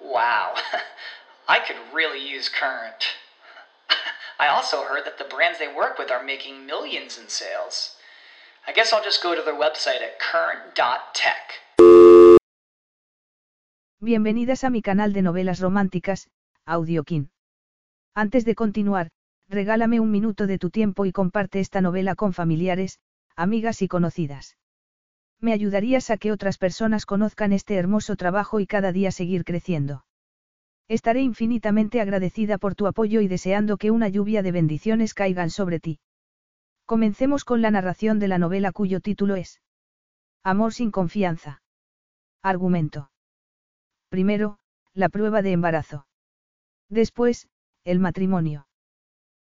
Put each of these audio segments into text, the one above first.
Wow, I could really use Current. I also heard that the brands they work with are making millions in sales. I guess I'll just go to their website at current.tech. Bienvenidas a mi canal de novelas románticas, Audiokin. Antes de continuar, regálame un minuto de tu tiempo y comparte esta novela con familiares, amigas y conocidas. Me ayudarías a que otras personas conozcan este hermoso trabajo y cada día seguir creciendo. Estaré infinitamente agradecida por tu apoyo y deseando que una lluvia de bendiciones caigan sobre ti. Comencemos con la narración de la novela cuyo título es Amor sin confianza. Argumento. Primero, la prueba de embarazo. Después, el matrimonio.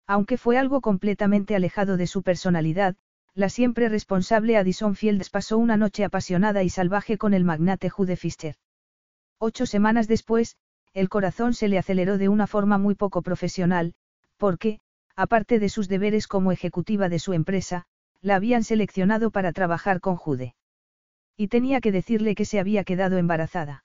Aunque fue algo completamente alejado de su personalidad, la siempre responsable Addison Fields pasó una noche apasionada y salvaje con el magnate Jude Fischer. Ocho semanas después, el corazón se le aceleró de una forma muy poco profesional, porque, aparte de sus deberes como ejecutiva de su empresa, la habían seleccionado para trabajar con Jude. Y tenía que decirle que se había quedado embarazada.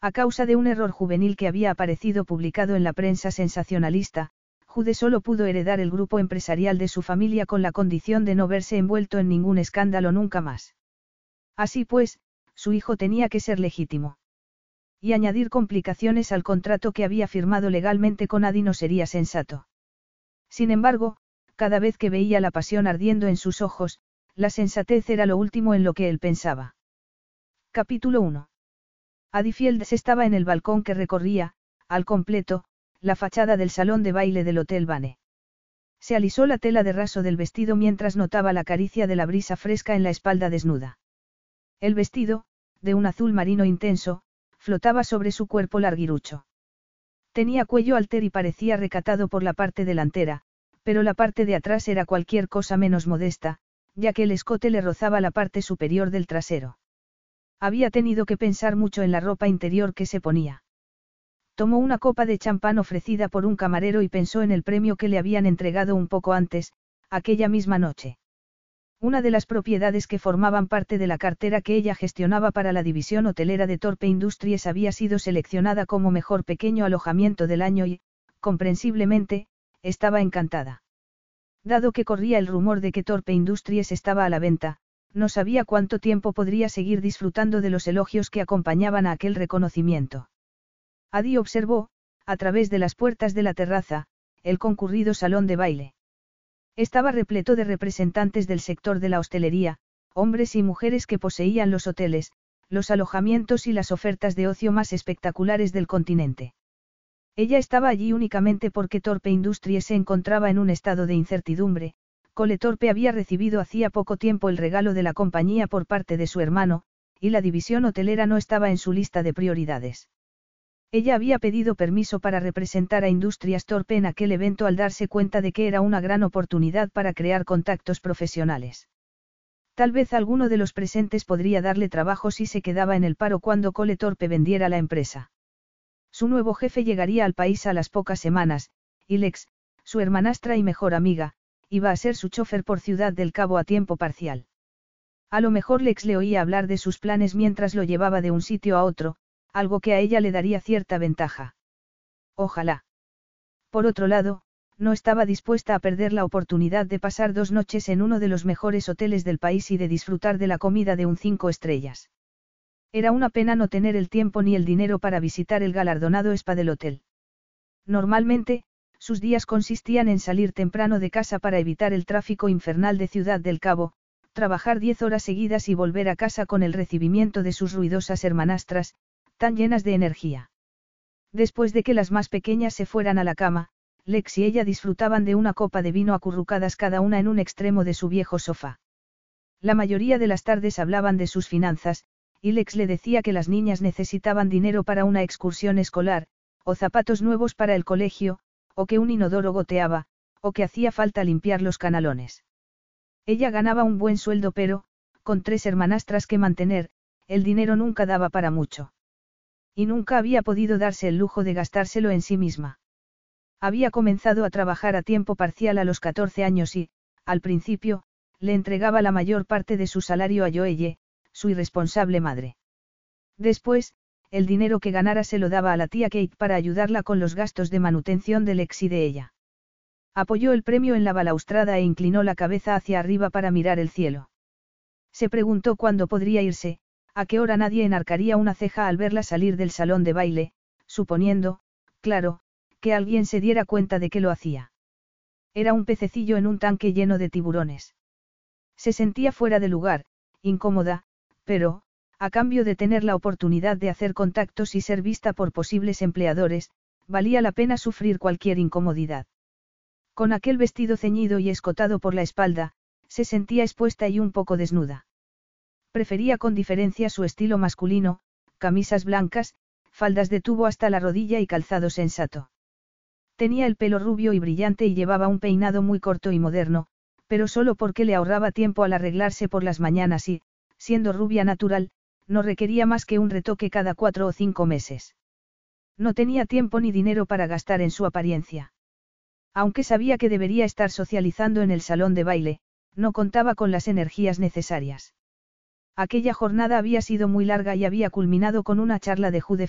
A causa de un error juvenil que había aparecido publicado en la prensa sensacionalista, Jude solo pudo heredar el grupo empresarial de su familia con la condición de no verse envuelto en ningún escándalo nunca más. Así pues, su hijo tenía que ser legítimo. Y añadir complicaciones al contrato que había firmado legalmente con Adi no sería sensato. Sin embargo, cada vez que veía la pasión ardiendo en sus ojos, la sensatez era lo último en lo que él pensaba. Capítulo 1. Adi Fields estaba en el balcón que recorría, al completo, la fachada del salón de baile del Hotel Bane. Se alisó la tela de raso del vestido mientras notaba la caricia de la brisa fresca en la espalda desnuda. El vestido, de un azul marino intenso, flotaba sobre su cuerpo larguirucho. Tenía cuello alter y parecía recatado por la parte delantera, pero la parte de atrás era cualquier cosa menos modesta, ya que el escote le rozaba la parte superior del trasero. Había tenido que pensar mucho en la ropa interior que se ponía. Tomó una copa de champán ofrecida por un camarero y pensó en el premio que le habían entregado un poco antes, aquella misma noche. Una de las propiedades que formaban parte de la cartera que ella gestionaba para la división hotelera de Torpe Industries había sido seleccionada como mejor pequeño alojamiento del año y, comprensiblemente, estaba encantada. Dado que corría el rumor de que Torpe Industries estaba a la venta, no sabía cuánto tiempo podría seguir disfrutando de los elogios que acompañaban a aquel reconocimiento. Adi observó, a través de las puertas de la terraza, el concurrido salón de baile. Estaba repleto de representantes del sector de la hostelería, hombres y mujeres que poseían los hoteles, los alojamientos y las ofertas de ocio más espectaculares del continente. Ella estaba allí únicamente porque Torpe Industries se encontraba en un estado de incertidumbre, Cole Torpe había recibido hacía poco tiempo el regalo de la compañía por parte de su hermano, y la división hotelera no estaba en su lista de prioridades. Ella había pedido permiso para representar a Industrias Torpe en aquel evento al darse cuenta de que era una gran oportunidad para crear contactos profesionales. Tal vez alguno de los presentes podría darle trabajo si se quedaba en el paro cuando Cole Torpe vendiera la empresa. Su nuevo jefe llegaría al país a las pocas semanas, y Lex, su hermanastra y mejor amiga, iba a ser su chofer por Ciudad del Cabo a tiempo parcial. A lo mejor Lex le oía hablar de sus planes mientras lo llevaba de un sitio a otro, algo que a ella le daría cierta ventaja. Ojalá. Por otro lado, no estaba dispuesta a perder la oportunidad de pasar dos noches en uno de los mejores hoteles del país y de disfrutar de la comida de un cinco estrellas. Era una pena no tener el tiempo ni el dinero para visitar el galardonado spa del hotel. Normalmente, sus días consistían en salir temprano de casa para evitar el tráfico infernal de Ciudad del Cabo, trabajar diez horas seguidas y volver a casa con el recibimiento de sus ruidosas hermanastras, tan llenas de energía. Después de que las más pequeñas se fueran a la cama, Lex y ella disfrutaban de una copa de vino acurrucadas cada una en un extremo de su viejo sofá. La mayoría de las tardes hablaban de sus finanzas, y Lex le decía que las niñas necesitaban dinero para una excursión escolar, o zapatos nuevos para el colegio, o que un inodoro goteaba, o que hacía falta limpiar los canalones. Ella ganaba un buen sueldo pero, con tres hermanastras que mantener, el dinero nunca daba para mucho. Y nunca había podido darse el lujo de gastárselo en sí misma. Había comenzado a trabajar a tiempo parcial a los 14 años y, al principio, le entregaba la mayor parte de su salario a Joelle, su irresponsable madre. Después, el dinero que ganara se lo daba a la tía Kate para ayudarla con los gastos de manutención del ex y de ella. Apoyó el premio en la balaustrada e inclinó la cabeza hacia arriba para mirar el cielo. Se preguntó cuándo podría irse, a qué hora nadie enarcaría una ceja al verla salir del salón de baile, suponiendo, claro, que alguien se diera cuenta de que lo hacía. Era un pececillo en un tanque lleno de tiburones. Se sentía fuera de lugar, incómoda, pero, a cambio de tener la oportunidad de hacer contactos y ser vista por posibles empleadores, valía la pena sufrir cualquier incomodidad. Con aquel vestido ceñido y escotado por la espalda, se sentía expuesta y un poco desnuda. Prefería con diferencia su estilo masculino, camisas blancas, faldas de tubo hasta la rodilla y calzado sensato. Tenía el pelo rubio y brillante y llevaba un peinado muy corto y moderno, pero solo porque le ahorraba tiempo al arreglarse por las mañanas y, siendo rubia natural, no requería más que un retoque cada cuatro o cinco meses. No tenía tiempo ni dinero para gastar en su apariencia. Aunque sabía que debería estar socializando en el salón de baile, no contaba con las energías necesarias. Aquella jornada había sido muy larga y había culminado con una charla de Jude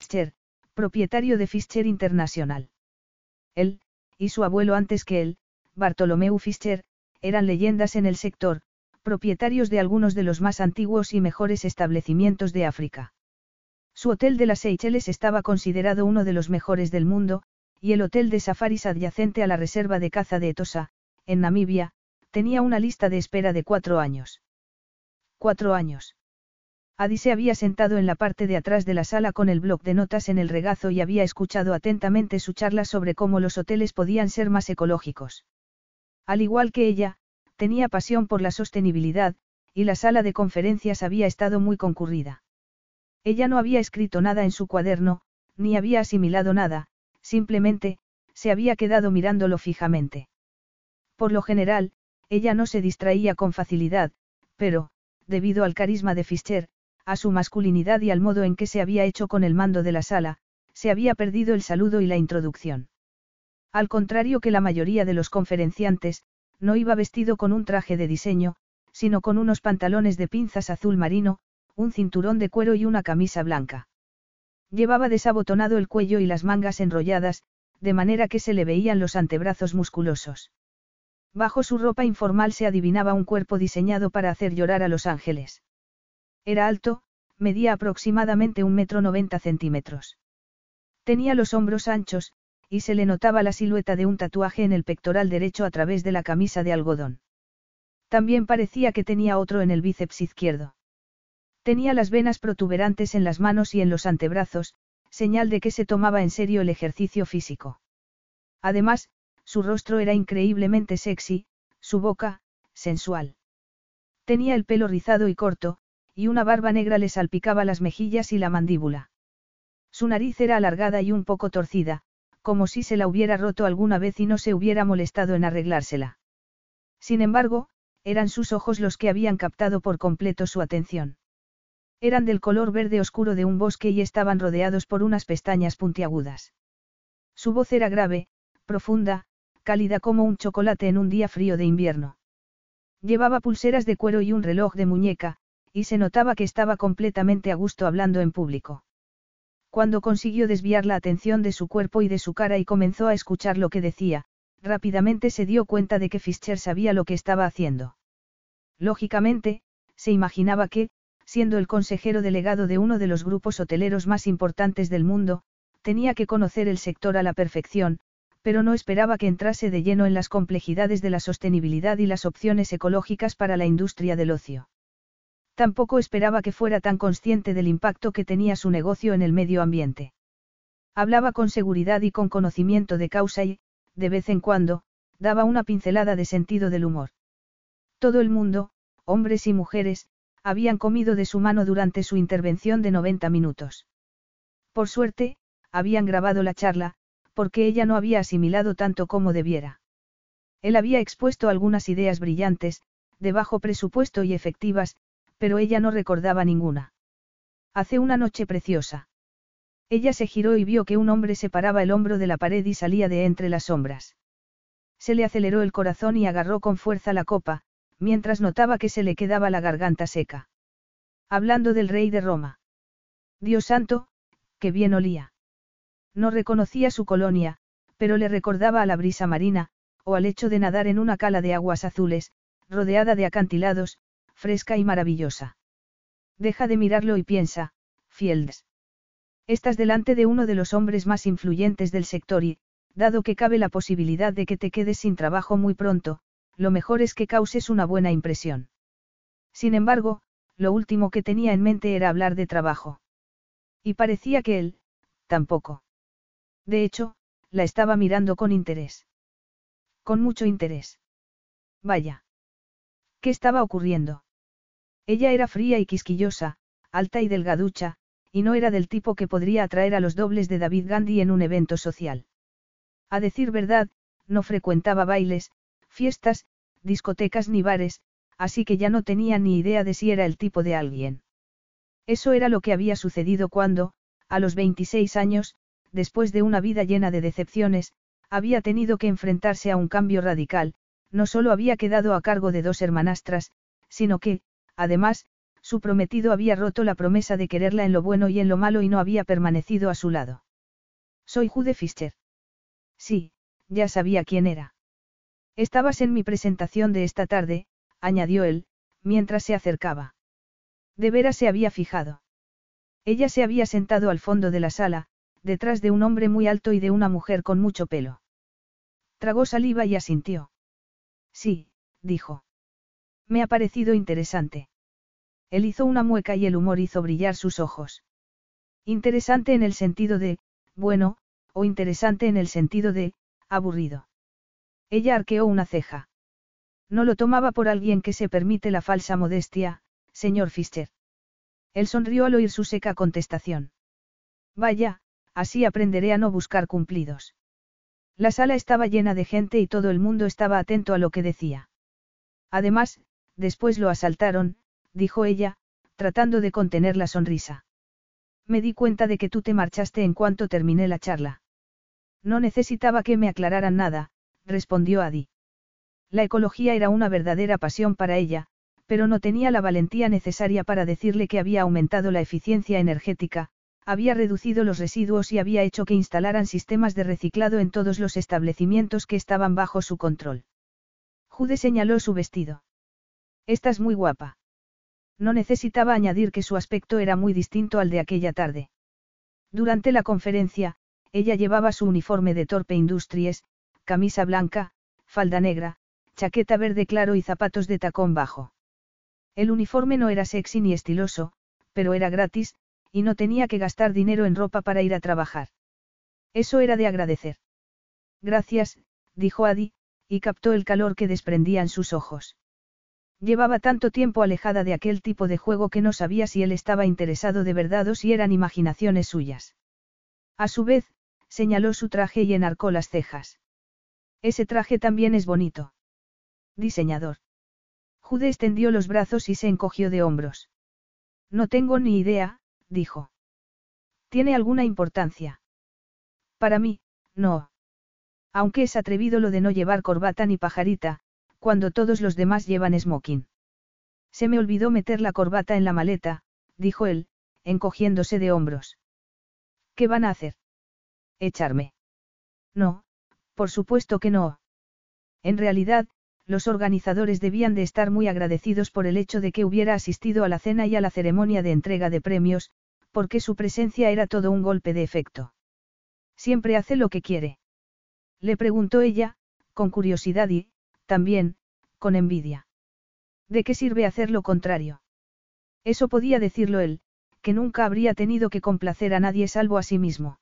Fischer, propietario de Fischer International. Él, y su abuelo antes que él, Bartolomeu Fischer, eran leyendas en el sector, propietarios de algunos de los más antiguos y mejores establecimientos de África. Su hotel de las Seychelles estaba considerado uno de los mejores del mundo, y el hotel de safaris adyacente a la reserva de caza de Etosa, en Namibia, tenía una lista de espera de cuatro años. Cuatro años. Adi se había sentado en la parte de atrás de la sala con el bloc de notas en el regazo y había escuchado atentamente su charla sobre cómo los hoteles podían ser más ecológicos. Al igual que ella, tenía pasión por la sostenibilidad, y la sala de conferencias había estado muy concurrida. Ella no había escrito nada en su cuaderno, ni había asimilado nada, simplemente, se había quedado mirándolo fijamente. Por lo general, ella no se distraía con facilidad, pero, debido al carisma de Fischer, a su masculinidad y al modo en que se había hecho con el mando de la sala, se había perdido el saludo y la introducción. Al contrario que la mayoría de los conferenciantes, no iba vestido con un traje de diseño, sino con unos pantalones de pinzas azul marino, un cinturón de cuero y una camisa blanca. Llevaba desabotonado el cuello y las mangas enrolladas, de manera que se le veían los antebrazos musculosos. Bajo su ropa informal se adivinaba un cuerpo diseñado para hacer llorar a los ángeles. Era alto, medía aproximadamente un metro noventa centímetros. Tenía los hombros anchos, y se le notaba la silueta de un tatuaje en el pectoral derecho a través de la camisa de algodón. También parecía que tenía otro en el bíceps izquierdo. Tenía las venas protuberantes en las manos y en los antebrazos, señal de que se tomaba en serio el ejercicio físico. Además, su rostro era increíblemente sexy, su boca, sensual. Tenía el pelo rizado y corto, y una barba negra le salpicaba las mejillas y la mandíbula. Su nariz era alargada y un poco torcida, como si se la hubiera roto alguna vez y no se hubiera molestado en arreglársela. Sin embargo, eran sus ojos los que habían captado por completo su atención. Eran del color verde oscuro de un bosque y estaban rodeados por unas pestañas puntiagudas. Su voz era grave, profunda, cálida como un chocolate en un día frío de invierno. Llevaba pulseras de cuero y un reloj de muñeca, y se notaba que estaba completamente a gusto hablando en público. Cuando consiguió desviar la atención de su cuerpo y de su cara y comenzó a escuchar lo que decía, rápidamente se dio cuenta de que Fischer sabía lo que estaba haciendo. Lógicamente, se imaginaba que, siendo el consejero delegado de uno de los grupos hoteleros más importantes del mundo, tenía que conocer el sector a la perfección, pero no esperaba que entrase de lleno en las complejidades de la sostenibilidad y las opciones ecológicas para la industria del ocio. Tampoco esperaba que fuera tan consciente del impacto que tenía su negocio en el medio ambiente. Hablaba con seguridad y con conocimiento de causa y, de vez en cuando, daba una pincelada de sentido del humor. Todo el mundo, hombres y mujeres, habían comido de su mano durante su intervención de 90 minutos. Por suerte, habían grabado la charla, porque ella no había asimilado tanto como debiera. Él había expuesto algunas ideas brillantes, de bajo presupuesto y efectivas, pero ella no recordaba ninguna. Hace una noche preciosa. Ella se giró y vio que un hombre separaba el hombro de la pared y salía de entre las sombras. Se le aceleró el corazón y agarró con fuerza la copa, mientras notaba que se le quedaba la garganta seca. Hablando del rey de Roma. Dios santo, qué bien olía. No reconocía su colonia, pero le recordaba a la brisa marina, o al hecho de nadar en una cala de aguas azules, rodeada de acantilados, fresca y maravillosa. Deja de mirarlo y piensa, Fields. Estás delante de uno de los hombres más influyentes del sector y, dado que cabe la posibilidad de que te quedes sin trabajo muy pronto, lo mejor es que causes una buena impresión. Sin embargo, lo último que tenía en mente era hablar de trabajo. Y parecía que él, tampoco. De hecho, la estaba mirando con interés. Con mucho interés. Vaya. ¿Qué estaba ocurriendo? Ella era fría y quisquillosa, alta y delgaducha, y no era del tipo que podría atraer a los dobles de David Gandhi en un evento social. A decir verdad, no frecuentaba bailes, fiestas, discotecas ni bares, así que ya no tenía ni idea de si era el tipo de alguien. Eso era lo que había sucedido cuando, a los 26 años, después de una vida llena de decepciones, había tenido que enfrentarse a un cambio radical, no solo había quedado a cargo de dos hermanastras, sino que, Además, su prometido había roto la promesa de quererla en lo bueno y en lo malo y no había permanecido a su lado. Soy Jude Fischer. Sí, ya sabía quién era. Estabas en mi presentación de esta tarde, añadió él, mientras se acercaba. De veras se había fijado. Ella se había sentado al fondo de la sala, detrás de un hombre muy alto y de una mujer con mucho pelo. Tragó saliva y asintió. Sí, dijo. Me ha parecido interesante. Él hizo una mueca y el humor hizo brillar sus ojos. Interesante en el sentido de, bueno, o interesante en el sentido de, aburrido. Ella arqueó una ceja. No lo tomaba por alguien que se permite la falsa modestia, señor Fischer. Él sonrió al oír su seca contestación. Vaya, así aprenderé a no buscar cumplidos. La sala estaba llena de gente y todo el mundo estaba atento a lo que decía. Además, después lo asaltaron, dijo ella, tratando de contener la sonrisa. Me di cuenta de que tú te marchaste en cuanto terminé la charla. No necesitaba que me aclararan nada, respondió Adi. La ecología era una verdadera pasión para ella, pero no tenía la valentía necesaria para decirle que había aumentado la eficiencia energética, había reducido los residuos y había hecho que instalaran sistemas de reciclado en todos los establecimientos que estaban bajo su control. Jude señaló su vestido. Estás muy guapa. No necesitaba añadir que su aspecto era muy distinto al de aquella tarde. Durante la conferencia, ella llevaba su uniforme de Torpe Industries, camisa blanca, falda negra, chaqueta verde claro y zapatos de tacón bajo. El uniforme no era sexy ni estiloso, pero era gratis, y no tenía que gastar dinero en ropa para ir a trabajar. Eso era de agradecer. Gracias, dijo Adi, y captó el calor que desprendía en sus ojos. Llevaba tanto tiempo alejada de aquel tipo de juego que no sabía si él estaba interesado de verdad o si eran imaginaciones suyas. A su vez, señaló su traje y enarcó las cejas. Ese traje también es bonito. Diseñador. Jude extendió los brazos y se encogió de hombros. No tengo ni idea, dijo. ¿Tiene alguna importancia? Para mí, no. Aunque es atrevido lo de no llevar corbata ni pajarita, cuando todos los demás llevan smoking. Se me olvidó meter la corbata en la maleta, dijo él, encogiéndose de hombros. ¿Qué van a hacer? Echarme. No, por supuesto que no. En realidad, los organizadores debían de estar muy agradecidos por el hecho de que hubiera asistido a la cena y a la ceremonia de entrega de premios, porque su presencia era todo un golpe de efecto. Siempre hace lo que quiere. Le preguntó ella, con curiosidad y, también, con envidia. ¿De qué sirve hacer lo contrario? Eso podía decirlo él, que nunca habría tenido que complacer a nadie salvo a sí mismo.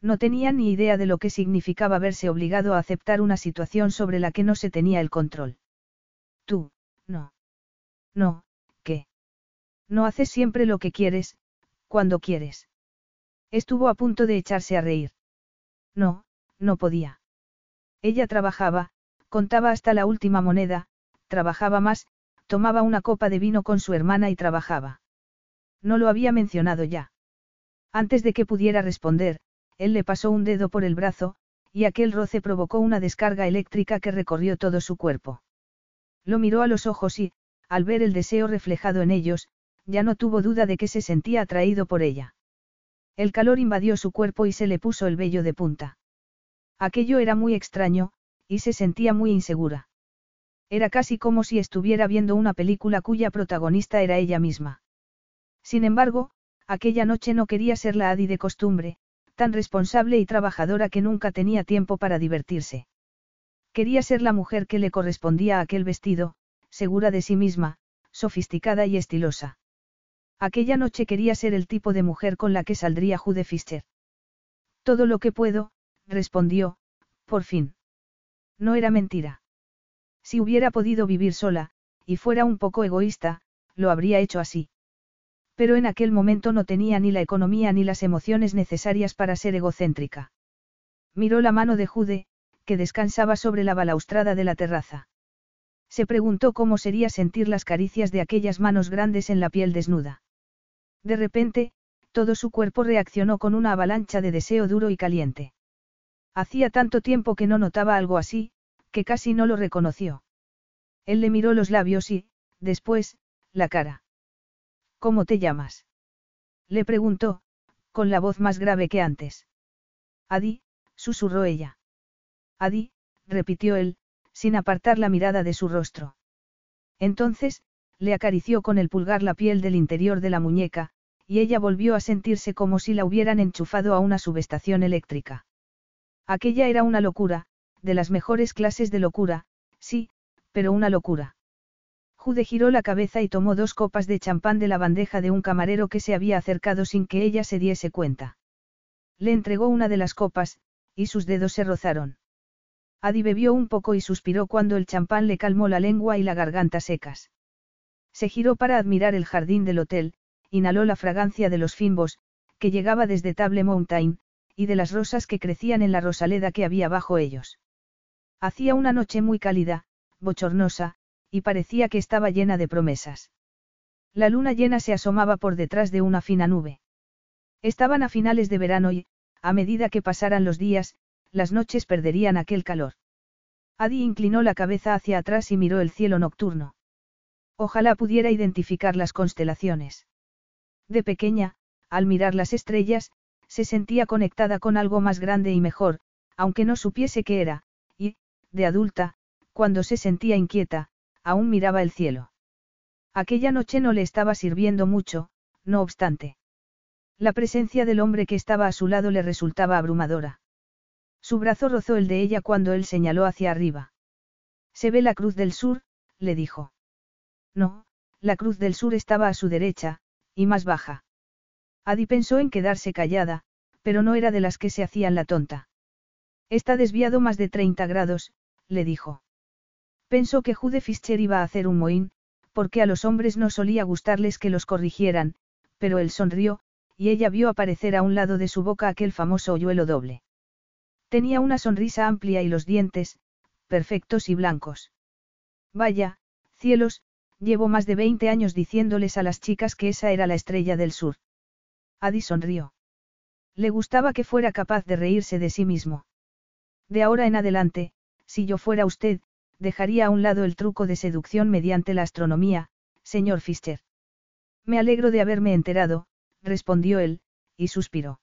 No tenía ni idea de lo que significaba verse obligado a aceptar una situación sobre la que no se tenía el control. Tú, no. No, ¿qué? No haces siempre lo que quieres, cuando quieres. Estuvo a punto de echarse a reír. No, no podía. Ella trabajaba, contaba hasta la última moneda, trabajaba más, tomaba una copa de vino con su hermana y trabajaba. No lo había mencionado ya. Antes de que pudiera responder, él le pasó un dedo por el brazo, y aquel roce provocó una descarga eléctrica que recorrió todo su cuerpo. Lo miró a los ojos y, al ver el deseo reflejado en ellos, ya no tuvo duda de que se sentía atraído por ella. El calor invadió su cuerpo y se le puso el vello de punta. Aquello era muy extraño, y se sentía muy insegura. Era casi como si estuviera viendo una película cuya protagonista era ella misma. Sin embargo, aquella noche no quería ser la Adi de costumbre, tan responsable y trabajadora que nunca tenía tiempo para divertirse. Quería ser la mujer que le correspondía a aquel vestido, segura de sí misma, sofisticada y estilosa. Aquella noche quería ser el tipo de mujer con la que saldría Jude Fischer. Todo lo que puedo, respondió, por fin. No era mentira. Si hubiera podido vivir sola, y fuera un poco egoísta, lo habría hecho así. Pero en aquel momento no tenía ni la economía ni las emociones necesarias para ser egocéntrica. Miró la mano de Jude, que descansaba sobre la balaustrada de la terraza. Se preguntó cómo sería sentir las caricias de aquellas manos grandes en la piel desnuda. De repente, todo su cuerpo reaccionó con una avalancha de deseo duro y caliente. Hacía tanto tiempo que no notaba algo así, que casi no lo reconoció. Él le miró los labios y, después, la cara. ¿Cómo te llamas? Le preguntó, con la voz más grave que antes. Adi, susurró ella. Adi, repitió él, sin apartar la mirada de su rostro. Entonces, le acarició con el pulgar la piel del interior de la muñeca, y ella volvió a sentirse como si la hubieran enchufado a una subestación eléctrica. Aquella era una locura, de las mejores clases de locura, sí, pero una locura. Jude giró la cabeza y tomó dos copas de champán de la bandeja de un camarero que se había acercado sin que ella se diese cuenta. Le entregó una de las copas, y sus dedos se rozaron. Adi bebió un poco y suspiró cuando el champán le calmó la lengua y la garganta secas. Se giró para admirar el jardín del hotel, inhaló la fragancia de los fimbos, que llegaba desde Table Mountain, y de las rosas que crecían en la rosaleda que había bajo ellos. Hacía una noche muy cálida, bochornosa, y parecía que estaba llena de promesas. La luna llena se asomaba por detrás de una fina nube. Estaban a finales de verano y, a medida que pasaran los días, las noches perderían aquel calor. Adi inclinó la cabeza hacia atrás y miró el cielo nocturno. Ojalá pudiera identificar las constelaciones. De pequeña, al mirar las estrellas, se sentía conectada con algo más grande y mejor, aunque no supiese qué era, y, de adulta, cuando se sentía inquieta, aún miraba el cielo. Aquella noche no le estaba sirviendo mucho, no obstante. La presencia del hombre que estaba a su lado le resultaba abrumadora. Su brazo rozó el de ella cuando él señaló hacia arriba. Se ve la cruz del sur, le dijo. No, la cruz del sur estaba a su derecha, y más baja. Adi pensó en quedarse callada, pero no era de las que se hacían la tonta. Está desviado más de 30 grados, le dijo. Pensó que Jude Fischer iba a hacer un mohín, porque a los hombres no solía gustarles que los corrigieran, pero él sonrió, y ella vio aparecer a un lado de su boca aquel famoso hoyuelo doble. Tenía una sonrisa amplia y los dientes, perfectos y blancos. Vaya, cielos, llevo más de 20 años diciéndoles a las chicas que esa era la estrella del sur. Adi sonrió. Le gustaba que fuera capaz de reírse de sí mismo. De ahora en adelante, si yo fuera usted, dejaría a un lado el truco de seducción mediante la astronomía, señor Fischer. Me alegro de haberme enterado, respondió él, y suspiró.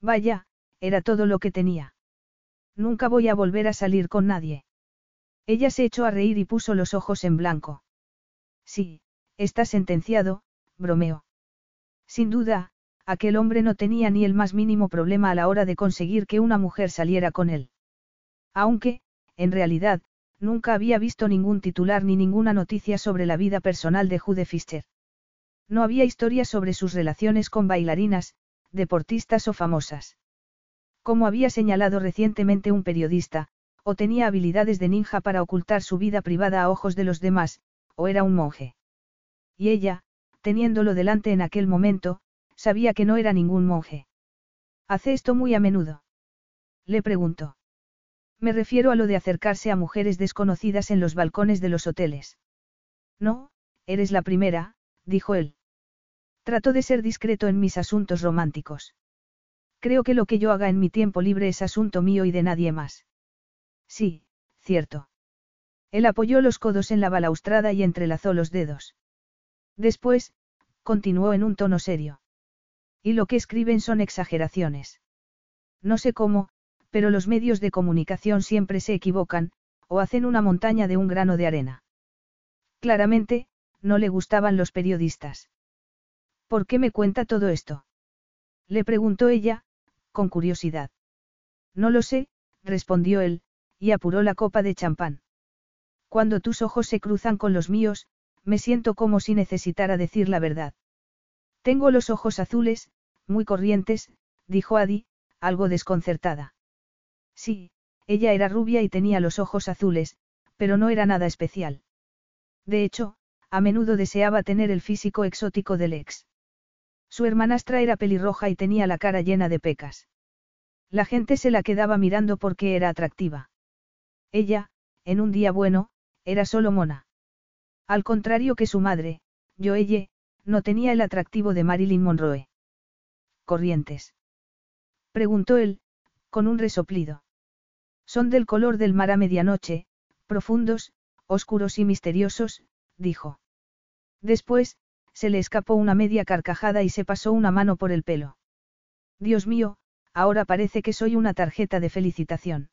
Vaya, era todo lo que tenía. Nunca voy a volver a salir con nadie. Ella se echó a reír y puso los ojos en blanco. Sí, está sentenciado, bromeó. Sin duda, aquel hombre no tenía ni el más mínimo problema a la hora de conseguir que una mujer saliera con él. Aunque, en realidad, nunca había visto ningún titular ni ninguna noticia sobre la vida personal de Jude Fischer. No había historias sobre sus relaciones con bailarinas, deportistas o famosas. Como había señalado recientemente un periodista, o tenía habilidades de ninja para ocultar su vida privada a ojos de los demás, o era un monje. Y ella, teniéndolo delante en aquel momento, sabía que no era ningún monje. ¿Hace esto muy a menudo? Le preguntó. Me refiero a lo de acercarse a mujeres desconocidas en los balcones de los hoteles. No, eres la primera, dijo él. Trato de ser discreto en mis asuntos románticos. Creo que lo que yo haga en mi tiempo libre es asunto mío y de nadie más. Sí, cierto. Él apoyó los codos en la balaustrada y entrelazó los dedos. Después, continuó en un tono serio. Y lo que escriben son exageraciones. No sé cómo, pero los medios de comunicación siempre se equivocan, o hacen una montaña de un grano de arena. Claramente, no le gustaban los periodistas. ¿Por qué me cuenta todo esto? Le preguntó ella, con curiosidad. No lo sé, respondió él, y apuró la copa de champán. Cuando tus ojos se cruzan con los míos, me siento como si necesitara decir la verdad. Tengo los ojos azules, muy corrientes, dijo Adi, algo desconcertada. Sí, ella era rubia y tenía los ojos azules, pero no era nada especial. De hecho, a menudo deseaba tener el físico exótico del ex. Su hermanastra era pelirroja y tenía la cara llena de pecas. La gente se la quedaba mirando porque era atractiva. Ella, en un día bueno, era solo mona. Al contrario que su madre, Joelle, no tenía el atractivo de Marilyn Monroe. ¿Corrientes? Preguntó él, con un resoplido. Son del color del mar a medianoche, profundos, oscuros y misteriosos, dijo. Después, se le escapó una media carcajada y se pasó una mano por el pelo. Dios mío, ahora parece que soy una tarjeta de felicitación.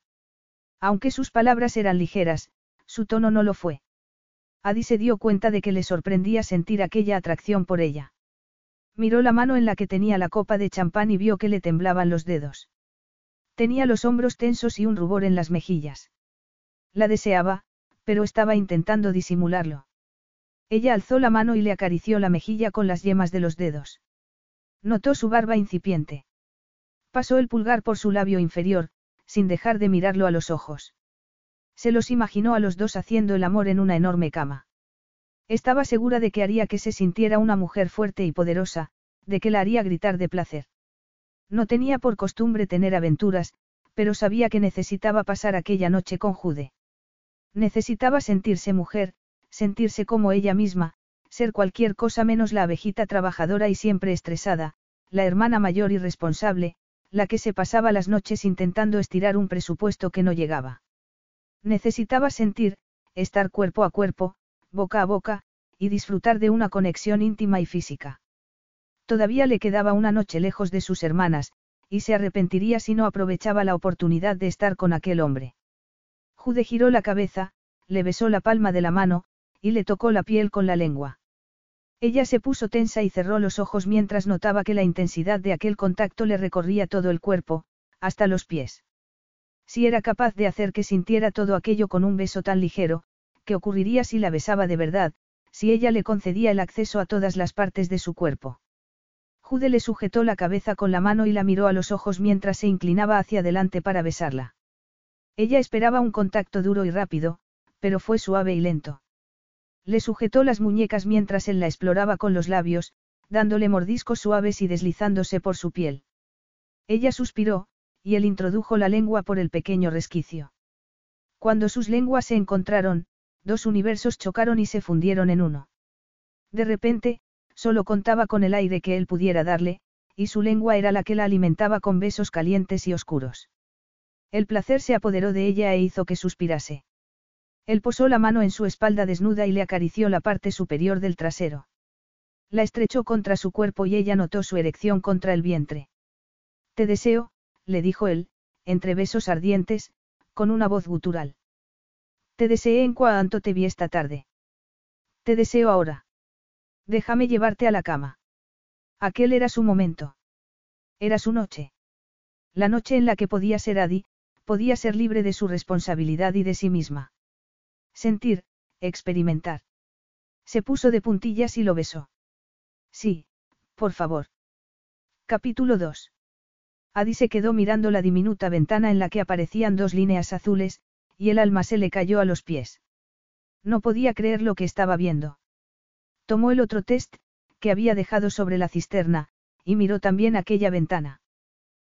Aunque sus palabras eran ligeras, su tono no lo fue. Adi se dio cuenta de que le sorprendía sentir aquella atracción por ella. Miró la mano en la que tenía la copa de champán y vio que le temblaban los dedos. Tenía los hombros tensos y un rubor en las mejillas. La deseaba, pero estaba intentando disimularlo. Ella alzó la mano y le acarició la mejilla con las yemas de los dedos. Notó su barba incipiente. Pasó el pulgar por su labio inferior, sin dejar de mirarlo a los ojos. Se los imaginó a los dos haciendo el amor en una enorme cama. Estaba segura de que haría que se sintiera una mujer fuerte y poderosa, de que la haría gritar de placer. No tenía por costumbre tener aventuras, pero sabía que necesitaba pasar aquella noche con Jude. Necesitaba sentirse mujer, sentirse como ella misma, ser cualquier cosa menos la abejita trabajadora y siempre estresada, la hermana mayor y responsable, la que se pasaba las noches intentando estirar un presupuesto que no llegaba. Necesitaba sentir, estar cuerpo a cuerpo, boca a boca, y disfrutar de una conexión íntima y física. Todavía le quedaba una noche lejos de sus hermanas, y se arrepentiría si no aprovechaba la oportunidad de estar con aquel hombre. Jude giró la cabeza, le besó la palma de la mano, y le tocó la piel con la lengua. Ella se puso tensa y cerró los ojos mientras notaba que la intensidad de aquel contacto le recorría todo el cuerpo, hasta los pies. Si era capaz de hacer que sintiera todo aquello con un beso tan ligero, ¿qué ocurriría si la besaba de verdad, si ella le concedía el acceso a todas las partes de su cuerpo? Jude le sujetó la cabeza con la mano y la miró a los ojos mientras se inclinaba hacia adelante para besarla. Ella esperaba un contacto duro y rápido, pero fue suave y lento. Le sujetó las muñecas mientras él la exploraba con los labios, dándole mordiscos suaves y deslizándose por su piel. Ella suspiró, y él introdujo la lengua por el pequeño resquicio. Cuando sus lenguas se encontraron, dos universos chocaron y se fundieron en uno. De repente, solo contaba con el aire que él pudiera darle, y su lengua era la que la alimentaba con besos calientes y oscuros. El placer se apoderó de ella e hizo que suspirase. Él posó la mano en su espalda desnuda y le acarició la parte superior del trasero. La estrechó contra su cuerpo y ella notó su erección contra el vientre. Te deseo, le dijo él, entre besos ardientes, con una voz gutural. Te deseé en cuanto te vi esta tarde. Te deseo ahora. Déjame llevarte a la cama. Aquel era su momento. Era su noche. La noche en la que podía ser Adi, podía ser libre de su responsabilidad y de sí misma. Sentir, experimentar. Se puso de puntillas y lo besó. Sí, por favor. Capítulo 2. Adi se quedó mirando la diminuta ventana en la que aparecían dos líneas azules, y el alma se le cayó a los pies. No podía creer lo que estaba viendo. Tomó el otro test, que había dejado sobre la cisterna, y miró también aquella ventana.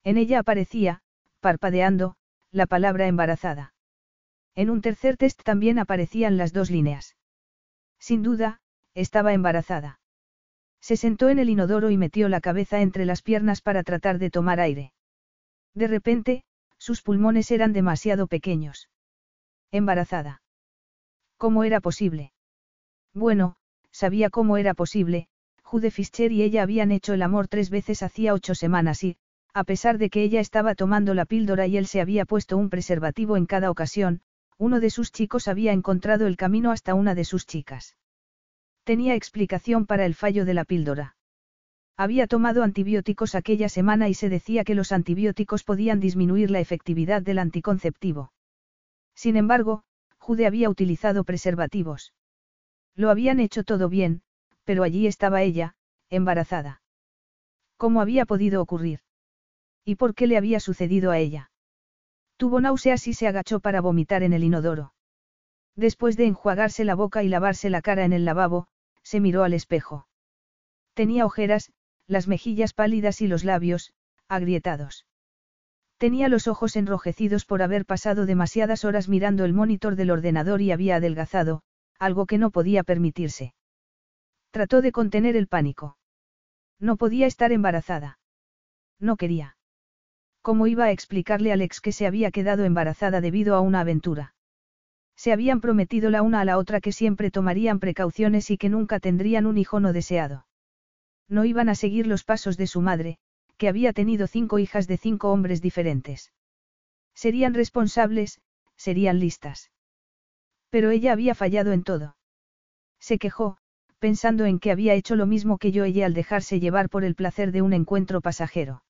En ella aparecía, parpadeando, la palabra embarazada. En un tercer test también aparecían las dos líneas. Sin duda, estaba embarazada. Se sentó en el inodoro y metió la cabeza entre las piernas para tratar de tomar aire. De repente, sus pulmones eran demasiado pequeños. Embarazada. ¿Cómo era posible? Bueno, sabía cómo era posible, Jude Fischer y ella habían hecho el amor tres veces hacía ocho semanas y, a pesar de que ella estaba tomando la píldora y él se había puesto un preservativo en cada ocasión, uno de sus chicos había encontrado el camino hasta una de sus chicas. Tenía explicación para el fallo de la píldora. Había tomado antibióticos aquella semana y se decía que los antibióticos podían disminuir la efectividad del anticonceptivo. Sin embargo, Jude había utilizado preservativos. Lo habían hecho todo bien, pero allí estaba ella, embarazada. ¿Cómo había podido ocurrir? ¿Y por qué le había sucedido a ella? Tuvo náuseas y se agachó para vomitar en el inodoro. Después de enjuagarse la boca y lavarse la cara en el lavabo, se miró al espejo. Tenía ojeras, las mejillas pálidas y los labios, agrietados. Tenía los ojos enrojecidos por haber pasado demasiadas horas mirando el monitor del ordenador y había adelgazado, algo que no podía permitirse. Trató de contener el pánico. No podía estar embarazada. No quería. ¿Cómo iba a explicarle a Alex que se había quedado embarazada debido a una aventura? Se habían prometido la una a la otra que siempre tomarían precauciones y que nunca tendrían un hijo no deseado. No iban a seguir los pasos de su madre, que había tenido cinco hijas de cinco hombres diferentes. Serían responsables, serían listas. Pero ella había fallado en todo. Se quejó, pensando en que había hecho lo mismo que yo ella al dejarse llevar por el placer de un encuentro pasajero.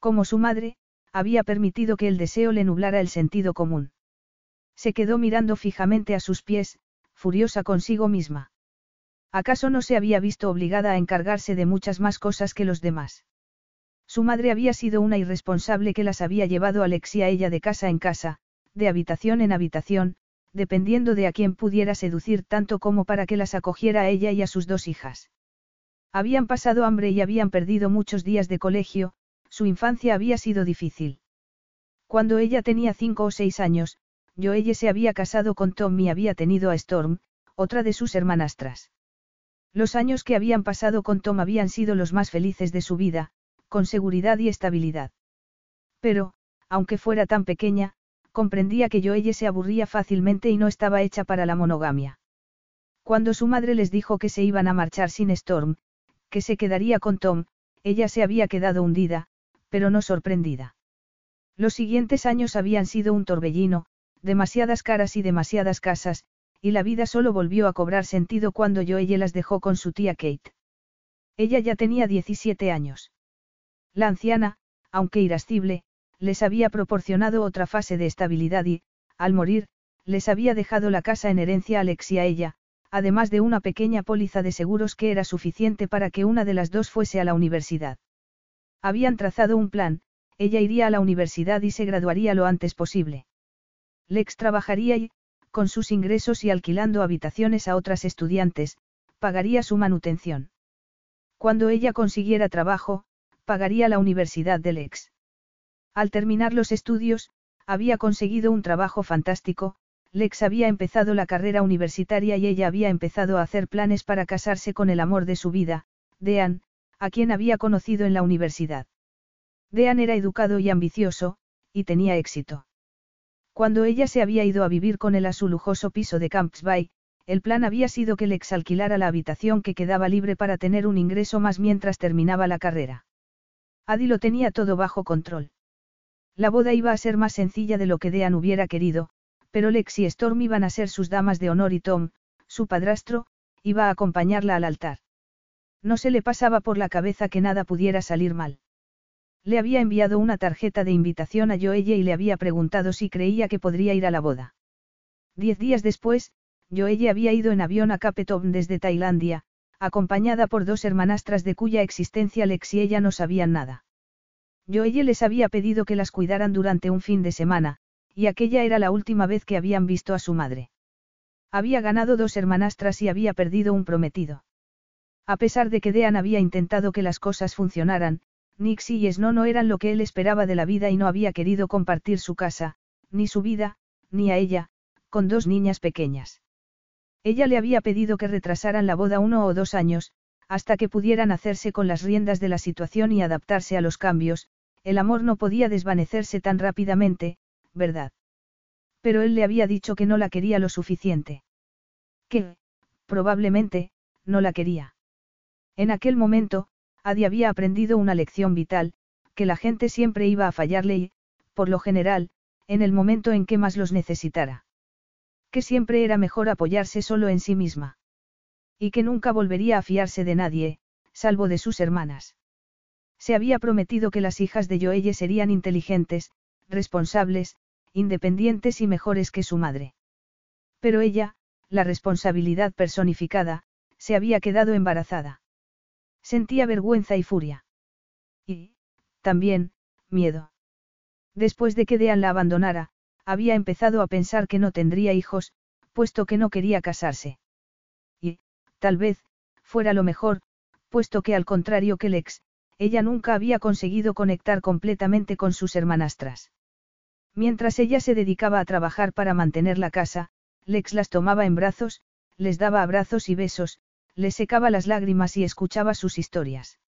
Como su madre, había permitido que el deseo le nublara el sentido común. Se quedó mirando fijamente a sus pies, furiosa consigo misma. ¿Acaso no se había visto obligada a encargarse de muchas más cosas que los demás? Su madre había sido una irresponsable que las había llevado Alexia ella de casa en casa, de habitación en habitación, dependiendo de a quién pudiera seducir tanto como para que las acogiera a ella y a sus dos hijas. Habían pasado hambre y habían perdido muchos días de colegio, su infancia había sido difícil. Cuando ella tenía cinco o seis años, yo ella se había casado con Tom y había tenido a Storm, otra de sus hermanastras. Los años que habían pasado con Tom habían sido los más felices de su vida, con seguridad y estabilidad. Pero, aunque fuera tan pequeña, comprendía que yo ella se aburría fácilmente y no estaba hecha para la monogamia. Cuando su madre les dijo que se iban a marchar sin Storm, que se quedaría con Tom, ella se había quedado hundida, pero no sorprendida. Los siguientes años habían sido un torbellino, demasiadas caras y demasiadas casas, y la vida solo volvió a cobrar sentido cuando yo ella las dejó con su tía Kate. Ella ya tenía 17 años. La anciana, aunque irascible, les había proporcionado otra fase de estabilidad y, al morir, les había dejado la casa en herencia a Alex y a ella, además de una pequeña póliza de seguros que era suficiente para que una de las dos fuese a la universidad. Habían trazado un plan, ella iría a la universidad y se graduaría lo antes posible. Lex trabajaría y, con sus ingresos y alquilando habitaciones a otras estudiantes, pagaría su manutención. Cuando ella consiguiera trabajo, pagaría la universidad de Lex. Al terminar los estudios, había conseguido un trabajo fantástico, Lex había empezado la carrera universitaria y ella había empezado a hacer planes para casarse con el amor de su vida, Dean, a quien había conocido en la universidad. Dean era educado y ambicioso, y tenía éxito. Cuando ella se había ido a vivir con él a su lujoso piso de Camps Bay, el plan había sido que Lex alquilara la habitación que quedaba libre para tener un ingreso más mientras terminaba la carrera. Adi lo tenía todo bajo control. La boda iba a ser más sencilla de lo que Dean hubiera querido, pero Lex y Storm iban a ser sus damas de honor y Tom, su padrastro, iba a acompañarla al altar. No se le pasaba por la cabeza que nada pudiera salir mal. Le había enviado una tarjeta de invitación a Joelle y le había preguntado si creía que podría ir a la boda. Diez días después, Joelle había ido en avión a Cape Town desde Tailandia, acompañada por dos hermanastras de cuya existencia Lex y ella no sabían nada. Joelle les había pedido que las cuidaran durante un fin de semana, y aquella era la última vez que habían visto a su madre. Había ganado dos hermanastras y había perdido un prometido. A pesar de que Dean había intentado que las cosas funcionaran, Nixie y Snow no eran lo que él esperaba de la vida y no había querido compartir su casa, ni su vida, ni a ella, con dos niñas pequeñas. Ella le había pedido que retrasaran la boda uno o dos años, hasta que pudieran hacerse con las riendas de la situación y adaptarse a los cambios, el amor no podía desvanecerse tan rápidamente, ¿verdad? Pero él le había dicho que no la quería lo suficiente. Que, probablemente, no la quería. En aquel momento, Adi había aprendido una lección vital, que la gente siempre iba a fallarle y, por lo general, en el momento en que más los necesitara. Que siempre era mejor apoyarse solo en sí misma. Y que nunca volvería a fiarse de nadie, salvo de sus hermanas. Se había prometido que las hijas de Joelle serían inteligentes, responsables, independientes y mejores que su madre. Pero ella, la responsabilidad personificada, se había quedado embarazada. Sentía vergüenza y furia. Y, también, miedo. Después de que Dean la abandonara, había empezado a pensar que no tendría hijos, puesto que no quería casarse. Y, tal vez, fuera lo mejor, puesto que al contrario que Lex, ella nunca había conseguido conectar completamente con sus hermanastras. Mientras ella se dedicaba a trabajar para mantener la casa, Lex las tomaba en brazos, les daba abrazos y besos, les secaba las lágrimas y escuchaba sus historias.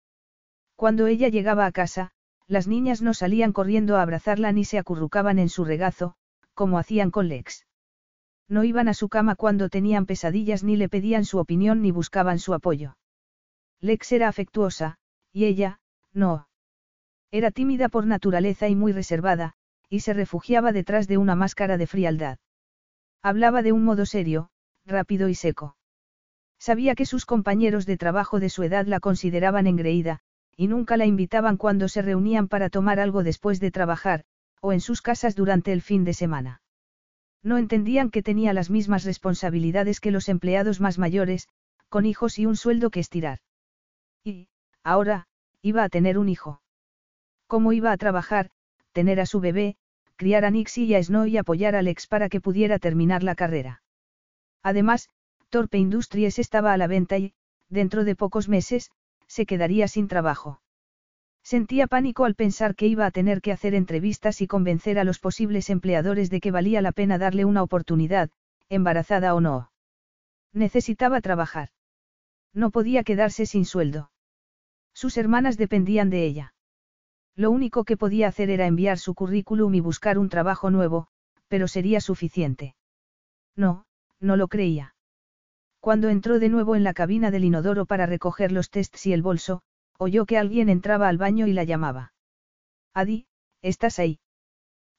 Cuando ella llegaba a casa, las niñas no salían corriendo a abrazarla ni se acurrucaban en su regazo, como hacían con Lex. No iban a su cama cuando tenían pesadillas ni le pedían su opinión ni buscaban su apoyo. Lex era afectuosa, y ella, no. Era tímida por naturaleza y muy reservada, y se refugiaba detrás de una máscara de frialdad. Hablaba de un modo serio, rápido y seco. Sabía que sus compañeros de trabajo de su edad la consideraban engreída, y nunca la invitaban cuando se reunían para tomar algo después de trabajar, o en sus casas durante el fin de semana. No entendían que tenía las mismas responsabilidades que los empleados más mayores, con hijos y un sueldo que estirar. Y, ahora, iba a tener un hijo. ¿Cómo iba a trabajar, tener a su bebé, criar a Nixie y a Snow y apoyar a Alex para que pudiera terminar la carrera? Además, Torpe Industries estaba a la venta y, dentro de pocos meses, se quedaría sin trabajo. Sentía pánico al pensar que iba a tener que hacer entrevistas y convencer a los posibles empleadores de que valía la pena darle una oportunidad, embarazada o no. Necesitaba trabajar. No podía quedarse sin sueldo. Sus hermanas dependían de ella. Lo único que podía hacer era enviar su currículum y buscar un trabajo nuevo, pero sería suficiente. No, no lo creía. Cuando entró de nuevo en la cabina del inodoro para recoger los tests y el bolso, oyó que alguien entraba al baño y la llamaba. Adi, ¿estás ahí?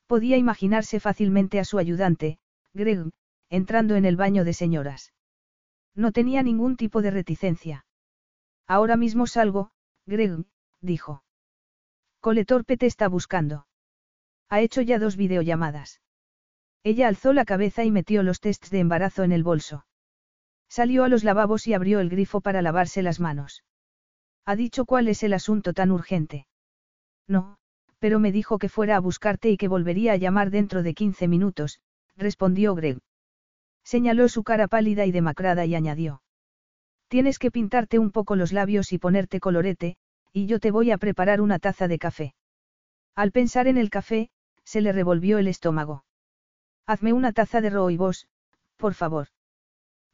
Podía imaginarse fácilmente a su ayudante, Greg, entrando en el baño de señoras. No tenía ningún tipo de reticencia. Ahora mismo salgo, Greg, dijo. Cole Torpe te está buscando. Ha hecho ya dos videollamadas. Ella alzó la cabeza y metió los tests de embarazo en el bolso. Salió a los lavabos y abrió el grifo para lavarse las manos. ¿Ha dicho cuál es el asunto tan urgente? No, pero me dijo que fuera a buscarte y que volvería a llamar dentro de 15 minutos, respondió Greg. Señaló su cara pálida y demacrada y añadió. Tienes que pintarte un poco los labios y ponerte colorete, y yo te voy a preparar una taza de café. Al pensar en el café, se le revolvió el estómago. Hazme una taza de vos, por favor.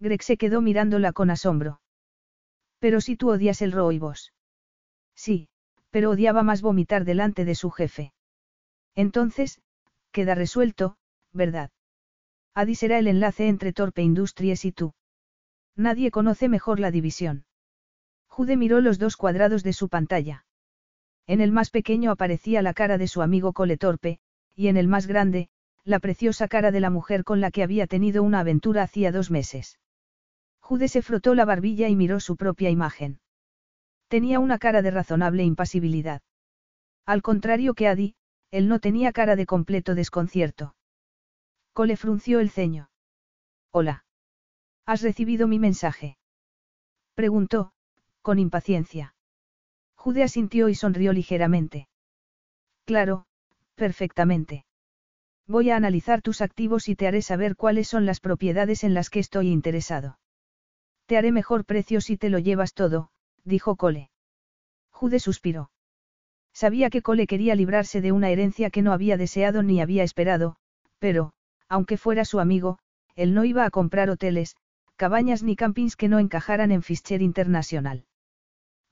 Greg se quedó mirándola con asombro. Pero si tú odias el roibos. Sí, pero odiaba más vomitar delante de su jefe. Entonces, queda resuelto, ¿verdad? Adi será el enlace entre Torpe Industries y tú. Nadie conoce mejor la división. Jude miró los dos cuadrados de su pantalla. En el más pequeño aparecía la cara de su amigo Cole Torpe, y en el más grande, la preciosa cara de la mujer con la que había tenido una aventura hacía dos meses. Jude se frotó la barbilla y miró su propia imagen. Tenía una cara de razonable impasibilidad. Al contrario que Adi, él no tenía cara de completo desconcierto. Cole frunció el ceño. Hola. ¿Has recibido mi mensaje? Preguntó, con impaciencia. Jude asintió y sonrió ligeramente. Claro, perfectamente. Voy a analizar tus activos y te haré saber cuáles son las propiedades en las que estoy interesado. Te haré mejor precio si te lo llevas todo, dijo Cole. Jude suspiró. Sabía que Cole quería librarse de una herencia que no había deseado ni había esperado, pero, aunque fuera su amigo, él no iba a comprar hoteles, cabañas ni campings que no encajaran en Fischer Internacional.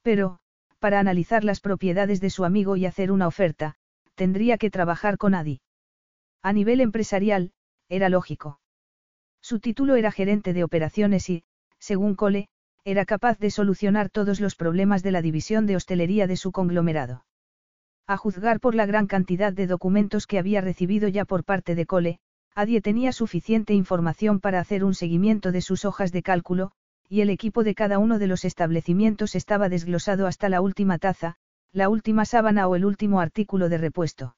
Pero, para analizar las propiedades de su amigo y hacer una oferta, tendría que trabajar con Adi. A nivel empresarial, era lógico. Su título era gerente de operaciones y, según Cole, era capaz de solucionar todos los problemas de la división de hostelería de su conglomerado. A juzgar por la gran cantidad de documentos que había recibido ya por parte de Cole, Adie tenía suficiente información para hacer un seguimiento de sus hojas de cálculo, y el equipo de cada uno de los establecimientos estaba desglosado hasta la última taza, la última sábana o el último artículo de repuesto.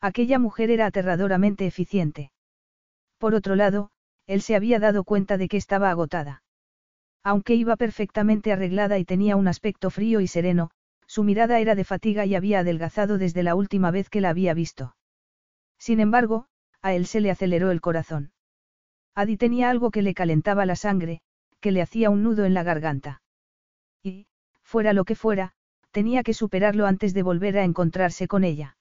Aquella mujer era aterradoramente eficiente. Por otro lado, él se había dado cuenta de que estaba agotada. Aunque iba perfectamente arreglada y tenía un aspecto frío y sereno, su mirada era de fatiga y había adelgazado desde la última vez que la había visto. Sin embargo, a él se le aceleró el corazón. Adi tenía algo que le calentaba la sangre, que le hacía un nudo en la garganta. Y, fuera lo que fuera, tenía que superarlo antes de volver a encontrarse con ella.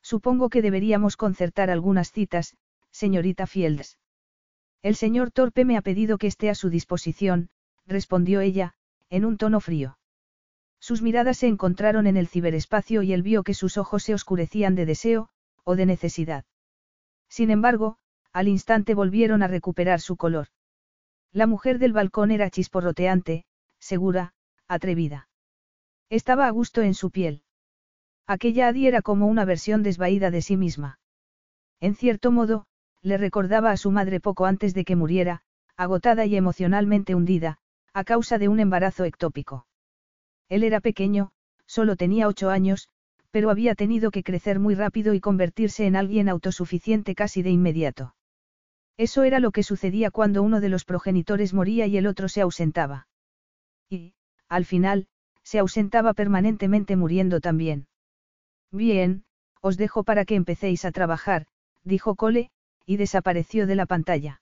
Supongo que deberíamos concertar algunas citas, señorita Fields. El señor Torpe me ha pedido que esté a su disposición, respondió ella, en un tono frío. Sus miradas se encontraron en el ciberespacio y él vio que sus ojos se oscurecían de deseo, o de necesidad. Sin embargo, al instante volvieron a recuperar su color. La mujer del balcón era chisporroteante, segura, atrevida. Estaba a gusto en su piel. Aquella Adi era como una versión desvaída de sí misma. En cierto modo, le recordaba a su madre poco antes de que muriera, agotada y emocionalmente hundida, a causa de un embarazo ectópico. Él era pequeño, solo tenía ocho años, pero había tenido que crecer muy rápido y convertirse en alguien autosuficiente casi de inmediato. Eso era lo que sucedía cuando uno de los progenitores moría y el otro se ausentaba. Y, al final, se ausentaba permanentemente muriendo también. Bien, os dejo para que empecéis a trabajar, dijo Cole, y desapareció de la pantalla.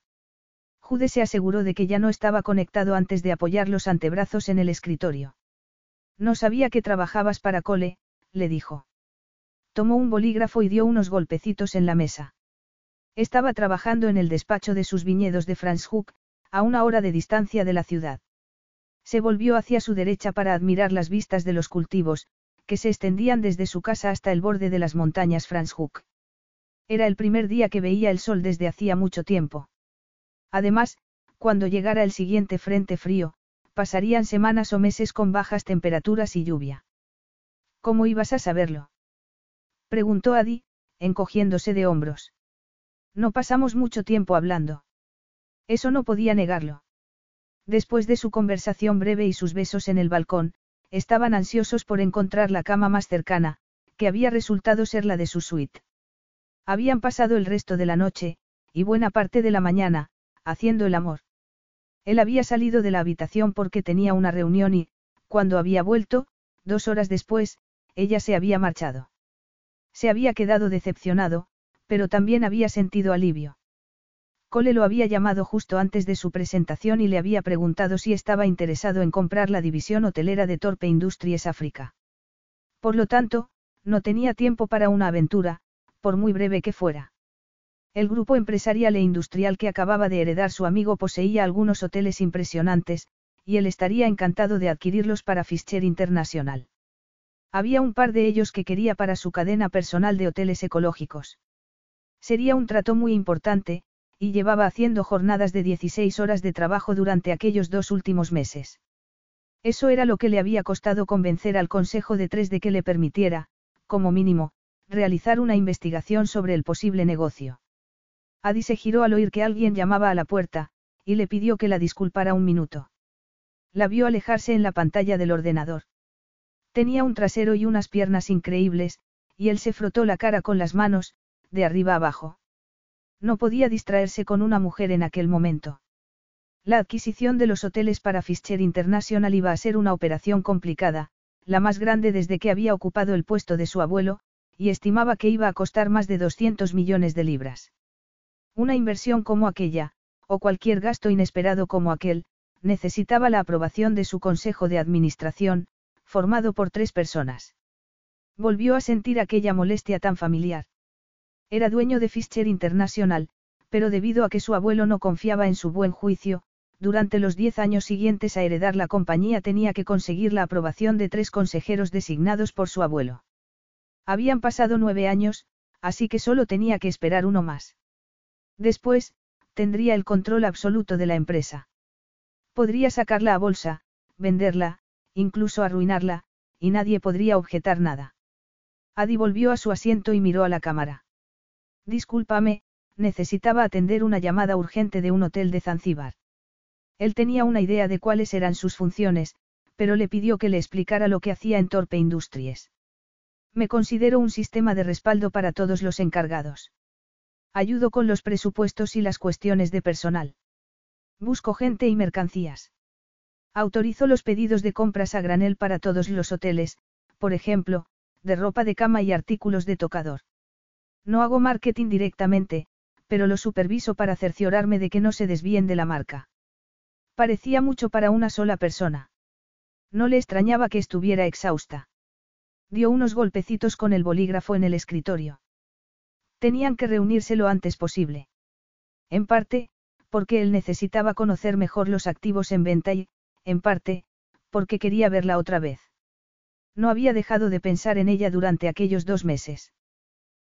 Jude se aseguró de que ya no estaba conectado antes de apoyar los antebrazos en el escritorio. No sabía que trabajabas para Cole, le dijo. Tomó un bolígrafo y dio unos golpecitos en la mesa. Estaba trabajando en el despacho de sus viñedos de Franschhoek, a una hora de distancia de la ciudad. Se volvió hacia su derecha para admirar las vistas de los cultivos, que se extendían desde su casa hasta el borde de las montañas Franschhoek. Era el primer día que veía el sol desde hacía mucho tiempo. Además, cuando llegara el siguiente frente frío, pasarían semanas o meses con bajas temperaturas y lluvia. ¿Cómo ibas a saberlo? Preguntó Adi, encogiéndose de hombros. No pasamos mucho tiempo hablando. Eso no podía negarlo. Después de su conversación breve y sus besos en el balcón, estaban ansiosos por encontrar la cama más cercana, que había resultado ser la de su suite. Habían pasado el resto de la noche, y buena parte de la mañana, haciendo el amor. Él había salido de la habitación porque tenía una reunión y, cuando había vuelto, dos horas después, ella se había marchado. Se había quedado decepcionado, pero también había sentido alivio. Cole lo había llamado justo antes de su presentación y le había preguntado si estaba interesado en comprar la división hotelera de Torpe Industries África. Por lo tanto, no tenía tiempo para una aventura, por muy breve que fuera. El grupo empresarial e industrial que acababa de heredar su amigo poseía algunos hoteles impresionantes, y él estaría encantado de adquirirlos para Fischer International. Había un par de ellos que quería para su cadena personal de hoteles ecológicos. Sería un trato muy importante, y llevaba haciendo jornadas de 16 horas de trabajo durante aquellos dos últimos meses. Eso era lo que le había costado convencer al Consejo de Tres de que le permitiera, como mínimo, realizar una investigación sobre el posible negocio. Adi se giró al oír que alguien llamaba a la puerta, y le pidió que la disculpara un minuto. La vio alejarse en la pantalla del ordenador. Tenía un trasero y unas piernas increíbles, y él se frotó la cara con las manos, de arriba abajo. No podía distraerse con una mujer en aquel momento. La adquisición de los hoteles para Fischer International iba a ser una operación complicada, la más grande desde que había ocupado el puesto de su abuelo, y estimaba que iba a costar más de 200 millones de libras. Una inversión como aquella, o cualquier gasto inesperado como aquel, necesitaba la aprobación de su consejo de administración, formado por tres personas. Volvió a sentir aquella molestia tan familiar. Era dueño de Fischer International, pero debido a que su abuelo no confiaba en su buen juicio, durante los diez años siguientes a heredar la compañía tenía que conseguir la aprobación de tres consejeros designados por su abuelo. Habían pasado nueve años, así que solo tenía que esperar uno más. Después, tendría el control absoluto de la empresa. Podría sacarla a bolsa, venderla, incluso arruinarla, y nadie podría objetar nada. Adi volvió a su asiento y miró a la cámara. Discúlpame, necesitaba atender una llamada urgente de un hotel de Zanzíbar. Él tenía una idea de cuáles eran sus funciones, pero le pidió que le explicara lo que hacía en Torpe Industries. Me considero un sistema de respaldo para todos los encargados. Ayudo con los presupuestos y las cuestiones de personal. Busco gente y mercancías. Autorizo los pedidos de compras a granel para todos los hoteles, por ejemplo, de ropa de cama y artículos de tocador. No hago marketing directamente, pero lo superviso para cerciorarme de que no se desvíen de la marca. Parecía mucho para una sola persona. No le extrañaba que estuviera exhausta. Dio unos golpecitos con el bolígrafo en el escritorio. Tenían que reunirse lo antes posible. En parte, porque él necesitaba conocer mejor los activos en venta y, en parte, porque quería verla otra vez. No había dejado de pensar en ella durante aquellos dos meses.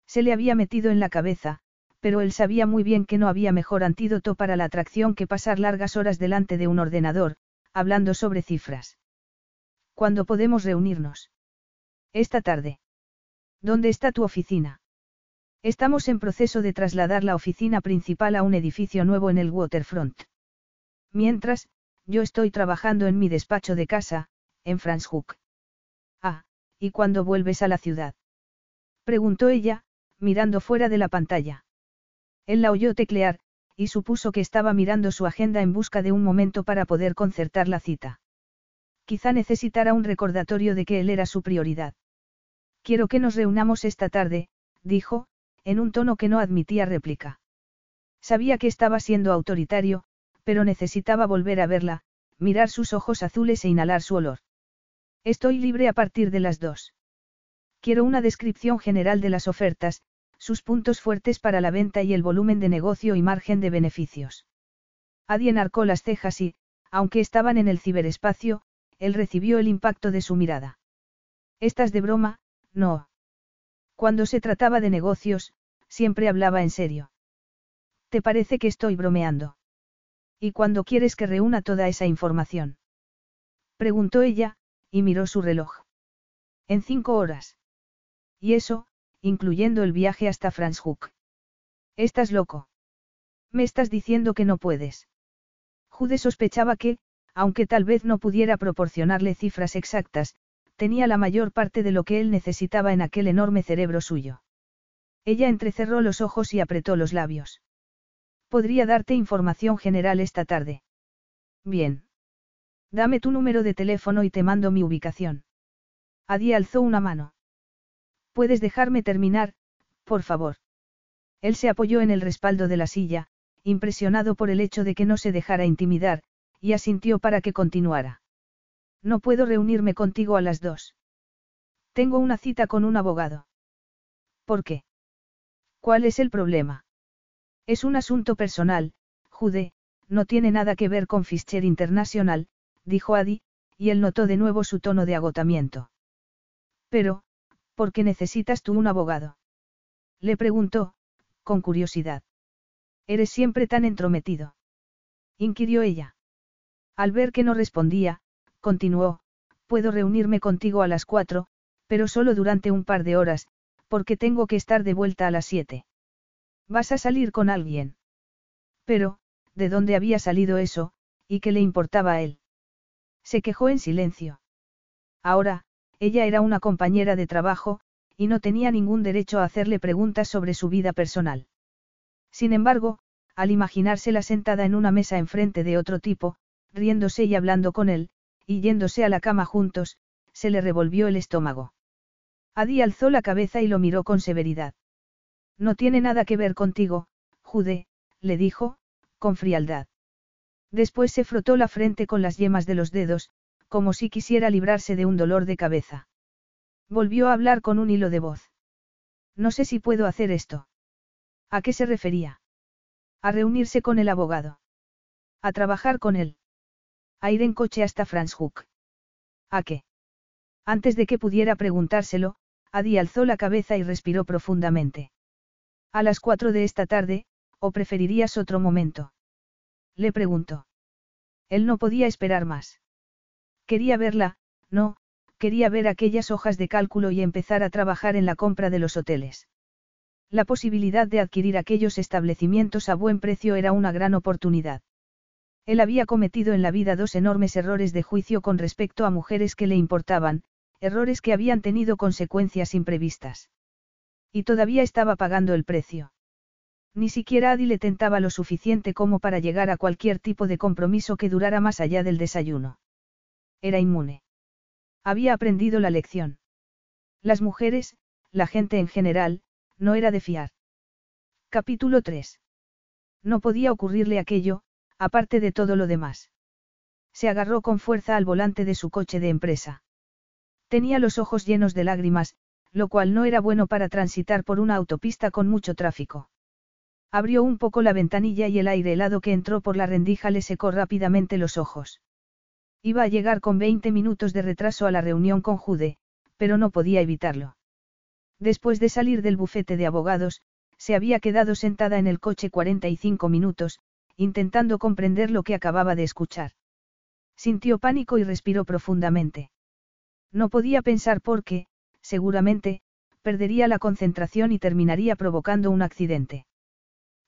Se le había metido en la cabeza, pero él sabía muy bien que no había mejor antídoto para la atracción que pasar largas horas delante de un ordenador, hablando sobre cifras. ¿Cuándo podemos reunirnos? Esta tarde. ¿Dónde está tu oficina? Estamos en proceso de trasladar la oficina principal a un edificio nuevo en el waterfront. Mientras, yo estoy trabajando en mi despacho de casa, en Franschhoek. Ah, ¿y cuándo vuelves a la ciudad? Preguntó ella, mirando fuera de la pantalla. Él la oyó teclear, y supuso que estaba mirando su agenda en busca de un momento para poder concertar la cita. Quizá necesitara un recordatorio de que él era su prioridad. Quiero que nos reunamos esta tarde, dijo, en un tono que no admitía réplica. Sabía que estaba siendo autoritario, pero necesitaba volver a verla, mirar sus ojos azules e inhalar su olor. Estoy libre a partir de las dos. Quiero una descripción general de las ofertas, sus puntos fuertes para la venta y el volumen de negocio y margen de beneficios. Adie enarcó las cejas y, aunque estaban en el ciberespacio, él recibió el impacto de su mirada. Estás de broma, no. Cuando se trataba de negocios, siempre hablaba en serio. ¿Te parece que estoy bromeando? ¿Y cuándo quieres que reúna toda esa información? Preguntó ella, y miró su reloj. En cinco horas. Y eso, incluyendo el viaje hasta Franschhoek. Estás loco. Me estás diciendo que no puedes. Jude sospechaba que, aunque tal vez no pudiera proporcionarle cifras exactas, tenía la mayor parte de lo que él necesitaba en aquel enorme cerebro suyo. Ella entrecerró los ojos y apretó los labios. Podría darte información general esta tarde. Bien. Dame tu número de teléfono y te mando mi ubicación. Adi alzó una mano. Puedes dejarme terminar, por favor. Él se apoyó en el respaldo de la silla, impresionado por el hecho de que no se dejara intimidar, y asintió para que continuara. No puedo reunirme contigo a las dos. Tengo una cita con un abogado. ¿Por qué? ¿Cuál es el problema? Es un asunto personal, Jude, no tiene nada que ver con Fischer International, dijo Adi, y él notó de nuevo su tono de agotamiento. Pero, ¿Por qué necesitas tú un abogado? Le preguntó, con curiosidad. Eres siempre tan entrometido. Inquirió ella. Al ver que no respondía, continuó, puedo reunirme contigo a las cuatro, pero solo durante un par de horas, porque tengo que estar de vuelta a las siete. ¿Vas a salir con alguien? Pero, ¿de dónde había salido eso, y qué le importaba a él? Se quejó en silencio. Ahora, ella era una compañera de trabajo, y no tenía ningún derecho a hacerle preguntas sobre su vida personal. Sin embargo, al imaginársela sentada en una mesa enfrente de otro tipo, riéndose y hablando con él, y yéndose a la cama juntos, se le revolvió el estómago. Adi alzó la cabeza y lo miró con severidad. No tiene nada que ver contigo, Jude, le dijo, con frialdad. Después se frotó la frente con las yemas de los dedos, como si quisiera librarse de un dolor de cabeza. Volvió a hablar con un hilo de voz. No sé si puedo hacer esto. ¿A qué se refería? A reunirse con el abogado. A trabajar con él. A ir en coche hasta Franschhoek. ¿A qué? Antes de que pudiera preguntárselo, Adi alzó la cabeza y respiró profundamente. A las cuatro de esta tarde, ¿o preferirías otro momento? Le preguntó. Él no podía esperar más. Quería verla, no, quería ver aquellas hojas de cálculo y empezar a trabajar en la compra de los hoteles. La posibilidad de adquirir aquellos establecimientos a buen precio era una gran oportunidad. Él había cometido en la vida dos enormes errores de juicio con respecto a mujeres que le importaban, errores que habían tenido consecuencias imprevistas. Y todavía estaba pagando el precio. Ni siquiera Adi le tentaba lo suficiente como para llegar a cualquier tipo de compromiso que durara más allá del desayuno. Era inmune. Había aprendido la lección. Las mujeres, la gente en general, no era de fiar. Capítulo 3. No podía ocurrirle aquello, aparte de todo lo demás. Se agarró con fuerza al volante de su coche de empresa. Tenía los ojos llenos de lágrimas, lo cual no era bueno para transitar por una autopista con mucho tráfico. Abrió un poco la ventanilla y el aire helado que entró por la rendija le secó rápidamente los ojos. Iba a llegar con 20 minutos de retraso a la reunión con Jude, pero no podía evitarlo. Después de salir del bufete de abogados, se había quedado sentada en el coche 45 minutos, intentando comprender lo que acababa de escuchar. Sintió pánico y respiró profundamente. No podía pensar por qué, seguramente, perdería la concentración y terminaría provocando un accidente.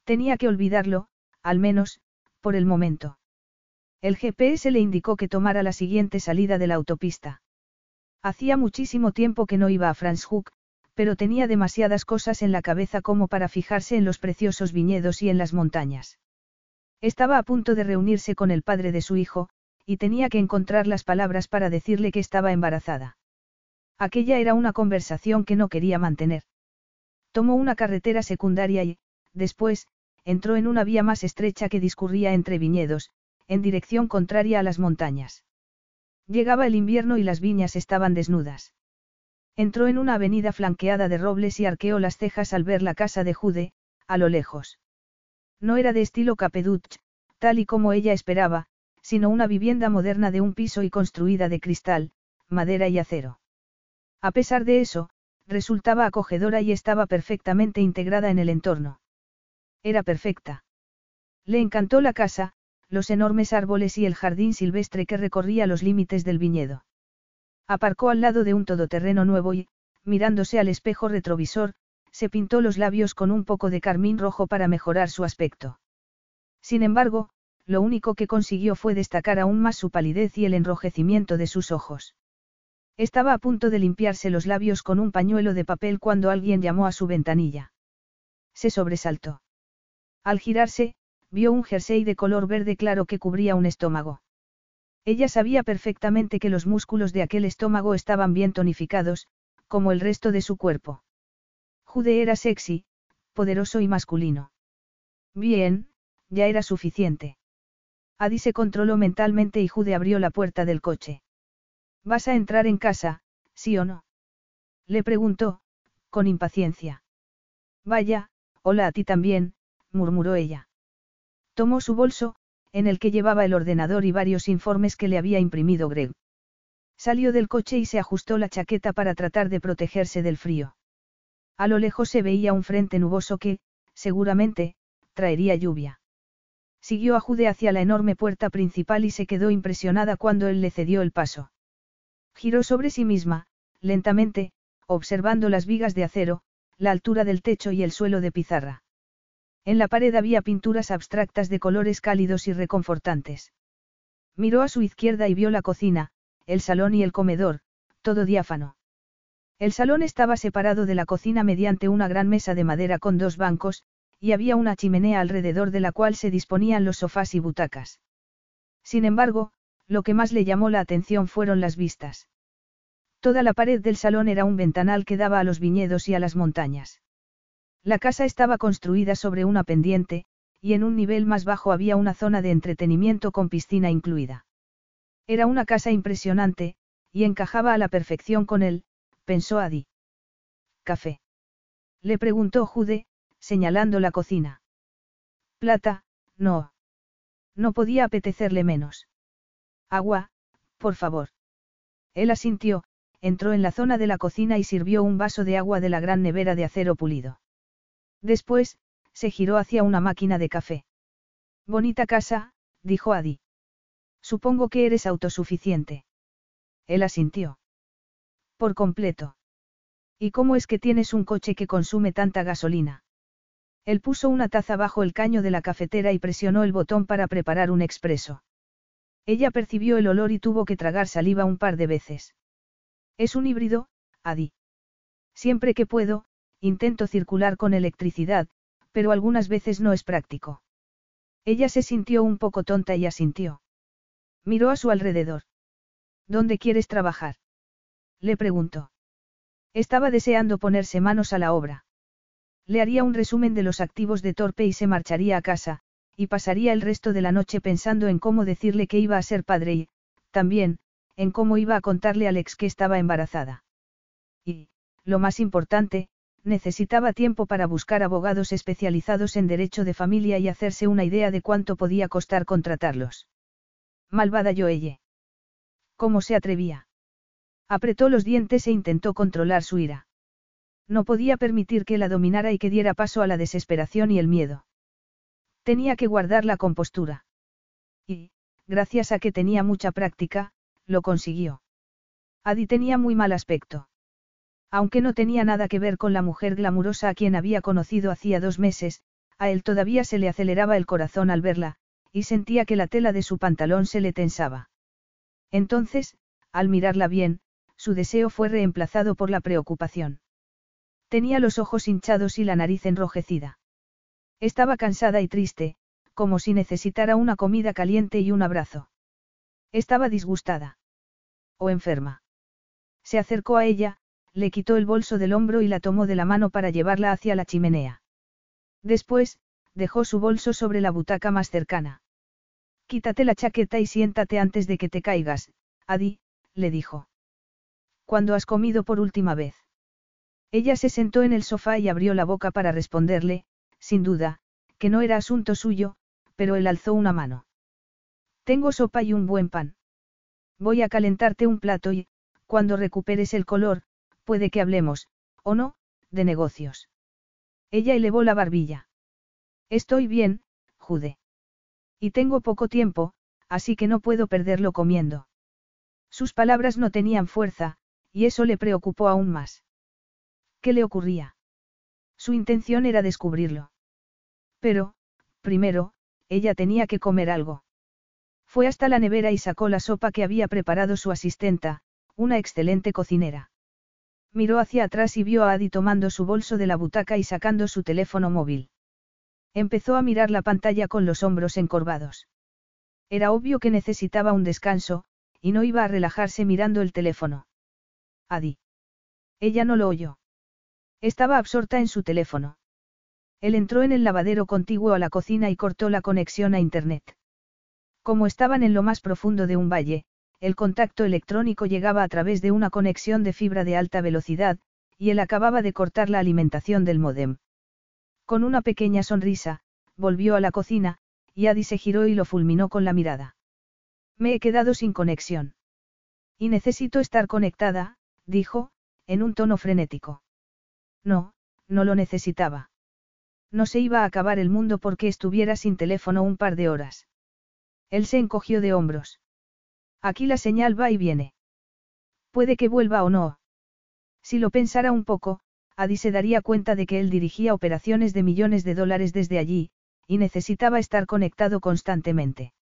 Tenía que olvidarlo, al menos, por el momento. El GPS le indicó que tomara la siguiente salida de la autopista. Hacía muchísimo tiempo que no iba a Franschhoek, pero tenía demasiadas cosas en la cabeza como para fijarse en los preciosos viñedos y en las montañas. Estaba a punto de reunirse con el padre de su hijo, y tenía que encontrar las palabras para decirle que estaba embarazada. Aquella era una conversación que no quería mantener. Tomó una carretera secundaria y, después, entró en una vía más estrecha que discurría entre viñedos, en dirección contraria a las montañas. Llegaba el invierno y las viñas estaban desnudas. Entró en una avenida flanqueada de robles y arqueó las cejas al ver la casa de Jude, a lo lejos. No era de estilo Capeduch, tal y como ella esperaba, sino una vivienda moderna de un piso y construida de cristal, madera y acero. A pesar de eso, resultaba acogedora y estaba perfectamente integrada en el entorno. Era perfecta. Le encantó la casa, los enormes árboles y el jardín silvestre que recorría los límites del viñedo. Aparcó al lado de un todoterreno nuevo y, mirándose al espejo retrovisor, se pintó los labios con un poco de carmín rojo para mejorar su aspecto. Sin embargo, lo único que consiguió fue destacar aún más su palidez y el enrojecimiento de sus ojos. Estaba a punto de limpiarse los labios con un pañuelo de papel cuando alguien llamó a su ventanilla. Se sobresaltó. Al girarse, vio un jersey de color verde claro que cubría un estómago. Ella sabía perfectamente que los músculos de aquel estómago estaban bien tonificados, como el resto de su cuerpo. Jude era sexy, poderoso y masculino. Bien, ya era suficiente. Adi se controló mentalmente y Jude abrió la puerta del coche. ¿Vas a entrar en casa, sí o no? Le preguntó, con impaciencia. Vaya, hola a ti también, murmuró ella. Tomó su bolso, en el que llevaba el ordenador y varios informes que le había imprimido Greg. Salió del coche y se ajustó la chaqueta para tratar de protegerse del frío. A lo lejos se veía un frente nuboso que, seguramente, traería lluvia. Siguió a Jude hacia la enorme puerta principal y se quedó impresionada cuando él le cedió el paso. Giró sobre sí misma, lentamente, observando las vigas de acero, la altura del techo y el suelo de pizarra. En la pared había pinturas abstractas de colores cálidos y reconfortantes. Miró a su izquierda y vio la cocina, el salón y el comedor, todo diáfano. El salón estaba separado de la cocina mediante una gran mesa de madera con dos bancos, y había una chimenea alrededor de la cual se disponían los sofás y butacas. Sin embargo, lo que más le llamó la atención fueron las vistas. Toda la pared del salón era un ventanal que daba a los viñedos y a las montañas. La casa estaba construida sobre una pendiente, y en un nivel más bajo había una zona de entretenimiento con piscina incluida. Era una casa impresionante, y encajaba a la perfección con él, pensó Adi. ¿Café? Le preguntó Jude, señalando la cocina. Plata, no. No podía apetecerle menos. Agua, por favor. Él asintió, entró en la zona de la cocina y sirvió un vaso de agua de la gran nevera de acero pulido. Después, se giró hacia una máquina de café. Bonita casa, dijo Adi. Supongo que eres autosuficiente. Él asintió. Por completo. ¿Y cómo es que tienes un coche que consume tanta gasolina? Él puso una taza bajo el caño de la cafetera y presionó el botón para preparar un expreso. Ella percibió el olor y tuvo que tragar saliva un par de veces. Es un híbrido, Adi. Siempre que puedo, intento circular con electricidad, pero algunas veces no es práctico. Ella se sintió un poco tonta y asintió. Miró a su alrededor. ¿Dónde quieres trabajar? Le preguntó. Estaba deseando ponerse manos a la obra. Le haría un resumen de los activos de Torpe y se marcharía a casa, y pasaría el resto de la noche pensando en cómo decirle que iba a ser padre y, también, en cómo iba a contarle a Alex que estaba embarazada. Y, lo más importante, necesitaba tiempo para buscar abogados especializados en derecho de familia y hacerse una idea de cuánto podía costar contratarlos. Malvada Joelle. ¿Cómo se atrevía? Apretó los dientes e intentó controlar su ira. No podía permitir que la dominara y que diera paso a la desesperación y el miedo. Tenía que guardar la compostura. Y, gracias a que tenía mucha práctica, lo consiguió. Adi tenía muy mal aspecto. Aunque no tenía nada que ver con la mujer glamurosa a quien había conocido hacía dos meses, a él todavía se le aceleraba el corazón al verla, y sentía que la tela de su pantalón se le tensaba. Entonces, al mirarla bien, su deseo fue reemplazado por la preocupación. Tenía los ojos hinchados y la nariz enrojecida. Estaba cansada y triste, como si necesitara una comida caliente y un abrazo. Estaba disgustada. O enferma. Se acercó a ella, le quitó el bolso del hombro y la tomó de la mano para llevarla hacia la chimenea. Después, dejó su bolso sobre la butaca más cercana. Quítate la chaqueta y siéntate antes de que te caigas, Adi, le dijo. ¿Cuándo has comido por última vez? Ella se sentó en el sofá y abrió la boca para responderle, sin duda, que no era asunto suyo, pero él alzó una mano. Tengo sopa y un buen pan. Voy a calentarte un plato y, cuando recuperes el color, puede que hablemos, o no, de negocios. Ella elevó la barbilla. Estoy bien, Jude. Y tengo poco tiempo, así que no puedo perderlo comiendo. Sus palabras no tenían fuerza, y eso le preocupó aún más. ¿Qué le ocurría? Su intención era descubrirlo. Pero, primero, ella tenía que comer algo. Fue hasta la nevera y sacó la sopa que había preparado su asistenta, una excelente cocinera. Miró hacia atrás y vio a Adi tomando su bolso de la butaca y sacando su teléfono móvil. Empezó a mirar la pantalla con los hombros encorvados. Era obvio que necesitaba un descanso, y no iba a relajarse mirando el teléfono. Adi. Ella no lo oyó. Estaba absorta en su teléfono. Él entró en el lavadero contiguo a la cocina y cortó la conexión a Internet. Como estaban en lo más profundo de un valle, el contacto electrónico llegaba a través de una conexión de fibra de alta velocidad, y él acababa de cortar la alimentación del modem. Con una pequeña sonrisa, volvió a la cocina, y Adi se giró y lo fulminó con la mirada. Me he quedado sin conexión. Y necesito estar conectada, dijo, en un tono frenético. No, no lo necesitaba. No se iba a acabar el mundo porque estuviera sin teléfono un par de horas. Él se encogió de hombros. Aquí la señal va y viene. Puede que vuelva o no. Si lo pensara un poco, Adi se daría cuenta de que él dirigía operaciones de millones de dólares desde allí, y necesitaba estar conectado constantemente.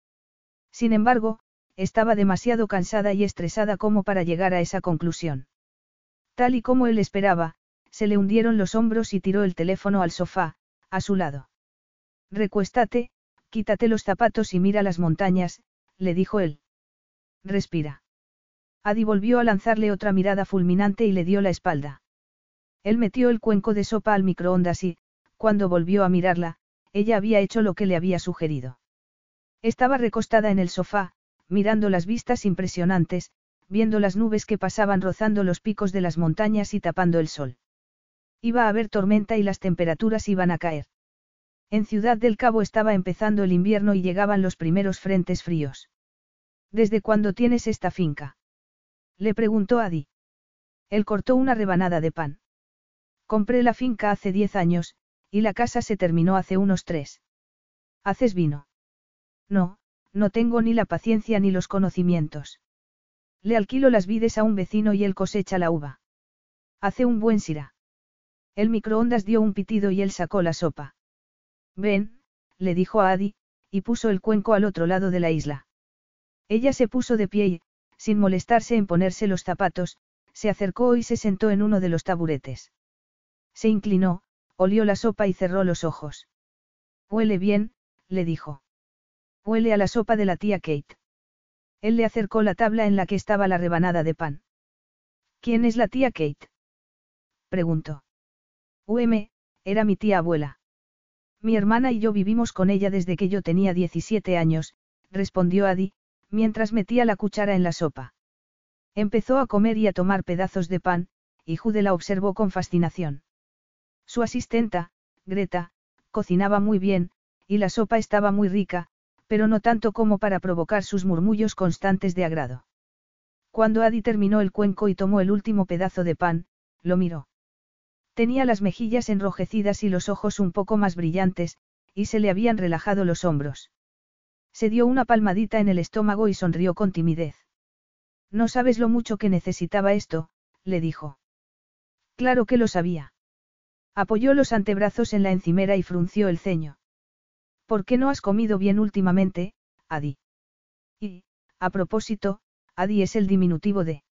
Sin embargo, estaba demasiado cansada y estresada como para llegar a esa conclusión. Tal y como él esperaba, se le hundieron los hombros y tiró el teléfono al sofá, a su lado. Recuéstate, quítate los zapatos y mira las montañas, le dijo él. Respira. Adi volvió a lanzarle otra mirada fulminante y le dio la espalda. Él metió el cuenco de sopa al microondas y, cuando volvió a mirarla, ella había hecho lo que le había sugerido. Estaba recostada en el sofá, mirando las vistas impresionantes, viendo las nubes que pasaban rozando los picos de las montañas y tapando el sol. Iba a haber tormenta y las temperaturas iban a caer. En Ciudad del Cabo estaba empezando el invierno y llegaban los primeros frentes fríos. ¿Desde cuándo tienes esta finca? Le preguntó Adi. Él cortó una rebanada de pan. Compré la finca hace diez años, y la casa se terminó hace unos tres. ¿Haces vino? No, no tengo ni la paciencia ni los conocimientos. Le alquilo las vides a un vecino y él cosecha la uva. Hace un buen sirá. El microondas dio un pitido y él sacó la sopa. Ven, le dijo a Adi, y puso el cuenco al otro lado de la isla. Ella se puso de pie y, sin molestarse en ponerse los zapatos, se acercó y se sentó en uno de los taburetes. Se inclinó, olió la sopa y cerró los ojos. Huele bien, le dijo. Huele a la sopa de la tía Kate. Él le acercó la tabla en la que estaba la rebanada de pan. ¿Quién es la tía Kate? preguntó. UM, era mi tía abuela. Mi hermana y yo vivimos con ella desde que yo tenía 17 años, respondió Adi, mientras metía la cuchara en la sopa. Empezó a comer y a tomar pedazos de pan, y Jude la observó con fascinación. Su asistenta, Greta, cocinaba muy bien, y la sopa estaba muy rica, pero no tanto como para provocar sus murmullos constantes de agrado. Cuando Adi terminó el cuenco y tomó el último pedazo de pan, lo miró. Tenía las mejillas enrojecidas y los ojos un poco más brillantes, y se le habían relajado los hombros. Se dio una palmadita en el estómago y sonrió con timidez. No sabes lo mucho que necesitaba esto, le dijo. Claro que lo sabía. Apoyó los antebrazos en la encimera y frunció el ceño. ¿Por qué no has comido bien últimamente, Adi? Y, a propósito, Adi es el diminutivo de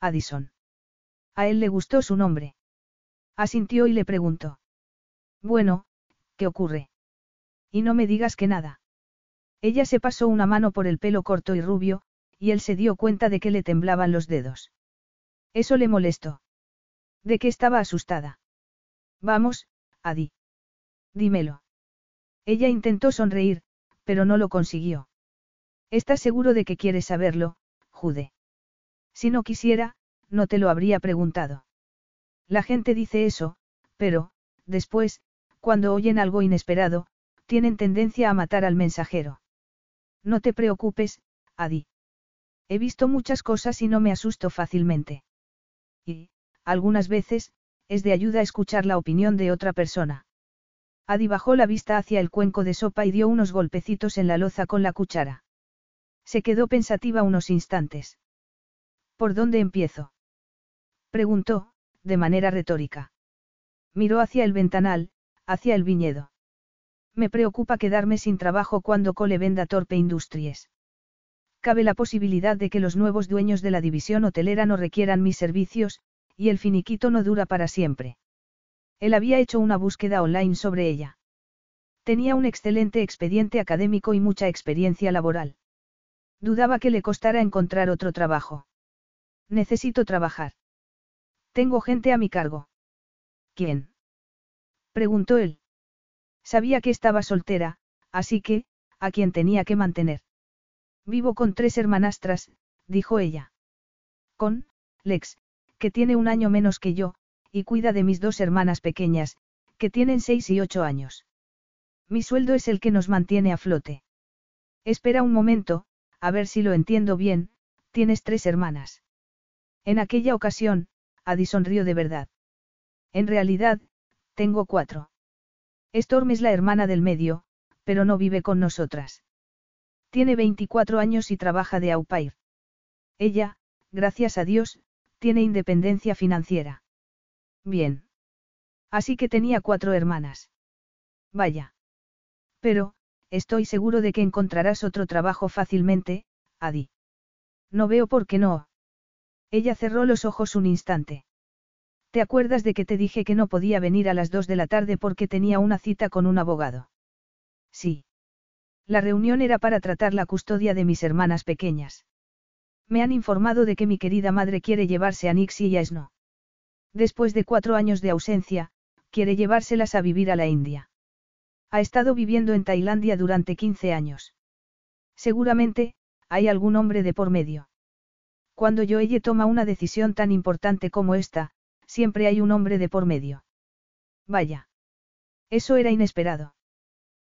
Addison. A él le gustó su nombre. Asintió y le preguntó. Bueno, ¿qué ocurre? Y no me digas que nada. Ella se pasó una mano por el pelo corto y rubio, y él se dio cuenta de que le temblaban los dedos. Eso le molestó. De que estaba asustada. Vamos, Adi. Dímelo. Ella intentó sonreír, pero no lo consiguió. ¿Estás seguro de que quieres saberlo, Jude? Si no quisiera, no te lo habría preguntado. La gente dice eso, pero, después, cuando oyen algo inesperado, tienen tendencia a matar al mensajero. No te preocupes, Adi. He visto muchas cosas y no me asusto fácilmente. Y, algunas veces, es de ayuda escuchar la opinión de otra persona. Adi bajó la vista hacia el cuenco de sopa y dio unos golpecitos en la loza con la cuchara. Se quedó pensativa unos instantes. ¿Por dónde empiezo? Preguntó, de manera retórica. Miró hacia el ventanal, hacia el viñedo. Me preocupa quedarme sin trabajo cuando Cole venda Torpe Industries. Cabe la posibilidad de que los nuevos dueños de la división hotelera no requieran mis servicios, y el finiquito no dura para siempre. Él había hecho una búsqueda online sobre ella. Tenía un excelente expediente académico y mucha experiencia laboral. Dudaba que le costara encontrar otro trabajo. Necesito trabajar. Tengo gente a mi cargo. ¿Quién? preguntó él. Sabía que estaba soltera, así que, a quien tenía que mantener. Vivo con tres hermanastras, dijo ella. Con, Lex, que tiene un año menos que yo, y cuida de mis dos hermanas pequeñas, que tienen seis y ocho años. Mi sueldo es el que nos mantiene a flote. Espera un momento, a ver si lo entiendo bien, tienes tres hermanas. En aquella ocasión, Adi sonrió de verdad. En realidad, tengo cuatro. Storm es la hermana del medio, pero no vive con nosotras. Tiene 24 años y trabaja de au pair. Ella, gracias a Dios, tiene independencia financiera. Bien. Así que tenía cuatro hermanas. Vaya. Pero, estoy seguro de que encontrarás otro trabajo fácilmente, Adi. No veo por qué no. Ella cerró los ojos un instante. ¿Te acuerdas de que te dije que no podía venir a las dos de la tarde porque tenía una cita con un abogado? Sí. La reunión era para tratar la custodia de mis hermanas pequeñas. Me han informado de que mi querida madre quiere llevarse a Nixie y a Snow. Después de cuatro años de ausencia, quiere llevárselas a vivir a la India. Ha estado viviendo en Tailandia durante 15 años. Seguramente, hay algún hombre de por medio. Cuando Joelle toma una decisión tan importante como esta, siempre hay un hombre de por medio. Vaya. Eso era inesperado.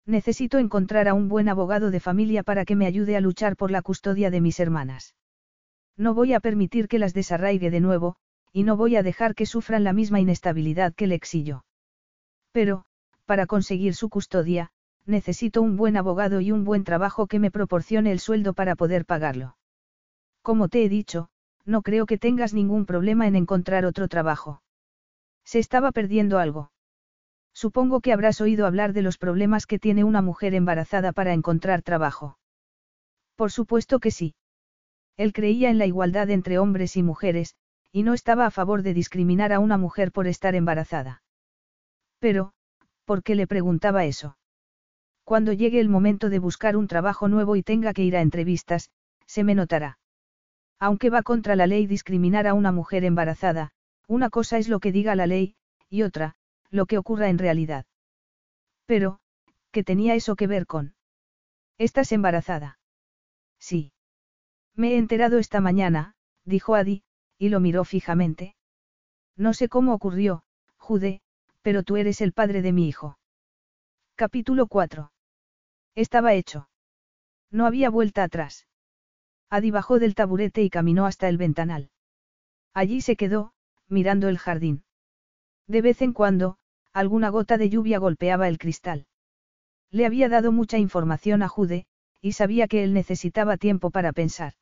Necesito encontrar a un buen abogado de familia para que me ayude a luchar por la custodia de mis hermanas. No voy a permitir que las desarraigue de nuevo, y no voy a dejar que sufran la misma inestabilidad que Lex y yo. Pero, para conseguir su custodia, necesito un buen abogado y un buen trabajo que me proporcione el sueldo para poder pagarlo. Como te he dicho, no creo que tengas ningún problema en encontrar otro trabajo. Se estaba perdiendo algo. Supongo que habrás oído hablar de los problemas que tiene una mujer embarazada para encontrar trabajo. Por supuesto que sí. Él creía en la igualdad entre hombres y mujeres, y no estaba a favor de discriminar a una mujer por estar embarazada. Pero, ¿por qué le preguntaba eso? Cuando llegue el momento de buscar un trabajo nuevo y tenga que ir a entrevistas, se me notará. Aunque va contra la ley discriminar a una mujer embarazada, una cosa es lo que diga la ley, y otra, lo que ocurra en realidad. Pero, ¿qué tenía eso que ver con? ¿Estás embarazada? Sí. Me he enterado esta mañana, dijo Adi, y lo miró fijamente. No sé cómo ocurrió, Jude, pero tú eres el padre de mi hijo. Capítulo 4. Estaba hecho. No había vuelta atrás. Adi bajó del taburete y caminó hasta el ventanal. Allí se quedó, mirando el jardín. De vez en cuando, alguna gota de lluvia golpeaba el cristal. Le había dado mucha información a Jude, y sabía que él necesitaba tiempo para pensar.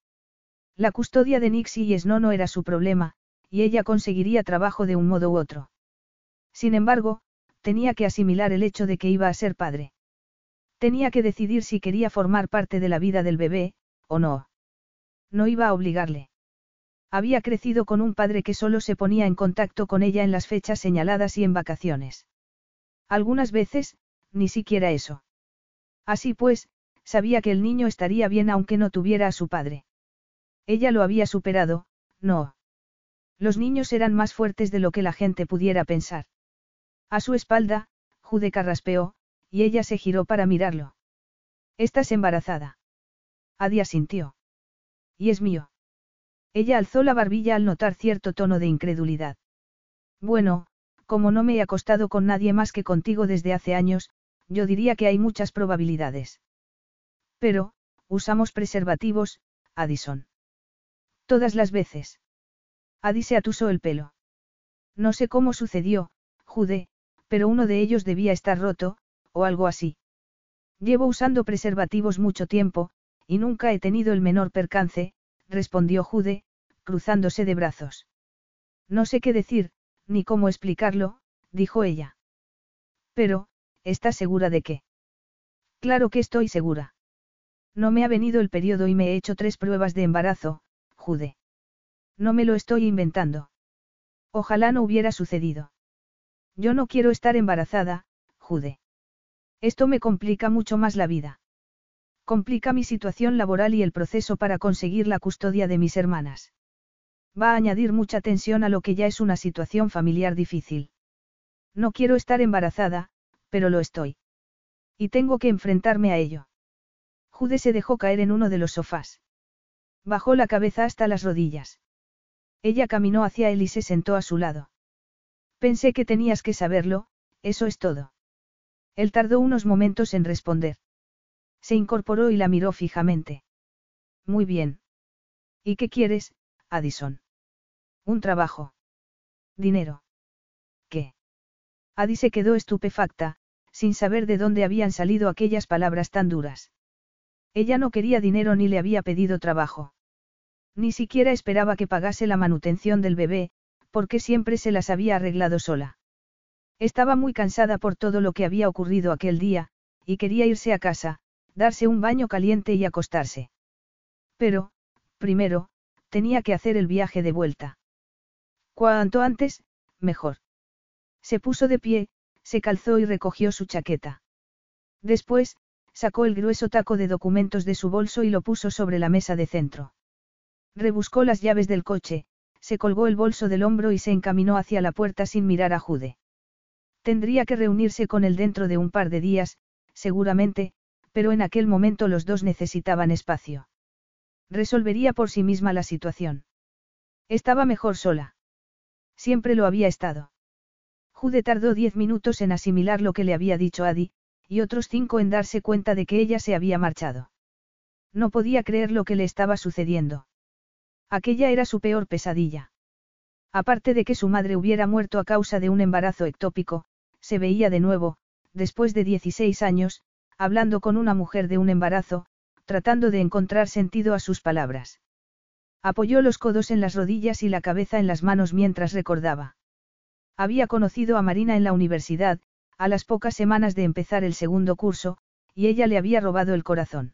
La custodia de Nixie y Snow no era su problema, y ella conseguiría trabajo de un modo u otro. Sin embargo, tenía que asimilar el hecho de que iba a ser padre. Tenía que decidir si quería formar parte de la vida del bebé, o no. No iba a obligarle. Había crecido con un padre que solo se ponía en contacto con ella en las fechas señaladas y en vacaciones. Algunas veces, ni siquiera eso. Así pues, sabía que el niño estaría bien aunque no tuviera a su padre. Ella lo había superado, no. Los niños eran más fuertes de lo que la gente pudiera pensar. A su espalda, Jude carraspeó, y ella se giró para mirarlo. Estás embarazada. Adia sintió. Y es mío. Ella alzó la barbilla al notar cierto tono de incredulidad. Bueno, como no me he acostado con nadie más que contigo desde hace años, yo diría que hay muchas probabilidades. Pero, usamos preservativos, Addison. Todas las veces. Adi se atusó el pelo. No sé cómo sucedió, Jude, pero uno de ellos debía estar roto, o algo así. Llevo usando preservativos mucho tiempo, y nunca he tenido el menor percance, respondió Jude, cruzándose de brazos. No sé qué decir, ni cómo explicarlo, dijo ella. Pero, ¿estás segura de qué? Claro que estoy segura. No me ha venido el periodo y me he hecho tres pruebas de embarazo, Jude. No me lo estoy inventando. Ojalá no hubiera sucedido. Yo no quiero estar embarazada, Jude. Esto me complica mucho más la vida. Complica mi situación laboral y el proceso para conseguir la custodia de mis hermanas. Va a añadir mucha tensión a lo que ya es una situación familiar difícil. No quiero estar embarazada, pero lo estoy. Y tengo que enfrentarme a ello. Jude se dejó caer en uno de los sofás. Bajó la cabeza hasta las rodillas. Ella caminó hacia él y se sentó a su lado. Pensé que tenías que saberlo, eso es todo. Él tardó unos momentos en responder. Se incorporó y la miró fijamente. Muy bien. ¿Y qué quieres, Addison? Un trabajo. Dinero. ¿Qué? Addie se quedó estupefacta, sin saber de dónde habían salido aquellas palabras tan duras. Ella no quería dinero ni le había pedido trabajo. Ni siquiera esperaba que pagase la manutención del bebé, porque siempre se las había arreglado sola. Estaba muy cansada por todo lo que había ocurrido aquel día, y quería irse a casa, darse un baño caliente y acostarse. Pero, primero, tenía que hacer el viaje de vuelta. Cuanto antes, mejor. Se puso de pie, se calzó y recogió su chaqueta. Después, sacó el grueso taco de documentos de su bolso y lo puso sobre la mesa de centro. Rebuscó las llaves del coche, se colgó el bolso del hombro y se encaminó hacia la puerta sin mirar a Jude. Tendría que reunirse con él dentro de un par de días, seguramente, pero en aquel momento los dos necesitaban espacio. Resolvería por sí misma la situación. Estaba mejor sola. Siempre lo había estado. Jude tardó diez minutos en asimilar lo que le había dicho Adi, y otros cinco en darse cuenta de que ella se había marchado. No podía creer lo que le estaba sucediendo. Aquella era su peor pesadilla. Aparte de que su madre hubiera muerto a causa de un embarazo ectópico, se veía de nuevo, después de 16 años, hablando con una mujer de un embarazo, tratando de encontrar sentido a sus palabras. Apoyó los codos en las rodillas y la cabeza en las manos mientras recordaba. Había conocido a Marina en la universidad, a las pocas semanas de empezar el segundo curso, y ella le había robado el corazón.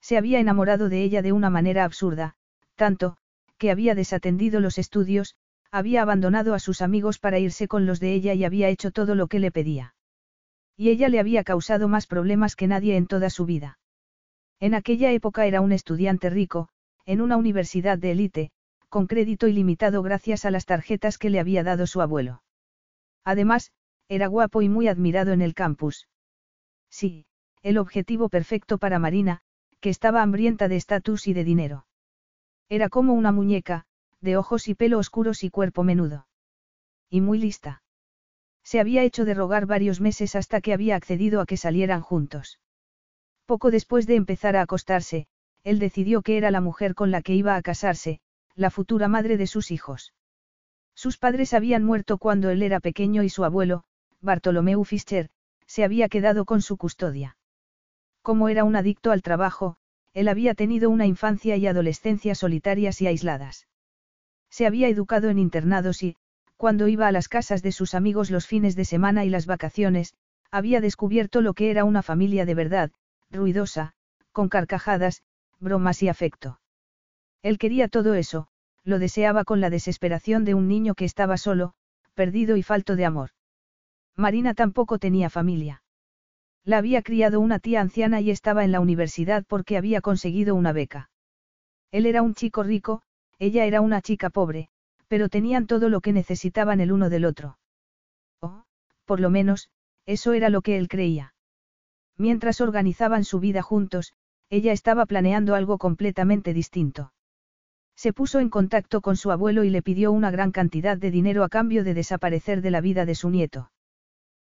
Se había enamorado de ella de una manera absurda, tanto, que había desatendido los estudios, había abandonado a sus amigos para irse con los de ella y había hecho todo lo que le pedía. Y ella le había causado más problemas que nadie en toda su vida. En aquella época era un estudiante rico, en una universidad de élite, con crédito ilimitado gracias a las tarjetas que le había dado su abuelo. Además, era guapo y muy admirado en el campus. Sí, el objetivo perfecto para Marina, que estaba hambrienta de estatus y de dinero. Era como una muñeca, de ojos y pelo oscuros y cuerpo menudo. Y muy lista. Se había hecho de rogar varios meses hasta que había accedido a que salieran juntos. Poco después de empezar a acostarse, él decidió que era la mujer con la que iba a casarse, la futura madre de sus hijos. Sus padres habían muerto cuando él era pequeño y su abuelo, Bartolomeu Fischer, se había quedado con su custodia. Como era un adicto al trabajo, él había tenido una infancia y adolescencia solitarias y aisladas. Se había educado en internados y, cuando iba a las casas de sus amigos los fines de semana y las vacaciones, había descubierto lo que era una familia de verdad, ruidosa, con carcajadas, bromas y afecto. Él quería todo eso, lo deseaba con la desesperación de un niño que estaba solo, perdido y falto de amor. Marina tampoco tenía familia. La había criado una tía anciana y estaba en la universidad porque había conseguido una beca. Él era un chico rico, ella era una chica pobre, pero tenían todo lo que necesitaban el uno del otro. O, por lo menos, eso era lo que él creía. Mientras organizaban su vida juntos, ella estaba planeando algo completamente distinto. Se puso en contacto con su abuelo y le pidió una gran cantidad de dinero a cambio de desaparecer de la vida de su nieto.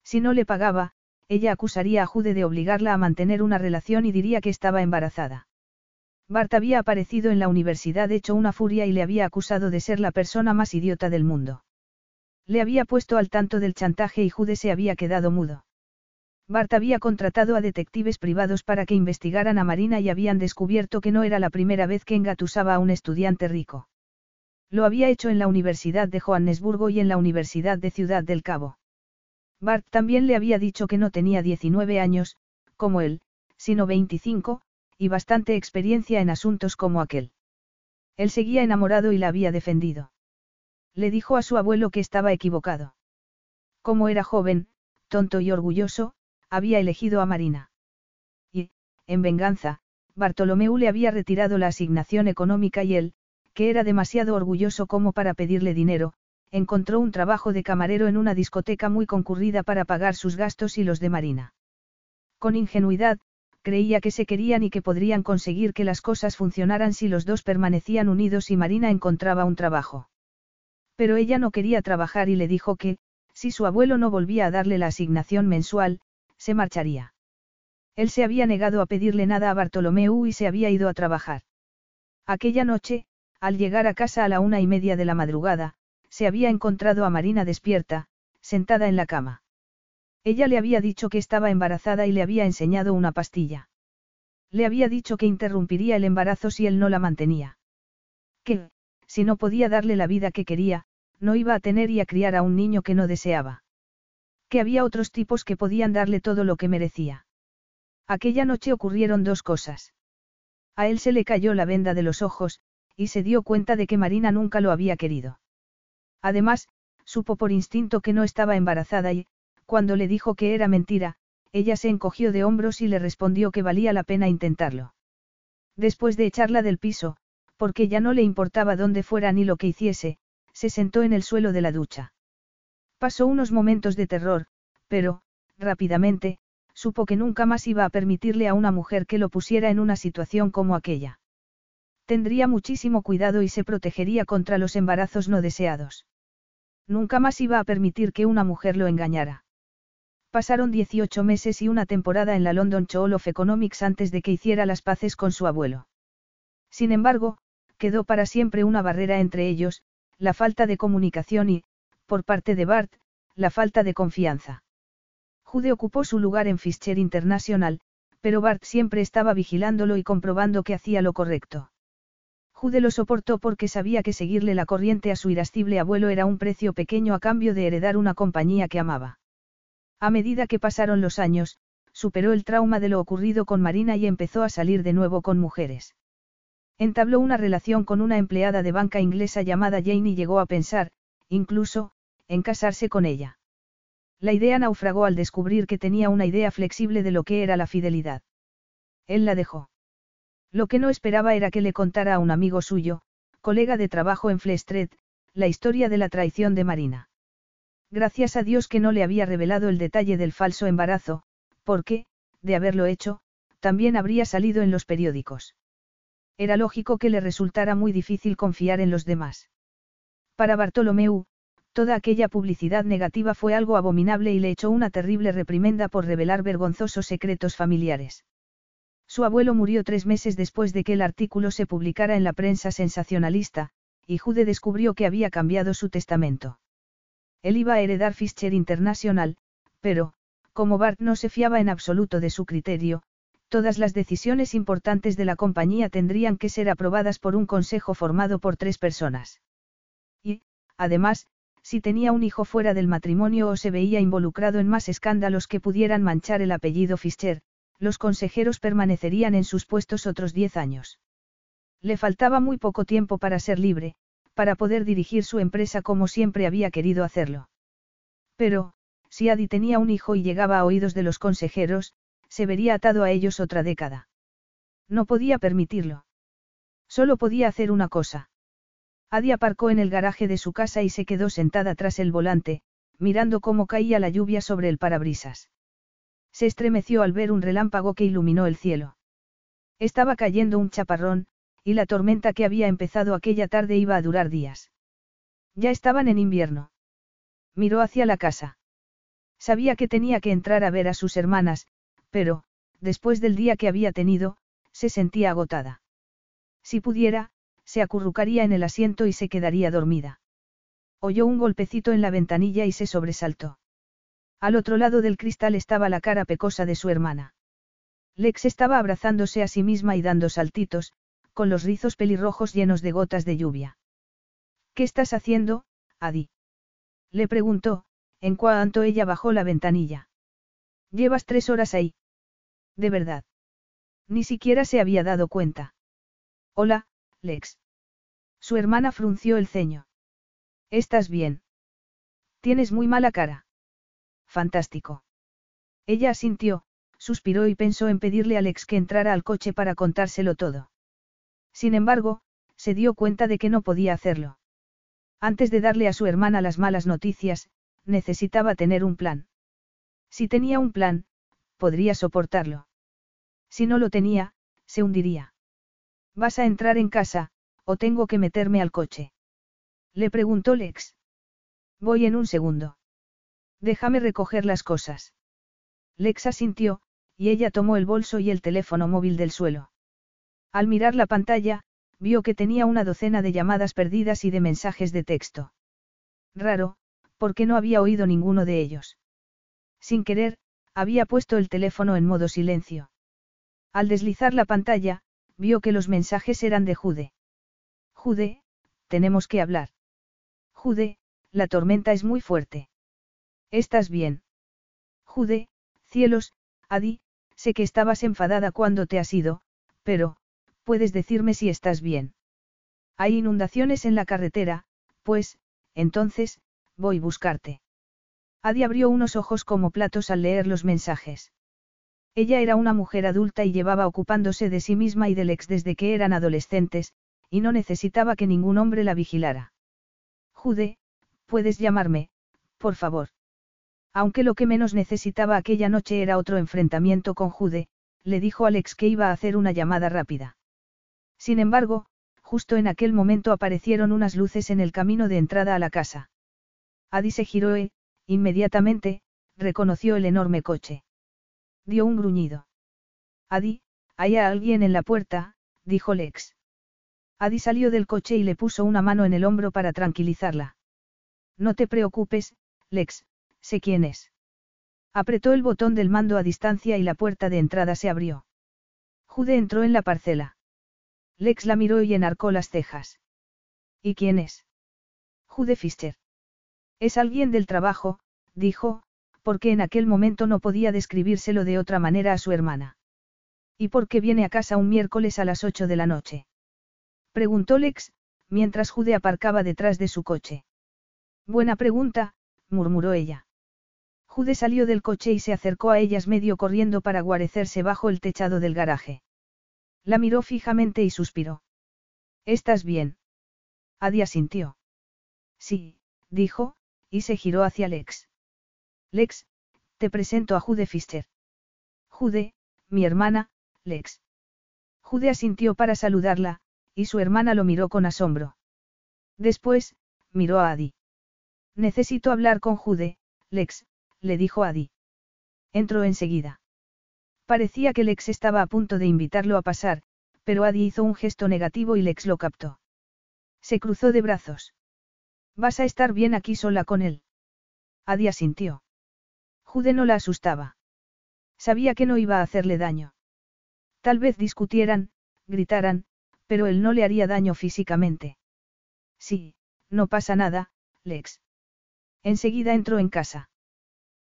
Si no le pagaba, ella acusaría a Jude de obligarla a mantener una relación y diría que estaba embarazada. Bart había aparecido en la universidad hecho una furia y le había acusado de ser la persona más idiota del mundo. Le había puesto al tanto del chantaje y Jude se había quedado mudo. Bart había contratado a detectives privados para que investigaran a Marina y habían descubierto que no era la primera vez que engatusaba a un estudiante rico. Lo había hecho en la Universidad de Johannesburgo y en la Universidad de Ciudad del Cabo. Bart también le había dicho que no tenía 19 años, como él, sino 25, y bastante experiencia en asuntos como aquel. Él seguía enamorado y la había defendido. Le dijo a su abuelo que estaba equivocado. Como era joven, tonto y orgulloso, había elegido a Marina. Y, en venganza, Bartolomeu le había retirado la asignación económica y él, que era demasiado orgulloso como para pedirle dinero, encontró un trabajo de camarero en una discoteca muy concurrida para pagar sus gastos y los de Marina. Con ingenuidad, creía que se querían y que podrían conseguir que las cosas funcionaran si los dos permanecían unidos y Marina encontraba un trabajo. Pero ella no quería trabajar y le dijo que, si su abuelo no volvía a darle la asignación mensual, se marcharía. Él se había negado a pedirle nada a Bartolomeu y se había ido a trabajar. Aquella noche, al llegar a casa a la una y media de la madrugada, se había encontrado a Marina despierta, sentada en la cama. Ella le había dicho que estaba embarazada y le había enseñado una pastilla. Le había dicho que interrumpiría el embarazo si él no la mantenía. Que, si no podía darle la vida que quería, no iba a tener y a criar a un niño que no deseaba que había otros tipos que podían darle todo lo que merecía. Aquella noche ocurrieron dos cosas. A él se le cayó la venda de los ojos, y se dio cuenta de que Marina nunca lo había querido. Además, supo por instinto que no estaba embarazada y, cuando le dijo que era mentira, ella se encogió de hombros y le respondió que valía la pena intentarlo. Después de echarla del piso, porque ya no le importaba dónde fuera ni lo que hiciese, se sentó en el suelo de la ducha. Pasó unos momentos de terror, pero, rápidamente, supo que nunca más iba a permitirle a una mujer que lo pusiera en una situación como aquella. Tendría muchísimo cuidado y se protegería contra los embarazos no deseados. Nunca más iba a permitir que una mujer lo engañara. Pasaron 18 meses y una temporada en la London School of Economics antes de que hiciera las paces con su abuelo. Sin embargo, quedó para siempre una barrera entre ellos, la falta de comunicación y, por parte de Bart, la falta de confianza. Jude ocupó su lugar en Fischer International, pero Bart siempre estaba vigilándolo y comprobando que hacía lo correcto. Jude lo soportó porque sabía que seguirle la corriente a su irascible abuelo era un precio pequeño a cambio de heredar una compañía que amaba. A medida que pasaron los años, superó el trauma de lo ocurrido con Marina y empezó a salir de nuevo con mujeres. Entabló una relación con una empleada de banca inglesa llamada Jane y llegó a pensar, incluso, en casarse con ella. La idea naufragó al descubrir que tenía una idea flexible de lo que era la fidelidad. Él la dejó. Lo que no esperaba era que le contara a un amigo suyo, colega de trabajo en Flestret, la historia de la traición de Marina. Gracias a Dios que no le había revelado el detalle del falso embarazo, porque, de haberlo hecho, también habría salido en los periódicos. Era lógico que le resultara muy difícil confiar en los demás. Para Bartolomeu, Toda aquella publicidad negativa fue algo abominable y le echó una terrible reprimenda por revelar vergonzosos secretos familiares. Su abuelo murió tres meses después de que el artículo se publicara en la prensa sensacionalista, y Jude descubrió que había cambiado su testamento. Él iba a heredar Fischer International, pero, como Bart no se fiaba en absoluto de su criterio, todas las decisiones importantes de la compañía tendrían que ser aprobadas por un consejo formado por tres personas. además, si tenía un hijo fuera del matrimonio o se veía involucrado en más escándalos que pudieran manchar el apellido Fischer, los consejeros permanecerían en sus puestos otros diez años. Le faltaba muy poco tiempo para ser libre, para poder dirigir su empresa como siempre había querido hacerlo. Pero, si Adi tenía un hijo y llegaba a oídos de los consejeros, se vería atado a ellos otra década. No podía permitirlo. Solo podía hacer una cosa. Adi aparcó en el garaje de su casa y se quedó sentada tras el volante, mirando cómo caía la lluvia sobre el parabrisas. Se estremeció al ver un relámpago que iluminó el cielo. Estaba cayendo un chaparrón, y la tormenta que había empezado aquella tarde iba a durar días. Ya estaban en invierno. Miró hacia la casa. Sabía que tenía que entrar a ver a sus hermanas, pero, después del día que había tenido, se sentía agotada. Si pudiera, se acurrucaría en el asiento y se quedaría dormida. Oyó un golpecito en la ventanilla y se sobresaltó. Al otro lado del cristal estaba la cara pecosa de su hermana. Lex estaba abrazándose a sí misma y dando saltitos, con los rizos pelirrojos llenos de gotas de lluvia. ¿Qué estás haciendo, Adi? Le preguntó, en cuanto ella bajó la ventanilla. Llevas tres horas ahí. De verdad. Ni siquiera se había dado cuenta. Hola, Lex. Su hermana frunció el ceño. ¿Estás bien? Tienes muy mala cara. Fantástico. Ella asintió, suspiró y pensó en pedirle a Lex que entrara al coche para contárselo todo. Sin embargo, se dio cuenta de que no podía hacerlo. Antes de darle a su hermana las malas noticias, necesitaba tener un plan. Si tenía un plan, podría soportarlo. Si no lo tenía, se hundiría. ¿Vas a entrar en casa, o tengo que meterme al coche? Le preguntó Lex. Voy en un segundo. Déjame recoger las cosas. Lex asintió, y ella tomó el bolso y el teléfono móvil del suelo. Al mirar la pantalla, vio que tenía una docena de llamadas perdidas y de mensajes de texto. Raro, porque no había oído ninguno de ellos. Sin querer, había puesto el teléfono en modo silencio. Al deslizar la pantalla, vio que los mensajes eran de Jude. Jude, tenemos que hablar. Jude, la tormenta es muy fuerte. ¿Estás bien? Jude, cielos, Adi, sé que estabas enfadada cuando te has ido, pero, puedes decirme si estás bien. Hay inundaciones en la carretera, pues, entonces, voy a buscarte. Adi abrió unos ojos como platos al leer los mensajes. Ella era una mujer adulta y llevaba ocupándose de sí misma y del ex desde que eran adolescentes, y no necesitaba que ningún hombre la vigilara. Jude, puedes llamarme, por favor. Aunque lo que menos necesitaba aquella noche era otro enfrentamiento con Jude, le dijo Alex que iba a hacer una llamada rápida. Sin embargo, justo en aquel momento aparecieron unas luces en el camino de entrada a la casa. Adi se giró e, inmediatamente, reconoció el enorme coche. Dio un gruñido. Adi, hay alguien en la puerta, dijo Lex. Adi salió del coche y le puso una mano en el hombro para tranquilizarla. No te preocupes, Lex, sé quién es. Apretó el botón del mando a distancia y la puerta de entrada se abrió. Jude entró en la parcela. Lex la miró y enarcó las cejas. ¿Y quién es? Jude Fischer. Es alguien del trabajo, dijo, porque en aquel momento no podía describírselo de otra manera a su hermana. ¿Y por qué viene a casa un miércoles a las ocho de la noche? Preguntó Lex, mientras Jude aparcaba detrás de su coche. Buena pregunta, murmuró ella. Jude salió del coche y se acercó a ellas medio corriendo para guarecerse bajo el techado del garaje. La miró fijamente y suspiró. ¿Estás bien? Adi sintió. Sí, dijo, y se giró hacia Lex. Lex, te presento a Jude Fischer. Jude, mi hermana, Lex. Jude asintió para saludarla, y su hermana lo miró con asombro. Después, miró a Adi. Necesito hablar con Jude, Lex, le dijo Adi. Entró enseguida. Parecía que Lex estaba a punto de invitarlo a pasar, pero Adi hizo un gesto negativo y Lex lo captó. Se cruzó de brazos. Vas a estar bien aquí sola con él. Adi asintió. Jude no la asustaba. Sabía que no iba a hacerle daño. Tal vez discutieran, gritaran, pero él no le haría daño físicamente. Sí, no pasa nada, Lex. Enseguida entró en casa.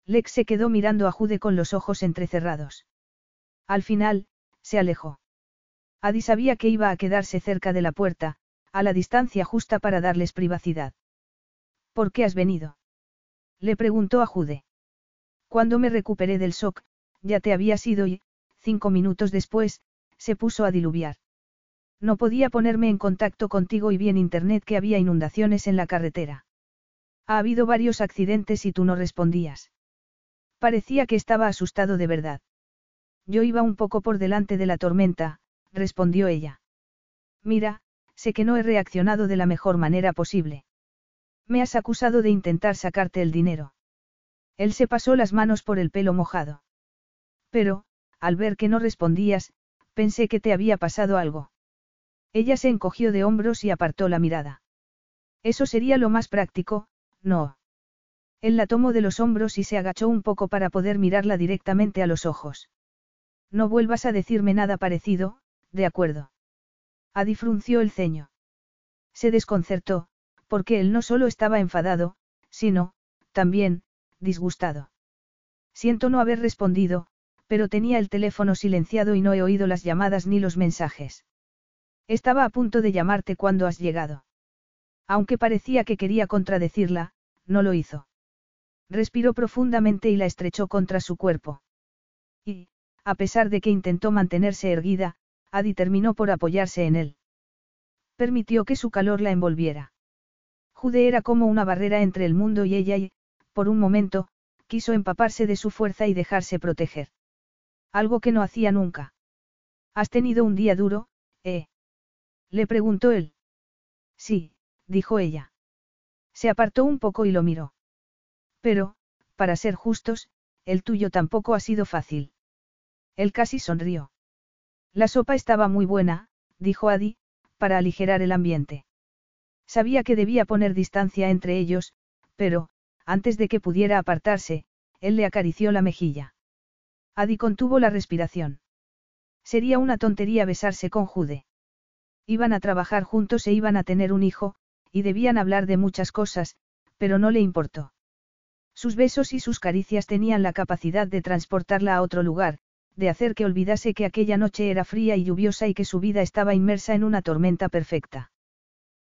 Lex se quedó mirando a Jude con los ojos entrecerrados. Al final, se alejó. Adi sabía que iba a quedarse cerca de la puerta, a la distancia justa para darles privacidad. ¿Por qué has venido? Le preguntó a Jude. Cuando me recuperé del shock, ya te habías ido y, cinco minutos después, se puso a diluviar. No podía ponerme en contacto contigo y vi en internet que había inundaciones en la carretera. Ha habido varios accidentes y tú no respondías. Parecía que estaba asustado de verdad. Yo iba un poco por delante de la tormenta, respondió ella. Mira, sé que no he reaccionado de la mejor manera posible. Me has acusado de intentar sacarte el dinero. Él se pasó las manos por el pelo mojado. Pero, al ver que no respondías, pensé que te había pasado algo. Ella se encogió de hombros y apartó la mirada. Eso sería lo más práctico, no. Él la tomó de los hombros y se agachó un poco para poder mirarla directamente a los ojos. No vuelvas a decirme nada parecido, de acuerdo. Adi frunció el ceño. Se desconcertó, porque él no solo estaba enfadado, sino, también, disgustado. Siento no haber respondido, pero tenía el teléfono silenciado y no he oído las llamadas ni los mensajes. Estaba a punto de llamarte cuando has llegado. Aunque parecía que quería contradecirla, no lo hizo. Respiró profundamente y la estrechó contra su cuerpo. Y, a pesar de que intentó mantenerse erguida, Adi terminó por apoyarse en él. Permitió que su calor la envolviera. Jude era como una barrera entre el mundo y ella y, por un momento, quiso empaparse de su fuerza y dejarse proteger. Algo que no hacía nunca. ¿Has tenido un día duro, eh? Le preguntó él. Sí, dijo ella. Se apartó un poco y lo miró. Pero, para ser justos, el tuyo tampoco ha sido fácil. Él casi sonrió. La sopa estaba muy buena, dijo Adi, para aligerar el ambiente. Sabía que debía poner distancia entre ellos, pero, antes de que pudiera apartarse, él le acarició la mejilla. Adi contuvo la respiración. Sería una tontería besarse con Jude. Iban a trabajar juntos e iban a tener un hijo, y debían hablar de muchas cosas, pero no le importó. Sus besos y sus caricias tenían la capacidad de transportarla a otro lugar, de hacer que olvidase que aquella noche era fría y lluviosa y que su vida estaba inmersa en una tormenta perfecta.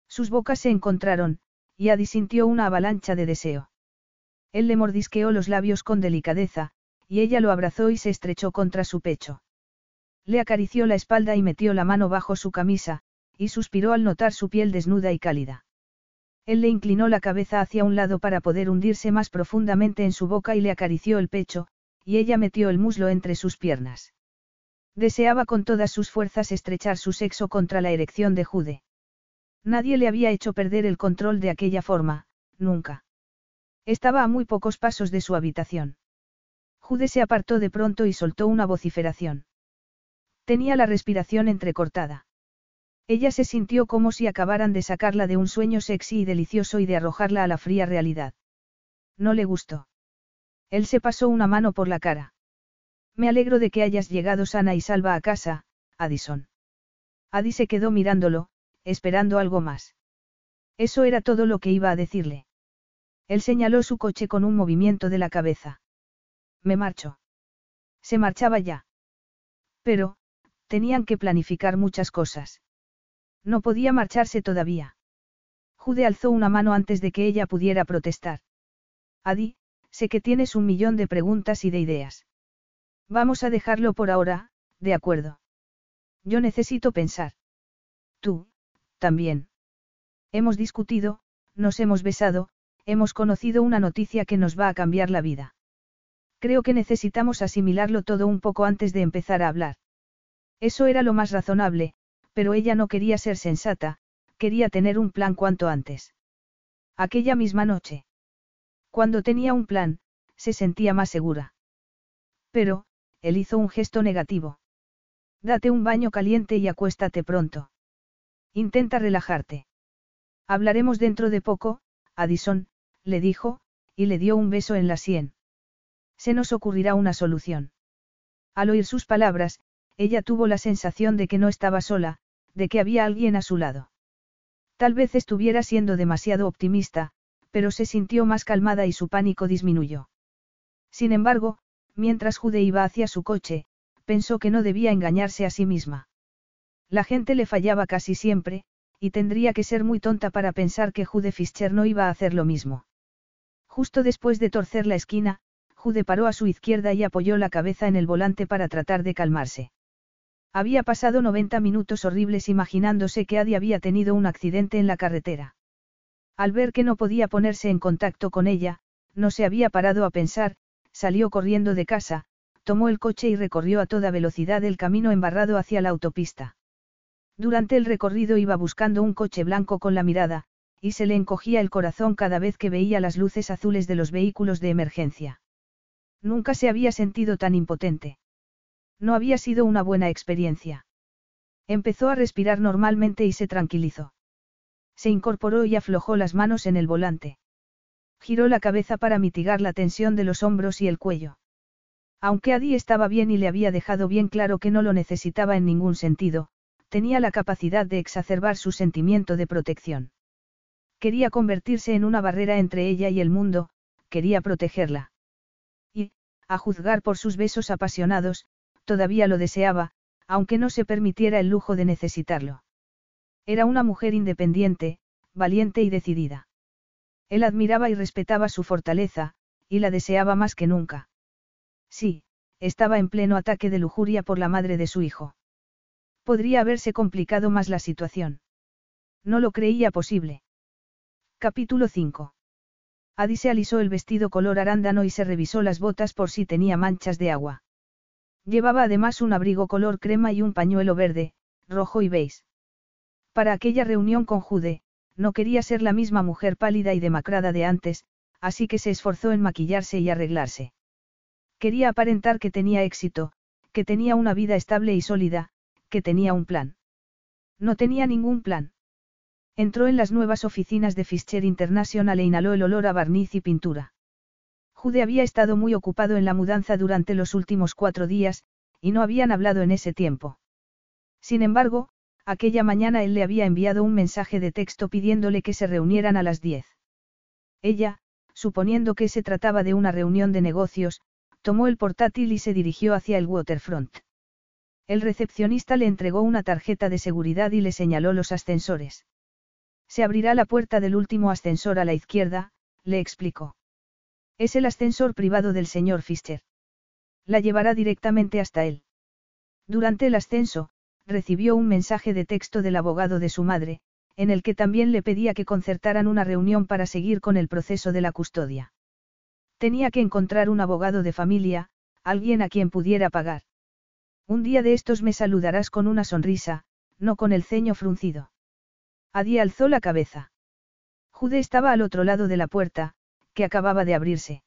Sus bocas se encontraron, y Adi sintió una avalancha de deseo. Él le mordisqueó los labios con delicadeza, y ella lo abrazó y se estrechó contra su pecho. Le acarició la espalda y metió la mano bajo su camisa, y suspiró al notar su piel desnuda y cálida. Él le inclinó la cabeza hacia un lado para poder hundirse más profundamente en su boca y le acarició el pecho, y ella metió el muslo entre sus piernas. Deseaba con todas sus fuerzas estrechar su sexo contra la erección de Jude. Nadie le había hecho perder el control de aquella forma, nunca. Estaba a muy pocos pasos de su habitación. Jude se apartó de pronto y soltó una vociferación. Tenía la respiración entrecortada. Ella se sintió como si acabaran de sacarla de un sueño sexy y delicioso y de arrojarla a la fría realidad. No le gustó. Él se pasó una mano por la cara. Me alegro de que hayas llegado sana y salva a casa, Addison. Adi se quedó mirándolo, esperando algo más. Eso era todo lo que iba a decirle. Él señaló su coche con un movimiento de la cabeza. Me marcho. Se marchaba ya. Pero, tenían que planificar muchas cosas. No podía marcharse todavía. Jude alzó una mano antes de que ella pudiera protestar. Adi, sé que tienes un millón de preguntas y de ideas. Vamos a dejarlo por ahora, de acuerdo. Yo necesito pensar. Tú, también. Hemos discutido, nos hemos besado, hemos conocido una noticia que nos va a cambiar la vida. Creo que necesitamos asimilarlo todo un poco antes de empezar a hablar. Eso era lo más razonable, pero ella no quería ser sensata, quería tener un plan cuanto antes. Aquella misma noche. Cuando tenía un plan, se sentía más segura. Pero, él hizo un gesto negativo. Date un baño caliente y acuéstate pronto. Intenta relajarte. Hablaremos dentro de poco, Addison, le dijo, y le dio un beso en la sien. Se nos ocurrirá una solución. Al oír sus palabras, ella tuvo la sensación de que no estaba sola, de que había alguien a su lado. Tal vez estuviera siendo demasiado optimista, pero se sintió más calmada y su pánico disminuyó. Sin embargo, mientras Jude iba hacia su coche, pensó que no debía engañarse a sí misma. La gente le fallaba casi siempre, y tendría que ser muy tonta para pensar que Jude Fischer no iba a hacer lo mismo. Justo después de torcer la esquina, Jude paró a su izquierda y apoyó la cabeza en el volante para tratar de calmarse. Había pasado 90 minutos horribles imaginándose que Adi había tenido un accidente en la carretera. Al ver que no podía ponerse en contacto con ella, no se había parado a pensar, salió corriendo de casa, tomó el coche y recorrió a toda velocidad el camino embarrado hacia la autopista. Durante el recorrido iba buscando un coche blanco con la mirada, y se le encogía el corazón cada vez que veía las luces azules de los vehículos de emergencia. Nunca se había sentido tan impotente. No había sido una buena experiencia. Empezó a respirar normalmente y se tranquilizó. Se incorporó y aflojó las manos en el volante. Giró la cabeza para mitigar la tensión de los hombros y el cuello. Aunque Adi estaba bien y le había dejado bien claro que no lo necesitaba en ningún sentido, tenía la capacidad de exacerbar su sentimiento de protección. Quería convertirse en una barrera entre ella y el mundo, quería protegerla. Y, a juzgar por sus besos apasionados, todavía lo deseaba, aunque no se permitiera el lujo de necesitarlo. Era una mujer independiente, valiente y decidida. Él admiraba y respetaba su fortaleza, y la deseaba más que nunca. Sí, estaba en pleno ataque de lujuria por la madre de su hijo. Podría haberse complicado más la situación. No lo creía posible. Capítulo 5. Adi se alisó el vestido color arándano y se revisó las botas por si tenía manchas de agua. Llevaba además un abrigo color crema y un pañuelo verde, rojo y beige. Para aquella reunión con Jude, no quería ser la misma mujer pálida y demacrada de antes, así que se esforzó en maquillarse y arreglarse. Quería aparentar que tenía éxito, que tenía una vida estable y sólida, que tenía un plan. No tenía ningún plan. Entró en las nuevas oficinas de Fischer International e inhaló el olor a barniz y pintura. Jude había estado muy ocupado en la mudanza durante los últimos cuatro días, y no habían hablado en ese tiempo. Sin embargo, aquella mañana él le había enviado un mensaje de texto pidiéndole que se reunieran a las diez. Ella, suponiendo que se trataba de una reunión de negocios, tomó el portátil y se dirigió hacia el waterfront. El recepcionista le entregó una tarjeta de seguridad y le señaló los ascensores. Se abrirá la puerta del último ascensor a la izquierda, le explicó. Es el ascensor privado del señor Fischer. La llevará directamente hasta él. Durante el ascenso, recibió un mensaje de texto del abogado de su madre, en el que también le pedía que concertaran una reunión para seguir con el proceso de la custodia. Tenía que encontrar un abogado de familia, alguien a quien pudiera pagar. Un día de estos me saludarás con una sonrisa, no con el ceño fruncido. Adi alzó la cabeza. Jude estaba al otro lado de la puerta, que acababa de abrirse.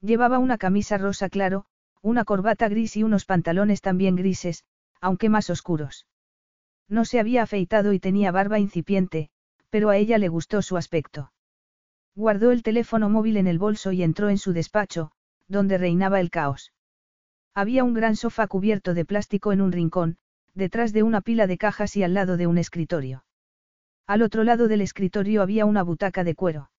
Llevaba una camisa rosa claro, una corbata gris y unos pantalones también grises, aunque más oscuros. No se había afeitado y tenía barba incipiente, pero a ella le gustó su aspecto. Guardó el teléfono móvil en el bolso y entró en su despacho, donde reinaba el caos. Había un gran sofá cubierto de plástico en un rincón, detrás de una pila de cajas y al lado de un escritorio. Al otro lado del escritorio había una butaca de cuero.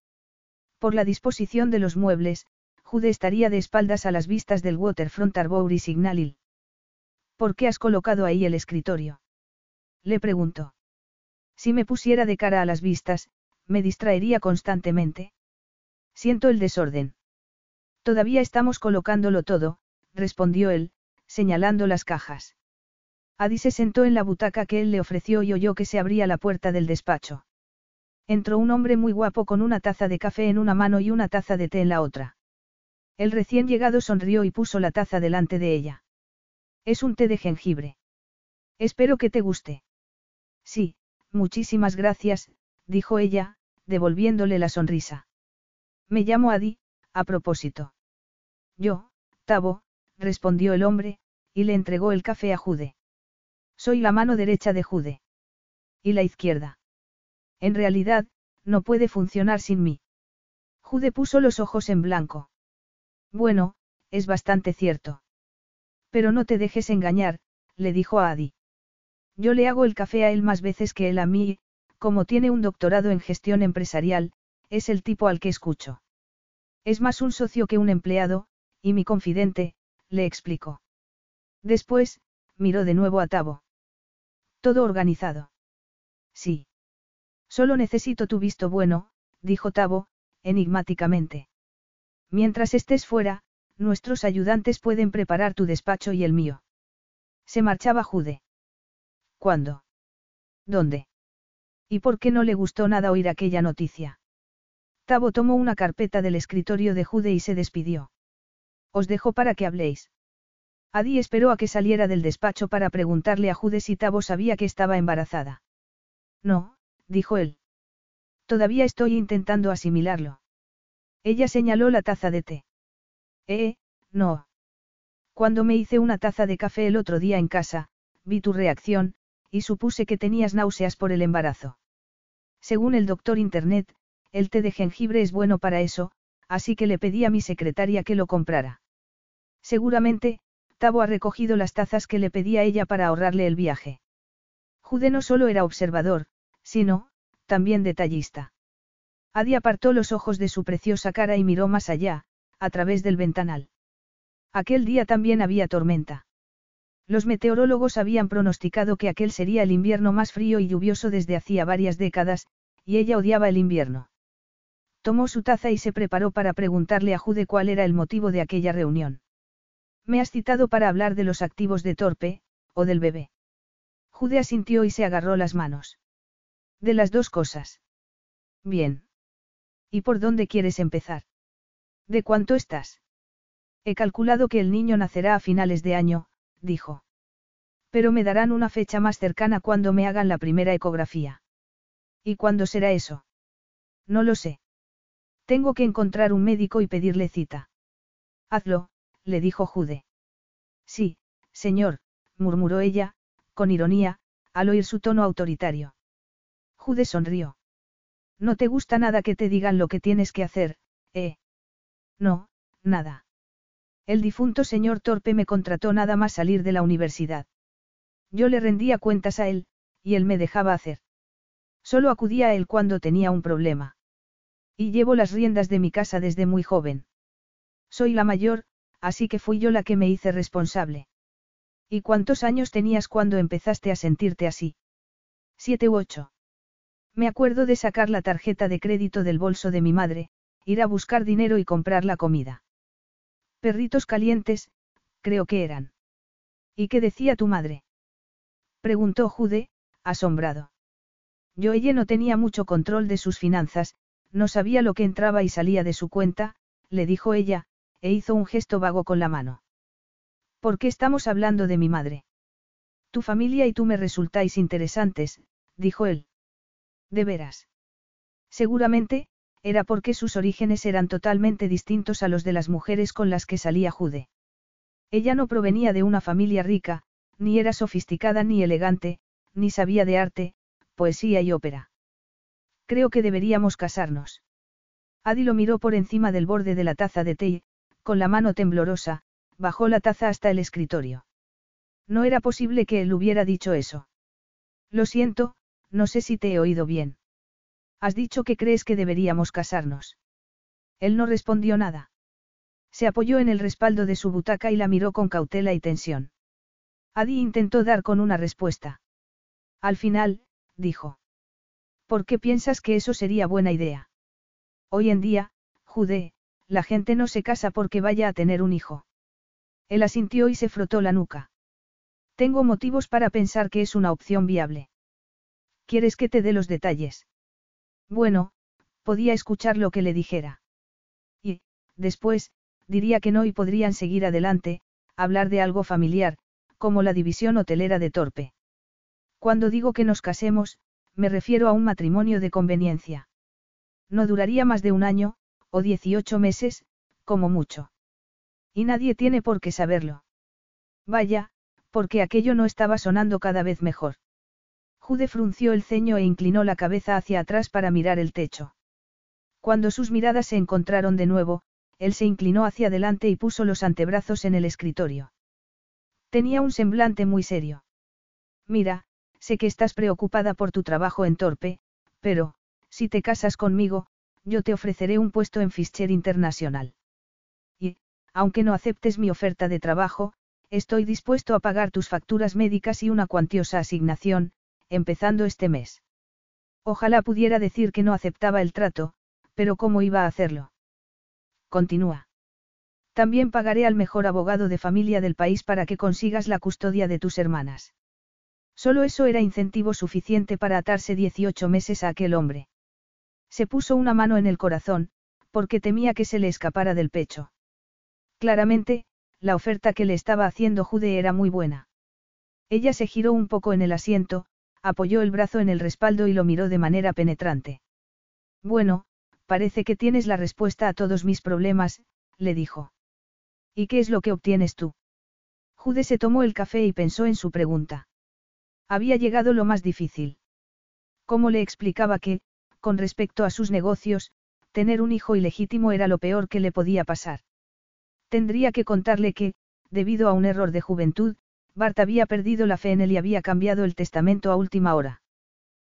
Por la disposición de los muebles, Jude estaría de espaldas a las vistas del Waterfront Arbour Signalil. ¿Por qué has colocado ahí el escritorio? Le preguntó. Si me pusiera de cara a las vistas, me distraería constantemente. Siento el desorden. Todavía estamos colocándolo todo, respondió él, señalando las cajas. Adi se sentó en la butaca que él le ofreció y oyó que se abría la puerta del despacho. Entró un hombre muy guapo con una taza de café en una mano y una taza de té en la otra. El recién llegado sonrió y puso la taza delante de ella. Es un té de jengibre. Espero que te guste. Sí, muchísimas gracias, dijo ella, devolviéndole la sonrisa. Me llamo Adi, a propósito. Yo, Tavo, respondió el hombre, y le entregó el café a Jude. Soy la mano derecha de Jude. Y la izquierda. En realidad, no puede funcionar sin mí. Jude puso los ojos en blanco. Bueno, es bastante cierto. Pero no te dejes engañar, le dijo a Adi. Yo le hago el café a él más veces que él a mí, como tiene un doctorado en gestión empresarial, es el tipo al que escucho. Es más un socio que un empleado, y mi confidente, le explicó. Después, miró de nuevo a Tabo. Todo organizado. Sí. Solo necesito tu visto bueno, dijo Tabo, enigmáticamente. Mientras estés fuera, nuestros ayudantes pueden preparar tu despacho y el mío. Se marchaba Jude. ¿Cuándo? ¿Dónde? ¿Y por qué no le gustó nada oír aquella noticia? Tabo tomó una carpeta del escritorio de Jude y se despidió. Os dejo para que habléis. Adi esperó a que saliera del despacho para preguntarle a Jude si Tabo sabía que estaba embarazada. No, dijo él. Todavía estoy intentando asimilarlo. Ella señaló la taza de té. Eh, no. Cuando me hice una taza de café el otro día en casa, vi tu reacción, y supuse que tenías náuseas por el embarazo. Según el doctor Internet, el té de jengibre es bueno para eso, así que le pedí a mi secretaria que lo comprara. Seguramente, Tabo ha recogido las tazas que le pedí a ella para ahorrarle el viaje. Jude no solo era observador, sino, también detallista. Adi apartó los ojos de su preciosa cara y miró más allá, a través del ventanal. Aquel día también había tormenta. Los meteorólogos habían pronosticado que aquel sería el invierno más frío y lluvioso desde hacía varias décadas, y ella odiaba el invierno. Tomó su taza y se preparó para preguntarle a Jude cuál era el motivo de aquella reunión. Me has citado para hablar de los activos de Torpe, o del bebé. Jude asintió y se agarró las manos. De las dos cosas. Bien. ¿Y por dónde quieres empezar? ¿De cuánto estás? He calculado que el niño nacerá a finales de año, dijo. Pero me darán una fecha más cercana cuando me hagan la primera ecografía. ¿Y cuándo será eso? No lo sé. Tengo que encontrar un médico y pedirle cita. Hazlo, le dijo Jude. Sí, señor, murmuró ella, con ironía, al oír su tono autoritario. Jude sonrió. No te gusta nada que te digan lo que tienes que hacer, ¿eh? No, nada. El difunto señor Torpe me contrató nada más salir de la universidad. Yo le rendía cuentas a él, y él me dejaba hacer. Solo acudía a él cuando tenía un problema. Y llevo las riendas de mi casa desde muy joven. Soy la mayor, así que fui yo la que me hice responsable. ¿Y cuántos años tenías cuando empezaste a sentirte así? Siete u ocho. Me acuerdo de sacar la tarjeta de crédito del bolso de mi madre, ir a buscar dinero y comprar la comida. Perritos calientes, creo que eran. ¿Y qué decía tu madre? Preguntó Jude, asombrado. Yo ella no tenía mucho control de sus finanzas, no sabía lo que entraba y salía de su cuenta, le dijo ella, e hizo un gesto vago con la mano. ¿Por qué estamos hablando de mi madre? Tu familia y tú me resultáis interesantes, dijo él. ¿De veras? Seguramente, era porque sus orígenes eran totalmente distintos a los de las mujeres con las que salía Jude. Ella no provenía de una familia rica, ni era sofisticada ni elegante, ni sabía de arte, poesía y ópera. Creo que deberíamos casarnos. Adi lo miró por encima del borde de la taza de té y, con la mano temblorosa, bajó la taza hasta el escritorio. No era posible que él hubiera dicho eso. Lo siento, no sé si te he oído bien. Has dicho que crees que deberíamos casarnos. Él no respondió nada. Se apoyó en el respaldo de su butaca y la miró con cautela y tensión. Adi intentó dar con una respuesta. Al final, dijo. ¿Por qué piensas que eso sería buena idea? Hoy en día, Jude, la gente no se casa porque vaya a tener un hijo. Él asintió y se frotó la nuca. Tengo motivos para pensar que es una opción viable. ¿Quieres que te dé los detalles? Bueno, podía escuchar lo que le dijera. Y, después, diría que no y podrían seguir adelante, hablar de algo familiar, como la división hotelera de Torpe. Cuando digo que nos casemos, me refiero a un matrimonio de conveniencia. No duraría más de un año, o 18 meses, como mucho. Y nadie tiene por qué saberlo. Vaya, porque aquello no estaba sonando cada vez mejor. Jude frunció el ceño e inclinó la cabeza hacia atrás para mirar el techo. Cuando sus miradas se encontraron de nuevo, él se inclinó hacia adelante y puso los antebrazos en el escritorio. Tenía un semblante muy serio. Mira, sé que estás preocupada por tu trabajo en Torpe, pero, si te casas conmigo, yo te ofreceré un puesto en Fischer International. Y, aunque no aceptes mi oferta de trabajo, estoy dispuesto a pagar tus facturas médicas y una cuantiosa asignación, empezando este mes. Ojalá pudiera decir que no aceptaba el trato, pero ¿cómo iba a hacerlo? Continúa. También pagaré al mejor abogado de familia del país para que consigas la custodia de tus hermanas. Solo eso era incentivo suficiente para atarse 18 meses a aquel hombre. Se puso una mano en el corazón, porque temía que se le escapara del pecho. Claramente, la oferta que le estaba haciendo Jude era muy buena. Ella se giró un poco en el asiento, apoyó el brazo en el respaldo y lo miró de manera penetrante. Bueno, parece que tienes la respuesta a todos mis problemas, le dijo. ¿Y qué es lo que obtienes tú? Jude se tomó el café y pensó en su pregunta. Había llegado lo más difícil. ¿Cómo le explicaba que, con respecto a sus negocios, tener un hijo ilegítimo era lo peor que le podía pasar? Tendría que contarle que, debido a un error de juventud, Bart había perdido la fe en él y había cambiado el testamento a última hora.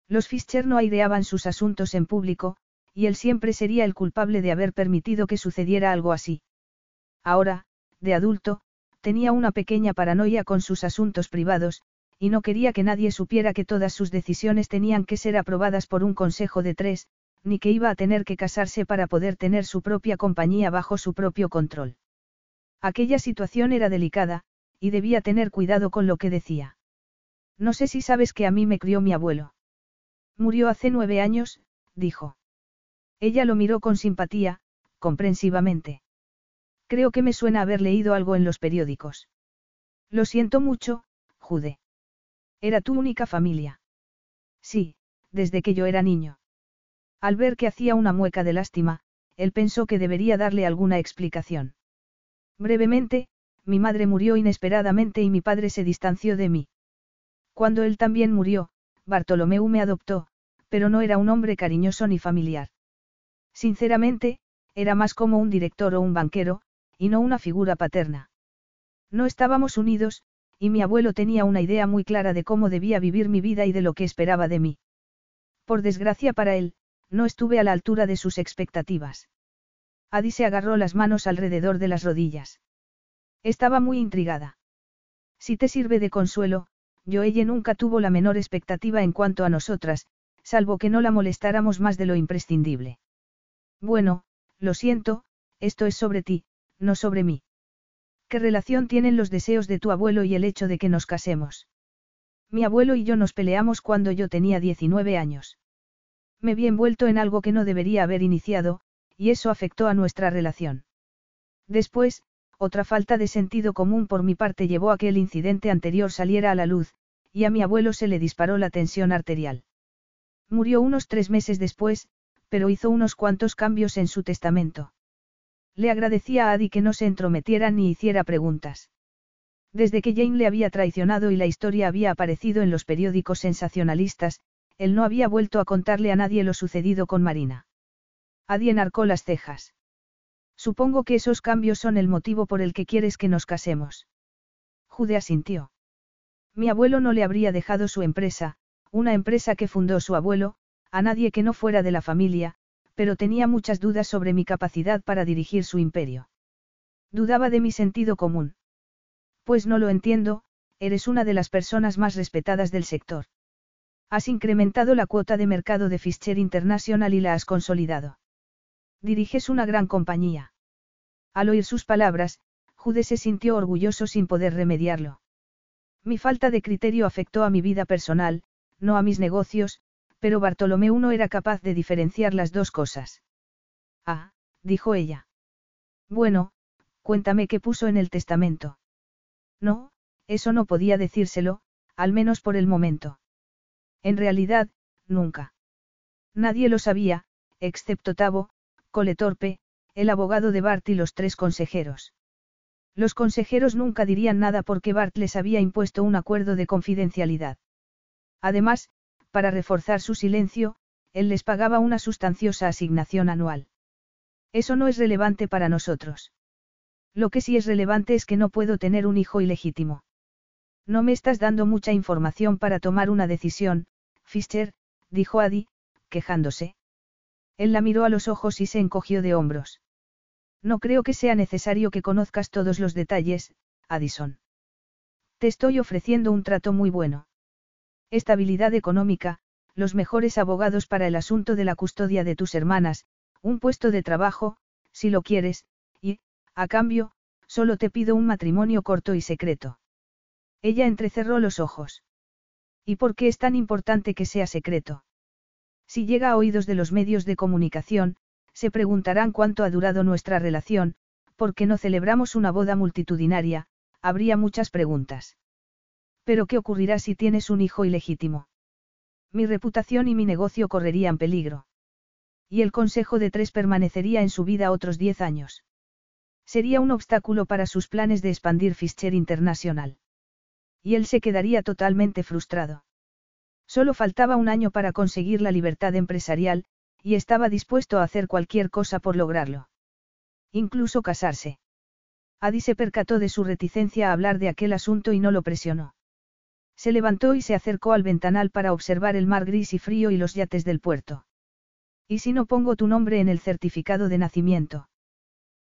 Los Fischer no aireaban sus asuntos en público, y él siempre sería el culpable de haber permitido que sucediera algo así. Ahora, de adulto, tenía una pequeña paranoia con sus asuntos privados, y no quería que nadie supiera que todas sus decisiones tenían que ser aprobadas por un consejo de tres, ni que iba a tener que casarse para poder tener su propia compañía bajo su propio control. Aquella situación era delicada, y debía tener cuidado con lo que decía. No sé si sabes que a mí me crió mi abuelo. Murió hace nueve años, dijo. Ella lo miró con simpatía, comprensivamente. Creo que me suena haber leído algo en los periódicos. Lo siento mucho, Jude. Era tu única familia. Sí, desde que yo era niño. Al ver que hacía una mueca de lástima, él pensó que debería darle alguna explicación. Brevemente, mi madre murió inesperadamente y mi padre se distanció de mí. Cuando él también murió, Bartolomeu me adoptó, pero no era un hombre cariñoso ni familiar. Sinceramente, era más como un director o un banquero, y no una figura paterna. No estábamos unidos, y mi abuelo tenía una idea muy clara de cómo debía vivir mi vida y de lo que esperaba de mí. Por desgracia para él, no estuve a la altura de sus expectativas. Adi se agarró las manos alrededor de las rodillas. Estaba muy intrigada. Si te sirve de consuelo, yo ella nunca tuvo la menor expectativa en cuanto a nosotras, salvo que no la molestáramos más de lo imprescindible. Bueno, lo siento, esto es sobre ti, no sobre mí. ¿Qué relación tienen los deseos de tu abuelo y el hecho de que nos casemos? Mi abuelo y yo nos peleamos cuando yo tenía 19 años. Me vi envuelto en algo que no debería haber iniciado, y eso afectó a nuestra relación. Después, otra falta de sentido común por mi parte llevó a que el incidente anterior saliera a la luz, y a mi abuelo se le disparó la tensión arterial. Murió unos tres meses después, pero hizo unos cuantos cambios en su testamento. Le agradecía a Adi que no se entrometiera ni hiciera preguntas. Desde que Jane le había traicionado y la historia había aparecido en los periódicos sensacionalistas, él no había vuelto a contarle a nadie lo sucedido con Marina. Adi enarcó las cejas. Supongo que esos cambios son el motivo por el que quieres que nos casemos. Jude asintió. Mi abuelo no le habría dejado su empresa, una empresa que fundó su abuelo, a nadie que no fuera de la familia, pero tenía muchas dudas sobre mi capacidad para dirigir su imperio. Dudaba de mi sentido común. Pues no lo entiendo, eres una de las personas más respetadas del sector. Has incrementado la cuota de mercado de Fischer International y la has consolidado. Diriges una gran compañía. Al oír sus palabras, Jude se sintió orgulloso sin poder remediarlo. Mi falta de criterio afectó a mi vida personal, no a mis negocios, pero Bartolomeu no era capaz de diferenciar las dos cosas. Ah, dijo ella. Bueno, cuéntame qué puso en el testamento. No, eso no podía decírselo, al menos por el momento. En realidad, nunca. Nadie lo sabía, excepto Tavo, Coletorpe, el abogado de Bart y los tres consejeros. Los consejeros nunca dirían nada porque Bart les había impuesto un acuerdo de confidencialidad. Además, para reforzar su silencio, él les pagaba una sustanciosa asignación anual. Eso no es relevante para nosotros. Lo que sí es relevante es que no puedo tener un hijo ilegítimo. No me estás dando mucha información para tomar una decisión, Fischer, dijo Adi, quejándose. Él la miró a los ojos y se encogió de hombros. No creo que sea necesario que conozcas todos los detalles, Addison. Te estoy ofreciendo un trato muy bueno. Estabilidad económica, los mejores abogados para el asunto de la custodia de tus hermanas, un puesto de trabajo, si lo quieres, y, a cambio, solo te pido un matrimonio corto y secreto. Ella entrecerró los ojos. ¿Y por qué es tan importante que sea secreto? Si llega a oídos de los medios de comunicación, se preguntarán cuánto ha durado nuestra relación, por qué no celebramos una boda multitudinaria, habría muchas preguntas. Pero ¿qué ocurrirá si tienes un hijo ilegítimo? Mi reputación y mi negocio correrían peligro. Y el Consejo de Tres permanecería en su vida otros diez años. Sería un obstáculo para sus planes de expandir Fischer Internacional. Y él se quedaría totalmente frustrado. Solo faltaba un año para conseguir la libertad empresarial, y estaba dispuesto a hacer cualquier cosa por lograrlo. Incluso casarse. Adi se percató de su reticencia a hablar de aquel asunto y no lo presionó. Se levantó y se acercó al ventanal para observar el mar gris y frío y los yates del puerto. ¿Y si no pongo tu nombre en el certificado de nacimiento?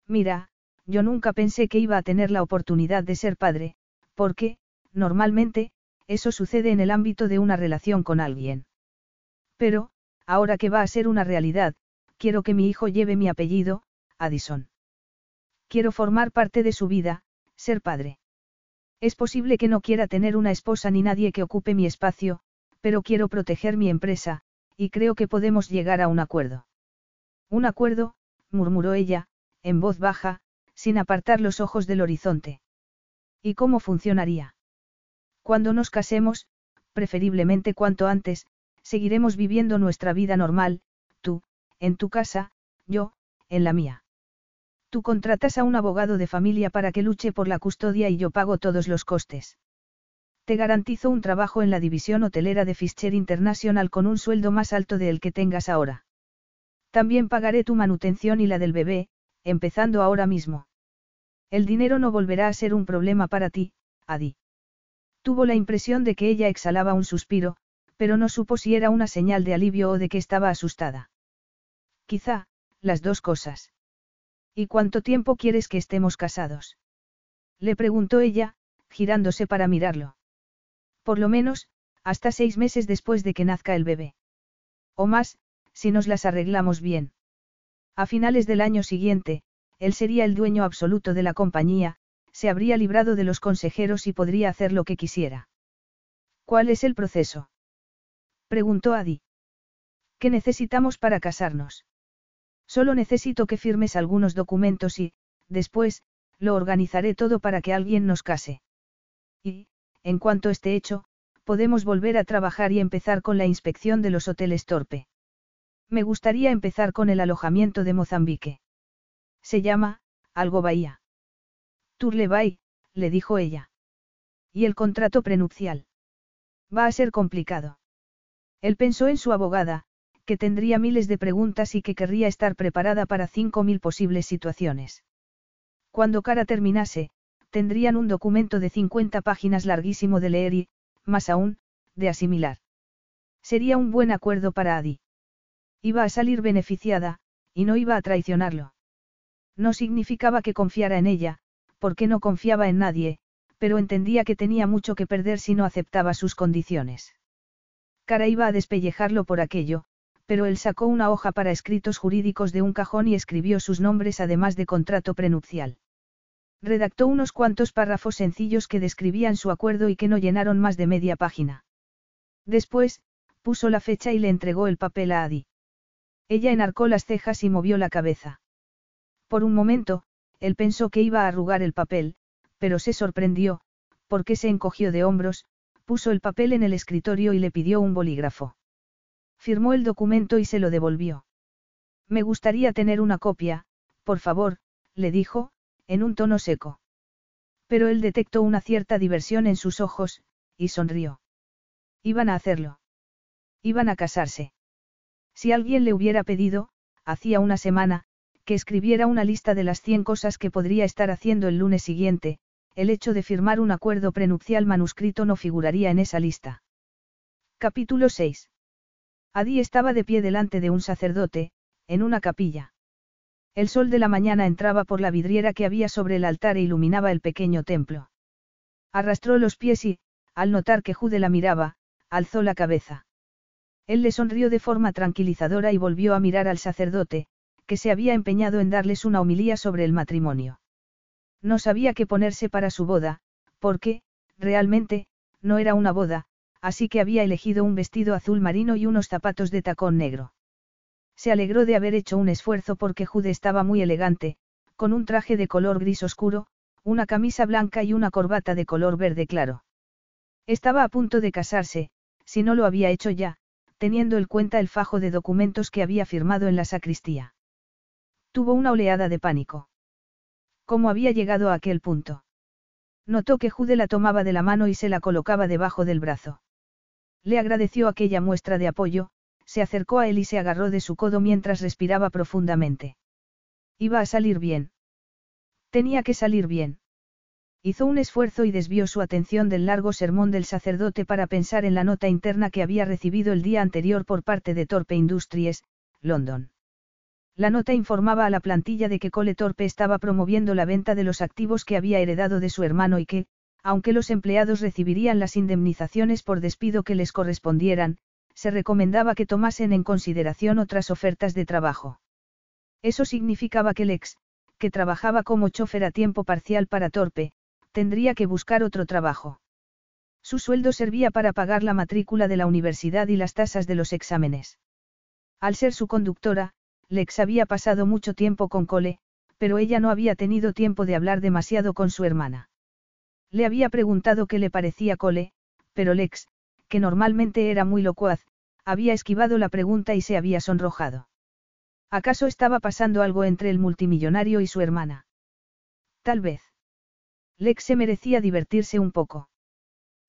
Mira, yo nunca pensé que iba a tener la oportunidad de ser padre, porque, normalmente, eso sucede en el ámbito de una relación con alguien. Pero, ahora que va a ser una realidad, quiero que mi hijo lleve mi apellido, Addison. Quiero formar parte de su vida, ser padre. Es posible que no quiera tener una esposa ni nadie que ocupe mi espacio, pero quiero proteger mi empresa, y creo que podemos llegar a un acuerdo. Un acuerdo, murmuró ella, en voz baja, sin apartar los ojos del horizonte. ¿Y cómo funcionaría? Cuando nos casemos, preferiblemente cuanto antes, seguiremos viviendo nuestra vida normal, tú, en tu casa, yo, en la mía. Tú contratas a un abogado de familia para que luche por la custodia y yo pago todos los costes. Te garantizo un trabajo en la división hotelera de Fischer International con un sueldo más alto del que tengas ahora. También pagaré tu manutención y la del bebé, empezando ahora mismo. El dinero no volverá a ser un problema para ti, Adi. Tuvo la impresión de que ella exhalaba un suspiro, pero no supo si era una señal de alivio o de que estaba asustada. Quizá, las dos cosas. ¿Y cuánto tiempo quieres que estemos casados? Le preguntó ella, girándose para mirarlo. Por lo menos, hasta seis meses después de que nazca el bebé. O más, si nos las arreglamos bien. A finales del año siguiente, él sería el dueño absoluto de la compañía, se habría librado de los consejeros y podría hacer lo que quisiera. ¿Cuál es el proceso? Preguntó Adi. ¿Qué necesitamos para casarnos? Solo necesito que firmes algunos documentos y, después, lo organizaré todo para que alguien nos case. Y, en cuanto esté hecho, podemos volver a trabajar y empezar con la inspección de los hoteles Torpe. Me gustaría empezar con el alojamiento de Mozambique. Se llama, Algo Bahía. Turlebay, le dijo ella. ¿Y el contrato prenupcial? Va a ser complicado. Él pensó en su abogada, que tendría miles de preguntas y que querría estar preparada para cinco mil posibles situaciones. Cuando Cara terminase, tendrían un documento de 50 páginas larguísimo de leer y, más aún, de asimilar. Sería un buen acuerdo para Adi. Iba a salir beneficiada, y no iba a traicionarlo. No significaba que confiara en ella, porque no confiaba en nadie, pero entendía que tenía mucho que perder si no aceptaba sus condiciones. Cara iba a despellejarlo por aquello, pero él sacó una hoja para escritos jurídicos de un cajón y escribió sus nombres además de contrato prenupcial. Redactó unos cuantos párrafos sencillos que describían su acuerdo y que no llenaron más de media página. Después, puso la fecha y le entregó el papel a Adi. Ella enarcó las cejas y movió la cabeza. Por un momento, él pensó que iba a arrugar el papel, pero se sorprendió, porque se encogió de hombros, puso el papel en el escritorio y le pidió un bolígrafo. Firmó el documento y se lo devolvió. Me gustaría tener una copia, por favor, le dijo, en un tono seco. Pero él detectó una cierta diversión en sus ojos, y sonrió. Iban a hacerlo. Iban a casarse. Si alguien le hubiera pedido, hacía una semana, que escribiera una lista de las 100 cosas que podría estar haciendo el lunes siguiente, el hecho de firmar un acuerdo prenupcial manuscrito no figuraría en esa lista. Capítulo 6. Adi estaba de pie delante de un sacerdote, en una capilla. El sol de la mañana entraba por la vidriera que había sobre el altar e iluminaba el pequeño templo. Arrastró los pies y, al notar que Jude la miraba, alzó la cabeza. Él le sonrió de forma tranquilizadora y volvió a mirar al sacerdote, que se había empeñado en darles una homilía sobre el matrimonio. No sabía qué ponerse para su boda, porque, realmente, no era una boda, así que había elegido un vestido azul marino y unos zapatos de tacón negro. Se alegró de haber hecho un esfuerzo porque Jude estaba muy elegante, con un traje de color gris oscuro, una camisa blanca y una corbata de color verde claro. Estaba a punto de casarse, si no lo había hecho ya, teniendo en cuenta el fajo de documentos que había firmado en la sacristía. Tuvo una oleada de pánico. ¿Cómo había llegado a aquel punto? Notó que Jude la tomaba de la mano y se la colocaba debajo del brazo. Le agradeció aquella muestra de apoyo, se acercó a él y se agarró de su codo mientras respiraba profundamente. Iba a salir bien. Tenía que salir bien. Hizo un esfuerzo y desvió su atención del largo sermón del sacerdote para pensar en la nota interna que había recibido el día anterior por parte de Torpe Industries, London. La nota informaba a la plantilla de que Cole Torpe estaba promoviendo la venta de los activos que había heredado de su hermano y que, aunque los empleados recibirían las indemnizaciones por despido que les correspondieran, se recomendaba que tomasen en consideración otras ofertas de trabajo. Eso significaba que Lex, que trabajaba como chofer a tiempo parcial para Torpe, tendría que buscar otro trabajo. Su sueldo servía para pagar la matrícula de la universidad y las tasas de los exámenes. Al ser su conductora, Lex había pasado mucho tiempo con Cole, pero ella no había tenido tiempo de hablar demasiado con su hermana. Le había preguntado qué le parecía Cole, pero Lex, que normalmente era muy locuaz, había esquivado la pregunta y se había sonrojado. ¿Acaso estaba pasando algo entre el multimillonario y su hermana? Tal vez. Lex se merecía divertirse un poco.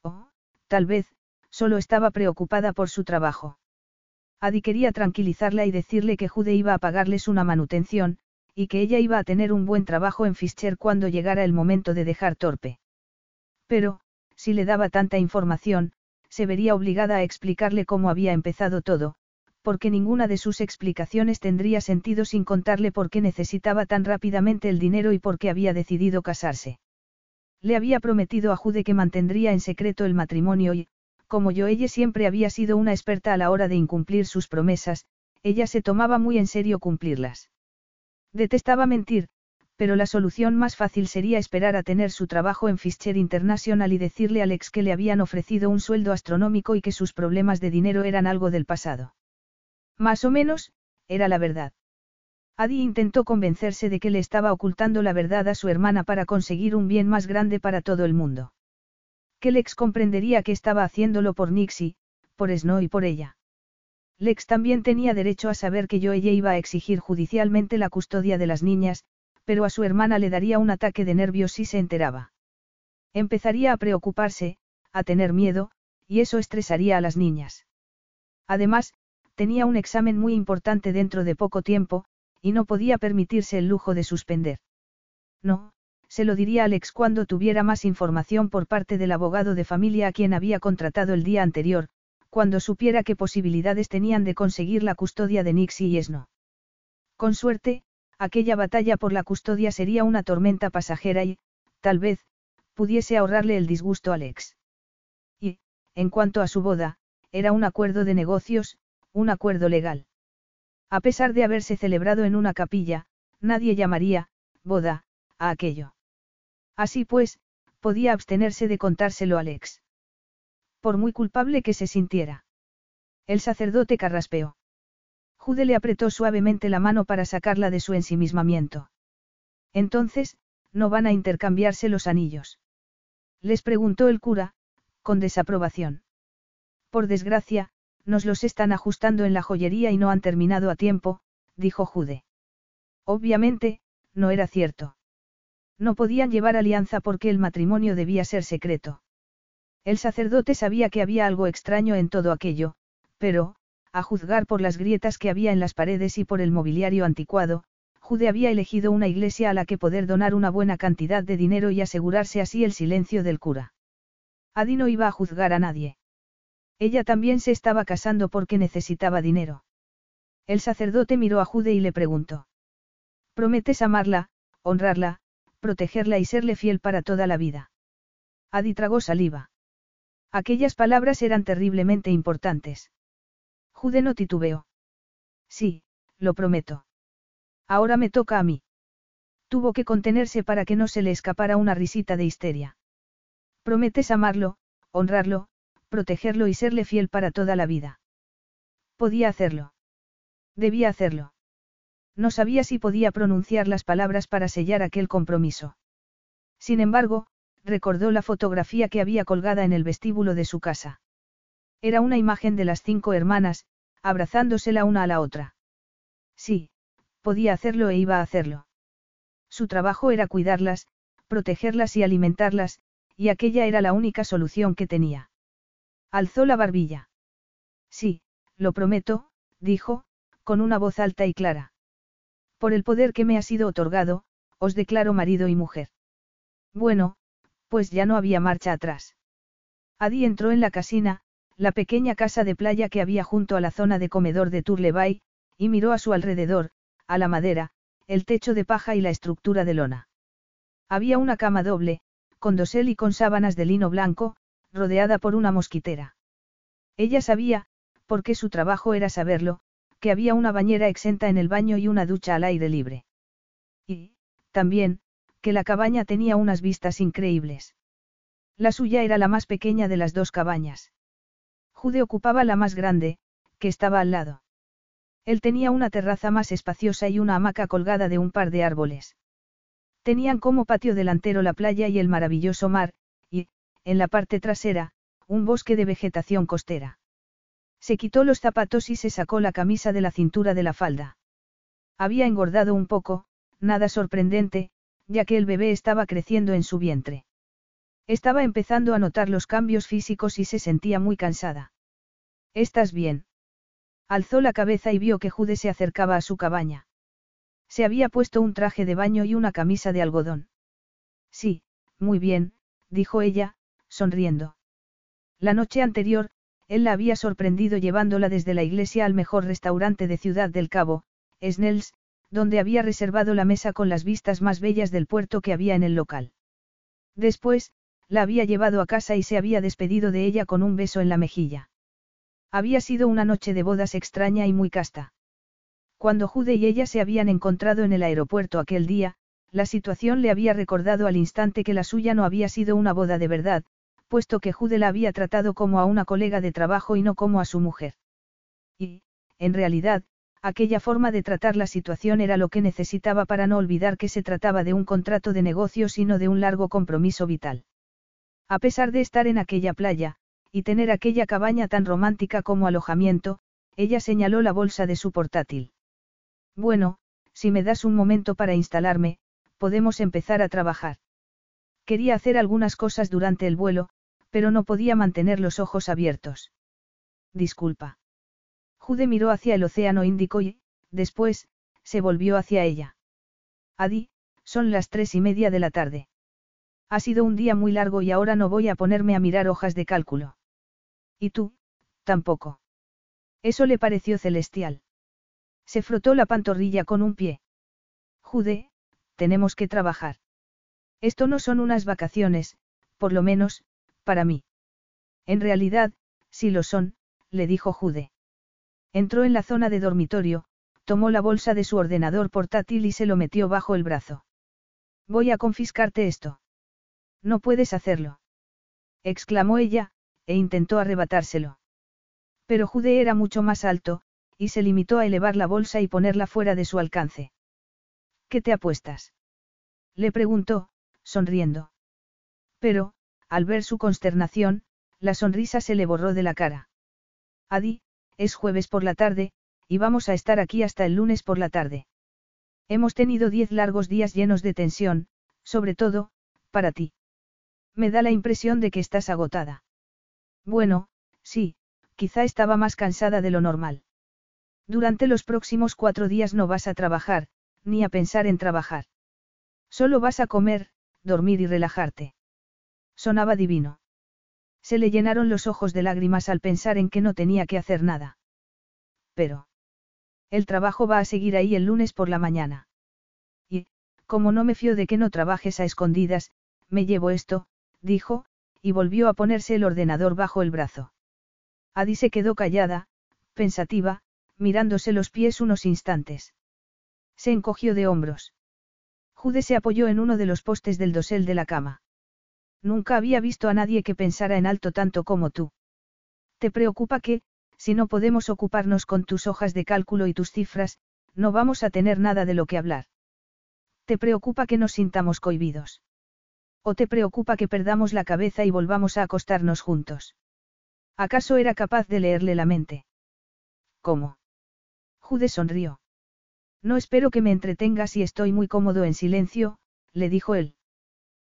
O, tal vez, solo estaba preocupada por su trabajo. Adi quería tranquilizarla y decirle que Jude iba a pagarles una manutención, y que ella iba a tener un buen trabajo en Fischer cuando llegara el momento de dejar torpe. Pero, si le daba tanta información, se vería obligada a explicarle cómo había empezado todo, porque ninguna de sus explicaciones tendría sentido sin contarle por qué necesitaba tan rápidamente el dinero y por qué había decidido casarse. Le había prometido a Jude que mantendría en secreto el matrimonio y, como yo ella siempre había sido una experta a la hora de incumplir sus promesas, ella se tomaba muy en serio cumplirlas. Detestaba mentir, pero la solución más fácil sería esperar a tener su trabajo en Fischer International y decirle a Alex que le habían ofrecido un sueldo astronómico y que sus problemas de dinero eran algo del pasado. Más o menos, era la verdad. Adi intentó convencerse de que le estaba ocultando la verdad a su hermana para conseguir un bien más grande para todo el mundo. Que Lex comprendería que estaba haciéndolo por Nixie, por Snow y por ella. Lex también tenía derecho a saber que yo ella iba a exigir judicialmente la custodia de las niñas, pero a su hermana le daría un ataque de nervios si se enteraba. Empezaría a preocuparse, a tener miedo, y eso estresaría a las niñas. Además, tenía un examen muy importante dentro de poco tiempo, y no podía permitirse el lujo de suspender. No, se lo diría Alex cuando tuviera más información por parte del abogado de familia a quien había contratado el día anterior, cuando supiera qué posibilidades tenían de conseguir la custodia de Nixie y Esno. Con suerte, aquella batalla por la custodia sería una tormenta pasajera y, tal vez, pudiese ahorrarle el disgusto a Alex. Y, en cuanto a su boda, era un acuerdo de negocios, un acuerdo legal. A pesar de haberse celebrado en una capilla, nadie llamaría, boda, a aquello. Así pues, podía abstenerse de contárselo a Alex. Por muy culpable que se sintiera. El sacerdote carraspeó. Jude le apretó suavemente la mano para sacarla de su ensimismamiento. Entonces, no van a intercambiarse los anillos. Les preguntó el cura, con desaprobación. Por desgracia, nos los están ajustando en la joyería y no han terminado a tiempo, dijo Jude. Obviamente, no era cierto. No podían llevar alianza porque el matrimonio debía ser secreto. El sacerdote sabía que había algo extraño en todo aquello, pero, a juzgar por las grietas que había en las paredes y por el mobiliario anticuado, Jude había elegido una iglesia a la que poder donar una buena cantidad de dinero y asegurarse así el silencio del cura. Adi no iba a juzgar a nadie. Ella también se estaba casando porque necesitaba dinero. El sacerdote miró a Jude y le preguntó. Prometes amarla, honrarla, protegerla y serle fiel para toda la vida. Adi tragó saliva. Aquellas palabras eran terriblemente importantes. Jude no titubeó. Sí, lo prometo. Ahora me toca a mí. Tuvo que contenerse para que no se le escapara una risita de histeria. Prometes amarlo, honrarlo, protegerlo y serle fiel para toda la vida. Podía hacerlo. Debía hacerlo. No sabía si podía pronunciar las palabras para sellar aquel compromiso. Sin embargo, recordó la fotografía que había colgada en el vestíbulo de su casa. Era una imagen de las cinco hermanas, abrazándose la una a la otra. Sí, podía hacerlo e iba a hacerlo. Su trabajo era cuidarlas, protegerlas y alimentarlas, y aquella era la única solución que tenía. Alzó la barbilla. Sí, lo prometo, dijo, con una voz alta y clara. Por el poder que me ha sido otorgado, os declaro marido y mujer. Bueno, pues ya no había marcha atrás. Adi entró en la casina, la pequeña casa de playa que había junto a la zona de comedor de Turlebay, y miró a su alrededor, a la madera, el techo de paja y la estructura de lona. Había una cama doble, con dosel y con sábanas de lino blanco, rodeada por una mosquitera. Ella sabía, porque su trabajo era saberlo, que había una bañera exenta en el baño y una ducha al aire libre. Y, también, que la cabaña tenía unas vistas increíbles. La suya era la más pequeña de las dos cabañas. Jude ocupaba la más grande, que estaba al lado. Él tenía una terraza más espaciosa y una hamaca colgada de un par de árboles. Tenían como patio delantero la playa y el maravilloso mar, y, en la parte trasera, un bosque de vegetación costera. Se quitó los zapatos y se sacó la camisa de la cintura de la falda. Había engordado un poco, nada sorprendente, ya que el bebé estaba creciendo en su vientre. Estaba empezando a notar los cambios físicos y se sentía muy cansada. ¿Estás bien? Alzó la cabeza y vio que Jude se acercaba a su cabaña. Se había puesto un traje de baño y una camisa de algodón. Sí, muy bien, dijo ella, sonriendo. La noche anterior, él la había sorprendido llevándola desde la iglesia al mejor restaurante de Ciudad del Cabo, Snells, donde había reservado la mesa con las vistas más bellas del puerto que había en el local. Después, la había llevado a casa y se había despedido de ella con un beso en la mejilla. Había sido una noche de bodas extraña y muy casta. Cuando Jude y ella se habían encontrado en el aeropuerto aquel día, la situación le había recordado al instante que la suya no había sido una boda de verdad, puesto que Jude la había tratado como a una colega de trabajo y no como a su mujer. Y, en realidad, aquella forma de tratar la situación era lo que necesitaba para no olvidar que se trataba de un contrato de negocios y no de un largo compromiso vital. A pesar de estar en aquella playa, y tener aquella cabaña tan romántica como alojamiento, ella señaló la bolsa de su portátil. Bueno, si me das un momento para instalarme, podemos empezar a trabajar. Quería hacer algunas cosas durante el vuelo, pero no podía mantener los ojos abiertos. Disculpa. Jude miró hacia el océano Índico y, después, se volvió hacia ella. Adi, son las tres y media de la tarde. Ha sido un día muy largo y ahora no voy a ponerme a mirar hojas de cálculo. ¿Y tú? Tampoco. Eso le pareció celestial. Se frotó la pantorrilla con un pie. Jude, tenemos que trabajar. Esto no son unas vacaciones, por lo menos, para mí. En realidad, sí lo son, le dijo Jude. Entró en la zona de dormitorio, tomó la bolsa de su ordenador portátil y se lo metió bajo el brazo. Voy a confiscarte esto. No puedes hacerlo. exclamó ella, e intentó arrebatárselo. Pero Jude era mucho más alto, y se limitó a elevar la bolsa y ponerla fuera de su alcance. ¿Qué te apuestas? Le preguntó, sonriendo. Pero, al ver su consternación, la sonrisa se le borró de la cara. Adi, es jueves por la tarde, y vamos a estar aquí hasta el lunes por la tarde. Hemos tenido diez largos días llenos de tensión, sobre todo, para ti. Me da la impresión de que estás agotada. Bueno, sí, quizá estaba más cansada de lo normal. Durante los próximos cuatro días no vas a trabajar, ni a pensar en trabajar. Solo vas a comer, dormir y relajarte. Sonaba divino. Se le llenaron los ojos de lágrimas al pensar en que no tenía que hacer nada. Pero. El trabajo va a seguir ahí el lunes por la mañana. Y, como no me fío de que no trabajes a escondidas, me llevo esto, dijo, y volvió a ponerse el ordenador bajo el brazo. Adi se quedó callada, pensativa, mirándose los pies unos instantes. Se encogió de hombros. Jude se apoyó en uno de los postes del dosel de la cama. Nunca había visto a nadie que pensara en alto tanto como tú. ¿Te preocupa que, si no podemos ocuparnos con tus hojas de cálculo y tus cifras, no vamos a tener nada de lo que hablar? ¿Te preocupa que nos sintamos cohibidos? ¿O te preocupa que perdamos la cabeza y volvamos a acostarnos juntos? ¿Acaso era capaz de leerle la mente? ¿Cómo? Jude sonrió. No espero que me entretengas y estoy muy cómodo en silencio, le dijo él.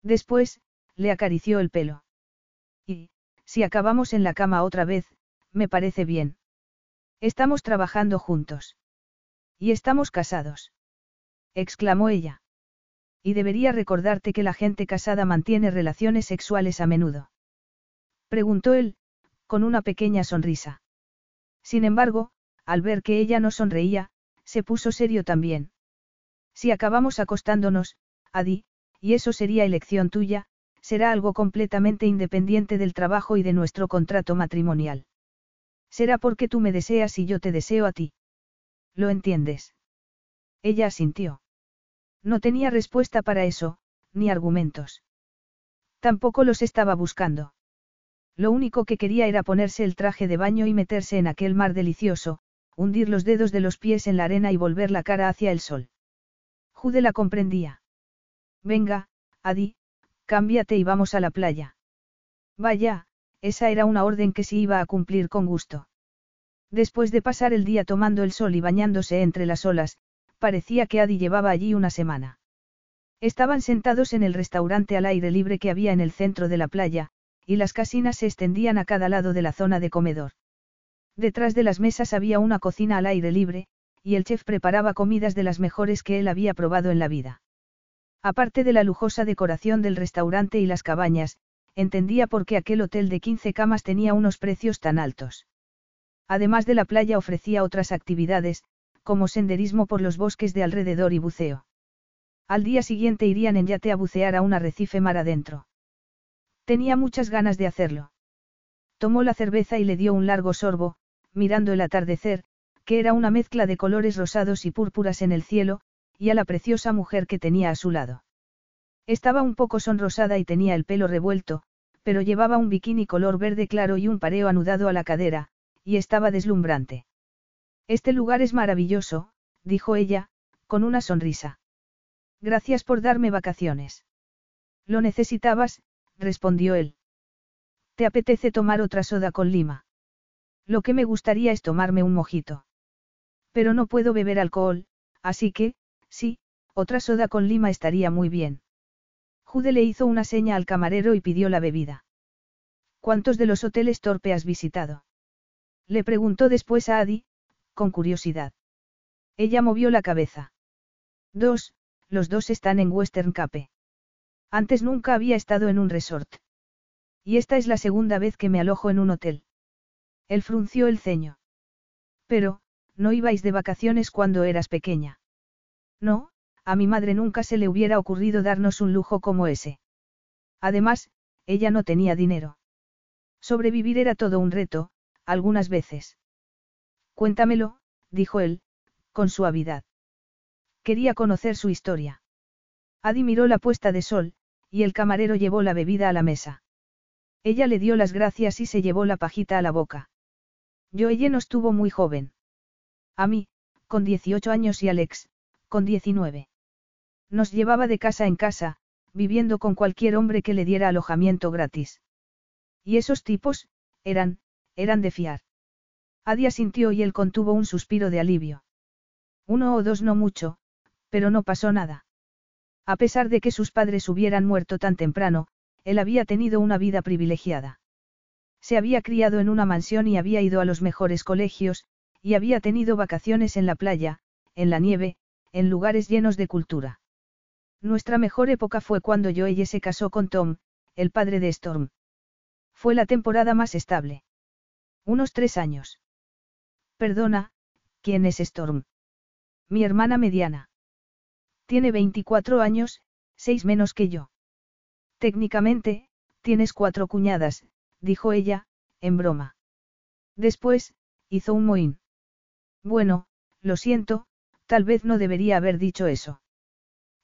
Después, le acarició el pelo. Y, si acabamos en la cama otra vez, me parece bien. Estamos trabajando juntos. Y estamos casados. exclamó ella. Y debería recordarte que la gente casada mantiene relaciones sexuales a menudo. Preguntó él, con una pequeña sonrisa. Sin embargo, al ver que ella no sonreía, se puso serio también. Si acabamos acostándonos, Adi, y eso sería elección tuya, será algo completamente independiente del trabajo y de nuestro contrato matrimonial. Será porque tú me deseas y yo te deseo a ti. ¿Lo entiendes? Ella asintió. No tenía respuesta para eso, ni argumentos. Tampoco los estaba buscando. Lo único que quería era ponerse el traje de baño y meterse en aquel mar delicioso, hundir los dedos de los pies en la arena y volver la cara hacia el sol. Jude la comprendía. Venga, Adi, cámbiate y vamos a la playa. Vaya, esa era una orden que sí iba a cumplir con gusto. Después de pasar el día tomando el sol y bañándose entre las olas, parecía que Adi llevaba allí una semana. Estaban sentados en el restaurante al aire libre que había en el centro de la playa, y las casinas se extendían a cada lado de la zona de comedor. Detrás de las mesas había una cocina al aire libre, y el chef preparaba comidas de las mejores que él había probado en la vida. Aparte de la lujosa decoración del restaurante y las cabañas, entendía por qué aquel hotel de 15 camas tenía unos precios tan altos. Además de la playa ofrecía otras actividades, como senderismo por los bosques de alrededor y buceo. Al día siguiente irían en yate a bucear a un arrecife mar adentro. Tenía muchas ganas de hacerlo. Tomó la cerveza y le dio un largo sorbo, mirando el atardecer, que era una mezcla de colores rosados y púrpuras en el cielo, y a la preciosa mujer que tenía a su lado. Estaba un poco sonrosada y tenía el pelo revuelto, pero llevaba un bikini color verde claro y un pareo anudado a la cadera, y estaba deslumbrante. Este lugar es maravilloso, dijo ella, con una sonrisa. Gracias por darme vacaciones. Lo necesitabas, respondió él. ¿Te apetece tomar otra soda con lima? Lo que me gustaría es tomarme un mojito. Pero no puedo beber alcohol, así que, sí, otra soda con lima estaría muy bien. Jude le hizo una seña al camarero y pidió la bebida. ¿Cuántos de los hoteles torpe has visitado? Le preguntó después a Adi, con curiosidad. Ella movió la cabeza. Dos, los dos están en Western Cape. Antes nunca había estado en un resort. Y esta es la segunda vez que me alojo en un hotel. Él frunció el ceño. Pero, ¿no ibais de vacaciones cuando eras pequeña? No, a mi madre nunca se le hubiera ocurrido darnos un lujo como ese. Además, ella no tenía dinero. Sobrevivir era todo un reto, algunas veces. Cuéntamelo, dijo él, con suavidad. Quería conocer su historia. Adi miró la puesta de sol, y el camarero llevó la bebida a la mesa. Ella le dio las gracias y se llevó la pajita a la boca. Joelle nos tuvo muy joven. A mí, con 18 años y Alex, con 19. Nos llevaba de casa en casa, viviendo con cualquier hombre que le diera alojamiento gratis. Y esos tipos, eran, eran de fiar. Adia sintió y él contuvo un suspiro de alivio. Uno o dos no mucho, pero no pasó nada. A pesar de que sus padres hubieran muerto tan temprano, él había tenido una vida privilegiada. Se había criado en una mansión y había ido a los mejores colegios, y había tenido vacaciones en la playa, en la nieve, en lugares llenos de cultura. Nuestra mejor época fue cuando Joelle se casó con Tom, el padre de Storm. Fue la temporada más estable. Unos tres años. Perdona, ¿Quién es Storm? Mi hermana mediana. Tiene 24 años, seis menos que yo. Técnicamente, tienes cuatro cuñadas, dijo ella, en broma. Después, hizo un mohín. Bueno, lo siento, tal vez no debería haber dicho eso.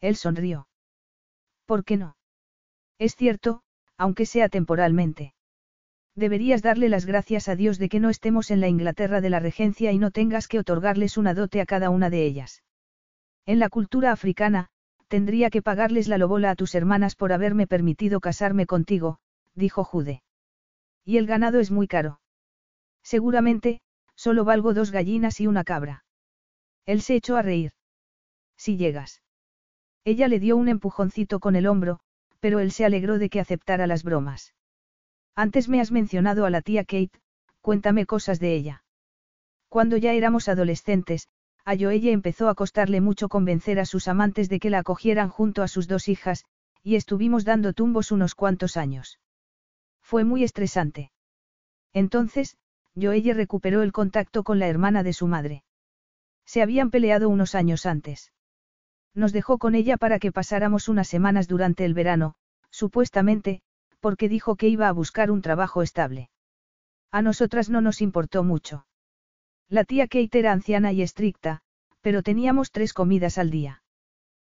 Él sonrió. ¿Por qué no? Es cierto, aunque sea temporalmente. Deberías darle las gracias a Dios de que no estemos en la Inglaterra de la regencia y no tengas que otorgarles una dote a cada una de ellas. En la cultura africana, tendría que pagarles la lobola a tus hermanas por haberme permitido casarme contigo, dijo Jude. Y el ganado es muy caro. Seguramente, solo valgo dos gallinas y una cabra. Él se echó a reír. Si llegas. Ella le dio un empujoncito con el hombro, pero él se alegró de que aceptara las bromas. Antes me has mencionado a la tía Kate, cuéntame cosas de ella. Cuando ya éramos adolescentes, a Joelle empezó a costarle mucho convencer a sus amantes de que la acogieran junto a sus dos hijas, y estuvimos dando tumbos unos cuantos años. Fue muy estresante. Entonces, Joelle recuperó el contacto con la hermana de su madre. Se habían peleado unos años antes. Nos dejó con ella para que pasáramos unas semanas durante el verano, supuestamente, porque dijo que iba a buscar un trabajo estable. A nosotras no nos importó mucho. La tía Kate era anciana y estricta, pero teníamos tres comidas al día.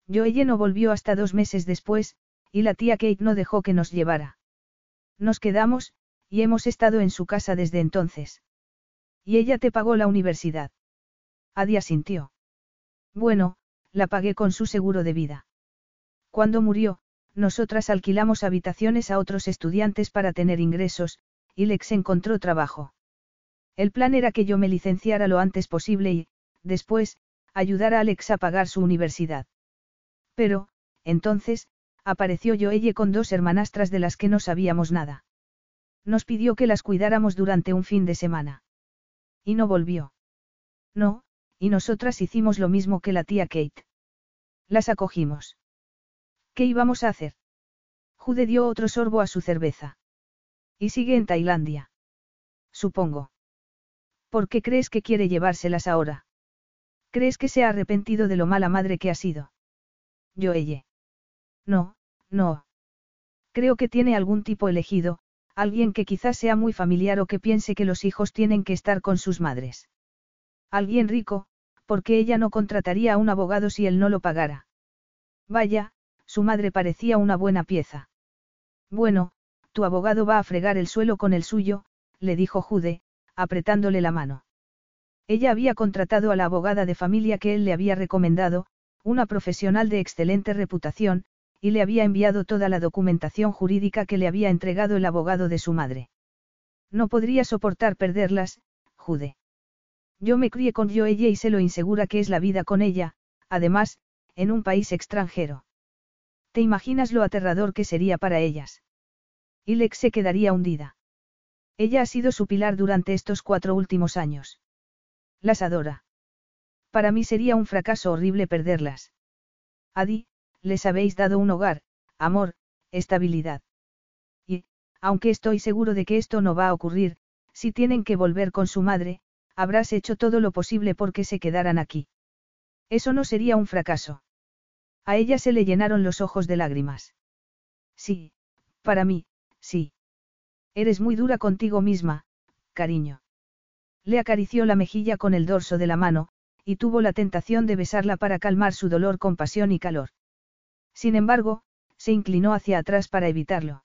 Joelle no volvió hasta dos meses después, y la tía Kate no dejó que nos llevara. Nos quedamos, y hemos estado en su casa desde entonces. Y ella te pagó la universidad. Adia sintió. Bueno, la pagué con su seguro de vida. Cuando murió, nosotras alquilamos habitaciones a otros estudiantes para tener ingresos, y Lex encontró trabajo. El plan era que yo me licenciara lo antes posible y, después, ayudara a Alex a pagar su universidad. Pero, entonces, apareció Joelle con dos hermanastras de las que no sabíamos nada. Nos pidió que las cuidáramos durante un fin de semana. Y no volvió. No, y nosotras hicimos lo mismo que la tía Kate. Las acogimos. ¿Qué íbamos a hacer? Jude dio otro sorbo a su cerveza. Y sigue en Tailandia. Supongo. ¿Por qué crees que quiere llevárselas ahora? ¿Crees que se ha arrepentido de lo mala madre que ha sido? Yo ella. No, no. Creo que tiene algún tipo elegido, alguien que quizás sea muy familiar o que piense que los hijos tienen que estar con sus madres. Alguien rico, porque ella no contrataría a un abogado si él no lo pagara. Vaya, su madre parecía una buena pieza. Bueno, tu abogado va a fregar el suelo con el suyo, le dijo Jude, apretándole la mano. Ella había contratado a la abogada de familia que él le había recomendado, una profesional de excelente reputación, y le había enviado toda la documentación jurídica que le había entregado el abogado de su madre. No podría soportar perderlas, Jude. Yo me crié con yo ella y sé lo insegura que es la vida con ella, además, en un país extranjero. ¿Te imaginas lo aterrador que sería para ellas? Y Lex se quedaría hundida. Ella ha sido su pilar durante estos cuatro últimos años. Las adora. Para mí sería un fracaso horrible perderlas. Adi, les habéis dado un hogar, amor, estabilidad. Y, aunque estoy seguro de que esto no va a ocurrir, si tienen que volver con su madre, habrás hecho todo lo posible porque se quedaran aquí. Eso no sería un fracaso. A ella se le llenaron los ojos de lágrimas. Sí, para mí, sí. Eres muy dura contigo misma, cariño. Le acarició la mejilla con el dorso de la mano, y tuvo la tentación de besarla para calmar su dolor con pasión y calor. Sin embargo, se inclinó hacia atrás para evitarlo.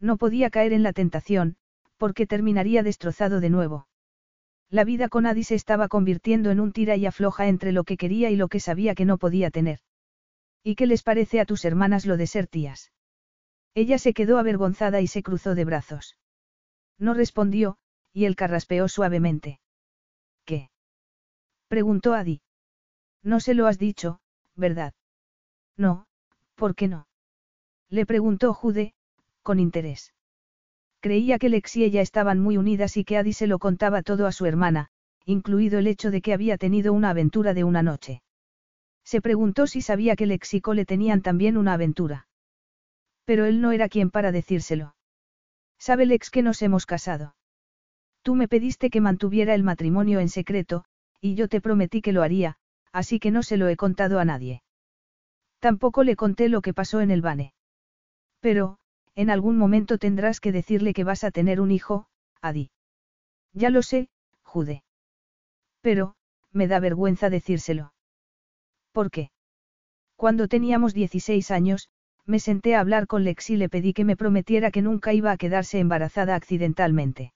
No podía caer en la tentación, porque terminaría destrozado de nuevo. La vida con Adi se estaba convirtiendo en un tira y afloja entre lo que quería y lo que sabía que no podía tener. ¿Y qué les parece a tus hermanas lo de ser tías? Ella se quedó avergonzada y se cruzó de brazos. No respondió, y él carraspeó suavemente. ¿Qué? preguntó Adi. No se lo has dicho, ¿verdad? No, ¿por qué no? Le preguntó Jude, con interés. Creía que Lex y ella estaban muy unidas y que Adi se lo contaba todo a su hermana, incluido el hecho de que había tenido una aventura de una noche. Se preguntó si sabía que Lex y Cole tenían también una aventura. Pero él no era quien para decírselo. Sabe Lex que nos hemos casado. Tú me pediste que mantuviera el matrimonio en secreto, y yo te prometí que lo haría, así que no se lo he contado a nadie. Tampoco le conté lo que pasó en el Bane. Pero, en algún momento tendrás que decirle que vas a tener un hijo, Adi. Ya lo sé, Jude. Pero, me da vergüenza decírselo. ¿Por qué? Cuando teníamos 16 años, me senté a hablar con Lex y le pedí que me prometiera que nunca iba a quedarse embarazada accidentalmente.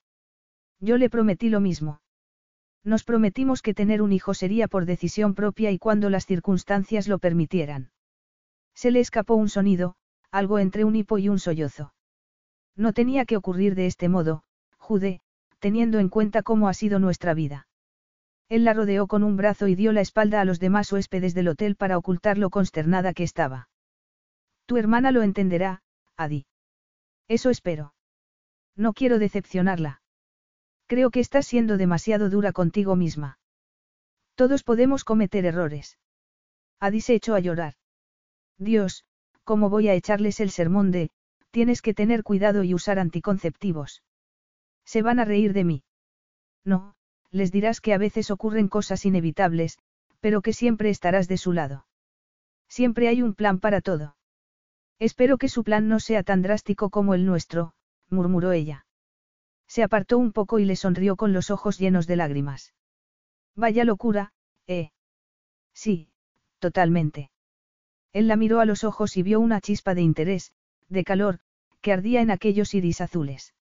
Yo le prometí lo mismo. Nos prometimos que tener un hijo sería por decisión propia y cuando las circunstancias lo permitieran. Se le escapó un sonido, algo entre un hipo y un sollozo. No tenía que ocurrir de este modo, Jude, teniendo en cuenta cómo ha sido nuestra vida. Él la rodeó con un brazo y dio la espalda a los demás huéspedes del hotel para ocultar lo consternada que estaba. Tu hermana lo entenderá, Adi. Eso espero. No quiero decepcionarla. Creo que estás siendo demasiado dura contigo misma. Todos podemos cometer errores. Adi se echó a llorar. Dios, ¿cómo voy a echarles el sermón de, tienes que tener cuidado y usar anticonceptivos? Se van a reír de mí. No, les dirás que a veces ocurren cosas inevitables, pero que siempre estarás de su lado. Siempre hay un plan para todo. Espero que su plan no sea tan drástico como el nuestro, murmuró ella. Se apartó un poco y le sonrió con los ojos llenos de lágrimas. Vaya locura, ¿eh? Sí, totalmente. Él la miró a los ojos y vio una chispa de interés, de calor, que ardía en aquellos iris azules.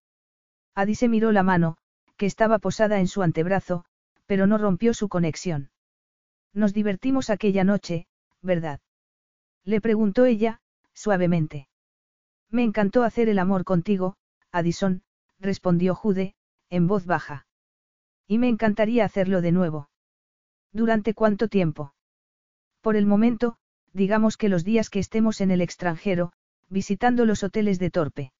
Adi se miró la mano, que estaba posada en su antebrazo, pero no rompió su conexión. Nos divertimos aquella noche, ¿verdad? Le preguntó ella, suavemente. Me encantó hacer el amor contigo, Addison, respondió Jude, en voz baja. Y me encantaría hacerlo de nuevo. ¿Durante cuánto tiempo? Por el momento, digamos que los días que estemos en el extranjero, visitando los hoteles de Torpe.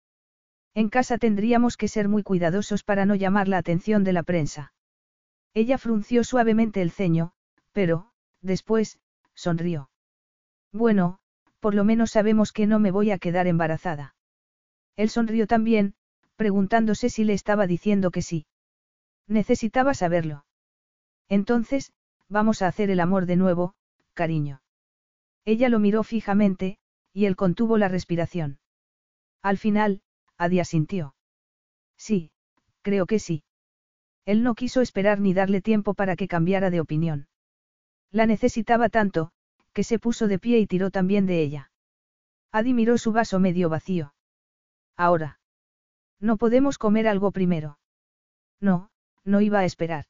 En casa tendríamos que ser muy cuidadosos para no llamar la atención de la prensa. Ella frunció suavemente el ceño, pero, después, sonrió. Bueno, por lo menos sabemos que no me voy a quedar embarazada. Él sonrió también, preguntándose si le estaba diciendo que sí. Necesitaba saberlo. Entonces, vamos a hacer el amor de nuevo, cariño. Ella lo miró fijamente, y él contuvo la respiración. Al final, Adi asintió. Sí, creo que sí. Él no quiso esperar ni darle tiempo para que cambiara de opinión. La necesitaba tanto, que se puso de pie y tiró también de ella. Adi miró su vaso medio vacío. Ahora. No podemos comer algo primero. No, no iba a esperar.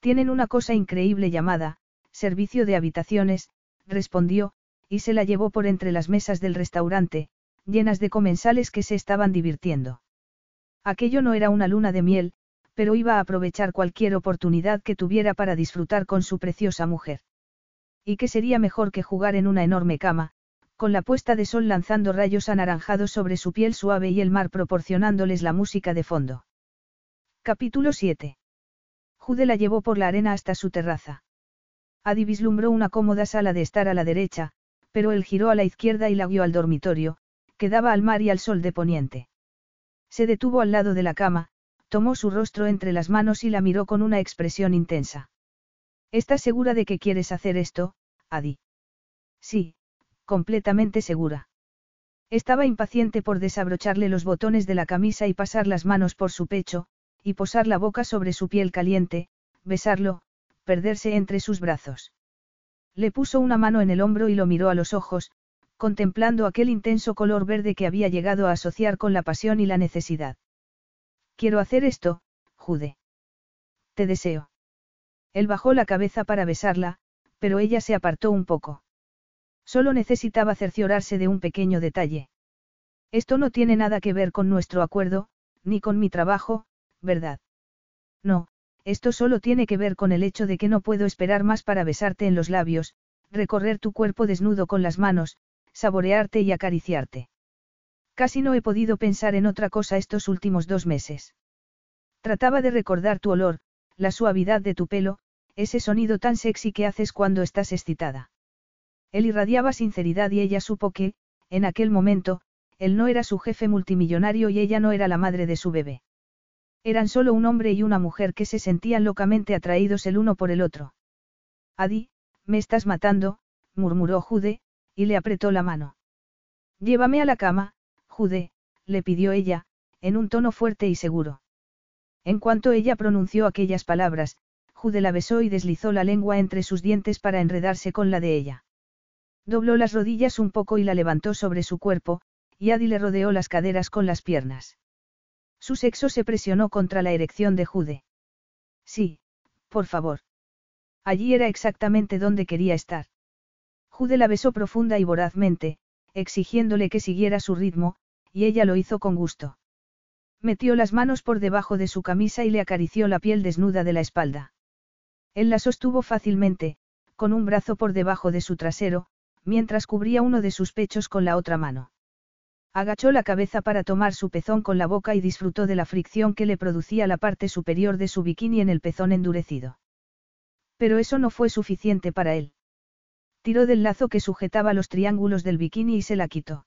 Tienen una cosa increíble llamada, servicio de habitaciones, respondió, y se la llevó por entre las mesas del restaurante, llenas de comensales que se estaban divirtiendo. Aquello no era una luna de miel, pero iba a aprovechar cualquier oportunidad que tuviera para disfrutar con su preciosa mujer. Y que sería mejor que jugar en una enorme cama, con la puesta de sol lanzando rayos anaranjados sobre su piel suave y el mar proporcionándoles la música de fondo. Capítulo 7. Jude la llevó por la arena hasta su terraza. Adi vislumbró una cómoda sala de estar a la derecha, pero él giró a la izquierda y la guió al dormitorio, que daba al mar y al sol de poniente. Se detuvo al lado de la cama, tomó su rostro entre las manos y la miró con una expresión intensa. ¿Estás segura de que quieres hacer esto, Adi? Sí, completamente segura. Estaba impaciente por desabrocharle los botones de la camisa y pasar las manos por su pecho, y posar la boca sobre su piel caliente, besarlo, perderse entre sus brazos. Le puso una mano en el hombro y lo miró a los ojos, contemplando aquel intenso color verde que había llegado a asociar con la pasión y la necesidad. Quiero hacer esto, Jude. Te deseo. Él bajó la cabeza para besarla, pero ella se apartó un poco. Solo necesitaba cerciorarse de un pequeño detalle. Esto no tiene nada que ver con nuestro acuerdo, ni con mi trabajo, ¿verdad? No, esto solo tiene que ver con el hecho de que no puedo esperar más para besarte en los labios, recorrer tu cuerpo desnudo con las manos, saborearte y acariciarte. Casi no he podido pensar en otra cosa estos últimos dos meses. Trataba de recordar tu olor, la suavidad de tu pelo, ese sonido tan sexy que haces cuando estás excitada. Él irradiaba sinceridad y ella supo que, en aquel momento, él no era su jefe multimillonario y ella no era la madre de su bebé. Eran solo un hombre y una mujer que se sentían locamente atraídos el uno por el otro. Adi, me estás matando, murmuró Jude, y le apretó la mano. Llévame a la cama, Jude, le pidió ella, en un tono fuerte y seguro. En cuanto ella pronunció aquellas palabras, Jude la besó y deslizó la lengua entre sus dientes para enredarse con la de ella. Dobló las rodillas un poco y la levantó sobre su cuerpo, y Adi le rodeó las caderas con las piernas. Su sexo se presionó contra la erección de Jude. Sí, por favor. Allí era exactamente donde quería estar. Jude la besó profunda y vorazmente, exigiéndole que siguiera su ritmo, y ella lo hizo con gusto. Metió las manos por debajo de su camisa y le acarició la piel desnuda de la espalda. Él la sostuvo fácilmente, con un brazo por debajo de su trasero, mientras cubría uno de sus pechos con la otra mano. Agachó la cabeza para tomar su pezón con la boca y disfrutó de la fricción que le producía la parte superior de su bikini en el pezón endurecido. Pero eso no fue suficiente para él. Tiró del lazo que sujetaba los triángulos del bikini y se la quitó.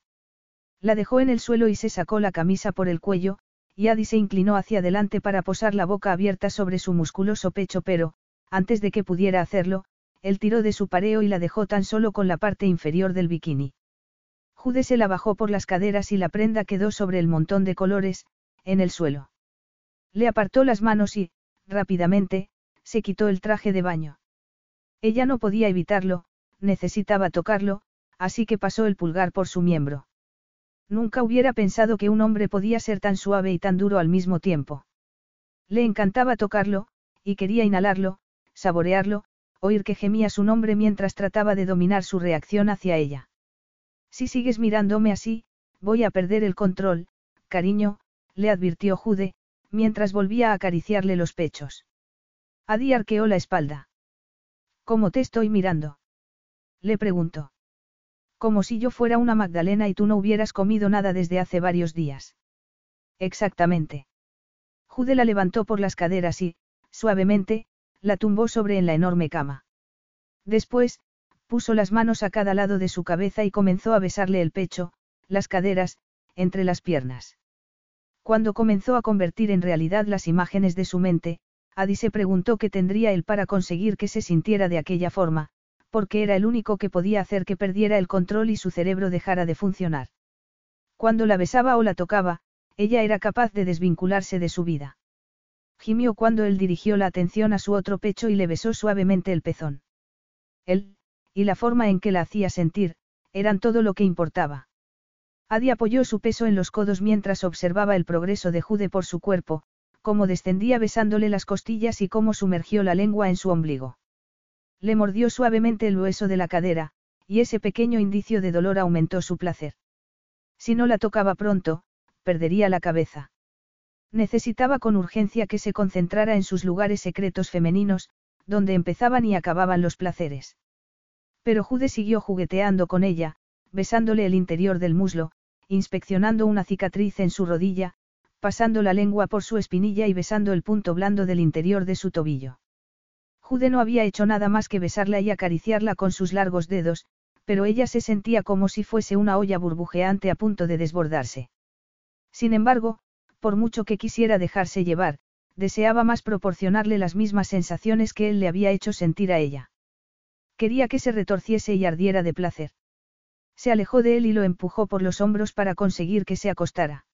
La dejó en el suelo y se sacó la camisa por el cuello, y Adi se inclinó hacia adelante para posar la boca abierta sobre su musculoso pecho, pero, antes de que pudiera hacerlo, él tiró de su pareo y la dejó tan solo con la parte inferior del bikini. Jude se la bajó por las caderas y la prenda quedó sobre el montón de colores, en el suelo. Le apartó las manos y, rápidamente, se quitó el traje de baño. Ella no podía evitarlo, necesitaba tocarlo, así que pasó el pulgar por su miembro. Nunca hubiera pensado que un hombre podía ser tan suave y tan duro al mismo tiempo. Le encantaba tocarlo, y quería inhalarlo, saborearlo, oír que gemía su nombre mientras trataba de dominar su reacción hacia ella. Si sigues mirándome así, voy a perder el control, cariño, le advirtió Jude, mientras volvía a acariciarle los pechos. Adi arqueó la espalda. ¿Cómo te estoy mirando? Le preguntó. Como si yo fuera una Magdalena y tú no hubieras comido nada desde hace varios días. Exactamente. Jude la levantó por las caderas y, suavemente, la tumbó sobre en la enorme cama. Después, puso las manos a cada lado de su cabeza y comenzó a besarle el pecho, las caderas, entre las piernas. Cuando comenzó a convertir en realidad las imágenes de su mente, Adi se preguntó qué tendría él para conseguir que se sintiera de aquella forma, porque era el único que podía hacer que perdiera el control y su cerebro dejara de funcionar. Cuando la besaba o la tocaba, ella era capaz de desvincularse de su vida. Gimió cuando él dirigió la atención a su otro pecho y le besó suavemente el pezón. Él, y la forma en que la hacía sentir, eran todo lo que importaba. Adi apoyó su peso en los codos mientras observaba el progreso de Jude por su cuerpo, cómo descendía besándole las costillas y cómo sumergió la lengua en su ombligo. Le mordió suavemente el hueso de la cadera, y ese pequeño indicio de dolor aumentó su placer. Si no la tocaba pronto, perdería la cabeza. Necesitaba con urgencia que se concentrara en sus lugares secretos femeninos, donde empezaban y acababan los placeres. Pero Jude siguió jugueteando con ella, besándole el interior del muslo, inspeccionando una cicatriz en su rodilla, pasando la lengua por su espinilla y besando el punto blando del interior de su tobillo. Jude no había hecho nada más que besarla y acariciarla con sus largos dedos, pero ella se sentía como si fuese una olla burbujeante a punto de desbordarse. Sin embargo, por mucho que quisiera dejarse llevar, deseaba más proporcionarle las mismas sensaciones que él le había hecho sentir a ella. Quería que se retorciese y ardiera de placer. Se alejó de él y lo empujó por los hombros para conseguir que se acostara.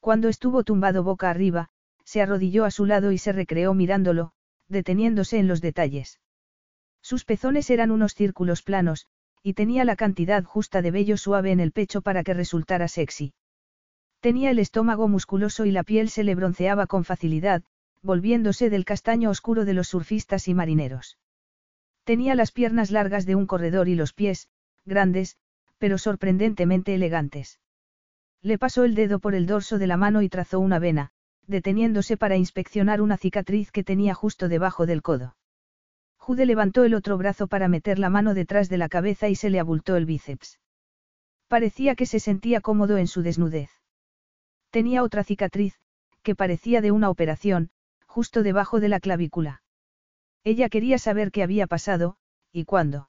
Cuando estuvo tumbado boca arriba, se arrodilló a su lado y se recreó mirándolo, deteniéndose en los detalles. Sus pezones eran unos círculos planos, y tenía la cantidad justa de vello suave en el pecho para que resultara sexy. Tenía el estómago musculoso y la piel se le bronceaba con facilidad, volviéndose del castaño oscuro de los surfistas y marineros. Tenía las piernas largas de un corredor y los pies, grandes, pero sorprendentemente elegantes. Le pasó el dedo por el dorso de la mano y trazó una vena, deteniéndose para inspeccionar una cicatriz que tenía justo debajo del codo. Jude levantó el otro brazo para meter la mano detrás de la cabeza y se le abultó el bíceps. Parecía que se sentía cómodo en su desnudez. Tenía otra cicatriz, que parecía de una operación, justo debajo de la clavícula. Ella quería saber qué había pasado, y cuándo.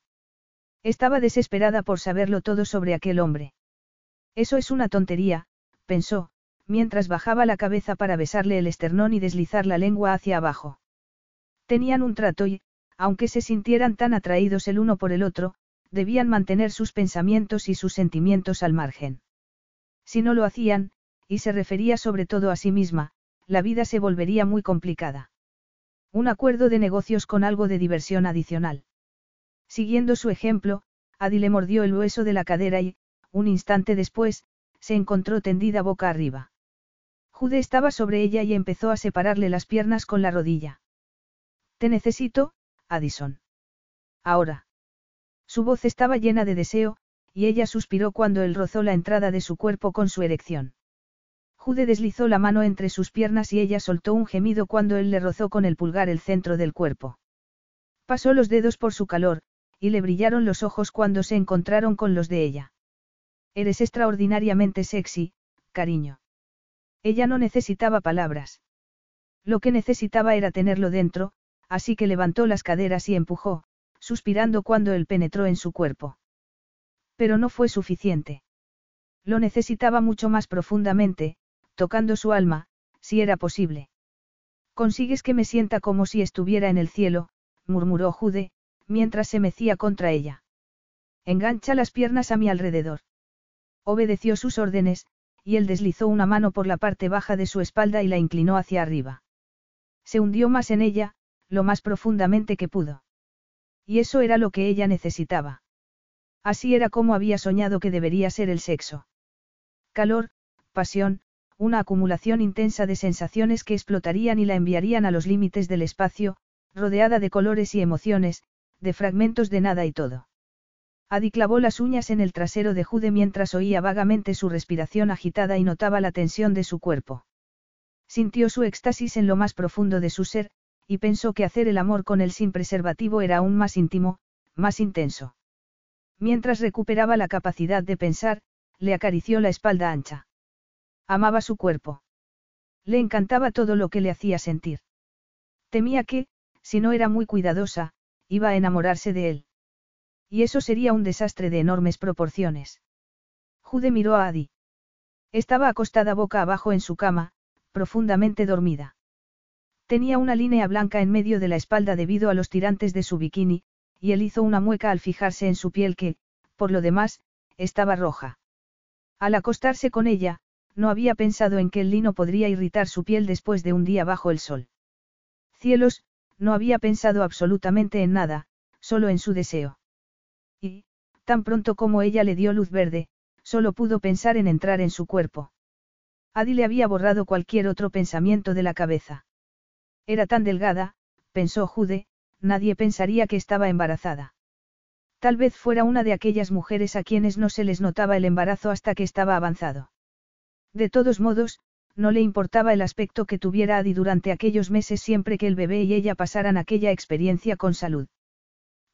Estaba desesperada por saberlo todo sobre aquel hombre. Eso es una tontería, pensó, mientras bajaba la cabeza para besarle el esternón y deslizar la lengua hacia abajo. Tenían un trato y, aunque se sintieran tan atraídos el uno por el otro, debían mantener sus pensamientos y sus sentimientos al margen. Si no lo hacían, y se refería sobre todo a sí misma, la vida se volvería muy complicada. Un acuerdo de negocios con algo de diversión adicional. Siguiendo su ejemplo, Adi le mordió el hueso de la cadera y, un instante después, se encontró tendida boca arriba. Jude estaba sobre ella y empezó a separarle las piernas con la rodilla. Te necesito, Addison. Ahora. Su voz estaba llena de deseo, y ella suspiró cuando él rozó la entrada de su cuerpo con su erección. Jude deslizó la mano entre sus piernas y ella soltó un gemido cuando él le rozó con el pulgar el centro del cuerpo. Pasó los dedos por su calor, y le brillaron los ojos cuando se encontraron con los de ella. Eres extraordinariamente sexy, cariño. Ella no necesitaba palabras. Lo que necesitaba era tenerlo dentro, así que levantó las caderas y empujó, suspirando cuando él penetró en su cuerpo. Pero no fue suficiente. Lo necesitaba mucho más profundamente, tocando su alma, si era posible. Consigues que me sienta como si estuviera en el cielo, murmuró Jude, mientras se mecía contra ella. Engancha las piernas a mi alrededor. Obedeció sus órdenes, y él deslizó una mano por la parte baja de su espalda y la inclinó hacia arriba. Se hundió más en ella, lo más profundamente que pudo. Y eso era lo que ella necesitaba. Así era como había soñado que debería ser el sexo. Calor, pasión, una acumulación intensa de sensaciones que explotarían y la enviarían a los límites del espacio, rodeada de colores y emociones, de fragmentos de nada y todo. Adi clavó las uñas en el trasero de Jude mientras oía vagamente su respiración agitada y notaba la tensión de su cuerpo. Sintió su éxtasis en lo más profundo de su ser, y pensó que hacer el amor con él sin preservativo era aún más íntimo, más intenso. Mientras recuperaba la capacidad de pensar, le acarició la espalda ancha. Amaba su cuerpo. Le encantaba todo lo que le hacía sentir. Temía que, si no era muy cuidadosa, iba a enamorarse de él. Y eso sería un desastre de enormes proporciones. Jude miró a Adi. Estaba acostada boca abajo en su cama, profundamente dormida. Tenía una línea blanca en medio de la espalda debido a los tirantes de su bikini, y él hizo una mueca al fijarse en su piel que, por lo demás, estaba roja. Al acostarse con ella, no había pensado en que el lino podría irritar su piel después de un día bajo el sol. Cielos, no había pensado absolutamente en nada, solo en su deseo. Y, tan pronto como ella le dio luz verde, solo pudo pensar en entrar en su cuerpo. Adi le había borrado cualquier otro pensamiento de la cabeza. Era tan delgada, pensó Jude, nadie pensaría que estaba embarazada. Tal vez fuera una de aquellas mujeres a quienes no se les notaba el embarazo hasta que estaba avanzado. De todos modos, no le importaba el aspecto que tuviera Adi durante aquellos meses siempre que el bebé y ella pasaran aquella experiencia con salud.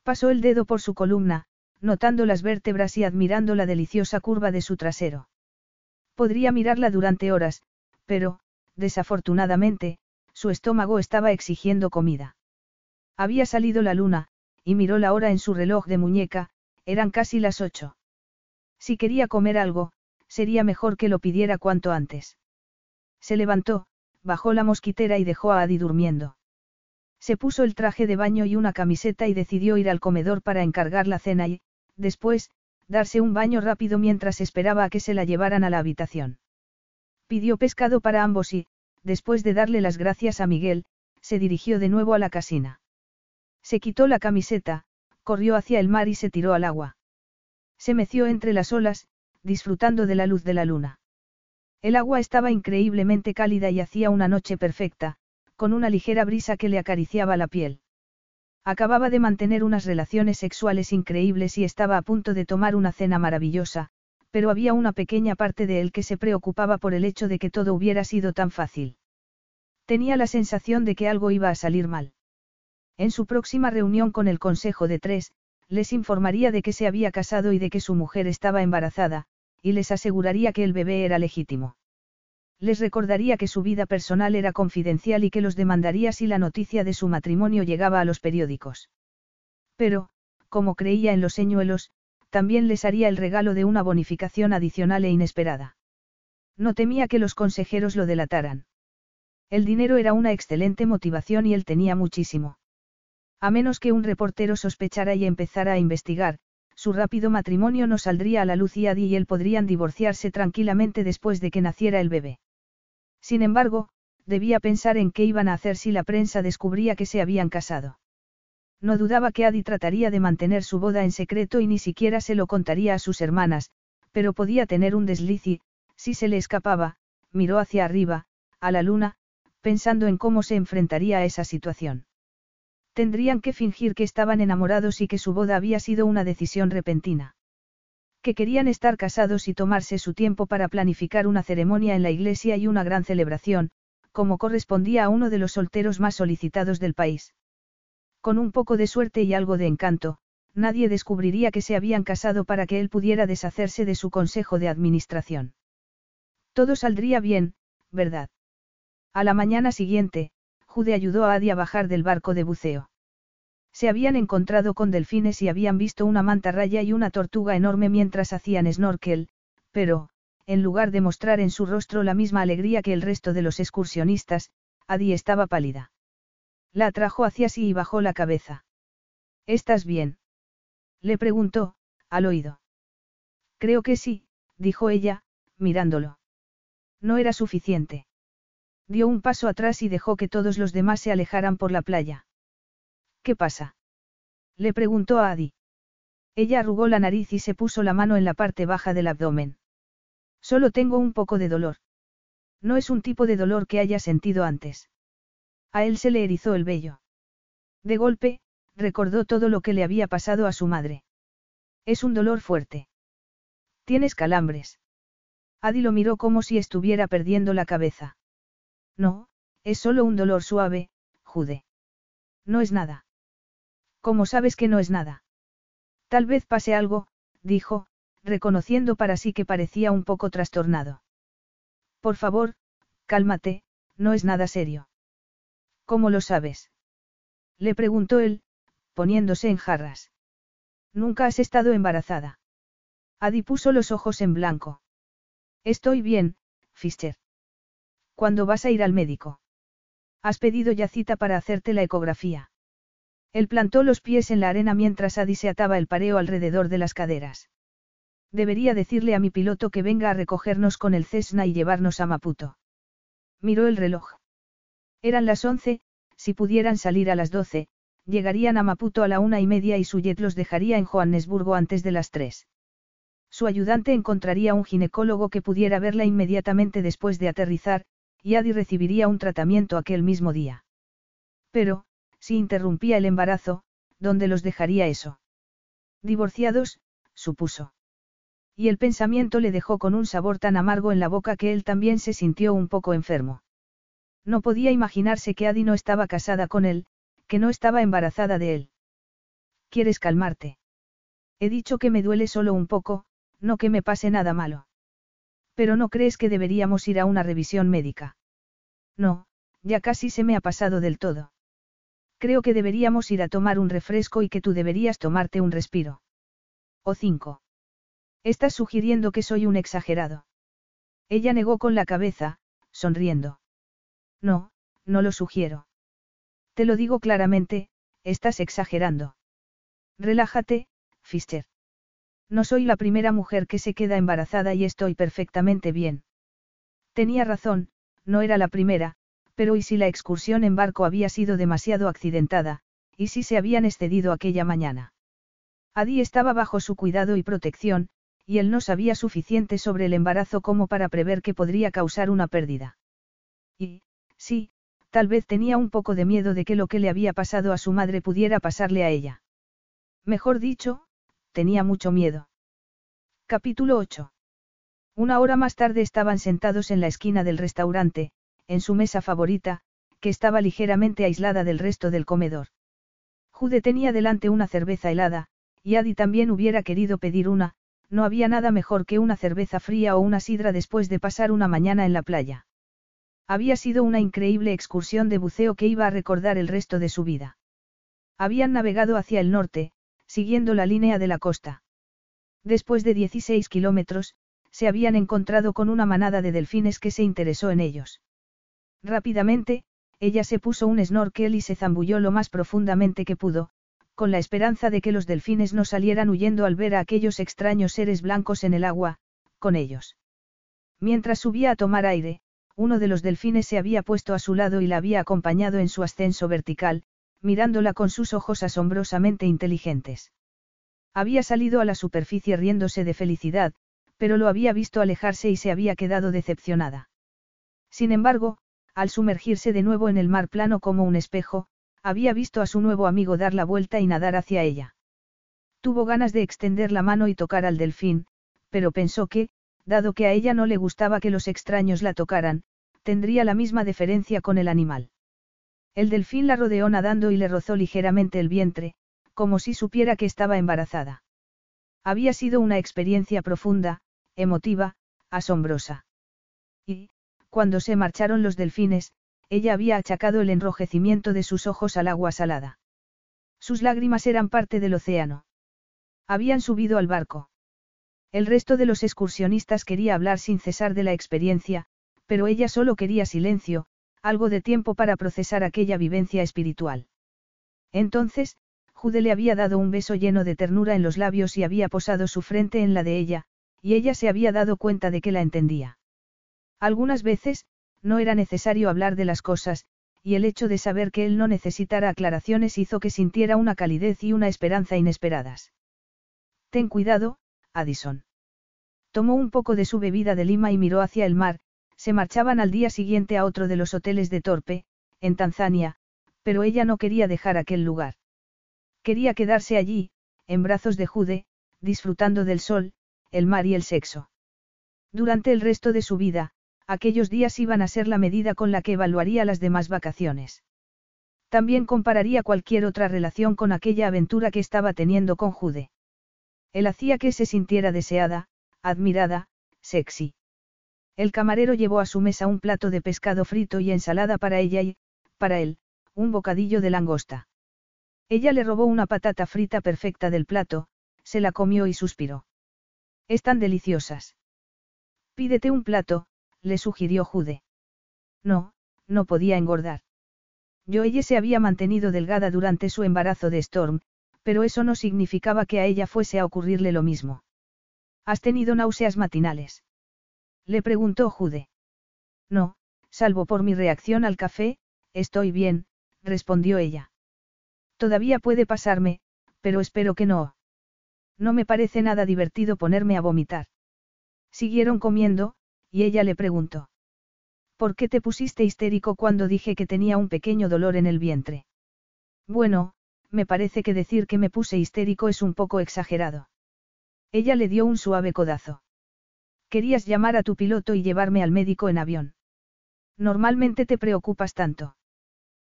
Pasó el dedo por su columna, notando las vértebras y admirando la deliciosa curva de su trasero. Podría mirarla durante horas, pero, desafortunadamente, su estómago estaba exigiendo comida. Había salido la luna, y miró la hora en su reloj de muñeca, eran casi las ocho. Si quería comer algo, sería mejor que lo pidiera cuanto antes. Se levantó, bajó la mosquitera y dejó a Adi durmiendo. Se puso el traje de baño y una camiseta y decidió ir al comedor para encargar la cena y, después, darse un baño rápido mientras esperaba a que se la llevaran a la habitación. Pidió pescado para ambos y, después de darle las gracias a Miguel, se dirigió de nuevo a la casina. Se quitó la camiseta, corrió hacia el mar y se tiró al agua. Se meció entre las olas, disfrutando de la luz de la luna. El agua estaba increíblemente cálida y hacía una noche perfecta, con una ligera brisa que le acariciaba la piel. Acababa de mantener unas relaciones sexuales increíbles y estaba a punto de tomar una cena maravillosa, pero había una pequeña parte de él que se preocupaba por el hecho de que todo hubiera sido tan fácil. Tenía la sensación de que algo iba a salir mal. En su próxima reunión con el Consejo de Tres, les informaría de que se había casado y de que su mujer estaba embarazada, y les aseguraría que el bebé era legítimo. Les recordaría que su vida personal era confidencial y que los demandaría si la noticia de su matrimonio llegaba a los periódicos. Pero, como creía en los señuelos, también les haría el regalo de una bonificación adicional e inesperada. No temía que los consejeros lo delataran. El dinero era una excelente motivación y él tenía muchísimo. A menos que un reportero sospechara y empezara a investigar, su rápido matrimonio no saldría a la luz y Adi y él podrían divorciarse tranquilamente después de que naciera el bebé. Sin embargo, debía pensar en qué iban a hacer si la prensa descubría que se habían casado. No dudaba que Adi trataría de mantener su boda en secreto y ni siquiera se lo contaría a sus hermanas, pero podía tener un desliz y, si se le escapaba, miró hacia arriba, a la luna, pensando en cómo se enfrentaría a esa situación. Tendrían que fingir que estaban enamorados y que su boda había sido una decisión repentina. Que querían estar casados y tomarse su tiempo para planificar una ceremonia en la iglesia y una gran celebración, como correspondía a uno de los solteros más solicitados del país. Con un poco de suerte y algo de encanto, nadie descubriría que se habían casado para que él pudiera deshacerse de su consejo de administración. Todo saldría bien, ¿verdad? A la mañana siguiente, Jude ayudó a Adi a bajar del barco de buceo. Se habían encontrado con delfines y habían visto una mantarraya y una tortuga enorme mientras hacían snorkel, pero, en lugar de mostrar en su rostro la misma alegría que el resto de los excursionistas, Adi estaba pálida. La atrajo hacia sí y bajó la cabeza. ¿Estás bien? Le preguntó, al oído. Creo que sí, dijo ella, mirándolo. No era suficiente. Dio un paso atrás y dejó que todos los demás se alejaran por la playa. ¿Qué pasa? Le preguntó a Adi. Ella arrugó la nariz y se puso la mano en la parte baja del abdomen. Solo tengo un poco de dolor. No es un tipo de dolor que haya sentido antes. A él se le erizó el vello. De golpe, recordó todo lo que le había pasado a su madre. Es un dolor fuerte. Tienes calambres. Adi lo miró como si estuviera perdiendo la cabeza. No, es solo un dolor suave, Jude. No es nada. ¿Cómo sabes que no es nada? Tal vez pase algo, dijo, reconociendo para sí que parecía un poco trastornado. Por favor, cálmate, no es nada serio. ¿Cómo lo sabes? Le preguntó él, poniéndose en jarras. Nunca has estado embarazada. Adi puso los ojos en blanco. Estoy bien, Fischer. ¿Cuándo vas a ir al médico? Has pedido ya cita para hacerte la ecografía. Él plantó los pies en la arena mientras Adi se ataba el pareo alrededor de las caderas. Debería decirle a mi piloto que venga a recogernos con el Cessna y llevarnos a Maputo. Miró el reloj. Eran las once, si pudieran salir a las doce, llegarían a Maputo a la una y media y su jet los dejaría en Johannesburgo antes de las tres. Su ayudante encontraría un ginecólogo que pudiera verla inmediatamente después de aterrizar, y Adi recibiría un tratamiento aquel mismo día. Pero, si interrumpía el embarazo, ¿dónde los dejaría eso? Divorciados, supuso. Y el pensamiento le dejó con un sabor tan amargo en la boca que él también se sintió un poco enfermo. No podía imaginarse que Adi no estaba casada con él, que no estaba embarazada de él. ¿Quieres calmarte? He dicho que me duele solo un poco, no que me pase nada malo. Pero ¿no crees que deberíamos ir a una revisión médica? No, ya casi se me ha pasado del todo. Creo que deberíamos ir a tomar un refresco y que tú deberías tomarte un respiro. O cinco. Estás sugiriendo que soy un exagerado. Ella negó con la cabeza, sonriendo. No, no lo sugiero. Te lo digo claramente, estás exagerando. Relájate, Fischer. No soy la primera mujer que se queda embarazada y estoy perfectamente bien. Tenía razón, no era la primera, pero ¿y si la excursión en barco había sido demasiado accidentada, y si se habían excedido aquella mañana? Adi estaba bajo su cuidado y protección, y él no sabía suficiente sobre el embarazo como para prever que podría causar una pérdida. Y, sí, tal vez tenía un poco de miedo de que lo que le había pasado a su madre pudiera pasarle a ella. Mejor dicho, tenía mucho miedo. Capítulo 8. Una hora más tarde estaban sentados en la esquina del restaurante, en su mesa favorita, que estaba ligeramente aislada del resto del comedor. Jude tenía delante una cerveza helada, y Adi también hubiera querido pedir una, no había nada mejor que una cerveza fría o una sidra después de pasar una mañana en la playa. Había sido una increíble excursión de buceo que iba a recordar el resto de su vida. Habían navegado hacia el norte, siguiendo la línea de la costa. Después de 16 kilómetros, se habían encontrado con una manada de delfines que se interesó en ellos. Rápidamente, ella se puso un snorkel y se zambulló lo más profundamente que pudo, con la esperanza de que los delfines no salieran huyendo al ver a aquellos extraños seres blancos en el agua, con ellos. Mientras subía a tomar aire, uno de los delfines se había puesto a su lado y la había acompañado en su ascenso vertical, mirándola con sus ojos asombrosamente inteligentes. Había salido a la superficie riéndose de felicidad, pero lo había visto alejarse y se había quedado decepcionada. Sin embargo, al sumergirse de nuevo en el mar plano como un espejo, había visto a su nuevo amigo dar la vuelta y nadar hacia ella. Tuvo ganas de extender la mano y tocar al delfín, pero pensó que, dado que a ella no le gustaba que los extraños la tocaran, tendría la misma deferencia con el animal. El delfín la rodeó nadando y le rozó ligeramente el vientre, como si supiera que estaba embarazada. Había sido una experiencia profunda, emotiva, asombrosa. Y, cuando se marcharon los delfines, ella había achacado el enrojecimiento de sus ojos al agua salada. Sus lágrimas eran parte del océano. Habían subido al barco. El resto de los excursionistas quería hablar sin cesar de la experiencia, pero ella solo quería silencio, algo de tiempo para procesar aquella vivencia espiritual. Entonces, Jude le había dado un beso lleno de ternura en los labios y había posado su frente en la de ella, y ella se había dado cuenta de que la entendía. Algunas veces, no era necesario hablar de las cosas, y el hecho de saber que él no necesitara aclaraciones hizo que sintiera una calidez y una esperanza inesperadas. Ten cuidado, Addison. Tomó un poco de su bebida de lima y miró hacia el mar, se marchaban al día siguiente a otro de los hoteles de Torpe, en Tanzania, pero ella no quería dejar aquel lugar. Quería quedarse allí, en brazos de Jude, disfrutando del sol, el mar y el sexo. Durante el resto de su vida, aquellos días iban a ser la medida con la que evaluaría las demás vacaciones. También compararía cualquier otra relación con aquella aventura que estaba teniendo con Jude. Él hacía que se sintiera deseada, admirada, sexy. El camarero llevó a su mesa un plato de pescado frito y ensalada para ella y, para él, un bocadillo de langosta. Ella le robó una patata frita perfecta del plato, se la comió y suspiró. Están deliciosas. Pídete un plato, le sugirió Jude. No, no podía engordar. Yo ella se había mantenido delgada durante su embarazo de Storm, pero eso no significaba que a ella fuese a ocurrirle lo mismo. ¿Has tenido náuseas matinales? Le preguntó Jude. No, salvo por mi reacción al café, estoy bien, respondió ella. Todavía puede pasarme, pero espero que no. No me parece nada divertido ponerme a vomitar. Siguieron comiendo, y ella le preguntó. ¿Por qué te pusiste histérico cuando dije que tenía un pequeño dolor en el vientre? Bueno, me parece que decir que me puse histérico es un poco exagerado. Ella le dio un suave codazo. Querías llamar a tu piloto y llevarme al médico en avión. Normalmente te preocupas tanto.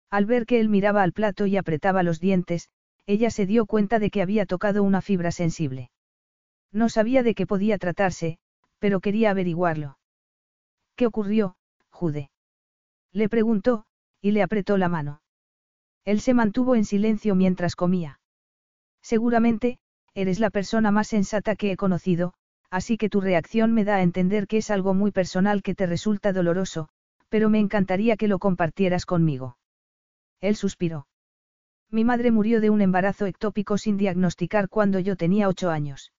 Al ver que él miraba al plato y apretaba los dientes, ella se dio cuenta de que había tocado una fibra sensible. No sabía de qué podía tratarse, pero quería averiguarlo. ¿Qué ocurrió, Jude? Le preguntó, y le apretó la mano. Él se mantuvo en silencio mientras comía. Seguramente, eres la persona más sensata que he conocido, así que tu reacción me da a entender que es algo muy personal que te resulta doloroso, pero me encantaría que lo compartieras conmigo. Él suspiró. Mi madre murió de un embarazo ectópico sin diagnosticar cuando yo tenía ocho años.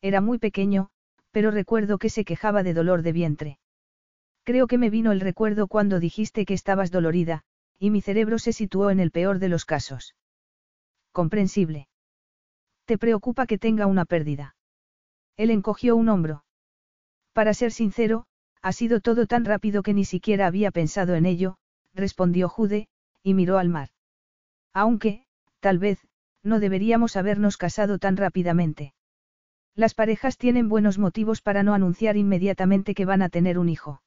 Era muy pequeño, pero recuerdo que se quejaba de dolor de vientre. Creo que me vino el recuerdo cuando dijiste que estabas dolorida, y mi cerebro se situó en el peor de los casos. Comprensible. ¿Te preocupa que tenga una pérdida? Él encogió un hombro. Para ser sincero, ha sido todo tan rápido que ni siquiera había pensado en ello, respondió Jude, y miró al mar. Aunque, tal vez, no deberíamos habernos casado tan rápidamente. Las parejas tienen buenos motivos para no anunciar inmediatamente que van a tener un hijo.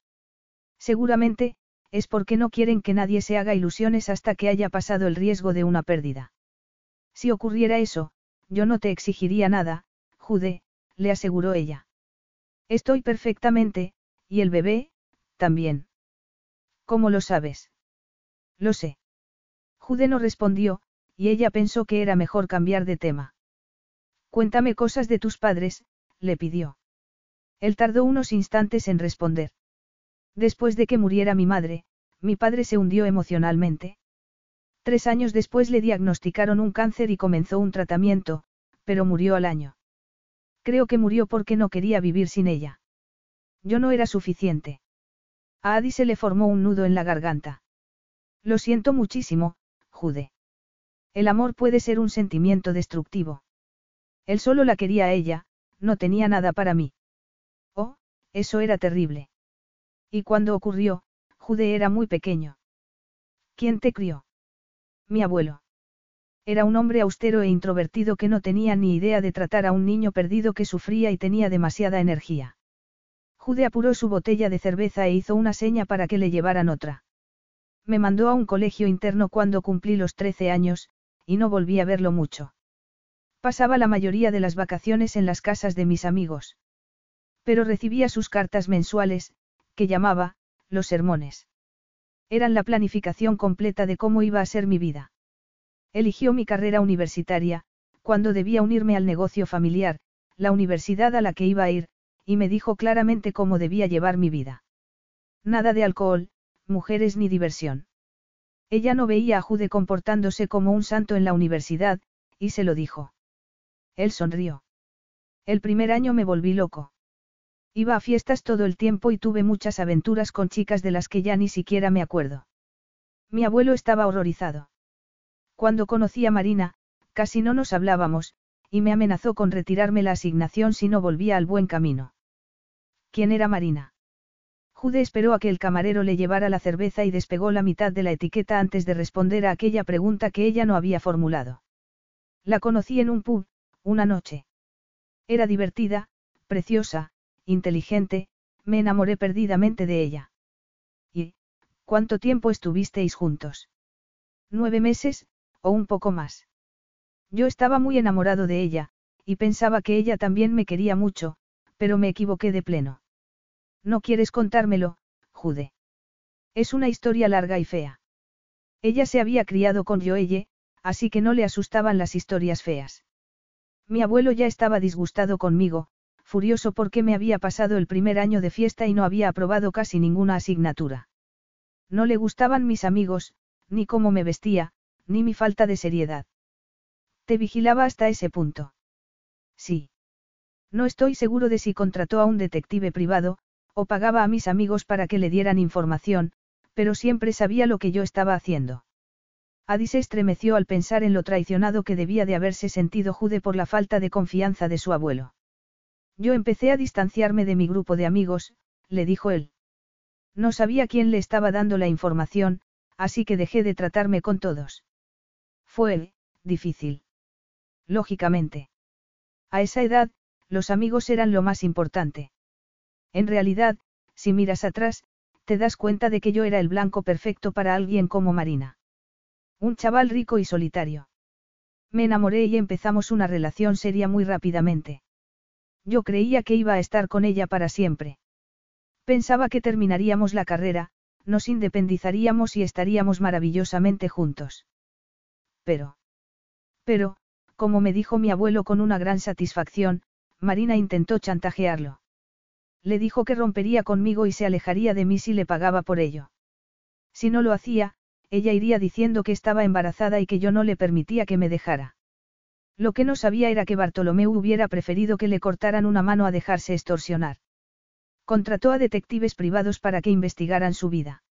Seguramente, es porque no quieren que nadie se haga ilusiones hasta que haya pasado el riesgo de una pérdida. Si ocurriera eso, yo no te exigiría nada, Jude, le aseguró ella. Estoy perfectamente, y el bebé, también. ¿Cómo lo sabes? Lo sé. Jude no respondió, y ella pensó que era mejor cambiar de tema. Cuéntame cosas de tus padres, le pidió. Él tardó unos instantes en responder. Después de que muriera mi madre, mi padre se hundió emocionalmente. Tres años después le diagnosticaron un cáncer y comenzó un tratamiento, pero murió al año. Creo que murió porque no quería vivir sin ella. Yo no era suficiente. A Adi se le formó un nudo en la garganta. Lo siento muchísimo, Jude. El amor puede ser un sentimiento destructivo. Él solo la quería a ella, no tenía nada para mí. Oh, eso era terrible. Y cuando ocurrió, Jude era muy pequeño. ¿Quién te crió? Mi abuelo. Era un hombre austero e introvertido que no tenía ni idea de tratar a un niño perdido que sufría y tenía demasiada energía. Jude apuró su botella de cerveza e hizo una seña para que le llevaran otra. Me mandó a un colegio interno cuando cumplí los 13 años, y no volví a verlo mucho. Pasaba la mayoría de las vacaciones en las casas de mis amigos. Pero recibía sus cartas mensuales, que llamaba, los sermones. Eran la planificación completa de cómo iba a ser mi vida. Eligió mi carrera universitaria, cuando debía unirme al negocio familiar, la universidad a la que iba a ir, y me dijo claramente cómo debía llevar mi vida. Nada de alcohol, mujeres ni diversión. Ella no veía a Jude comportándose como un santo en la universidad, y se lo dijo. Él sonrió. El primer año me volví loco. Iba a fiestas todo el tiempo y tuve muchas aventuras con chicas de las que ya ni siquiera me acuerdo. Mi abuelo estaba horrorizado. Cuando conocí a Marina, casi no nos hablábamos, y me amenazó con retirarme la asignación si no volvía al buen camino. ¿Quién era Marina? Jude esperó a que el camarero le llevara la cerveza y despegó la mitad de la etiqueta antes de responder a aquella pregunta que ella no había formulado. La conocí en un pub, una noche. Era divertida, preciosa, inteligente, me enamoré perdidamente de ella. ¿Y cuánto tiempo estuvisteis juntos? Nueve meses, o un poco más. Yo estaba muy enamorado de ella, y pensaba que ella también me quería mucho, pero me equivoqué de pleno. No quieres contármelo, Jude. Es una historia larga y fea. Ella se había criado con Joelle, así que no le asustaban las historias feas. Mi abuelo ya estaba disgustado conmigo, furioso porque me había pasado el primer año de fiesta y no había aprobado casi ninguna asignatura. No le gustaban mis amigos, ni cómo me vestía, ni mi falta de seriedad. Te vigilaba hasta ese punto. Sí. No estoy seguro de si contrató a un detective privado, o pagaba a mis amigos para que le dieran información, pero siempre sabía lo que yo estaba haciendo. Adi se estremeció al pensar en lo traicionado que debía de haberse sentido Jude por la falta de confianza de su abuelo. Yo empecé a distanciarme de mi grupo de amigos, le dijo él. No sabía quién le estaba dando la información, así que dejé de tratarme con todos. Fue, difícil. Lógicamente. A esa edad, los amigos eran lo más importante. En realidad, si miras atrás, te das cuenta de que yo era el blanco perfecto para alguien como Marina. Un chaval rico y solitario. Me enamoré y empezamos una relación seria muy rápidamente. Yo creía que iba a estar con ella para siempre. Pensaba que terminaríamos la carrera, nos independizaríamos y estaríamos maravillosamente juntos. Pero. Como me dijo mi abuelo con una gran satisfacción, Marina intentó chantajearlo. Le dijo que rompería conmigo y se alejaría de mí si le pagaba por ello. Si no lo hacía, ella iría diciendo que estaba embarazada y que yo no le permitía que me dejara. Lo que no sabía era que Bartolomeu hubiera preferido que le cortaran una mano a dejarse extorsionar. Contrató a detectives privados para que investigaran su vida.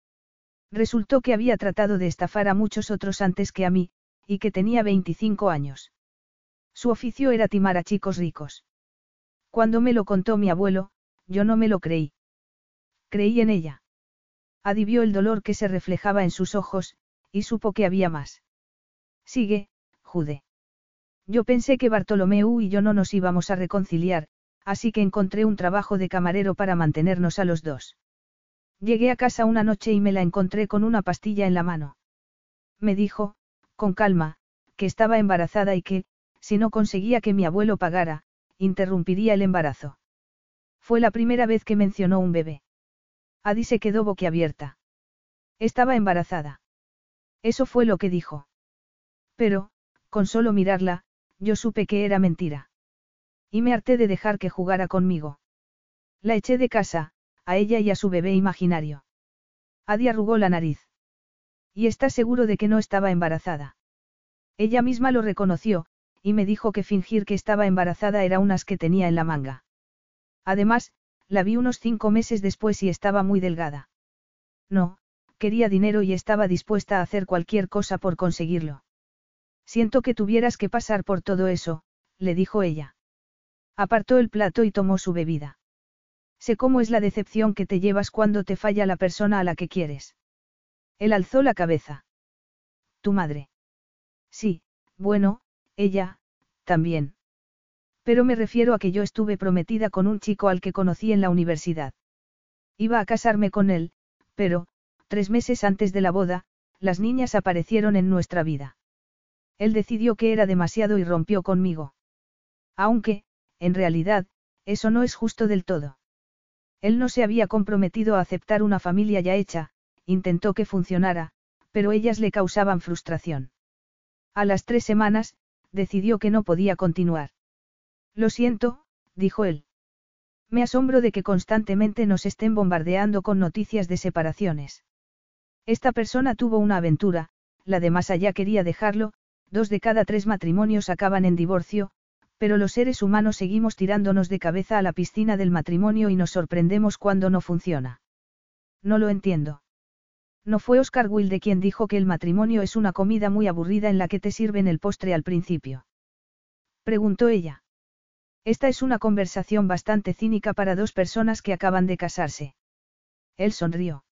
Resultó que había tratado de estafar a muchos otros antes que a mí, y que tenía 25 años. Su oficio era timar a chicos ricos. Cuando me lo contó mi abuelo, yo no me lo creí. Creí en ella. Adivió el dolor que se reflejaba en sus ojos, y supo que había más. Sigue, Jude. Yo pensé que Bartolomeu y yo no nos íbamos a reconciliar, así que encontré un trabajo de camarero para mantenernos a los dos. Llegué a casa una noche y me la encontré con una pastilla en la mano. Me dijo, con calma, que estaba embarazada y que, si no conseguía que mi abuelo pagara, interrumpiría el embarazo. Fue la primera vez que mencionó un bebé. Adi se quedó boquiabierta. Estaba embarazada. Eso fue lo que dijo. Pero, con solo mirarla, yo supe que era mentira. Y me harté de dejar que jugara conmigo. La eché de casa, a ella y a su bebé imaginario. Adi arrugó la nariz. ¿Y está seguro de que no estaba embarazada? Ella misma lo reconoció, y me dijo que fingir que estaba embarazada era unas que tenía en la manga. Además, la vi unos cinco meses después y estaba muy delgada. No, quería dinero y estaba dispuesta a hacer cualquier cosa por conseguirlo. Siento que tuvieras que pasar por todo eso, le dijo ella. Apartó el plato y tomó su bebida. Sé cómo es la decepción que te llevas cuando te falla la persona a la que quieres. Él alzó la cabeza. Tu madre. Sí, bueno, ella, también. Pero me refiero a que yo estuve prometida con un chico al que conocí en la universidad. Iba a casarme con él, pero, tres meses antes de la boda, las niñas aparecieron en nuestra vida. Él decidió que era demasiado y rompió conmigo. Aunque, en realidad, eso no es justo del todo. Él no se había comprometido a aceptar una familia ya hecha, intentó que funcionara, pero ellas le causaban frustración. A las tres semanas, decidió que no podía continuar. Lo siento, dijo él. Me asombro de que constantemente nos estén bombardeando con noticias de separaciones. Esta persona tuvo una aventura, la de más allá quería dejarlo, dos de cada tres matrimonios acaban en divorcio, pero los seres humanos seguimos tirándonos de cabeza a la piscina del matrimonio y nos sorprendemos cuando no funciona. No lo entiendo. No fue Oscar Wilde quien dijo que el matrimonio es una comida muy aburrida en la que te sirven el postre al principio. Preguntó ella. Esta es una conversación bastante cínica para dos personas que acaban de casarse. Él sonrió.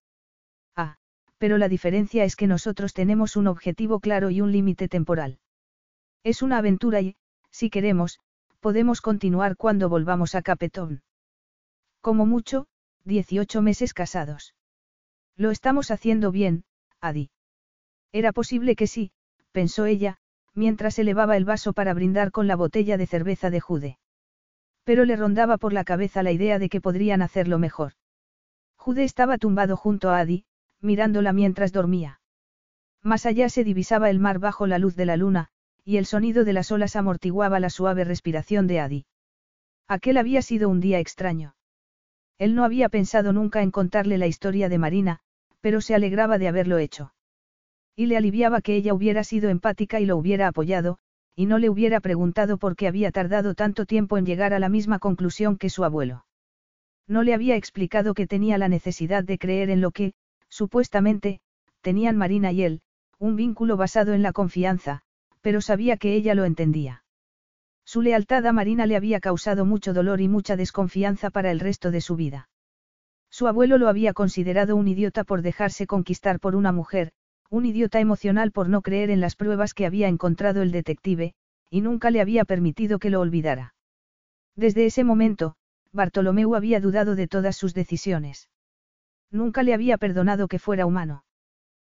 Ah, pero la diferencia es que nosotros tenemos un objetivo claro y un límite temporal. Es una aventura y, si queremos, podemos continuar cuando volvamos a Capetón. Como mucho, 18 meses casados. Lo estamos haciendo bien, Adi. Era posible que sí, pensó ella, mientras elevaba el vaso para brindar con la botella de cerveza de Jude. Pero le rondaba por la cabeza la idea de que podrían hacerlo mejor. Jude estaba tumbado junto a Adi, mirándola mientras dormía. Más allá se divisaba el mar bajo la luz de la luna, y el sonido de las olas amortiguaba la suave respiración de Adi. Aquel había sido un día extraño. Él no había pensado nunca en contarle la historia de Marina, pero se alegraba de haberlo hecho. Y le aliviaba que ella hubiera sido empática y lo hubiera apoyado, y no le hubiera preguntado por qué había tardado tanto tiempo en llegar a la misma conclusión que su abuelo. No le había explicado que tenía la necesidad de creer en lo que, supuestamente, tenían Marina y él, un vínculo basado en la confianza, pero sabía que ella lo entendía. Su lealtad a Marina le había causado mucho dolor y mucha desconfianza para el resto de su vida. Su abuelo lo había considerado un idiota por dejarse conquistar por una mujer, un idiota emocional por no creer en las pruebas que había encontrado el detective, y nunca le había permitido que lo olvidara. Desde ese momento, Bartolomeu había dudado de todas sus decisiones. Nunca le había perdonado que fuera humano.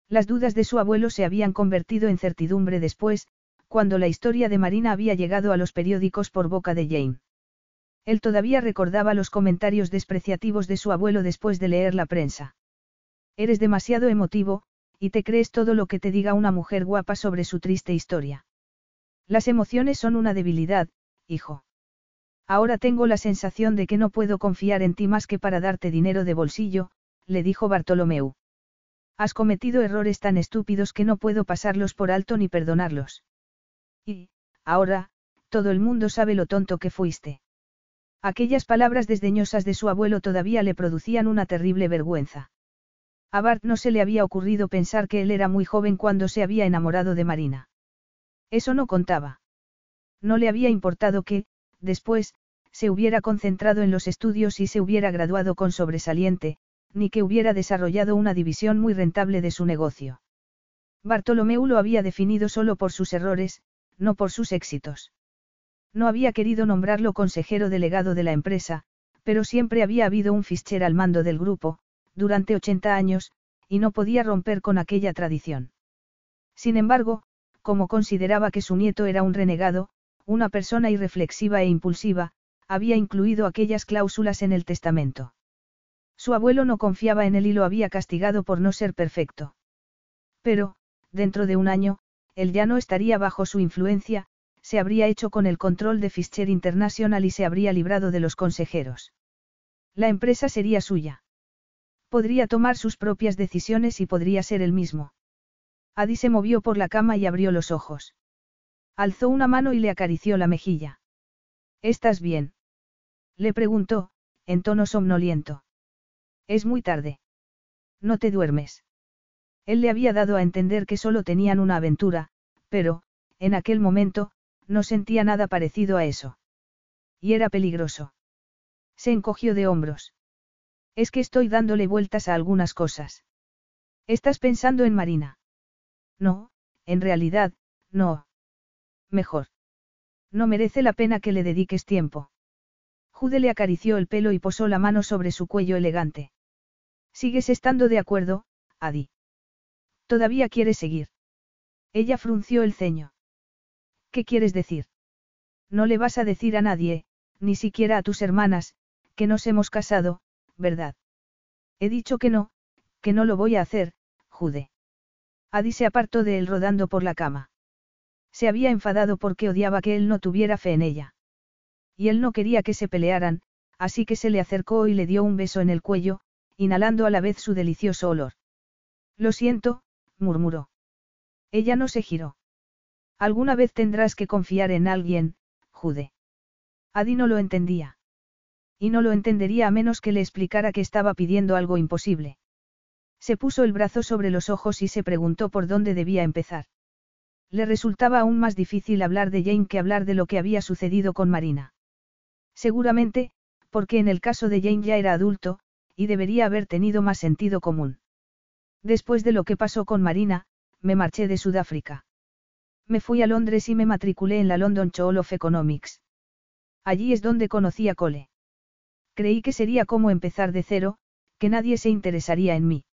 Las dudas de su abuelo se habían convertido en certidumbre después, cuando la historia de Marina había llegado a los periódicos por boca de Jane. Él todavía recordaba los comentarios despreciativos de su abuelo después de leer la prensa. Eres demasiado emotivo, y te crees todo lo que te diga una mujer guapa sobre su triste historia. Las emociones son una debilidad, hijo. Ahora tengo la sensación de que no puedo confiar en ti más que para darte dinero de bolsillo, le dijo Bartolomeu. Has cometido errores tan estúpidos que no puedo pasarlos por alto ni perdonarlos. Y, ahora, todo el mundo sabe lo tonto que fuiste. Aquellas palabras desdeñosas de su abuelo todavía le producían una terrible vergüenza. A Bart no se le había ocurrido pensar que él era muy joven cuando se había enamorado de Marina. Eso no contaba. No le había importado que, después, se hubiera concentrado en los estudios y se hubiera graduado con sobresaliente, ni que hubiera desarrollado una división muy rentable de su negocio. Bartolomeu lo había definido solo por sus errores, no por sus éxitos. No había querido nombrarlo consejero delegado de la empresa, pero siempre había habido un Fischer al mando del grupo, durante 80 años, y no podía romper con aquella tradición. Sin embargo, como consideraba que su nieto era un renegado, una persona irreflexiva e impulsiva, había incluido aquellas cláusulas en el testamento. Su abuelo no confiaba en él y lo había castigado por no ser perfecto. Pero, dentro de un año, él ya no estaría bajo su influencia, se habría hecho con el control de Fischer International y se habría librado de los consejeros. La empresa sería suya. Podría tomar sus propias decisiones y podría ser el mismo. Adi se movió por la cama y abrió los ojos. Alzó una mano y le acarició la mejilla. ¿Estás bien? Le preguntó, en tono somnoliento. Es muy tarde. No te duermes. Él le había dado a entender que solo tenían una aventura, pero, en aquel momento, no sentía nada parecido a eso. Y era peligroso. Se encogió de hombros. Es que estoy dándole vueltas a algunas cosas. ¿Estás pensando en Marina? No, en realidad, no. Mejor. No merece la pena que le dediques tiempo. Jude le acarició el pelo y posó la mano sobre su cuello elegante. ¿Sigues estando de acuerdo, Adi? ¿Todavía quieres seguir? Ella frunció el ceño. ¿Qué quieres decir? No le vas a decir a nadie, ni siquiera a tus hermanas, que nos hemos casado, ¿verdad? He dicho que no, que no lo voy a hacer, Jude. Adi se apartó de él rodando por la cama. Se había enfadado porque odiaba que él no tuviera fe en ella. Y él no quería que se pelearan, así que se le acercó y le dio un beso en el cuello, inhalando a la vez su delicioso olor. Lo siento, murmuró. Ella no se giró. Alguna vez tendrás que confiar en alguien, Jude. Adi no lo entendía. Y no lo entendería a menos que le explicara que estaba pidiendo algo imposible. Se puso el brazo sobre los ojos y se preguntó por dónde debía empezar. Le resultaba aún más difícil hablar de Jane que hablar de lo que había sucedido con Marina. Seguramente, porque en el caso de Jane ya era adulto, y debería haber tenido más sentido común. Después de lo que pasó con Marina, me marché de Sudáfrica. Me fui a Londres y me matriculé en la London School of Economics. Allí es donde conocí a Cole. Creí que sería como empezar de cero, que nadie se interesaría en mí.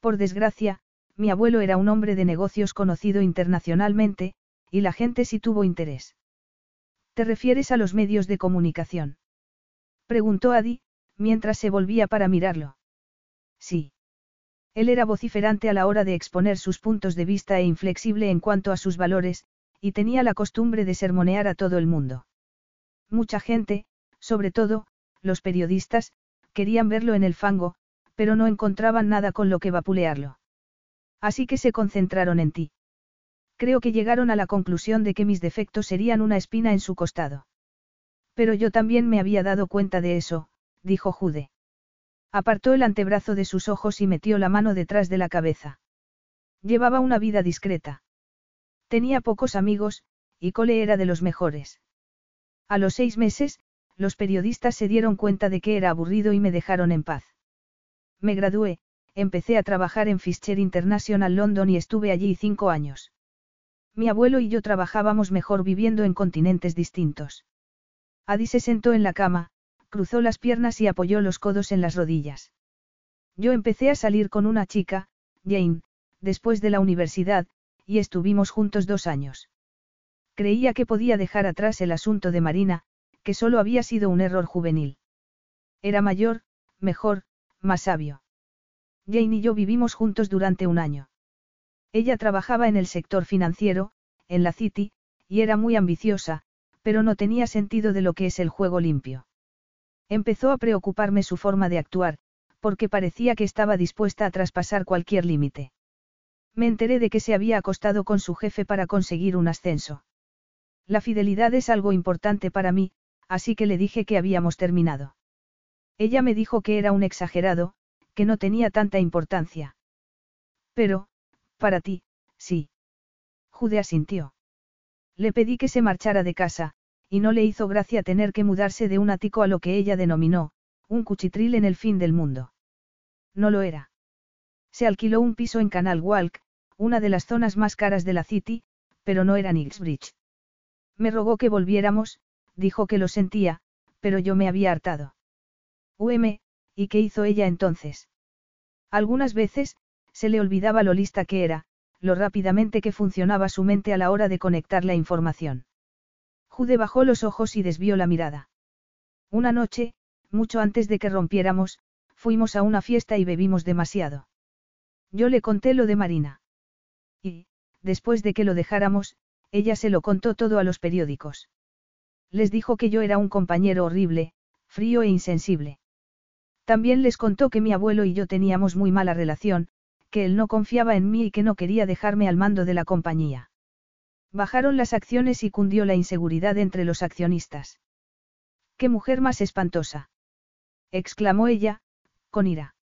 Por desgracia, mi abuelo era un hombre de negocios conocido internacionalmente, y la gente sí tuvo interés. ¿Te refieres a los medios de comunicación? Preguntó Adi, mientras se volvía para mirarlo. Sí. Él era vociferante a la hora de exponer sus puntos de vista e inflexible en cuanto a sus valores, y tenía la costumbre de sermonear a todo el mundo. Mucha gente, sobre todo, los periodistas, querían verlo en el fango, pero no encontraban nada con lo que vapulearlo. Así que se concentraron en ti. Creo que llegaron a la conclusión de que mis defectos serían una espina en su costado. Pero yo también me había dado cuenta de eso, dijo Jude. Apartó el antebrazo de sus ojos y metió la mano detrás de la cabeza. Llevaba una vida discreta. Tenía pocos amigos, y Cole era de los mejores. A los seis meses, los periodistas se dieron cuenta de que era aburrido y me dejaron en paz. Me gradué, empecé a trabajar en Fischer International London y estuve allí cinco años. Mi abuelo y yo trabajábamos mejor viviendo en continentes distintos. Adi se sentó en la cama, cruzó las piernas y apoyó los codos en las rodillas. Yo empecé a salir con una chica, Jane, después de la universidad, y estuvimos juntos dos años. Creía que podía dejar atrás el asunto de Marina, que solo había sido un error juvenil. Era mayor, mejor, más sabio. Jane y yo vivimos juntos durante un año. Ella trabajaba en el sector financiero, en la City, y era muy ambiciosa, pero no tenía sentido de lo que es el juego limpio. Empezó a preocuparme su forma de actuar, porque parecía que estaba dispuesta a traspasar cualquier límite. Me enteré de que se había acostado con su jefe para conseguir un ascenso. La fidelidad es algo importante para mí, así que le dije que habíamos terminado. Ella me dijo que era un exagerado, que no tenía tanta importancia. Pero, para ti, sí. Jude asintió. Le pedí que se marchara de casa, y no le hizo gracia tener que mudarse de un ático a lo que ella denominó, un cuchitril en el fin del mundo. No lo era. Se alquiló un piso en Canal Walk, una de las zonas más caras de la City, pero no era Nixbridge. Me rogó que volviéramos, dijo que lo sentía, pero yo me había hartado. UM, ¿y qué hizo ella entonces? Algunas veces, se le olvidaba lo lista que era, lo rápidamente que funcionaba su mente a la hora de conectar la información. Jude bajó los ojos y desvió la mirada. Una noche, mucho antes de que rompiéramos, fuimos a una fiesta y bebimos demasiado. Yo le conté lo de Marina. Y, después de que lo dejáramos, ella se lo contó todo a los periódicos. Les dijo que yo era un compañero horrible, frío e insensible. También les contó que mi abuelo y yo teníamos muy mala relación, que él no confiaba en mí y que no quería dejarme al mando de la compañía. Bajaron las acciones y cundió la inseguridad entre los accionistas. ¡Qué mujer más espantosa! exclamó ella, con ira.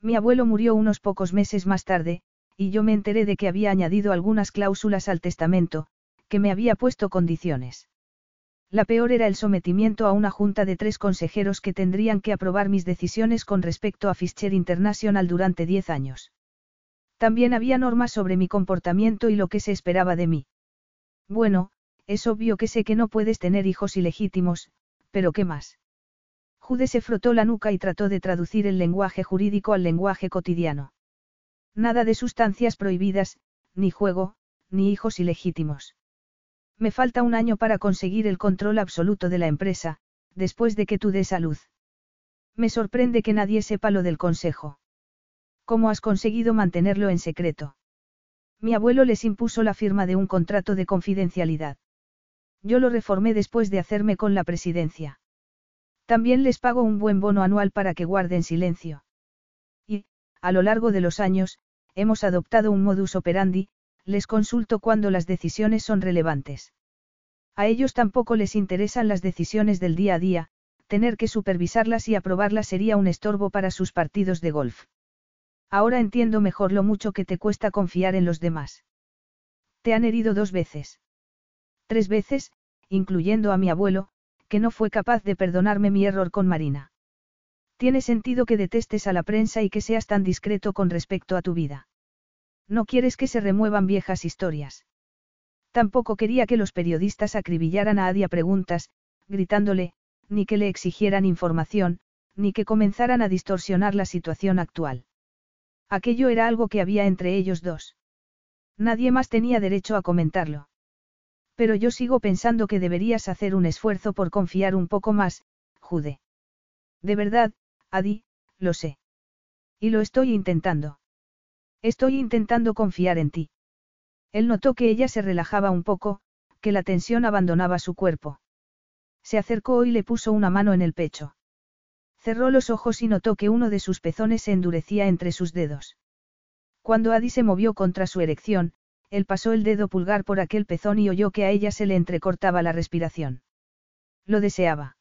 Mi abuelo murió unos pocos meses más tarde, y yo me enteré de que había añadido algunas cláusulas al testamento, que me había puesto condiciones. La peor era el sometimiento a una junta de tres consejeros que tendrían que aprobar mis decisiones con respecto a Fischer International durante diez años. También había normas sobre mi comportamiento y lo que se esperaba de mí. Bueno, es obvio que sé que no puedes tener hijos ilegítimos, pero ¿qué más? Jude se frotó la nuca y trató de traducir el lenguaje jurídico al lenguaje cotidiano. Nada de sustancias prohibidas, ni juego, ni hijos ilegítimos. Me falta un año para conseguir el control absoluto de la empresa, después de que tú des a luz. Me sorprende que nadie sepa lo del consejo. ¿Cómo has conseguido mantenerlo en secreto? Mi abuelo les impuso la firma de un contrato de confidencialidad. Yo lo reformé después de hacerme con la presidencia. También les pago un buen bono anual para que guarden silencio. Y, a lo largo de los años, hemos adoptado un modus operandi, les consulto cuando las decisiones son relevantes. A ellos tampoco les interesan las decisiones del día a día, tener que supervisarlas y aprobarlas sería un estorbo para sus partidos de golf. Ahora entiendo mejor lo mucho que te cuesta confiar en los demás. Te han herido dos veces. Tres veces, incluyendo a mi abuelo, que no fue capaz de perdonarme mi error con Marina. Tiene sentido que detestes a la prensa y que seas tan discreto con respecto a tu vida. No quieres que se remuevan viejas historias. Tampoco quería que los periodistas acribillaran a Adi a preguntas, gritándole, ni que le exigieran información, ni que comenzaran a distorsionar la situación actual. Aquello era algo que había entre ellos dos. Nadie más tenía derecho a comentarlo. Pero yo sigo pensando que deberías hacer un esfuerzo por confiar un poco más, Jude. De verdad, Adi, lo sé. Y lo estoy intentando. Estoy intentando confiar en ti. Él notó que ella se relajaba un poco, que la tensión abandonaba su cuerpo. Se acercó y le puso una mano en el pecho. Cerró los ojos y notó que uno de sus pezones se endurecía entre sus dedos. Cuando Adi se movió contra su erección, él pasó el dedo pulgar por aquel pezón y oyó que a ella se le entrecortaba la respiración. Lo deseaba.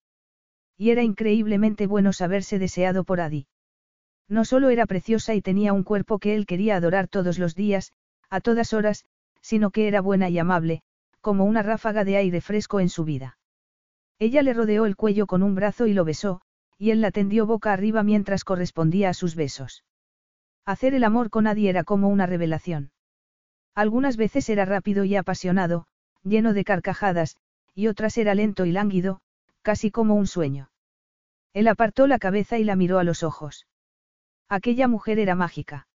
Y era increíblemente bueno saberse deseado por Adi. No solo era preciosa y tenía un cuerpo que él quería adorar todos los días, a todas horas, sino que era buena y amable, como una ráfaga de aire fresco en su vida. Ella le rodeó el cuello con un brazo y lo besó, y él la tendió boca arriba mientras correspondía a sus besos. Hacer el amor con nadie era como una revelación. Algunas veces era rápido y apasionado, lleno de carcajadas, y otras era lento y lánguido, casi como un sueño. Él apartó la cabeza y la miró a los ojos. Aquella mujer era mágica.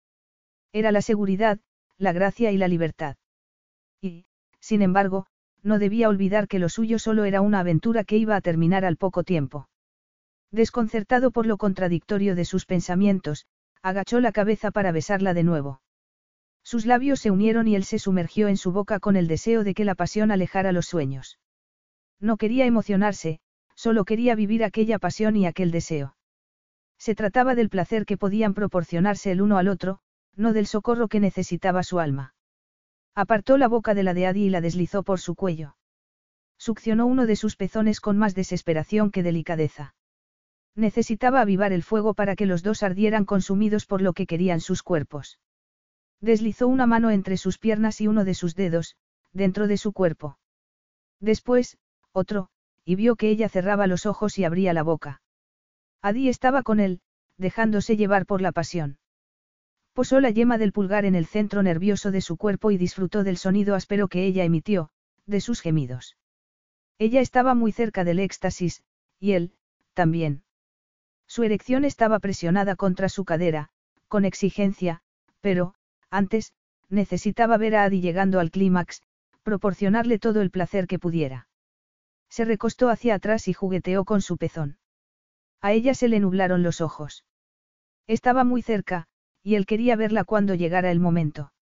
Era la seguridad, la gracia y la libertad. Y, sin embargo, no debía olvidar que lo suyo solo era una aventura que iba a terminar al poco tiempo. Desconcertado por lo contradictorio de sus pensamientos, agachó la cabeza para besarla de nuevo. Sus labios se unieron y él se sumergió en su boca con el deseo de que la pasión alejara los sueños. No quería emocionarse, solo quería vivir aquella pasión y aquel deseo. Se trataba del placer que podían proporcionarse el uno al otro, no del socorro que necesitaba su alma. Apartó la boca de la de Adi y la deslizó por su cuello. Succionó uno de sus pezones con más desesperación que delicadeza. Necesitaba avivar el fuego para que los dos ardieran consumidos por lo que querían sus cuerpos. Deslizó una mano entre sus piernas y uno de sus dedos, dentro de su cuerpo. Después, otro, y vio que ella cerraba los ojos y abría la boca. Adi estaba con él, dejándose llevar por la pasión. Posó la yema del pulgar en el centro nervioso de su cuerpo y disfrutó del sonido áspero que ella emitió, de sus gemidos. Ella estaba muy cerca del éxtasis, y él, también. Su erección estaba presionada contra su cadera, con exigencia, pero, antes, necesitaba ver a Adi llegando al clímax, proporcionarle todo el placer que pudiera. Se recostó hacia atrás y jugueteó con su pezón. A ella se le nublaron los ojos. Estaba muy cerca, y él quería verla cuando llegara el momento.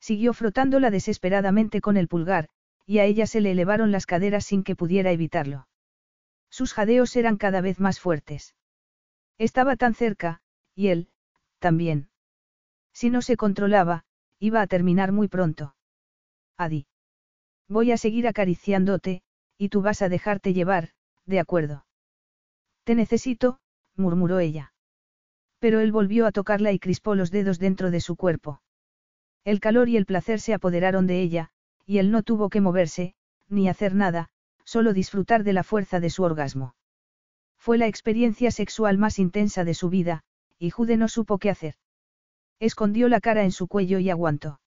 Siguió frotándola desesperadamente con el pulgar, y a ella se le elevaron las caderas sin que pudiera evitarlo. Sus jadeos eran cada vez más fuertes. Estaba tan cerca, y él, también. Si no se controlaba, iba a terminar muy pronto. Adi. Voy a seguir acariciándote, y tú vas a dejarte llevar, de acuerdo. Te necesito, murmuró ella. Pero él volvió a tocarla y crispó los dedos dentro de su cuerpo. El calor y el placer se apoderaron de ella, y él no tuvo que moverse, ni hacer nada, solo disfrutar de la fuerza de su orgasmo. Fue la experiencia sexual más intensa de su vida, y Jude no supo qué hacer. Escondió la cara en su cuello y aguantó.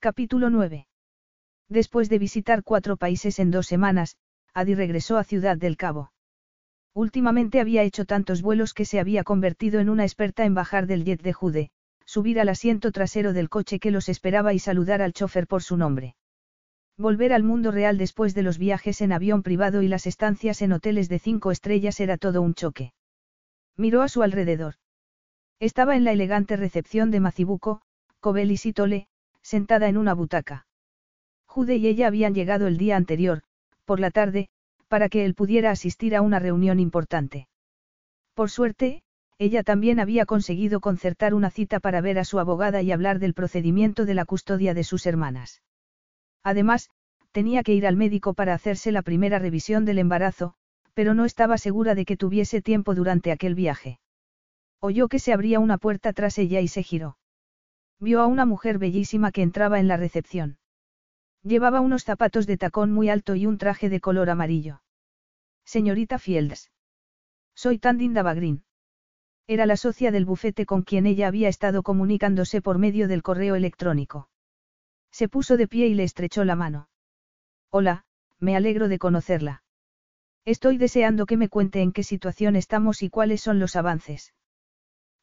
Capítulo 9. Después de visitar cuatro países en dos semanas, Adi regresó a Ciudad del Cabo. Últimamente había hecho tantos vuelos que se había convertido en una experta en bajar del jet de Jude, subir al asiento trasero del coche que los esperaba y saludar al chofer por su nombre. Volver al mundo real después de los viajes en avión privado y las estancias en hoteles de cinco estrellas era todo un choque. Miró a su alrededor. Estaba en la elegante recepción de Macibuco, Cobel y Sitole, sentada en una butaca. Jude y ella habían llegado el día anterior, por la tarde, para que él pudiera asistir a una reunión importante. Por suerte, ella también había conseguido concertar una cita para ver a su abogada y hablar del procedimiento de la custodia de sus hermanas. Además, tenía que ir al médico para hacerse la primera revisión del embarazo, pero no estaba segura de que tuviese tiempo durante aquel viaje. Oyó que se abría una puerta tras ella y se giró. Vio a una mujer bellísima que entraba en la recepción. Llevaba unos zapatos de tacón muy alto y un traje de color amarillo. Señorita Fields. Soy Tandinda Bagrin. Era la socia del bufete con quien ella había estado comunicándose por medio del correo electrónico. Se puso de pie y le estrechó la mano. Hola, me alegro de conocerla. Estoy deseando que me cuente en qué situación estamos y cuáles son los avances.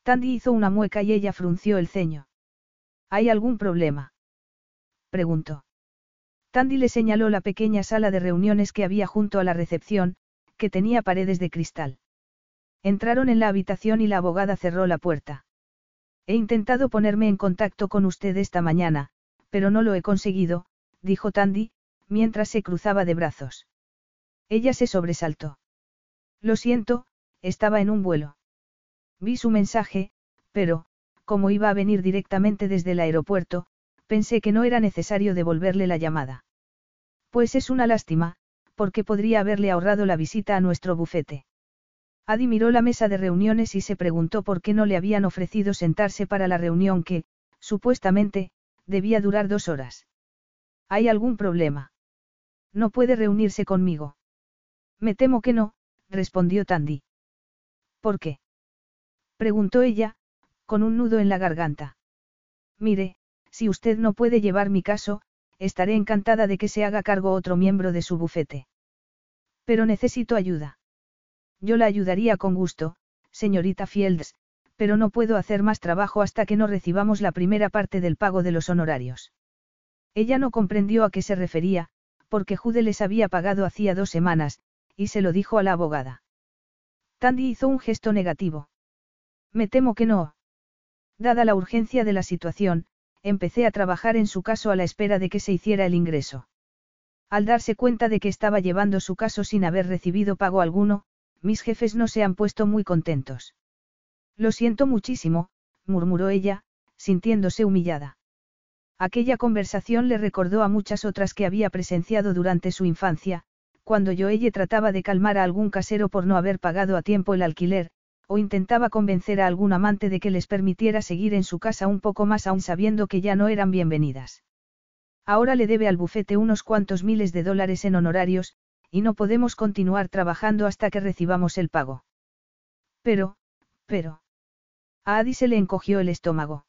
Tandy hizo una mueca y ella frunció el ceño. ¿Hay algún problema? preguntó. Tandy le señaló la pequeña sala de reuniones que había junto a la recepción, que tenía paredes de cristal. Entraron en la habitación y la abogada cerró la puerta. He intentado ponerme en contacto con usted esta mañana, pero no lo he conseguido, dijo Tandy, mientras se cruzaba de brazos. Ella se sobresaltó. Lo siento, estaba en un vuelo. Vi su mensaje, pero, como iba a venir directamente desde el aeropuerto, pensé que no era necesario devolverle la llamada. Pues es una lástima, porque podría haberle ahorrado la visita a nuestro bufete. Adi miró la mesa de reuniones y se preguntó por qué no le habían ofrecido sentarse para la reunión que, supuestamente, debía durar dos horas. ¿Hay algún problema? No puede reunirse conmigo. Me temo que no, respondió Tandy. ¿Por qué? preguntó ella, con un nudo en la garganta. Mire, si usted no puede llevar mi caso, estaré encantada de que se haga cargo otro miembro de su bufete. Pero necesito ayuda. Yo la ayudaría con gusto, señorita Fields, pero no puedo hacer más trabajo hasta que no recibamos la primera parte del pago de los honorarios. Ella no comprendió a qué se refería, porque Jude les había pagado hacía dos semanas, y se lo dijo a la abogada. Tandy hizo un gesto negativo. Me temo que no. Dada la urgencia de la situación, empecé a trabajar en su caso a la espera de que se hiciera el ingreso. Al darse cuenta de que estaba llevando su caso sin haber recibido pago alguno, mis jefes no se han puesto muy contentos. Lo siento muchísimo, murmuró ella, sintiéndose humillada. Aquella conversación le recordó a muchas otras que había presenciado durante su infancia, cuando Joelle trataba de calmar a algún casero por no haber pagado a tiempo el alquiler, o intentaba convencer a algún amante de que les permitiera seguir en su casa un poco más aún sabiendo que ya no eran bienvenidas. Ahora le debe al bufete unos cuantos miles de dólares en honorarios, y no podemos continuar trabajando hasta que recibamos el pago. Pero, pero. A Adi se le encogió el estómago.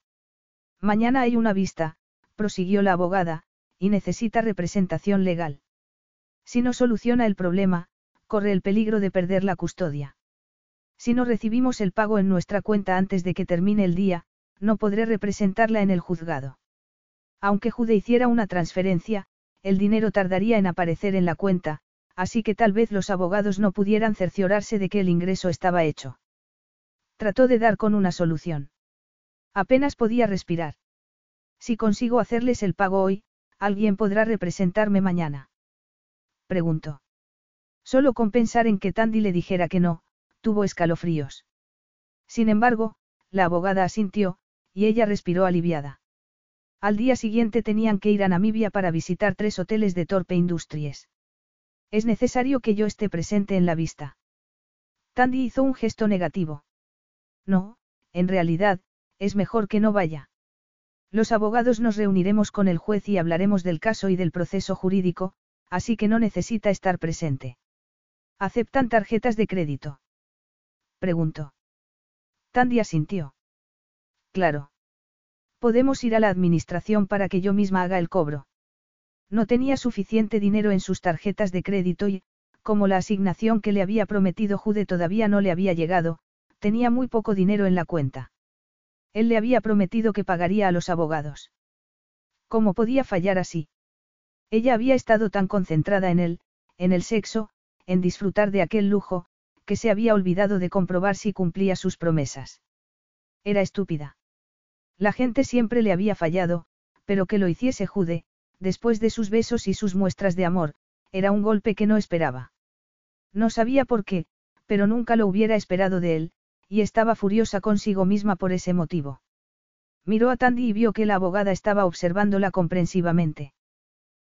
Mañana hay una vista, prosiguió la abogada, y necesita representación legal. Si no soluciona el problema, corre el peligro de perder la custodia. Si no recibimos el pago en nuestra cuenta antes de que termine el día, no podré representarla en el juzgado. Aunque Jude hiciera una transferencia, el dinero tardaría en aparecer en la cuenta, así que tal vez los abogados no pudieran cerciorarse de que el ingreso estaba hecho. Trató de dar con una solución. Apenas podía respirar. Si consigo hacerles el pago hoy, alguien podrá representarme mañana. Preguntó. Solo con pensar en que Tandy le dijera que no, tuvo escalofríos. Sin embargo, la abogada asintió, y ella respiró aliviada. Al día siguiente tenían que ir a Namibia para visitar tres hoteles de Torpe Industries. Es necesario que yo esté presente en la vista. Tandy hizo un gesto negativo. No, en realidad, es mejor que no vaya. Los abogados nos reuniremos con el juez y hablaremos del caso y del proceso jurídico, así que no necesita estar presente. ¿Aceptan tarjetas de crédito? Preguntó. Tandy asintió. Claro. Podemos ir a la administración para que yo misma haga el cobro. No tenía suficiente dinero en sus tarjetas de crédito y, como la asignación que le había prometido Jude todavía no le había llegado, tenía muy poco dinero en la cuenta. Él le había prometido que pagaría a los abogados. ¿Cómo podía fallar así? Ella había estado tan concentrada en él, en el sexo, en disfrutar de aquel lujo, que se había olvidado de comprobar si cumplía sus promesas. Era estúpida. La gente siempre le había fallado, pero que lo hiciese Jude, después de sus besos y sus muestras de amor, era un golpe que no esperaba. No sabía por qué, pero nunca lo hubiera esperado de él, y estaba furiosa consigo misma por ese motivo. Miró a Tandy y vio que la abogada estaba observándola comprensivamente.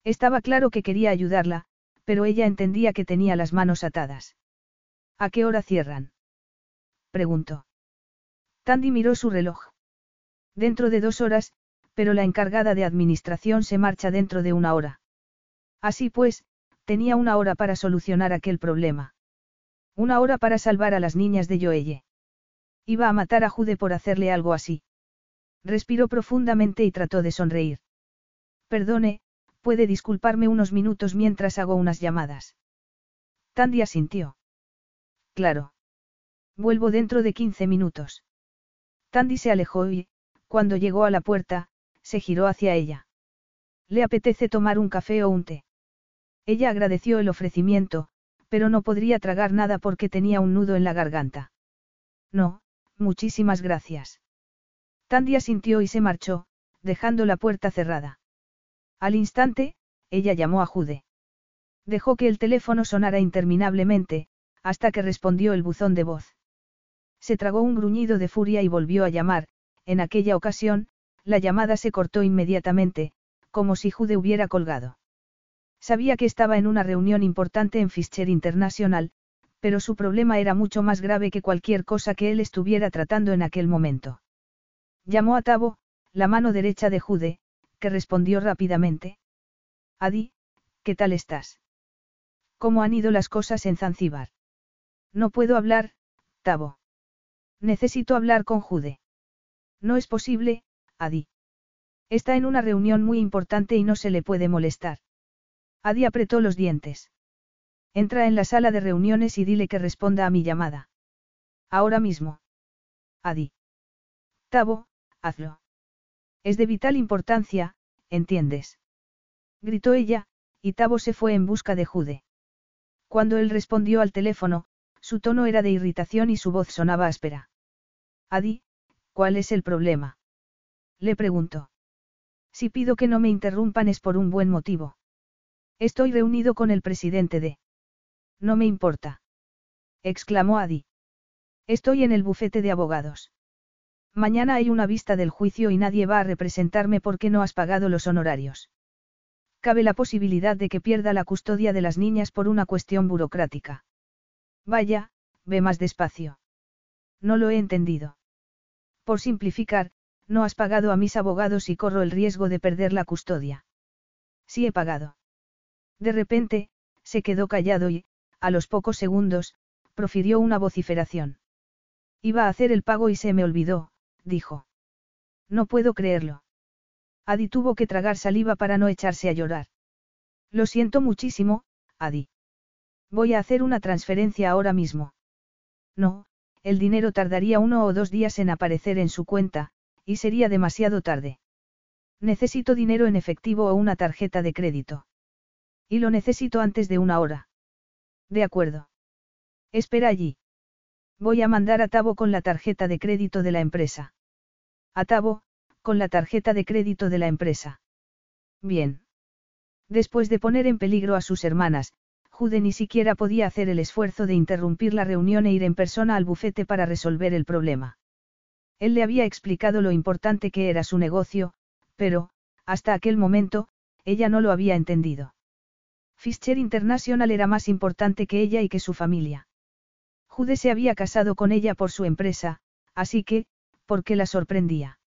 Estaba claro que quería ayudarla, pero ella entendía que tenía las manos atadas. ¿A qué hora cierran? preguntó. Tandy miró su reloj. Dentro de dos horas, pero la encargada de administración se marcha dentro de una hora. Así pues, tenía una hora para solucionar aquel problema. Una hora para salvar a las niñas de Joelle. Iba a matar a Jude por hacerle algo así. Respiró profundamente y trató de sonreír. Perdone, puede disculparme unos minutos mientras hago unas llamadas. Tandy asintió. Claro. Vuelvo dentro de 15 minutos. Tandy se alejó y, cuando llegó a la puerta, se giró hacia ella. ¿Le apetece tomar un café o un té? Ella agradeció el ofrecimiento, pero no podría tragar nada porque tenía un nudo en la garganta. No, muchísimas gracias. Tandy asintió y se marchó, dejando la puerta cerrada. Al instante, ella llamó a Jude. Dejó que el teléfono sonara interminablemente, hasta que respondió el buzón de voz. Se tragó un gruñido de furia y volvió a llamar, en aquella ocasión, la llamada se cortó inmediatamente, como si Jude hubiera colgado. Sabía que estaba en una reunión importante en Fischer International, pero su problema era mucho más grave que cualquier cosa que él estuviera tratando en aquel momento. Llamó a Tabo, la mano derecha de Jude, que respondió rápidamente. Adi, ¿qué tal estás? ¿Cómo han ido las cosas en Zanzíbar? No puedo hablar, Tabo. Necesito hablar con Jude. No es posible, Adi. Está en una reunión muy importante y no se le puede molestar. Adi apretó los dientes. Entra en la sala de reuniones y dile que responda a mi llamada. Ahora mismo. Adi. Tabo, hazlo. Es de vital importancia, ¿entiendes? Gritó ella, y Tabo se fue en busca de Jude. Cuando él respondió al teléfono, su tono era de irritación y su voz sonaba áspera. Adi, ¿Cuál es el problema? Le preguntó. Si pido que no me interrumpan es por un buen motivo. Estoy reunido con el presidente de... No me importa. exclamó Adi. Estoy en el bufete de abogados. Mañana hay una vista del juicio y nadie va a representarme porque no has pagado los honorarios. Cabe la posibilidad de que pierda la custodia de las niñas por una cuestión burocrática. Vaya, ve más despacio. No lo he entendido. Por simplificar, no has pagado a mis abogados y corro el riesgo de perder la custodia. Sí he pagado. De repente, se quedó callado y, a los pocos segundos, profirió una vociferación. Iba a hacer el pago y se me olvidó, dijo. No puedo creerlo. Adi tuvo que tragar saliva para no echarse a llorar. Lo siento muchísimo, Adi. Voy a hacer una transferencia ahora mismo. No, el dinero tardaría uno o dos días en aparecer en su cuenta, y sería demasiado tarde. Necesito dinero en efectivo o una tarjeta de crédito. Y lo necesito antes de una hora. De acuerdo. Espera allí. Voy a mandar a Tabo con la tarjeta de crédito de la empresa. A Tabo, con la tarjeta de crédito de la empresa. Bien. Después de poner en peligro a sus hermanas, Jude ni siquiera podía hacer el esfuerzo de interrumpir la reunión e ir en persona al bufete para resolver el problema. Él le había explicado lo importante que era su negocio, pero, hasta aquel momento, ella no lo había entendido. Fischer International era más importante que ella y que su familia. Jude se había casado con ella por su empresa, así que, ¿por qué la sorprendía?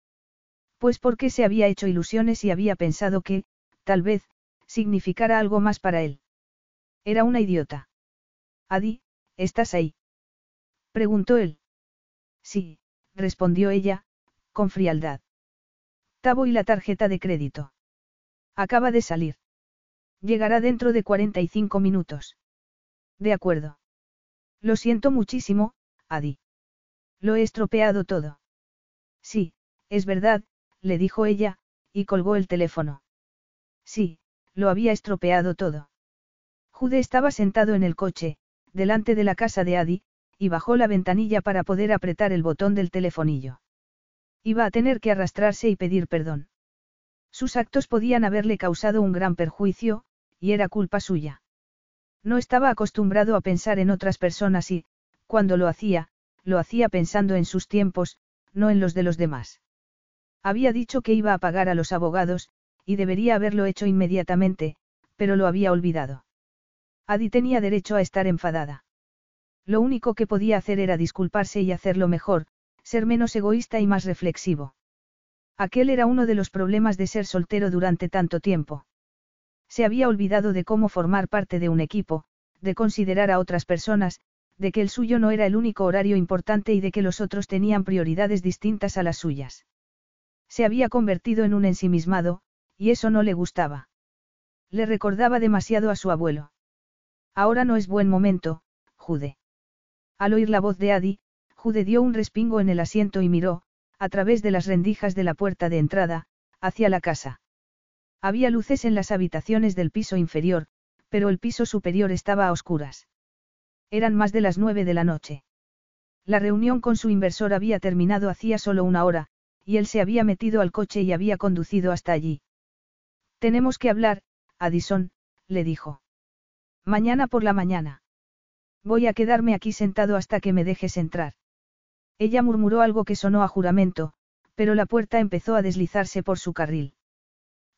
Pues porque se había hecho ilusiones y había pensado que, tal vez, significara algo más para él. Era una idiota. Adi, ¿estás ahí? Preguntó él. Sí, respondió ella, con frialdad. Tabo y la tarjeta de crédito. Acaba de salir. Llegará dentro de 45 minutos. De acuerdo. Lo siento muchísimo, Adi. Lo he estropeado todo. Sí, es verdad, le dijo ella, y colgó el teléfono. Sí, lo había estropeado todo. Jude estaba sentado en el coche, delante de la casa de Adi, y bajó la ventanilla para poder apretar el botón del telefonillo. Iba a tener que arrastrarse y pedir perdón. Sus actos podían haberle causado un gran perjuicio, y era culpa suya. No estaba acostumbrado a pensar en otras personas y, cuando lo hacía, lo hacía pensando en sus tiempos, no en los de los demás. Había dicho que iba a pagar a los abogados, y debería haberlo hecho inmediatamente, pero lo había olvidado. Adi tenía derecho a estar enfadada. Lo único que podía hacer era disculparse y hacerlo mejor, ser menos egoísta y más reflexivo. Aquel era uno de los problemas de ser soltero durante tanto tiempo. Se había olvidado de cómo formar parte de un equipo, de considerar a otras personas, de que el suyo no era el único horario importante y de que los otros tenían prioridades distintas a las suyas. Se había convertido en un ensimismado, y eso no le gustaba. Le recordaba demasiado a su abuelo. Ahora no es buen momento, Jude. Al oír la voz de Adi, Jude dio un respingo en el asiento y miró, a través de las rendijas de la puerta de entrada, hacia la casa. Había luces en las habitaciones del piso inferior, pero el piso superior estaba a oscuras. Eran más de las nueve de la noche. La reunión con su inversor había terminado hacía solo una hora, y él se había metido al coche y había conducido hasta allí. Tenemos que hablar, Addison, le dijo. Mañana por la mañana. Voy a quedarme aquí sentado hasta que me dejes entrar. Ella murmuró algo que sonó a juramento, pero la puerta empezó a deslizarse por su carril.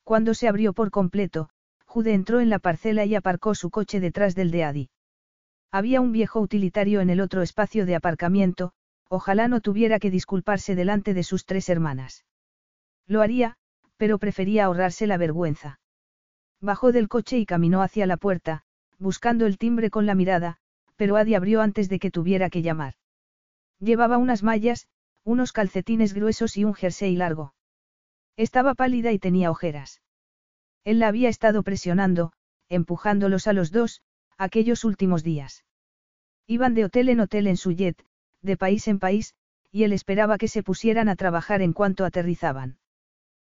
Cuando se abrió por completo, Jude entró en la parcela y aparcó su coche detrás del de Adi. Había un viejo utilitario en el otro espacio de aparcamiento, ojalá no tuviera que disculparse delante de sus tres hermanas. Lo haría, pero prefería ahorrarse la vergüenza. Bajó del coche y caminó hacia la puerta, buscando el timbre con la mirada, pero Adi abrió antes de que tuviera que llamar. Llevaba unas mallas, unos calcetines gruesos y un jersey largo. Estaba pálida y tenía ojeras. Él la había estado presionando, empujándolos a los dos, aquellos últimos días. Iban de hotel en hotel en su jet, de país en país, y él esperaba que se pusieran a trabajar en cuanto aterrizaban.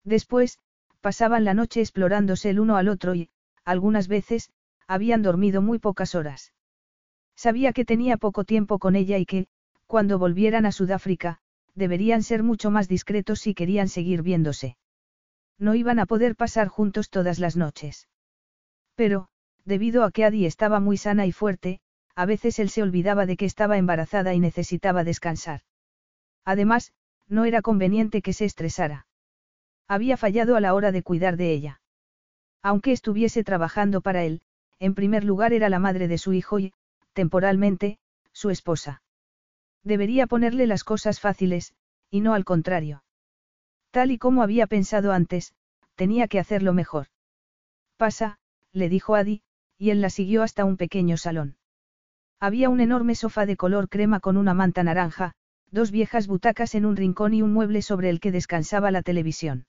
Después, pasaban la noche explorándose el uno al otro y, algunas veces, habían dormido muy pocas horas. Sabía que tenía poco tiempo con ella y que, cuando volvieran a Sudáfrica, deberían ser mucho más discretos si querían seguir viéndose. No iban a poder pasar juntos todas las noches. Pero, debido a que Adi estaba muy sana y fuerte, a veces él se olvidaba de que estaba embarazada y necesitaba descansar. Además, no era conveniente que se estresara. Había fallado a la hora de cuidar de ella. Aunque estuviese trabajando para él, en primer lugar era la madre de su hijo y, temporalmente, su esposa. Debería ponerle las cosas fáciles, y no al contrario. Tal y como había pensado antes, tenía que hacerlo mejor. Pasa, le dijo Adi, y él la siguió hasta un pequeño salón. Había un enorme sofá de color crema con una manta naranja, dos viejas butacas en un rincón y un mueble sobre el que descansaba la televisión.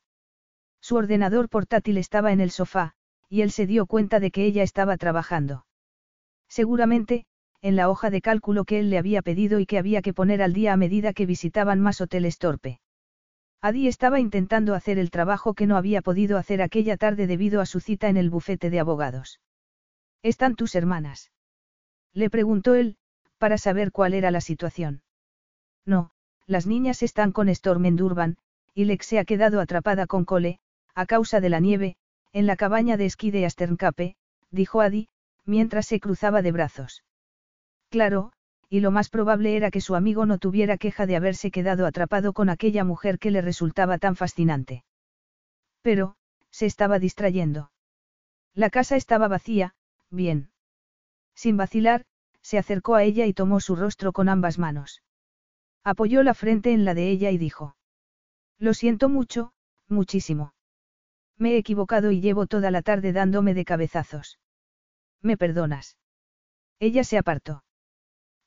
Su ordenador portátil estaba en el sofá, y él se dio cuenta de que ella estaba trabajando. Seguramente, en la hoja de cálculo que él le había pedido y que había que poner al día a medida que visitaban más hoteles torpe. Adi estaba intentando hacer el trabajo que no había podido hacer aquella tarde debido a su cita en el bufete de abogados. ¿Están tus hermanas? Le preguntó él, para saber cuál era la situación. No, las niñas están con Storm en Durban, y Lex se ha quedado atrapada con Cole, a causa de la nieve, en la cabaña de esquí de Asterncape, dijo Adi, mientras se cruzaba de brazos. Claro, y lo más probable era que su amigo no tuviera queja de haberse quedado atrapado con aquella mujer que le resultaba tan fascinante. Pero, se estaba distrayendo. La casa estaba vacía, bien. Sin vacilar, se acercó a ella y tomó su rostro con ambas manos. Apoyó la frente en la de ella y dijo. Lo siento mucho, muchísimo. Me he equivocado y llevo toda la tarde dándome de cabezazos. ¿Me perdonas? Ella se apartó.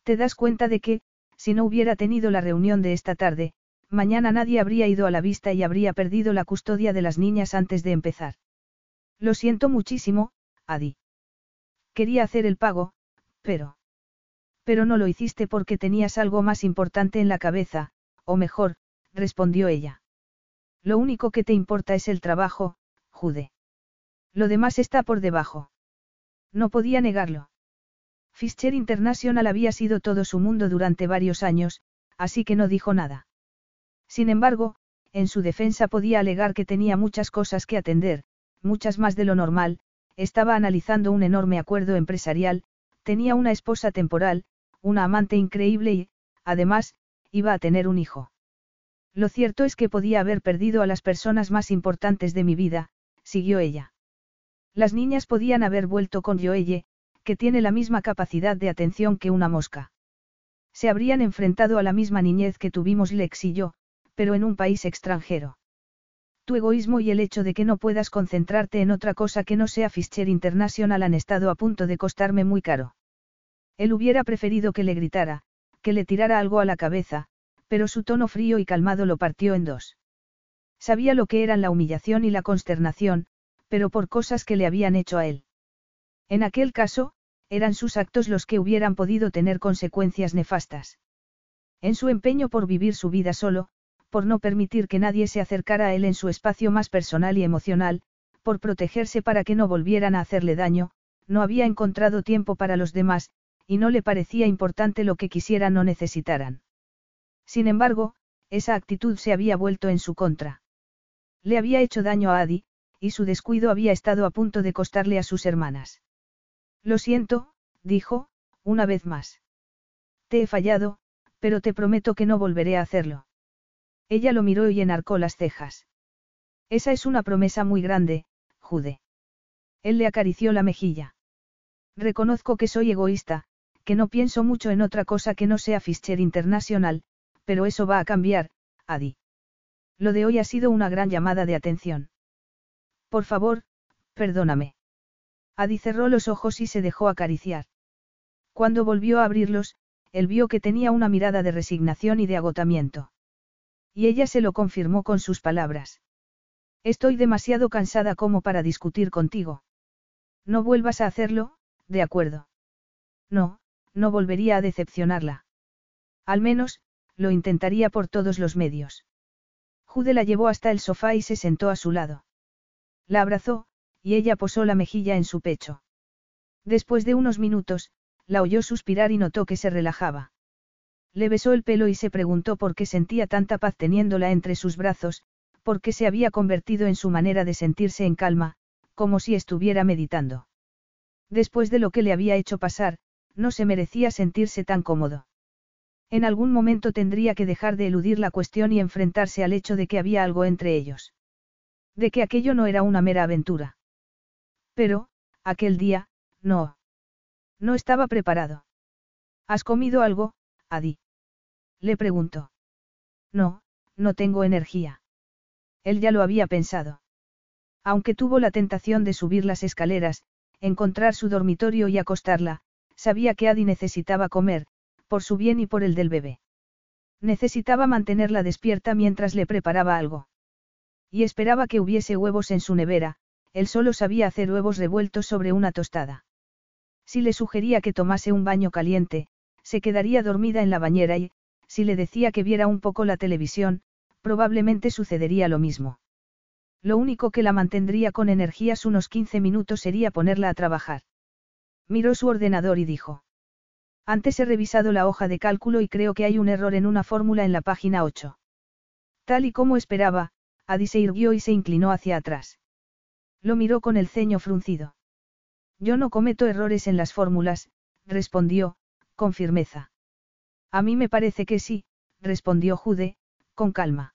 Te das cuenta de que, si no hubiera tenido la reunión de esta tarde, mañana nadie habría ido a la vista y habría perdido la custodia de las niñas antes de empezar. Lo siento muchísimo, Adi. Quería hacer el pago, pero... Pero no lo hiciste porque tenías algo más importante en la cabeza, o mejor, respondió ella. Lo único que te importa es el trabajo, Jude. Lo demás está por debajo. No podía negarlo. Fischer International había sido todo su mundo durante varios años, así que no dijo nada. Sin embargo, en su defensa podía alegar que tenía muchas cosas que atender, muchas más de lo normal, estaba analizando un enorme acuerdo empresarial, tenía una esposa temporal, una amante increíble y, además, iba a tener un hijo. Lo cierto es que podía haber perdido a las personas más importantes de mi vida, siguió ella. Las niñas podían haber vuelto con Joelle, que tiene la misma capacidad de atención que una mosca. Se habrían enfrentado a la misma niñez que tuvimos Lex y yo, pero en un país extranjero. Tu egoísmo y el hecho de que no puedas concentrarte en otra cosa que no sea Fischer International han estado a punto de costarme muy caro. Él hubiera preferido que le gritara, que le tirara algo a la cabeza, pero su tono frío y calmado lo partió en dos. Sabía lo que eran la humillación y la consternación, pero por cosas que le habían hecho a él. En aquel caso, eran sus actos los que hubieran podido tener consecuencias nefastas. En su empeño por vivir su vida solo, por no permitir que nadie se acercara a él en su espacio más personal y emocional, por protegerse para que no volvieran a hacerle daño, no había encontrado tiempo para los demás, y no le parecía importante lo que quisieran o necesitaran. Sin embargo, esa actitud se había vuelto en su contra. Le había hecho daño a Adi, y su descuido había estado a punto de costarle a sus hermanas. Lo siento, dijo, una vez más. Te he fallado, pero te prometo que no volveré a hacerlo. Ella lo miró y enarcó las cejas. Esa es una promesa muy grande, Jude. Él le acarició la mejilla. Reconozco que soy egoísta, que no pienso mucho en otra cosa que no sea Fischer International, pero eso va a cambiar, Adi. Lo de hoy ha sido una gran llamada de atención. Por favor, perdóname. Adi cerró los ojos y se dejó acariciar. Cuando volvió a abrirlos, él vio que tenía una mirada de resignación y de agotamiento. Y ella se lo confirmó con sus palabras. Estoy demasiado cansada como para discutir contigo. No vuelvas a hacerlo, de acuerdo. No, no volvería a decepcionarla. Al menos, lo intentaría por todos los medios. Jude la llevó hasta el sofá y se sentó a su lado. La abrazó, y ella posó la mejilla en su pecho. Después de unos minutos, la oyó suspirar y notó que se relajaba. Le besó el pelo y se preguntó por qué sentía tanta paz teniéndola entre sus brazos, por qué se había convertido en su manera de sentirse en calma, como si estuviera meditando. Después de lo que le había hecho pasar, no se merecía sentirse tan cómodo. En algún momento tendría que dejar de eludir la cuestión y enfrentarse al hecho de que había algo entre ellos. De que aquello no era una mera aventura. Pero, aquel día, no. No estaba preparado. ¿Has comido algo, Adi? Le preguntó. No, no tengo energía. Él ya lo había pensado. Aunque tuvo la tentación de subir las escaleras, encontrar su dormitorio y acostarla, sabía que Adi necesitaba comer, por su bien y por el del bebé. Necesitaba mantenerla despierta mientras le preparaba algo. Y esperaba que hubiese huevos en su nevera, él solo sabía hacer huevos revueltos sobre una tostada. Si le sugería que tomase un baño caliente, se quedaría dormida en la bañera y, si le decía que viera un poco la televisión, probablemente sucedería lo mismo. Lo único que la mantendría con energías unos 15 minutos sería ponerla a trabajar. Miró su ordenador y dijo. Antes he revisado la hoja de cálculo y creo que hay un error en una fórmula en la página 8. Tal y como esperaba, Adi se irguió y se inclinó hacia atrás. Lo miró con el ceño fruncido. Yo no cometo errores en las fórmulas, respondió, con firmeza. A mí me parece que sí, respondió Jude, con calma.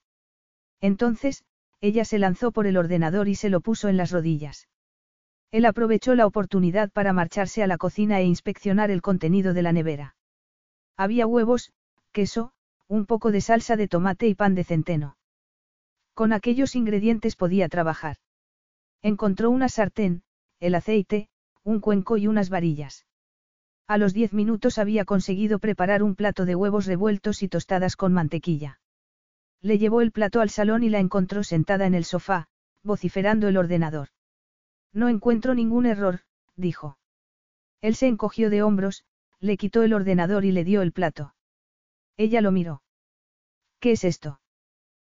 Entonces, ella se lanzó por el ordenador y se lo puso en las rodillas. Él aprovechó la oportunidad para marcharse a la cocina e inspeccionar el contenido de la nevera. Había huevos, queso, un poco de salsa de tomate y pan de centeno. Con aquellos ingredientes podía trabajar. Encontró una sartén, el aceite, un cuenco y unas varillas. A los diez minutos había conseguido preparar un plato de huevos revueltos y tostadas con mantequilla. Le llevó el plato al salón y la encontró sentada en el sofá, vociferando el ordenador. No encuentro ningún error, dijo. Él se encogió de hombros, le quitó el ordenador y le dio el plato. Ella lo miró. ¿Qué es esto?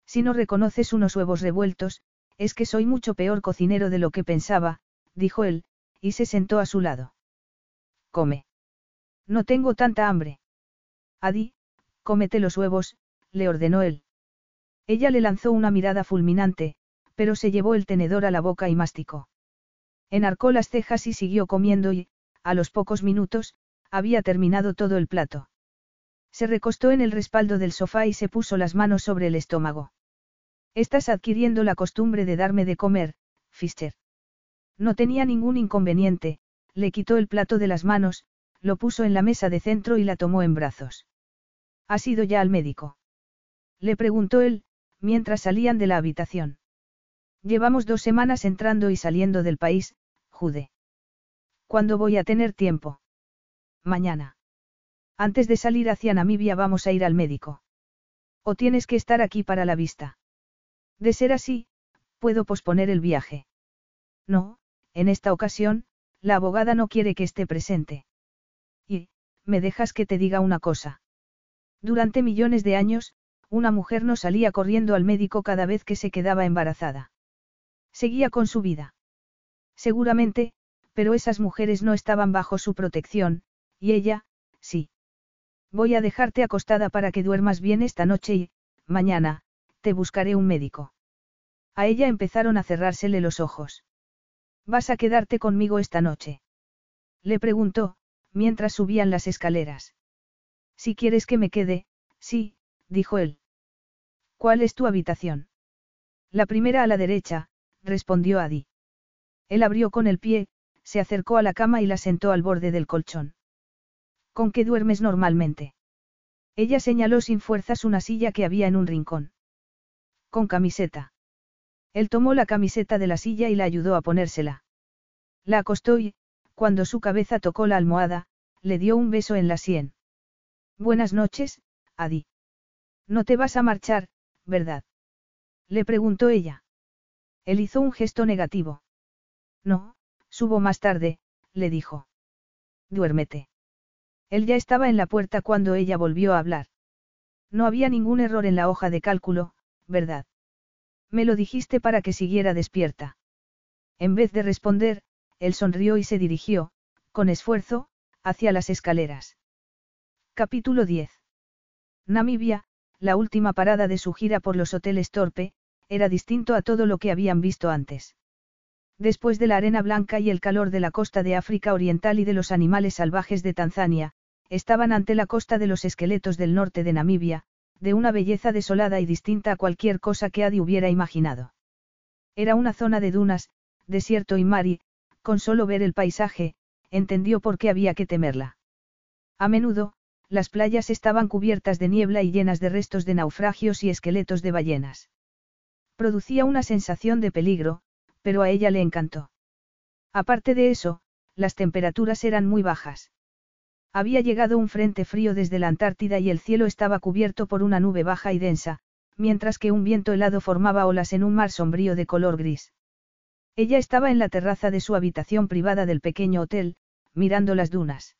Si no reconoces unos huevos revueltos, es que soy mucho peor cocinero de lo que pensaba, dijo él, y se sentó a su lado. Come. No tengo tanta hambre. Adi, cómete los huevos, le ordenó él. Ella le lanzó una mirada fulminante, pero se llevó el tenedor a la boca y masticó. Enarcó las cejas y siguió comiendo y, a los pocos minutos, había terminado todo el plato. Se recostó en el respaldo del sofá y se puso las manos sobre el estómago. Estás adquiriendo la costumbre de darme de comer, Fischer. No tenía ningún inconveniente, le quitó el plato de las manos, lo puso en la mesa de centro y la tomó en brazos. ¿Has ido ya al médico? Le preguntó él, mientras salían de la habitación. Llevamos dos semanas entrando y saliendo del país, Jude. ¿Cuándo voy a tener tiempo? Mañana. Antes de salir hacia Namibia vamos a ir al médico. ¿O tienes que estar aquí para la vista? De ser así, puedo posponer el viaje. No, en esta ocasión, la abogada no quiere que esté presente. Y, me dejas que te diga una cosa. Durante millones de años, una mujer no salía corriendo al médico cada vez que se quedaba embarazada. Seguía con su vida. Seguramente, pero esas mujeres no estaban bajo su protección, y ella, sí. Voy a dejarte acostada para que duermas bien esta noche y, mañana, te buscaré un médico. A ella empezaron a cerrársele los ojos. ¿Vas a quedarte conmigo esta noche? Le preguntó, mientras subían las escaleras. Si quieres que me quede, sí, dijo él. ¿Cuál es tu habitación? La primera a la derecha, respondió Adi. Él abrió con el pie, se acercó a la cama y la sentó al borde del colchón. ¿Con qué duermes normalmente? Ella señaló sin fuerzas una silla que había en un rincón. Con camiseta. Él tomó la camiseta de la silla y la ayudó a ponérsela. La acostó y, cuando su cabeza tocó la almohada, le dio un beso en la sien. Buenas noches, Adi. No te vas a marchar, ¿verdad? Le preguntó ella. Él hizo un gesto negativo. No, subo más tarde, le dijo. Duérmete. Él ya estaba en la puerta cuando ella volvió a hablar. No había ningún error en la hoja de cálculo, ¿verdad? Me lo dijiste para que siguiera despierta. En vez de responder, él sonrió y se dirigió, con esfuerzo, hacia las escaleras. Capítulo 10. Namibia, la última parada de su gira por los hoteles Torpe, era distinto a todo lo que habían visto antes. Después de la arena blanca y el calor de la costa de África Oriental y de los animales salvajes de Tanzania, estaban ante la costa de los esqueletos del norte de Namibia, de una belleza desolada y distinta a cualquier cosa que Adi hubiera imaginado. Era una zona de dunas, desierto y mar y, con solo ver el paisaje, entendió por qué había que temerla. A menudo, las playas estaban cubiertas de niebla y llenas de restos de naufragios y esqueletos de ballenas. Producía una sensación de peligro, pero a ella le encantó. Aparte de eso, las temperaturas eran muy bajas. Había llegado un frente frío desde la Antártida y el cielo estaba cubierto por una nube baja y densa, mientras que un viento helado formaba olas en un mar sombrío de color gris. Ella estaba en la terraza de su habitación privada del pequeño hotel, mirando las dunas.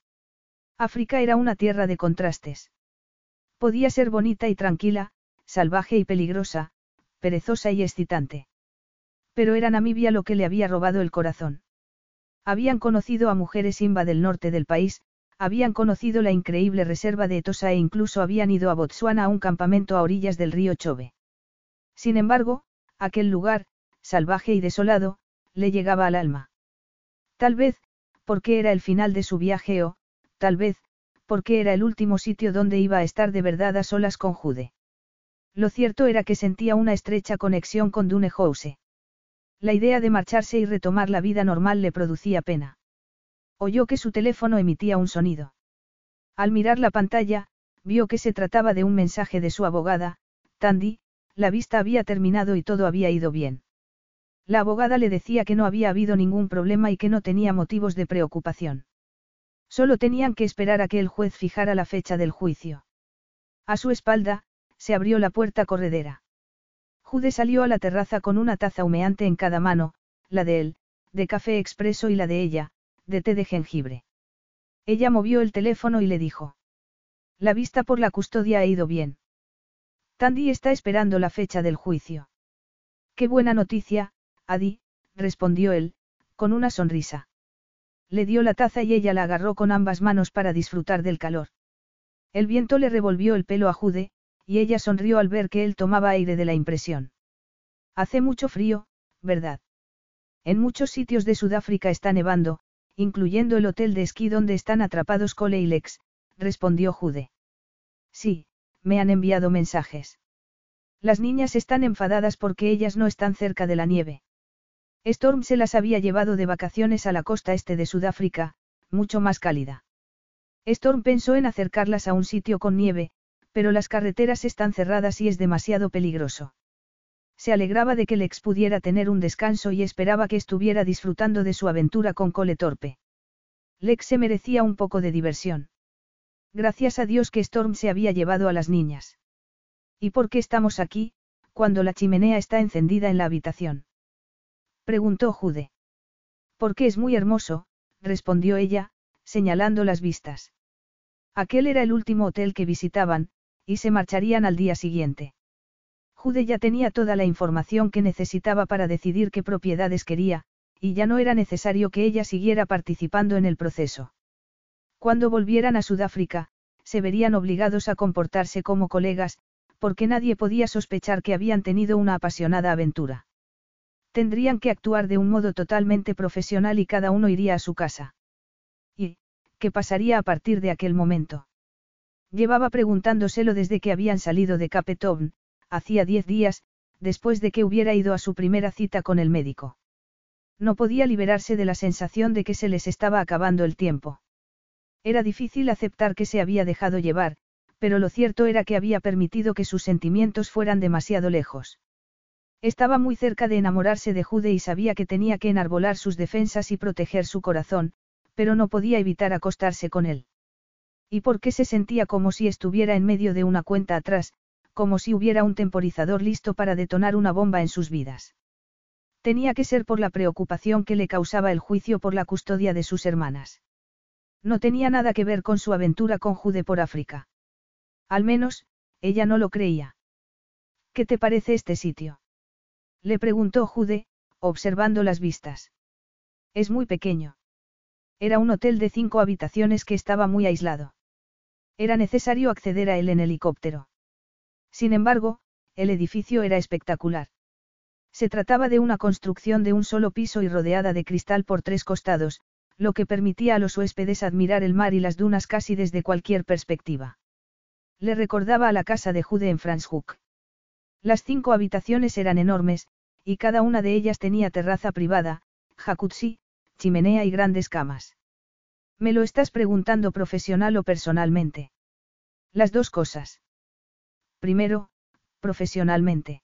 África era una tierra de contrastes. Podía ser bonita y tranquila, salvaje y peligrosa, perezosa y excitante. Pero era Namibia lo que le había robado el corazón. Habían conocido a mujeres imba del norte del país, habían conocido la increíble reserva de Etosa e incluso habían ido a Botsuana a un campamento a orillas del río Chobe. Sin embargo, aquel lugar, salvaje y desolado, le llegaba al alma. Tal vez, porque era el final de su viaje o, tal vez, porque era el último sitio donde iba a estar de verdad a solas con Jude. Lo cierto era que sentía una estrecha conexión con Dune House. La idea de marcharse y retomar la vida normal le producía pena. Oyó que su teléfono emitía un sonido. Al mirar la pantalla, vio que se trataba de un mensaje de su abogada, Tandy, la vista había terminado y todo había ido bien. La abogada le decía que no había habido ningún problema y que no tenía motivos de preocupación. Solo tenían que esperar a que el juez fijara la fecha del juicio. A su espalda, se abrió la puerta corredera. Jude salió a la terraza con una taza humeante en cada mano, la de él, de café expreso y la de ella, de té de jengibre. Ella movió el teléfono y le dijo. La vista por la custodia ha ido bien. Tandy está esperando la fecha del juicio. Qué buena noticia, Adi, respondió él, con una sonrisa. Le dio la taza y ella la agarró con ambas manos para disfrutar del calor. El viento le revolvió el pelo a Jude, y ella sonrió al ver que él tomaba aire de la impresión. Hace mucho frío, ¿verdad? En muchos sitios de Sudáfrica está nevando, incluyendo el hotel de esquí donde están atrapados Cole y Lex, respondió Jude. Sí, me han enviado mensajes. Las niñas están enfadadas porque ellas no están cerca de la nieve. Storm se las había llevado de vacaciones a la costa este de Sudáfrica, mucho más cálida. Storm pensó en acercarlas a un sitio con nieve, pero las carreteras están cerradas y es demasiado peligroso. Se alegraba de que Lex pudiera tener un descanso y esperaba que estuviera disfrutando de su aventura con Cole Torpe. Lex se merecía un poco de diversión. Gracias a Dios que Storm se había llevado a las niñas. ¿Y por qué estamos aquí, cuando la chimenea está encendida en la habitación? Preguntó Jude. Porque es muy hermoso, respondió ella, señalando las vistas. Aquel era el último hotel que visitaban, y se marcharían al día siguiente. Jude ya tenía toda la información que necesitaba para decidir qué propiedades quería, y ya no era necesario que ella siguiera participando en el proceso. Cuando volvieran a Sudáfrica, se verían obligados a comportarse como colegas, porque nadie podía sospechar que habían tenido una apasionada aventura. Tendrían que actuar de un modo totalmente profesional y cada uno iría a su casa. ¿Y qué pasaría a partir de aquel momento? Llevaba preguntándoselo desde que habían salido de Capetown, hacía diez días, después de que hubiera ido a su primera cita con el médico. No podía liberarse de la sensación de que se les estaba acabando el tiempo. Era difícil aceptar que se había dejado llevar, pero lo cierto era que había permitido que sus sentimientos fueran demasiado lejos. Estaba muy cerca de enamorarse de Jude y sabía que tenía que enarbolar sus defensas y proteger su corazón, pero no podía evitar acostarse con él. ¿Y por qué se sentía como si estuviera en medio de una cuenta atrás, como si hubiera un temporizador listo para detonar una bomba en sus vidas? Tenía que ser por la preocupación que le causaba el juicio por la custodia de sus hermanas. No tenía nada que ver con su aventura con Jude por África. Al menos, ella no lo creía. ¿Qué te parece este sitio? Le preguntó Jude, observando las vistas. Es muy pequeño. Era un hotel de cinco habitaciones que estaba muy aislado. Era necesario acceder a él en helicóptero. Sin embargo, el edificio era espectacular. Se trataba de una construcción de un solo piso y rodeada de cristal por tres costados, lo que permitía a los huéspedes admirar el mar y las dunas casi desde cualquier perspectiva. Le recordaba a la casa de Jude en Franschhoek. Las cinco habitaciones eran enormes, y cada una de ellas tenía terraza privada, jacuzzi, chimenea y grandes camas. ¿Me lo estás preguntando profesional o personalmente? Las dos cosas. Primero, profesionalmente.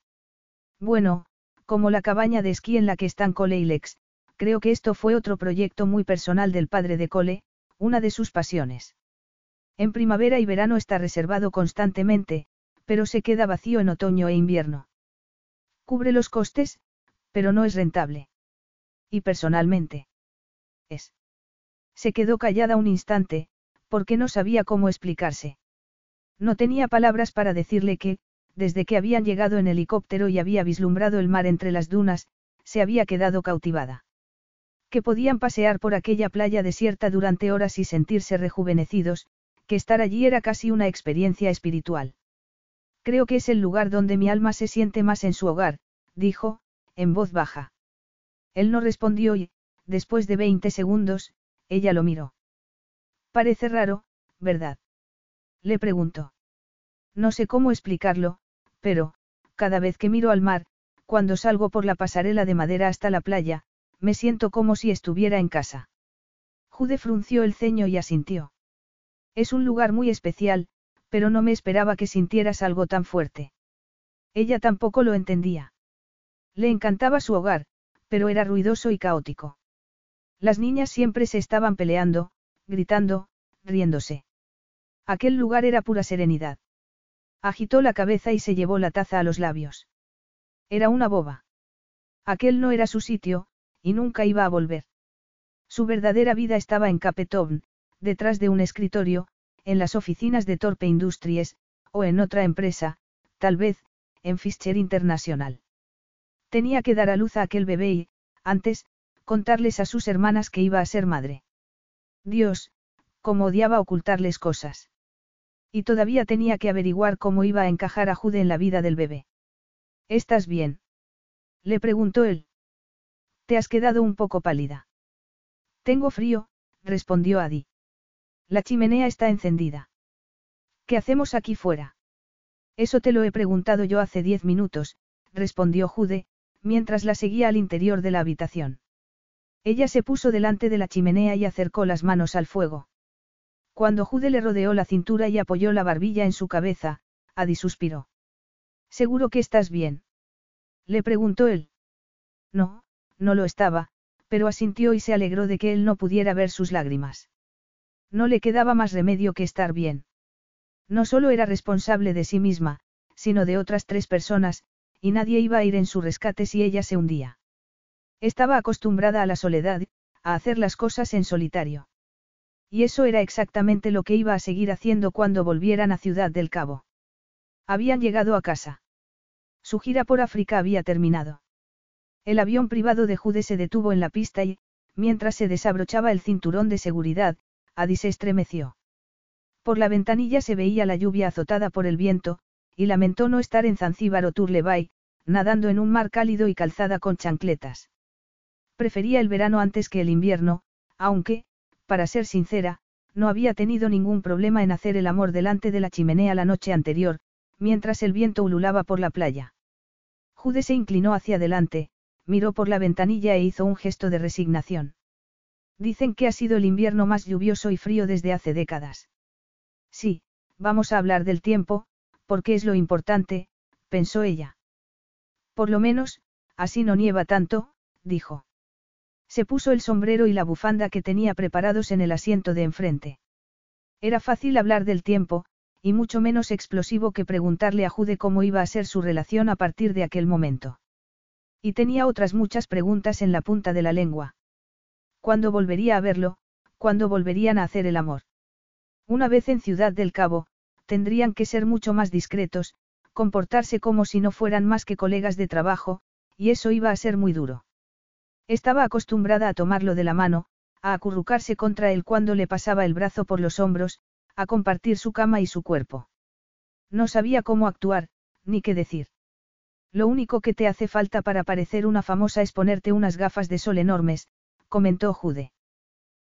Bueno, como la cabaña de esquí en la que están Cole y Lex, creo que esto fue otro proyecto muy personal del padre de Cole, una de sus pasiones. En primavera y verano está reservado constantemente, pero se queda vacío en otoño e invierno. Cubre los costes, pero no es rentable. Y personalmente. Es. Se quedó callada un instante, porque no sabía cómo explicarse. No tenía palabras para decirle que, desde que habían llegado en helicóptero y había vislumbrado el mar entre las dunas, se había quedado cautivada. Que podían pasear por aquella playa desierta durante horas y sentirse rejuvenecidos, que estar allí era casi una experiencia espiritual. Creo que es el lugar donde mi alma se siente más en su hogar, dijo, en voz baja. Él no respondió y, después de veinte segundos, ella lo miró. Parece raro, ¿verdad? Le preguntó. No sé cómo explicarlo, pero, cada vez que miro al mar, cuando salgo por la pasarela de madera hasta la playa, me siento como si estuviera en casa. Jude frunció el ceño y asintió. Es un lugar muy especial, pero no me esperaba que sintieras algo tan fuerte. Ella tampoco lo entendía. Le encantaba su hogar, pero era ruidoso y caótico. Las niñas siempre se estaban peleando, gritando, riéndose. Aquel lugar era pura serenidad. Agitó la cabeza y se llevó la taza a los labios. Era una boba. Aquel no era su sitio, y nunca iba a volver. Su verdadera vida estaba en Capetown, detrás de un escritorio, en las oficinas de Torpe Industries, o en otra empresa, tal vez, en Fischer International. Tenía que dar a luz a aquel bebé y, antes, contarles a sus hermanas que iba a ser madre. Dios, cómo odiaba ocultarles cosas. Y todavía tenía que averiguar cómo iba a encajar a Jude en la vida del bebé. ¿Estás bien? Le preguntó él. Te has quedado un poco pálida. Tengo frío, respondió Adi. La chimenea está encendida. ¿Qué hacemos aquí fuera? Eso te lo he preguntado yo hace diez minutos, respondió Jude, mientras la seguía al interior de la habitación. Ella se puso delante de la chimenea y acercó las manos al fuego. Cuando Jude le rodeó la cintura y apoyó la barbilla en su cabeza, Adi suspiró. ¿Seguro que estás bien? Le preguntó él. No, no lo estaba, pero asintió y se alegró de que él no pudiera ver sus lágrimas. No le quedaba más remedio que estar bien. No solo era responsable de sí misma, sino de otras tres personas, y nadie iba a ir en su rescate si ella se hundía. Estaba acostumbrada a la soledad, a hacer las cosas en solitario. Y eso era exactamente lo que iba a seguir haciendo cuando volvieran a Ciudad del Cabo. Habían llegado a casa. Su gira por África había terminado. El avión privado de Jude se detuvo en la pista y, mientras se desabrochaba el cinturón de seguridad, Adi se estremeció. Por la ventanilla se veía la lluvia azotada por el viento, y lamentó no estar en Zanzíbar o Turlebay, nadando en un mar cálido y calzada con chancletas. Prefería el verano antes que el invierno, aunque, para ser sincera, no había tenido ningún problema en hacer el amor delante de la chimenea la noche anterior, mientras el viento ululaba por la playa. Jude se inclinó hacia adelante, miró por la ventanilla e hizo un gesto de resignación. Dicen que ha sido el invierno más lluvioso y frío desde hace décadas. Sí, vamos a hablar del tiempo, porque es lo importante, pensó ella. Por lo menos, así no nieva tanto, dijo. Se puso el sombrero y la bufanda que tenía preparados en el asiento de enfrente. Era fácil hablar del tiempo, y mucho menos explosivo que preguntarle a Jude cómo iba a ser su relación a partir de aquel momento. Y tenía otras muchas preguntas en la punta de la lengua. ¿Cuándo volvería a verlo? ¿Cuándo volverían a hacer el amor? Una vez en Ciudad del Cabo, tendrían que ser mucho más discretos, comportarse como si no fueran más que colegas de trabajo, y eso iba a ser muy duro. Estaba acostumbrada a tomarlo de la mano, a acurrucarse contra él cuando le pasaba el brazo por los hombros, a compartir su cama y su cuerpo. No sabía cómo actuar, ni qué decir. Lo único que te hace falta para parecer una famosa es ponerte unas gafas de sol enormes, comentó Jude.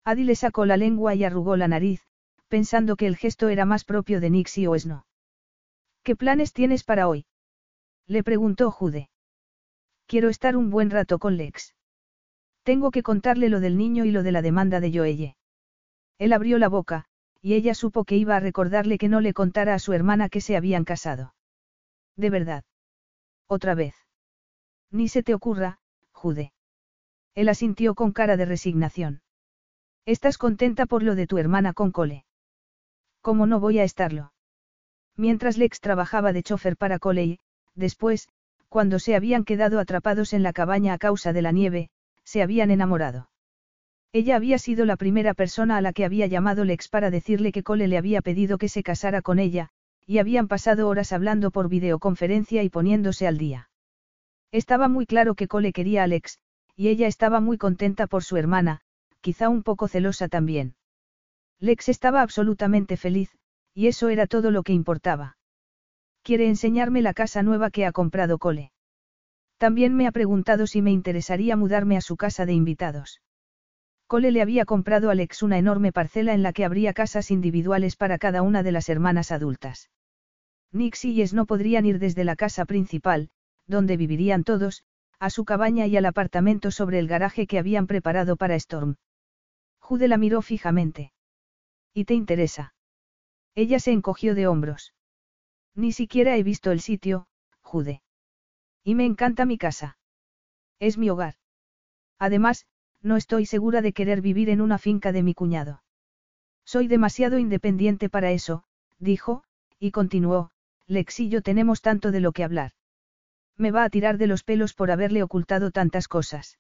Adi le sacó la lengua y arrugó la nariz, pensando que el gesto era más propio de Nixie o Sno. ¿Qué planes tienes para hoy? Le preguntó Jude. Quiero estar un buen rato con Lex. Tengo que contarle lo del niño y lo de la demanda de Joelle. Él abrió la boca, y ella supo que iba a recordarle que no le contara a su hermana que se habían casado. De verdad. Otra vez. Ni se te ocurra, Jude. Él asintió con cara de resignación. ¿Estás contenta por lo de tu hermana con Cole? ¿Cómo no voy a estarlo? Mientras Lex trabajaba de chofer para Cole y, después, cuando se habían quedado atrapados en la cabaña a causa de la nieve, se habían enamorado. Ella había sido la primera persona a la que había llamado Lex para decirle que Cole le había pedido que se casara con ella, y habían pasado horas hablando por videoconferencia y poniéndose al día. Estaba muy claro que Cole quería a Lex, y ella estaba muy contenta por su hermana, quizá un poco celosa también. Lex estaba absolutamente feliz, y eso era todo lo que importaba. Quiere enseñarme la casa nueva que ha comprado Cole. También me ha preguntado si me interesaría mudarme a su casa de invitados. Cole le había comprado a Alex una enorme parcela en la que habría casas individuales para cada una de las hermanas adultas. Nix y Yes no podrían ir desde la casa principal, donde vivirían todos, a su cabaña y al apartamento sobre el garaje que habían preparado para Storm. Jude la miró fijamente. ¿Y te interesa? Ella se encogió de hombros. Ni siquiera he visto el sitio, Jude. Y me encanta mi casa. Es mi hogar. Además, no estoy segura de querer vivir en una finca de mi cuñado. Soy demasiado independiente para eso, dijo, y continuó, Lex y yo tenemos tanto de lo que hablar. Me va a tirar de los pelos por haberle ocultado tantas cosas.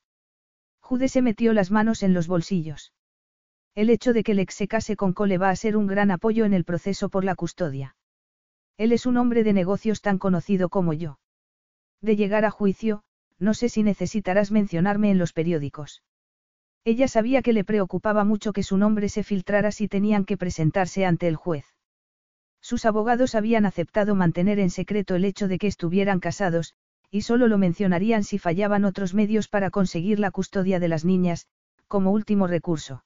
Jude se metió las manos en los bolsillos. El hecho de que Lex se case con Cole va a ser un gran apoyo en el proceso por la custodia. Él es un hombre de negocios tan conocido como yo. De llegar a juicio, no sé si necesitarás mencionarme en los periódicos. Ella sabía que le preocupaba mucho que su nombre se filtrara si tenían que presentarse ante el juez. Sus abogados habían aceptado mantener en secreto el hecho de que estuvieran casados, y solo lo mencionarían si fallaban otros medios para conseguir la custodia de las niñas, como último recurso.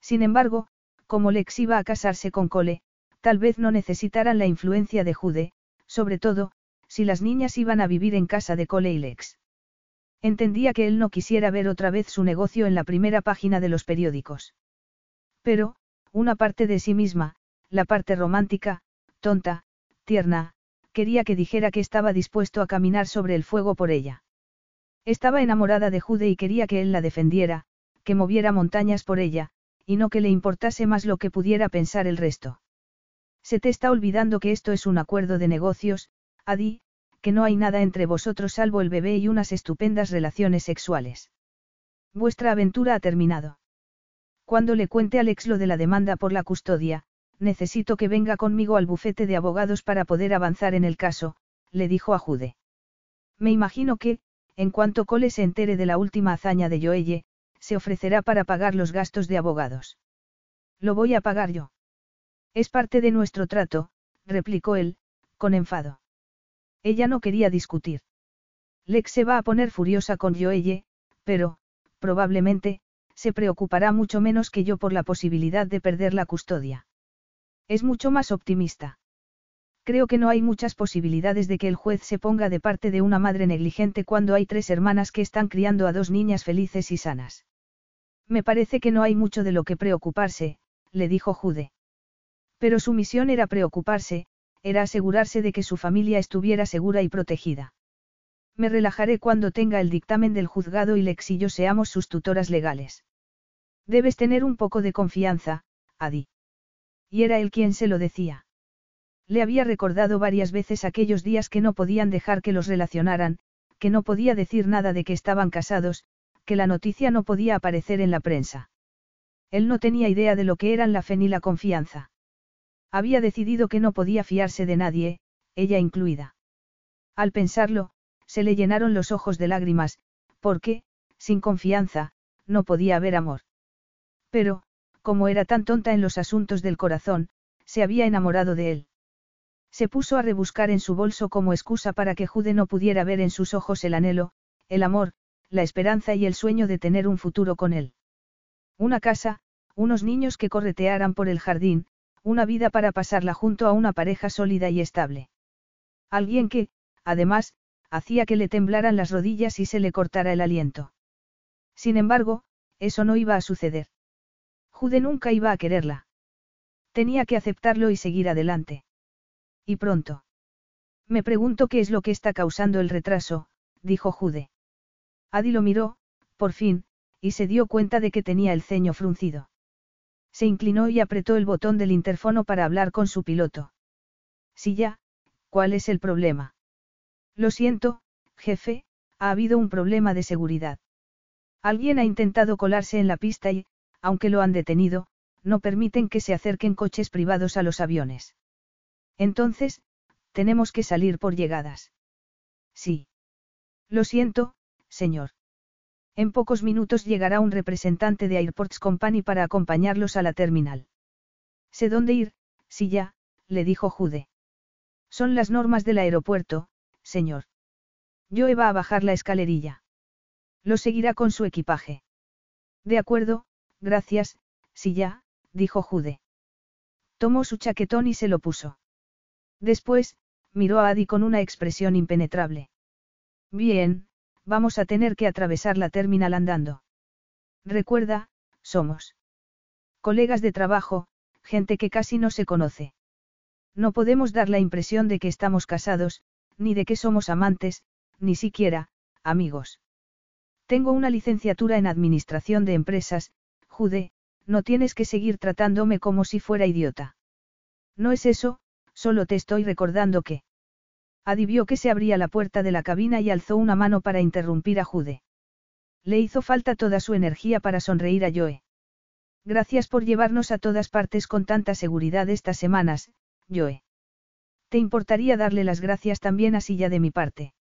Sin embargo, como Lex iba a casarse con Cole, tal vez no necesitaran la influencia de Jude, sobre todo, si las niñas iban a vivir en casa de Cole y Lex. Entendía que él no quisiera ver otra vez su negocio en la primera página de los periódicos. Pero, una parte de sí misma, la parte romántica, tonta, tierna, quería que dijera que estaba dispuesto a caminar sobre el fuego por ella. Estaba enamorada de Jude y quería que él la defendiera, que moviera montañas por ella, y no que le importase más lo que pudiera pensar el resto. Se te está olvidando que esto es un acuerdo de negocios, Adi, que no hay nada entre vosotros salvo el bebé y unas estupendas relaciones sexuales. Vuestra aventura ha terminado. Cuando le cuente a Alex lo de la demanda por la custodia, necesito que venga conmigo al bufete de abogados para poder avanzar en el caso, le dijo a Jude. Me imagino que, en cuanto Cole se entere de la última hazaña de Joelle, se ofrecerá para pagar los gastos de abogados. Lo voy a pagar yo. Es parte de nuestro trato, replicó él, con enfado. Ella no quería discutir. Lex se va a poner furiosa con Joelle, pero, probablemente, se preocupará mucho menos que yo por la posibilidad de perder la custodia. Es mucho más optimista. Creo que no hay muchas posibilidades de que el juez se ponga de parte de una madre negligente cuando hay tres hermanas que están criando a dos niñas felices y sanas. Me parece que no hay mucho de lo que preocuparse, le dijo Jude. Pero su misión era preocuparse, era asegurarse de que su familia estuviera segura y protegida. Me relajaré cuando tenga el dictamen del juzgado y Lex y yo seamos sus tutoras legales. Debes tener un poco de confianza, Adi. Y era él quien se lo decía. Le había recordado varias veces aquellos días que no podían dejar que los relacionaran, que no podía decir nada de que estaban casados, que la noticia no podía aparecer en la prensa. Él no tenía idea de lo que eran la fe ni la confianza. Había decidido que no podía fiarse de nadie, ella incluida. Al pensarlo, se le llenaron los ojos de lágrimas, porque, sin confianza, no podía haber amor. Pero, como era tan tonta en los asuntos del corazón, se había enamorado de él. Se puso a rebuscar en su bolso como excusa para que Jude no pudiera ver en sus ojos el anhelo, el amor, la esperanza y el sueño de tener un futuro con él. Una casa, unos niños que corretearan por el jardín, una vida para pasarla junto a una pareja sólida y estable. Alguien que, además, hacía que le temblaran las rodillas y se le cortara el aliento. Sin embargo, eso no iba a suceder. Jude nunca iba a quererla. Tenía que aceptarlo y seguir adelante. Y pronto. Me pregunto qué es lo que está causando el retraso, dijo Jude. Adi lo miró, por fin, y se dio cuenta de que tenía el ceño fruncido. Se inclinó y apretó el botón del interfono para hablar con su piloto. Sí ya, ¿cuál es el problema? Lo siento, jefe, ha habido un problema de seguridad. Alguien ha intentado colarse en la pista y, aunque lo han detenido, no permiten que se acerquen coches privados a los aviones. Entonces, tenemos que salir por llegadas. Sí. Lo siento, señor. En pocos minutos llegará un representante de Airports Company para acompañarlos a la terminal. Sé dónde ir, si ya, le dijo Jude. Son las normas del aeropuerto, señor. Yo va a bajar la escalerilla. Lo seguirá con su equipaje. De acuerdo, Gracias, si ya, dijo Jude. Tomó su chaquetón y se lo puso. Después, miró a Adi con una expresión impenetrable. Bien, vamos a tener que atravesar la terminal andando. Recuerda, somos colegas de trabajo, gente que casi no se conoce. No podemos dar la impresión de que estamos casados, ni de que somos amantes, ni siquiera, amigos. Tengo una licenciatura en Administración de Empresas, Jude, no tienes que seguir tratándome como si fuera idiota. No es eso, solo te estoy recordando que... Adivió que se abría la puerta de la cabina y alzó una mano para interrumpir a Jude. Le hizo falta toda su energía para sonreír a Joe. Gracias por llevarnos a todas partes con tanta seguridad estas semanas, Joe. ¿Te importaría darle las gracias también a Silla de mi parte?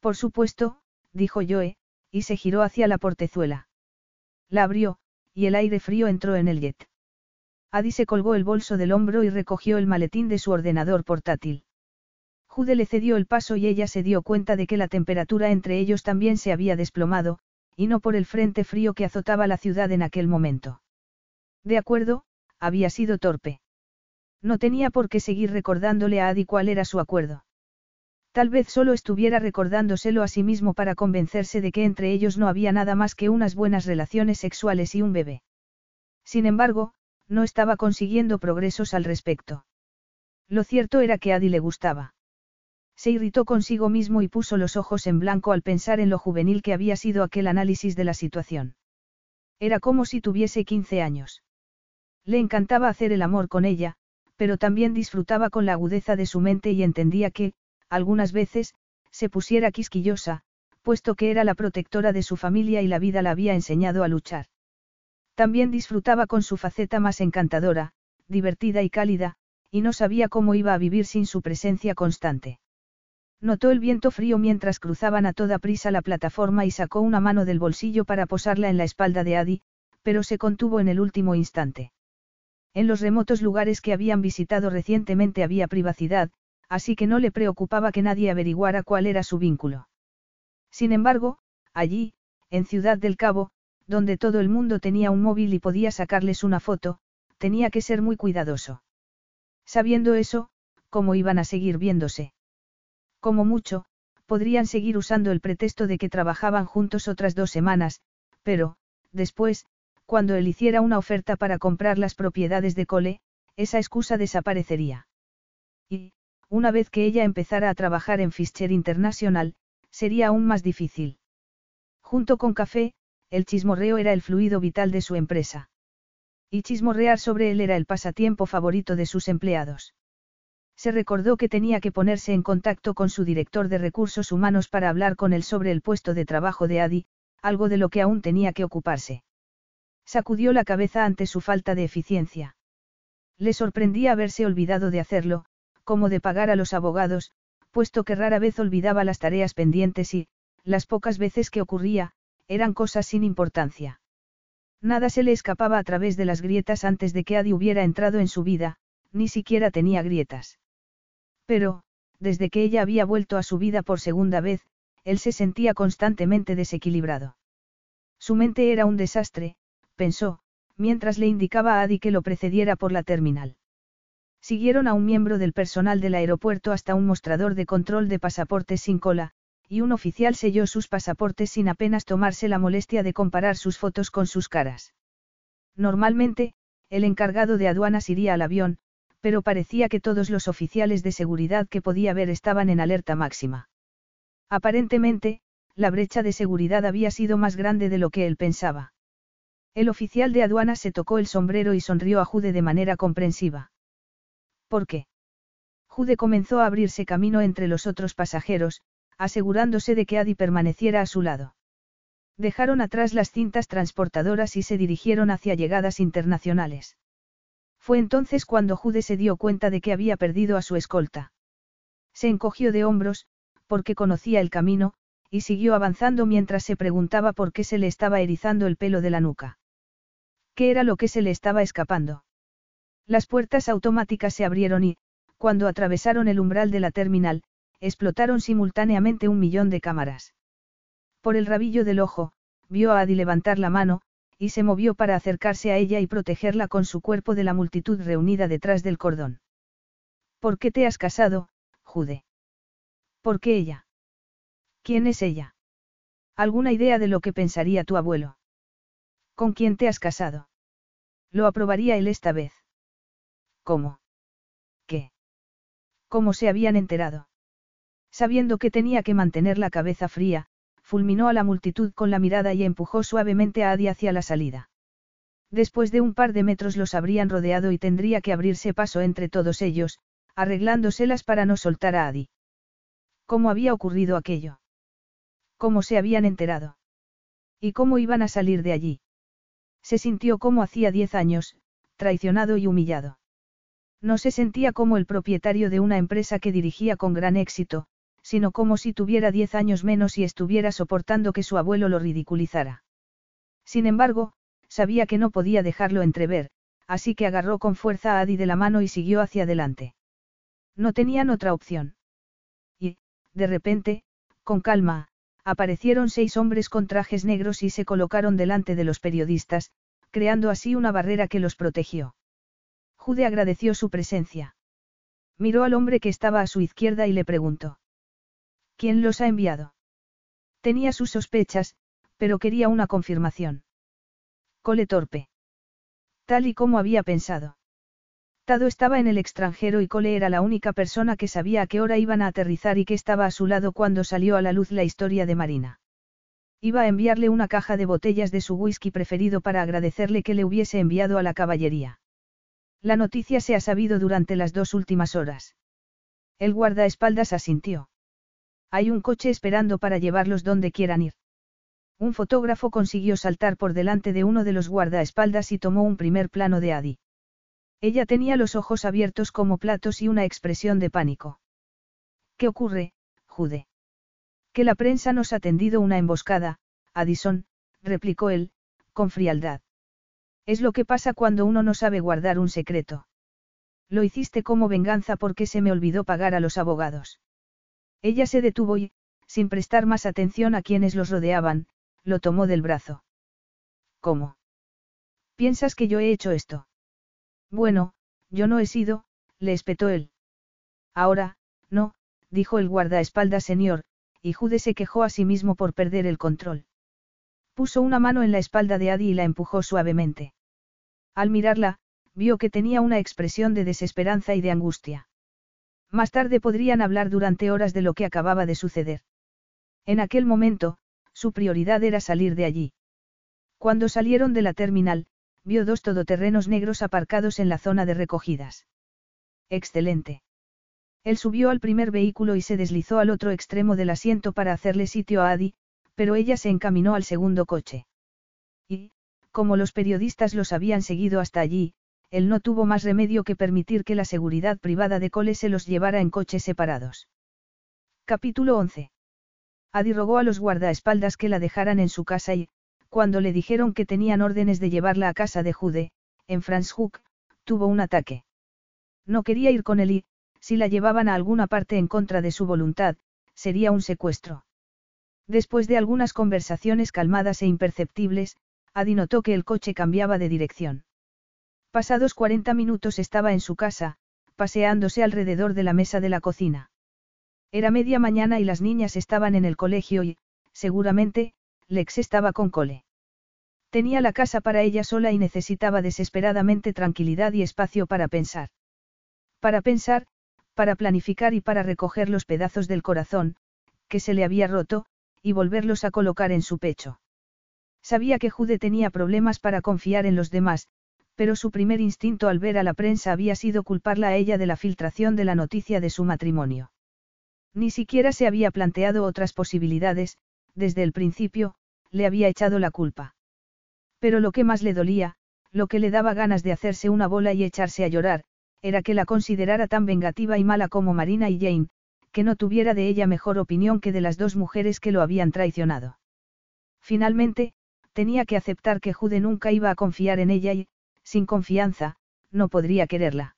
Por supuesto, dijo Joe, y se giró hacia la portezuela. La abrió, y el aire frío entró en el jet. Adi se colgó el bolso del hombro y recogió el maletín de su ordenador portátil. Jude le cedió el paso y ella se dio cuenta de que la temperatura entre ellos también se había desplomado, y no por el frente frío que azotaba la ciudad en aquel momento. De acuerdo, había sido torpe. No tenía por qué seguir recordándole a Adi cuál era su acuerdo. Tal vez solo estuviera recordándoselo a sí mismo para convencerse de que entre ellos no había nada más que unas buenas relaciones sexuales y un bebé. Sin embargo, no estaba consiguiendo progresos al respecto. Lo cierto era que Adi le gustaba. Se irritó consigo mismo y puso los ojos en blanco al pensar en lo juvenil que había sido aquel análisis de la situación. Era como si tuviese 15 años. Le encantaba hacer el amor con ella, pero también disfrutaba con la agudeza de su mente y entendía que, algunas veces, se pusiera quisquillosa, puesto que era la protectora de su familia y la vida la había enseñado a luchar. También disfrutaba con su faceta más encantadora, divertida y cálida, y no sabía cómo iba a vivir sin su presencia constante. Notó el viento frío mientras cruzaban a toda prisa la plataforma y sacó una mano del bolsillo para posarla en la espalda de Adi, pero se contuvo en el último instante. En los remotos lugares que habían visitado recientemente había privacidad, así que no le preocupaba que nadie averiguara cuál era su vínculo. Sin embargo, allí, en Ciudad del Cabo, donde todo el mundo tenía un móvil y podía sacarles una foto, tenía que ser muy cuidadoso. Sabiendo eso, ¿cómo iban a seguir viéndose? Como mucho, podrían seguir usando el pretexto de que trabajaban juntos otras dos semanas, pero, después, cuando él hiciera una oferta para comprar las propiedades de Cole, esa excusa desaparecería. Y, una vez que ella empezara a trabajar en Fischer International, sería aún más difícil. Junto con café, el chismorreo era el fluido vital de su empresa. Y chismorrear sobre él era el pasatiempo favorito de sus empleados. Se recordó que tenía que ponerse en contacto con su director de recursos humanos para hablar con él sobre el puesto de trabajo de Adi, algo de lo que aún tenía que ocuparse. Sacudió la cabeza ante su falta de eficiencia. Le sorprendía haberse olvidado de hacerlo, como de pagar a los abogados, puesto que rara vez olvidaba las tareas pendientes y, las pocas veces que ocurría, eran cosas sin importancia. Nada se le escapaba a través de las grietas antes de que Adi hubiera entrado en su vida, ni siquiera tenía grietas. Pero, desde que ella había vuelto a su vida por segunda vez, él se sentía constantemente desequilibrado. Su mente era un desastre, pensó, mientras le indicaba a Adi que lo precediera por la terminal. Siguieron a un miembro del personal del aeropuerto hasta un mostrador de control de pasaportes sin cola, y un oficial selló sus pasaportes sin apenas tomarse la molestia de comparar sus fotos con sus caras. Normalmente, el encargado de aduanas iría al avión, pero parecía que todos los oficiales de seguridad que podía ver estaban en alerta máxima. Aparentemente, la brecha de seguridad había sido más grande de lo que él pensaba. El oficial de aduana se tocó el sombrero y sonrió a Jude de manera comprensiva. ¿Por qué? Jude comenzó a abrirse camino entre los otros pasajeros, asegurándose de que Adi permaneciera a su lado. Dejaron atrás las cintas transportadoras y se dirigieron hacia llegadas internacionales. Fue entonces cuando Jude se dio cuenta de que había perdido a su escolta. Se encogió de hombros, porque conocía el camino, y siguió avanzando mientras se preguntaba por qué se le estaba erizando el pelo de la nuca. ¿Qué era lo que se le estaba escapando? Las puertas automáticas se abrieron y, cuando atravesaron el umbral de la terminal, explotaron simultáneamente un millón de cámaras. Por el rabillo del ojo, vio a Adi levantar la mano, y se movió para acercarse a ella y protegerla con su cuerpo de la multitud reunida detrás del cordón. ¿Por qué te has casado, Jude? ¿Por qué ella? ¿Quién es ella? ¿Alguna idea de lo que pensaría tu abuelo? ¿Con quién te has casado? Lo aprobaría él esta vez. ¿Cómo? ¿Qué? ¿Cómo se habían enterado? Sabiendo que tenía que mantener la cabeza fría, fulminó a la multitud con la mirada y empujó suavemente a Adi hacia la salida. Después de un par de metros los habrían rodeado y tendría que abrirse paso entre todos ellos, arreglándoselas para no soltar a Adi. ¿Cómo había ocurrido aquello? ¿Cómo se habían enterado? ¿Y cómo iban a salir de allí? Se sintió como hacía diez años, traicionado y humillado. No se sentía como el propietario de una empresa que dirigía con gran éxito, sino como si tuviera diez años menos y estuviera soportando que su abuelo lo ridiculizara. Sin embargo, sabía que no podía dejarlo entrever, así que agarró con fuerza a Adi de la mano y siguió hacia adelante. No tenían otra opción. Y, de repente, con calma, aparecieron seis hombres con trajes negros y se colocaron delante de los periodistas, creando así una barrera que los protegió. Jude agradeció su presencia. Miró al hombre que estaba a su izquierda y le preguntó. ¿Quién los ha enviado? Tenía sus sospechas, pero quería una confirmación. Cole Torpe. Tal y como había pensado. Tado estaba en el extranjero y Cole era la única persona que sabía a qué hora iban a aterrizar y que estaba a su lado cuando salió a la luz la historia de Marina. Iba a enviarle una caja de botellas de su whisky preferido para agradecerle que le hubiese enviado a la caballería. La noticia se ha sabido durante las dos últimas horas. El guardaespaldas asintió. Hay un coche esperando para llevarlos donde quieran ir. Un fotógrafo consiguió saltar por delante de uno de los guardaespaldas y tomó un primer plano de Adi. Ella tenía los ojos abiertos como platos y una expresión de pánico. ¿Qué ocurre, Jude? Que la prensa nos ha tendido una emboscada, Addison, replicó él, con frialdad. Es lo que pasa cuando uno no sabe guardar un secreto. Lo hiciste como venganza porque se me olvidó pagar a los abogados. Ella se detuvo y, sin prestar más atención a quienes los rodeaban, lo tomó del brazo. ¿Cómo? ¿Piensas que yo he hecho esto? Bueno, yo no he sido, le espetó él. Ahora, no, dijo el guardaespaldas señor, y Jude se quejó a sí mismo por perder el control. Puso una mano en la espalda de Adi y la empujó suavemente. Al mirarla, vio que tenía una expresión de desesperanza y de angustia. Más tarde podrían hablar durante horas de lo que acababa de suceder. En aquel momento, su prioridad era salir de allí. Cuando salieron de la terminal, vio dos todoterrenos negros aparcados en la zona de recogidas. Excelente. Él subió al primer vehículo y se deslizó al otro extremo del asiento para hacerle sitio a Adi, pero ella se encaminó al segundo coche. Y, como los periodistas los habían seguido hasta allí, él no tuvo más remedio que permitir que la seguridad privada de Cole se los llevara en coches separados. Capítulo 11. Adi rogó a los guardaespaldas que la dejaran en su casa y, cuando le dijeron que tenían órdenes de llevarla a casa de Jude, en Franschhoek, tuvo un ataque. No quería ir con él y, si la llevaban a alguna parte en contra de su voluntad, sería un secuestro. Después de algunas conversaciones calmadas e imperceptibles, Adi notó que el coche cambiaba de dirección. Pasados 40 minutos estaba en su casa, paseándose alrededor de la mesa de la cocina. Era media mañana y las niñas estaban en el colegio y, seguramente, Lex estaba con Cole. Tenía la casa para ella sola y necesitaba desesperadamente tranquilidad y espacio para pensar. Para pensar, para planificar y para recoger los pedazos del corazón, que se le había roto, y volverlos a colocar en su pecho. Sabía que Jude tenía problemas para confiar en los demás, pero su primer instinto al ver a la prensa había sido culparla a ella de la filtración de la noticia de su matrimonio. Ni siquiera se había planteado otras posibilidades, desde el principio, le había echado la culpa. Pero lo que más le dolía, lo que le daba ganas de hacerse una bola y echarse a llorar, era que la considerara tan vengativa y mala como Marina y Jane, que no tuviera de ella mejor opinión que de las dos mujeres que lo habían traicionado. Finalmente, tenía que aceptar que Jude nunca iba a confiar en ella y, sin confianza, no podría quererla.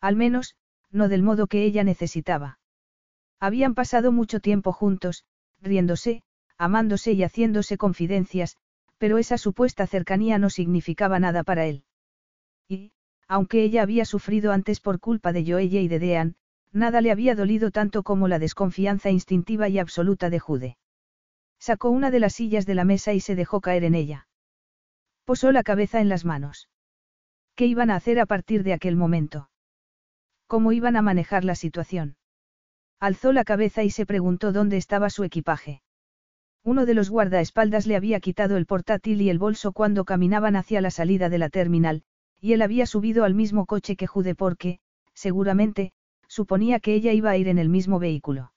Al menos, no del modo que ella necesitaba. Habían pasado mucho tiempo juntos, riéndose, amándose y haciéndose confidencias, Pero esa supuesta cercanía no significaba nada para él. Y, aunque ella había sufrido antes por culpa de Joelle y de Dean, nada le había dolido tanto como la desconfianza instintiva y absoluta de Jude. Sacó una de las sillas de la mesa y se dejó caer en ella. Posó la cabeza en las manos. ¿Qué iban a hacer a partir de aquel momento? ¿Cómo iban a manejar la situación? Alzó la cabeza y se preguntó dónde estaba su equipaje. Uno de los guardaespaldas le había quitado el portátil y el bolso cuando caminaban hacia la salida de la terminal, y él había subido al mismo coche que Jude porque, seguramente, suponía que ella iba a ir en el mismo vehículo.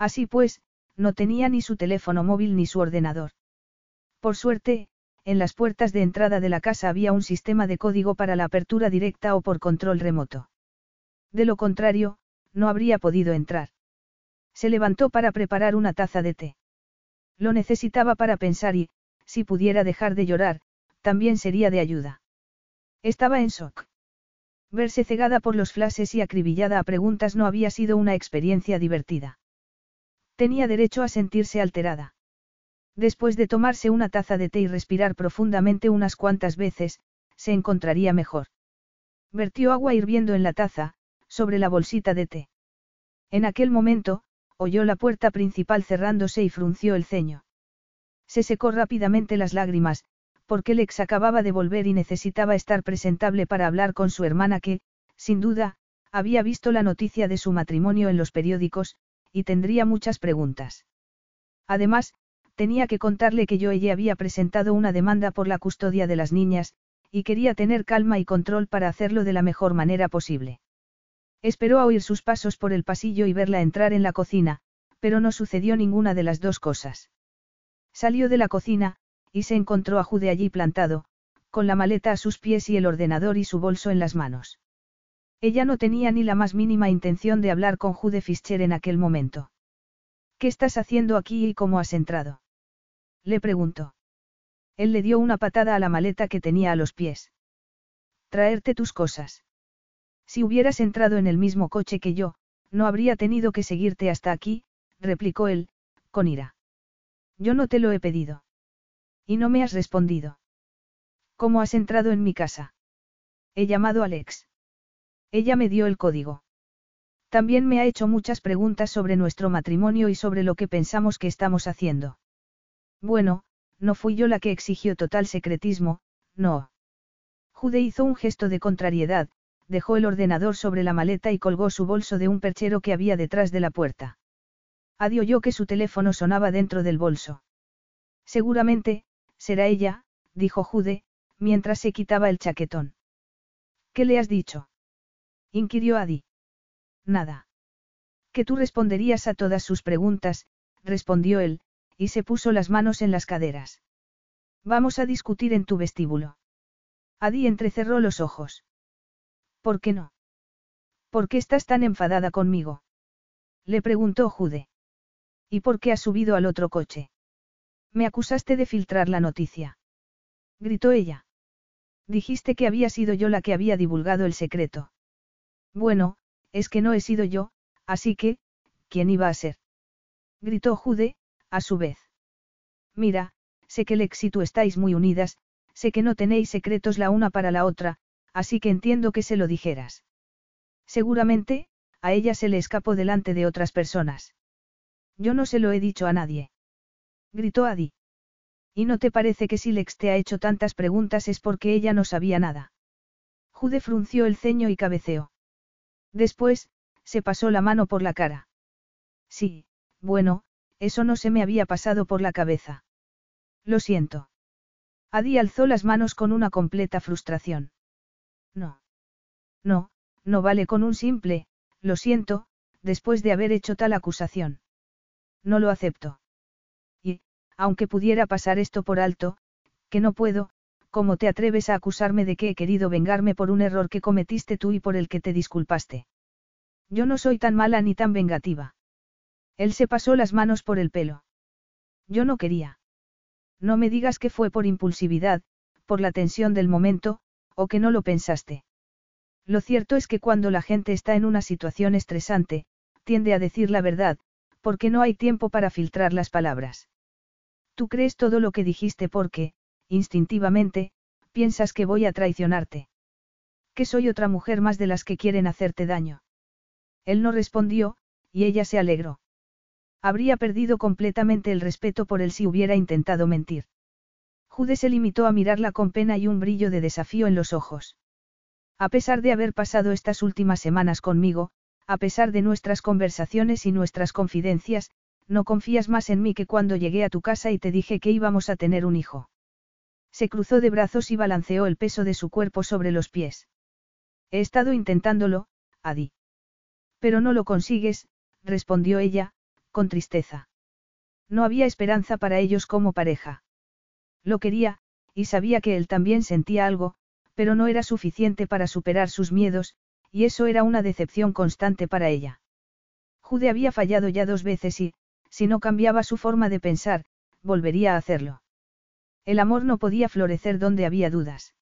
Así pues, no tenía ni su teléfono móvil ni su ordenador. Por suerte, en las puertas de entrada de la casa había un sistema de código para la apertura directa o por control remoto. De lo contrario, no habría podido entrar. Se levantó para preparar una taza de té. Lo necesitaba para pensar y, si pudiera dejar de llorar, también sería de ayuda. Estaba en shock. Verse cegada por los flashes y acribillada a preguntas no había sido una experiencia divertida. Tenía derecho a sentirse alterada. Después de tomarse una taza de té y respirar profundamente unas cuantas veces, se encontraría mejor. Vertió agua hirviendo en la taza, sobre la bolsita de té. En aquel momento, oyó la puerta principal cerrándose y frunció el ceño. Se secó rápidamente las lágrimas, porque Lex acababa de volver y necesitaba estar presentable para hablar con su hermana que, sin duda, había visto la noticia de su matrimonio en los periódicos, y tendría muchas preguntas. Además, tenía que contarle que yo ella había presentado una demanda por la custodia de las niñas, y quería tener calma y control para hacerlo de la mejor manera posible. Esperó a oír sus pasos por el pasillo y verla entrar en la cocina, pero no sucedió ninguna de las dos cosas. Salió de la cocina, y se encontró a Jude allí plantado, con la maleta a sus pies y el ordenador y su bolso en las manos. Ella no tenía ni la más mínima intención de hablar con Jude Fischer en aquel momento. ¿Qué estás haciendo aquí y cómo has entrado? Le preguntó. Él le dio una patada a la maleta que tenía a los pies. Traerte tus cosas. Si hubieras entrado en el mismo coche que yo, no habría tenido que seguirte hasta aquí, replicó él, con ira. Yo no te lo he pedido. Y no me has respondido. ¿Cómo has entrado en mi casa? He llamado a Alex. Ella me dio el código. También me ha hecho muchas preguntas sobre nuestro matrimonio y sobre lo que pensamos que estamos haciendo. Bueno, no fui yo la que exigió total secretismo, no. Jude hizo un gesto de contrariedad, dejó el ordenador sobre la maleta y colgó su bolso de un perchero que había detrás de la puerta. Adió yo que su teléfono sonaba dentro del bolso. Seguramente, Será ella, dijo Jude, mientras se quitaba el chaquetón. ¿Qué le has dicho? inquirió Adi. Nada. Que tú responderías a todas sus preguntas, respondió él, y se puso las manos en las caderas. Vamos a discutir en tu vestíbulo. Adi entrecerró los ojos. ¿Por qué no? ¿Por qué estás tan enfadada conmigo? Le preguntó Jude. ¿Y por qué has subido al otro coche? Me acusaste de filtrar la noticia. Gritó ella. Dijiste que había sido yo la que había divulgado el secreto. Bueno, es que no he sido yo, así que, ¿quién iba a ser? Gritó Jude, a su vez. Mira, sé que Lex y tú estáis muy unidas, sé que no tenéis secretos la una para la otra, así que entiendo que se lo dijeras. Seguramente, a ella se le escapó delante de otras personas. Yo no se lo he dicho a nadie gritó Adi. ¿Y no te parece que si Lex te ha hecho tantas preguntas es porque ella no sabía nada? Jude frunció el ceño y cabeceó. Después, se pasó la mano por la cara. Sí, bueno, eso no se me había pasado por la cabeza. Lo siento. Adi alzó las manos con una completa frustración. No. No, no vale con un simple, lo siento, después de haber hecho tal acusación. No lo acepto aunque pudiera pasar esto por alto, que no puedo, ¿cómo te atreves a acusarme de que he querido vengarme por un error que cometiste tú y por el que te disculpaste? Yo no soy tan mala ni tan vengativa. Él se pasó las manos por el pelo. Yo no quería. No me digas que fue por impulsividad, por la tensión del momento, o que no lo pensaste. Lo cierto es que cuando la gente está en una situación estresante, tiende a decir la verdad, porque no hay tiempo para filtrar las palabras. Tú crees todo lo que dijiste porque, instintivamente, piensas que voy a traicionarte. Que soy otra mujer más de las que quieren hacerte daño. Él no respondió, y ella se alegró. Habría perdido completamente el respeto por él si hubiera intentado mentir. Jude se limitó a mirarla con pena y un brillo de desafío en los ojos. A pesar de haber pasado estas últimas semanas conmigo, a pesar de nuestras conversaciones y nuestras confidencias, no confías más en mí que cuando llegué a tu casa y te dije que íbamos a tener un hijo. Se cruzó de brazos y balanceó el peso de su cuerpo sobre los pies. He estado intentándolo, Adi. Pero no lo consigues, respondió ella, con tristeza. No había esperanza para ellos como pareja. Lo quería, y sabía que él también sentía algo, pero no era suficiente para superar sus miedos, y eso era una decepción constante para ella. Jude había fallado ya dos veces y, si no cambiaba su forma de pensar, volvería a hacerlo. El amor no podía florecer donde había dudas.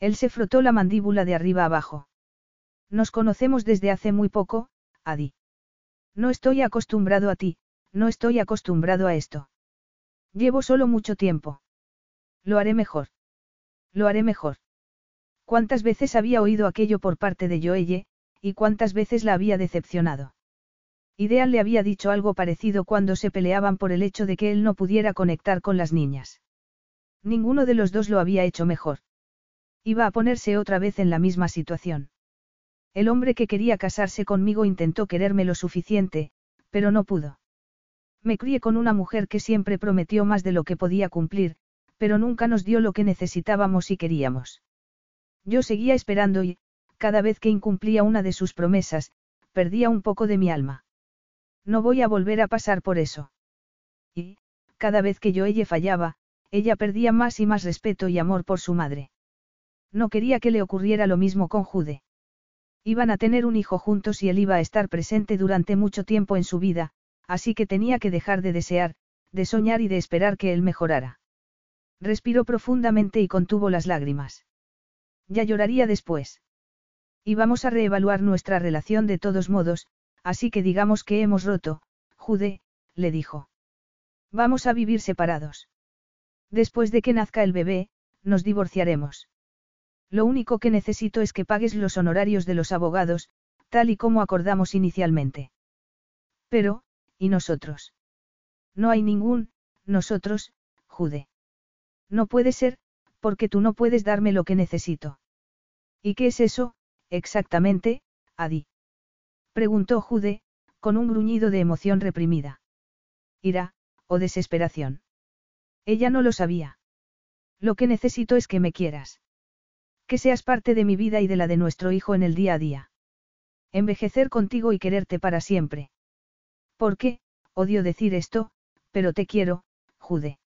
Él se frotó la mandíbula de arriba abajo. Nos conocemos desde hace muy poco, Adi. No estoy acostumbrado a ti, no estoy acostumbrado a esto. Llevo solo mucho tiempo. Lo haré mejor. Lo haré mejor. ¿Cuántas veces había oído aquello por parte de Joelle, y cuántas veces la había decepcionado? Ideal le había dicho algo parecido cuando se peleaban por el hecho de que él no pudiera conectar con las niñas. Ninguno de los dos lo había hecho mejor. Iba a ponerse otra vez en la misma situación. El hombre que quería casarse conmigo intentó quererme lo suficiente, pero no pudo. Me crié con una mujer que siempre prometió más de lo que podía cumplir, pero nunca nos dio lo que necesitábamos y queríamos. Yo seguía esperando y, cada vez que incumplía una de sus promesas, perdía un poco de mi alma. No voy a volver a pasar por eso. Y, cada vez que yo ella fallaba, ella perdía más y más respeto y amor por su madre. No quería que le ocurriera lo mismo con Jude. Iban a tener un hijo juntos y él iba a estar presente durante mucho tiempo en su vida, así que tenía que dejar de desear, de soñar y de esperar que él mejorara. Respiró profundamente y contuvo las lágrimas. Ya lloraría después. Íbamos a reevaluar nuestra relación de todos modos, así que digamos que hemos roto, Jude, le dijo. Vamos a vivir separados. Después de que nazca el bebé, nos divorciaremos. Lo único que necesito es que pagues los honorarios de los abogados, tal y como acordamos inicialmente. Pero, ¿y nosotros? No hay ningún, nosotros, Jude. No puede ser, porque tú no puedes darme lo que necesito. ¿Y qué es eso, exactamente, Adi? Preguntó Jude, con un gruñido de emoción reprimida. Ira, o desesperación. Ella no lo sabía. Lo que necesito es que me quieras. Que seas parte de mi vida y de la de nuestro hijo en el día a día. Envejecer contigo y quererte para siempre. ¿Por qué? Odio decir esto, pero te quiero, Jude.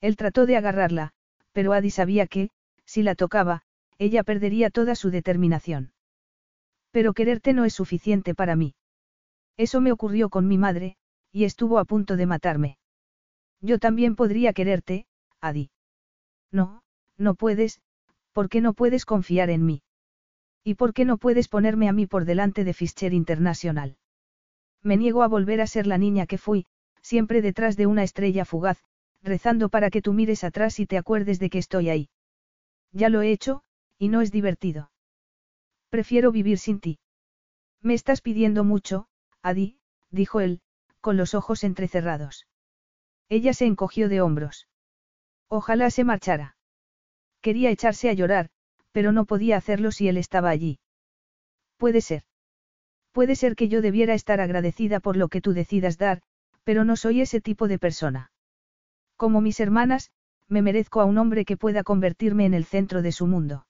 Él trató de agarrarla, pero Adi sabía que, si la tocaba, ella perdería toda su determinación. Pero quererte no es suficiente para mí. Eso me ocurrió con mi madre, y estuvo a punto de matarme. Yo también podría quererte, Adi. No, no puedes, ¿por qué no puedes confiar en mí? ¿Y por qué no puedes ponerme a mí por delante de Fischer Internacional? Me niego a volver a ser la niña que fui, siempre detrás de una estrella fugaz, rezando para que tú mires atrás y te acuerdes de que estoy ahí. Ya lo he hecho, y no es divertido. Prefiero vivir sin ti. Me estás pidiendo mucho, Adi, dijo él, con los ojos entrecerrados. Ella se encogió de hombros. Ojalá se marchara. Quería echarse a llorar, pero no podía hacerlo si él estaba allí. Puede ser. Puede ser que yo debiera estar agradecida por lo que tú decidas dar, pero no soy ese tipo de persona. Como mis hermanas, me merezco a un hombre que pueda convertirme en el centro de su mundo.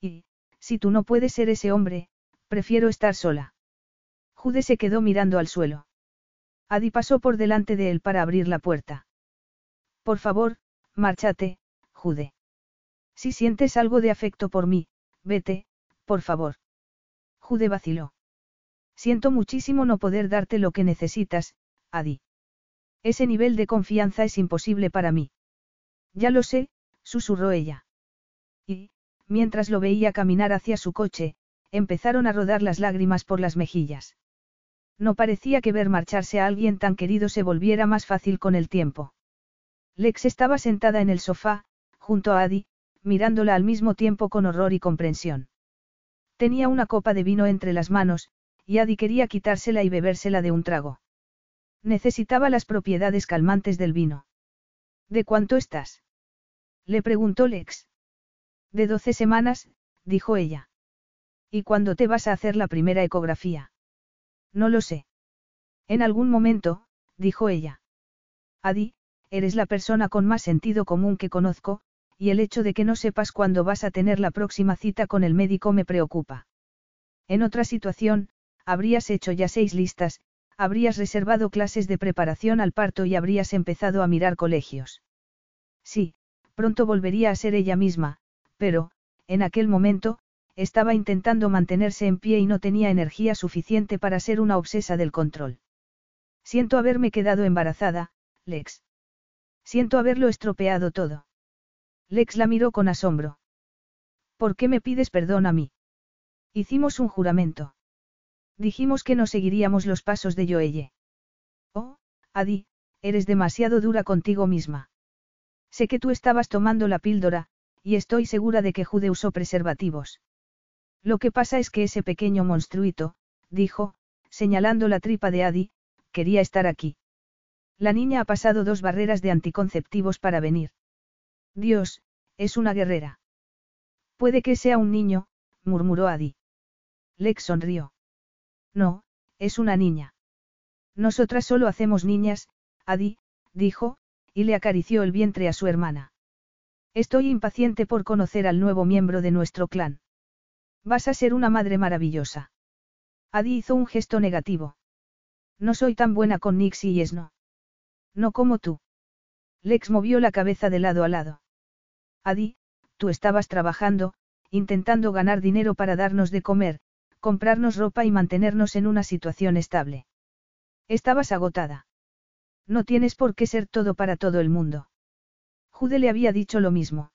Y, si tú no puedes ser ese hombre, prefiero estar sola. Jude se quedó mirando al suelo. Adi pasó por delante de él para abrir la puerta. Por favor, márchate, Jude. Si sientes algo de afecto por mí, vete, por favor. Jude vaciló. Siento muchísimo no poder darte lo que necesitas, Adi. Ese nivel de confianza es imposible para mí. Ya lo sé, susurró ella. Y, mientras lo veía caminar hacia su coche, empezaron a rodar las lágrimas por las mejillas. No parecía que ver marcharse a alguien tan querido se volviera más fácil con el tiempo. Lex estaba sentada en el sofá, junto a Adi, mirándola al mismo tiempo con horror y comprensión. Tenía una copa de vino entre las manos, y Adi quería quitársela y bebérsela de un trago. Necesitaba las propiedades calmantes del vino. ¿De cuánto estás? Le preguntó Lex. De doce semanas, dijo ella. ¿Y cuándo te vas a hacer la primera ecografía? No lo sé. En algún momento, dijo ella. Adi, eres la persona con más sentido común que conozco, y el hecho de que no sepas cuándo vas a tener la próxima cita con el médico me preocupa. En otra situación, habrías hecho ya seis listas, habrías reservado clases de preparación al parto y habrías empezado a mirar colegios. Sí, pronto volvería a ser ella misma, pero, en aquel momento, estaba intentando mantenerse en pie y no tenía energía suficiente para ser una obsesa del control. Siento haberme quedado embarazada, Lex. Siento haberlo estropeado todo. Lex la miró con asombro. ¿Por qué me pides perdón a mí? Hicimos un juramento. Dijimos que no seguiríamos los pasos de Joelle. Oh, Adi, eres demasiado dura contigo misma. Sé que tú estabas tomando la píldora, y estoy segura de que Jude usó preservativos. Lo que pasa es que ese pequeño monstruito, dijo, señalando la tripa de Adi, quería estar aquí. La niña ha pasado dos barreras de anticonceptivos para venir. Dios, es una guerrera. Puede que sea un niño, murmuró Adi. Lex sonrió. No, es una niña. Nosotras solo hacemos niñas, Adi, dijo, y le acarició el vientre a su hermana. Estoy impaciente por conocer al nuevo miembro de nuestro clan. Vas a ser una madre maravillosa. Adi hizo un gesto negativo. No soy tan buena con Nixie y Esno. No como tú. Lex movió la cabeza de lado a lado. Adi, tú estabas trabajando, intentando ganar dinero para darnos de comer, comprarnos ropa y mantenernos en una situación estable. Estabas agotada. No tienes por qué ser todo para todo el mundo. Jude le había dicho lo mismo.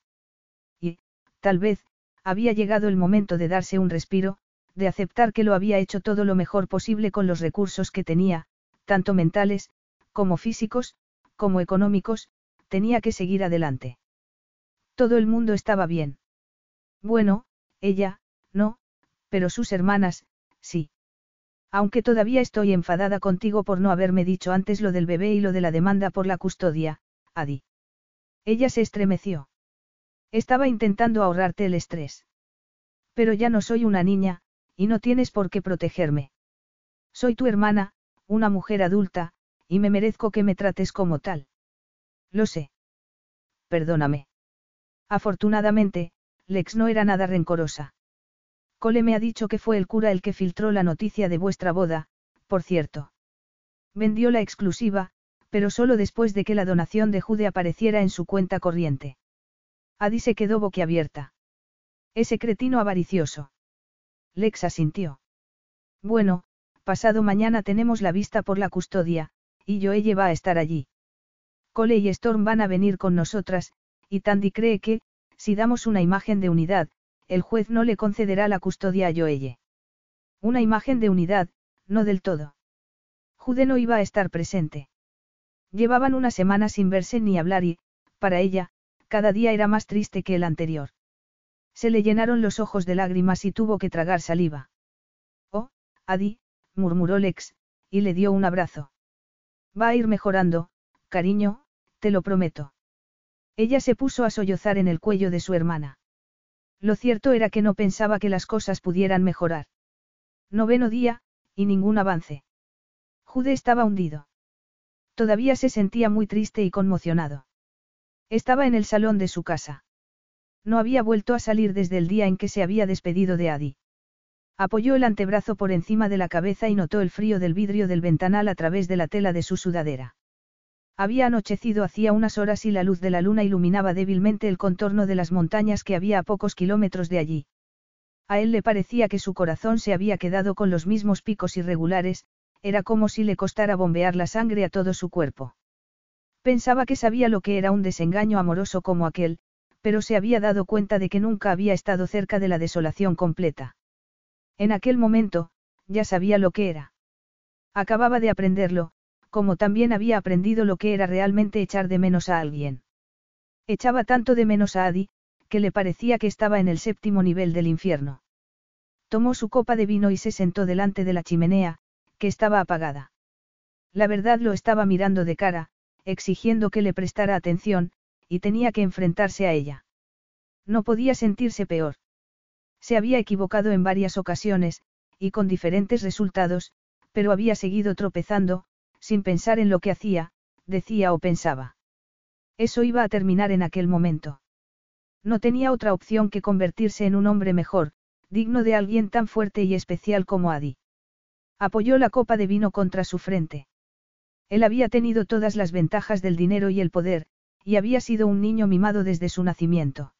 Y, tal vez, había llegado el momento de darse un respiro, de aceptar que lo había hecho todo lo mejor posible con los recursos que tenía, tanto mentales, como físicos, como económicos, tenía que seguir adelante. Todo el mundo estaba bien. Bueno, ella, no, pero sus hermanas, sí. Aunque todavía estoy enfadada contigo por no haberme dicho antes lo del bebé y lo de la demanda por la custodia, Adi. Ella se estremeció. Estaba intentando ahorrarte el estrés. Pero ya no soy una niña, y no tienes por qué protegerme. Soy tu hermana, una mujer adulta, y me merezco que me trates como tal. Lo sé. Perdóname. Afortunadamente, Lex no era nada rencorosa. Cole me ha dicho que fue el cura el que filtró la noticia de vuestra boda, por cierto. Vendió la exclusiva, pero solo después de que la donación de Jude apareciera en su cuenta corriente. Adi se quedó boquiabierta. Ese cretino avaricioso. Lex asintió. Bueno, pasado mañana tenemos la vista por la custodia, y Joelle va a estar allí. Cole y Storm van a venir con nosotras, y Tandy cree que, si damos una imagen de unidad, el juez no le concederá la custodia a Joelle. Una imagen de unidad, no del todo. Jude no iba a estar presente. Llevaban una semana sin verse ni hablar y, para ella, cada día era más triste que el anterior. Se le llenaron los ojos de lágrimas y tuvo que tragar saliva. Oh, Adi, murmuró Lex, y le dio un abrazo. Va a ir mejorando, cariño, te lo prometo. Ella se puso a sollozar en el cuello de su hermana. Lo cierto era que no pensaba que las cosas pudieran mejorar. Noveno día, y ningún avance. Jude estaba hundido. Todavía se sentía muy triste y conmocionado. Estaba en el salón de su casa. No había vuelto a salir desde el día en que se había despedido de Adi. Apoyó el antebrazo por encima de la cabeza y notó el frío del vidrio del ventanal a través de la tela de su sudadera. Había anochecido hacía unas horas y la luz de la luna iluminaba débilmente el contorno de las montañas que había a pocos kilómetros de allí. A él le parecía que su corazón se había quedado con los mismos picos irregulares, era como si le costara bombear la sangre a todo su cuerpo. Pensaba que sabía lo que era un desengaño amoroso como aquel, pero se había dado cuenta de que nunca había estado cerca de la desolación completa. En aquel momento, ya sabía lo que era. Acababa de aprenderlo, como también había aprendido lo que era realmente echar de menos a alguien. Echaba tanto de menos a Adi, que le parecía que estaba en el séptimo nivel del infierno. Tomó su copa de vino y se sentó delante de la chimenea, que estaba apagada. La verdad lo estaba mirando de cara, exigiendo que le prestara atención, y tenía que enfrentarse a ella. No podía sentirse peor. Se había equivocado en varias ocasiones, y con diferentes resultados, pero había seguido tropezando, sin pensar en lo que hacía, decía o pensaba. Eso iba a terminar en aquel momento. No tenía otra opción que convertirse en un hombre mejor, digno de alguien tan fuerte y especial como Adi. Apoyó la copa de vino contra su frente. Él había tenido todas las ventajas del dinero y el poder, y había sido un niño mimado desde su nacimiento.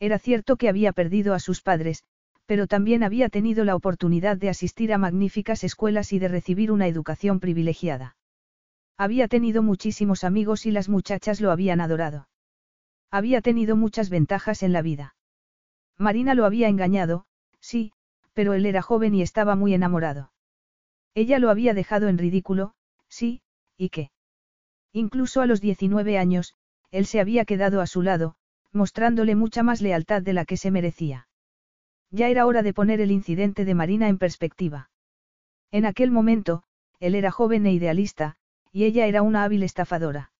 Era cierto que había perdido a sus padres, pero también había tenido la oportunidad de asistir a magníficas escuelas y de recibir una educación privilegiada. Había tenido muchísimos amigos y las muchachas lo habían adorado. Había tenido muchas ventajas en la vida. Marina lo había engañado, sí, pero él era joven y estaba muy enamorado. Ella lo había dejado en ridículo, sí, ¿y qué? Incluso a los 19 años, él se había quedado a su lado, mostrándole mucha más lealtad de la que se merecía. Ya era hora de poner el incidente de Marina en perspectiva. En aquel momento, él era joven e idealista, y ella era una hábil estafadora.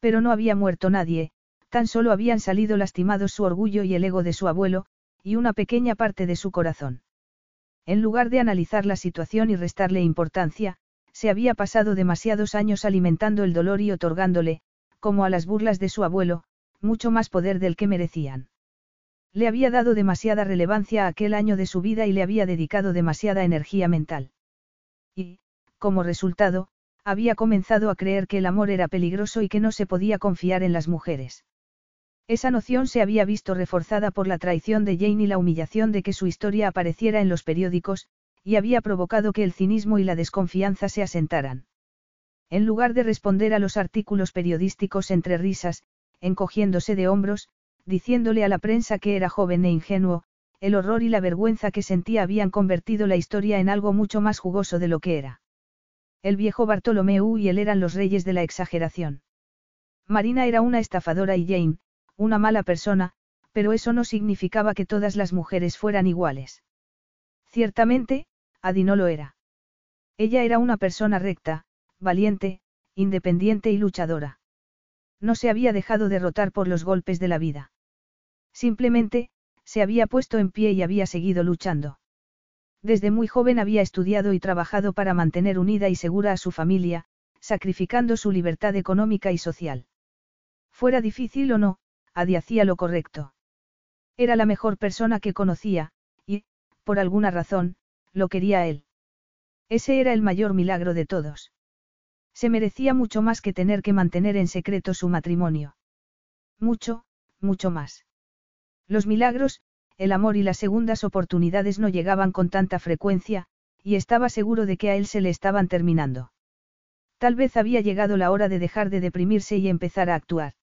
Pero no había muerto nadie, tan solo habían salido lastimados su orgullo y el ego de su abuelo, y una pequeña parte de su corazón. En lugar de analizar la situación y restarle importancia, se había pasado demasiados años alimentando el dolor y otorgándole, como a las burlas de su abuelo, mucho más poder del que merecían. Le había dado demasiada relevancia a aquel año de su vida y le había dedicado demasiada energía mental. Y, como resultado, había comenzado a creer que el amor era peligroso y que no se podía confiar en las mujeres. Esa noción se había visto reforzada por la traición de Jane y la humillación de que su historia apareciera en los periódicos, y había provocado que el cinismo y la desconfianza se asentaran. En lugar de responder a los artículos periodísticos entre risas, encogiéndose de hombros, diciéndole a la prensa que era joven e ingenuo, el horror y la vergüenza que sentía habían convertido la historia en algo mucho más jugoso de lo que era. El viejo Bartolomeu y él eran los reyes de la exageración. Marina era una estafadora y Jane, una mala persona, pero eso no significaba que todas las mujeres fueran iguales. Ciertamente, Adi no lo era. Ella era una persona recta, valiente, independiente y luchadora. No se había dejado derrotar por los golpes de la vida. Simplemente, se había puesto en pie y había seguido luchando. Desde muy joven había estudiado y trabajado para mantener unida y segura a su familia, sacrificando su libertad económica y social. Fuera difícil o no, Adi hacía lo correcto. Era la mejor persona que conocía, y, por alguna razón, lo quería él. Ese era el mayor milagro de todos. Se merecía mucho más que tener que mantener en secreto su matrimonio. Mucho, mucho más. Los milagros, el amor y las segundas oportunidades no llegaban con tanta frecuencia, y estaba seguro de que a él se le estaban terminando. Tal vez había llegado la hora de dejar de deprimirse y empezar a actuar.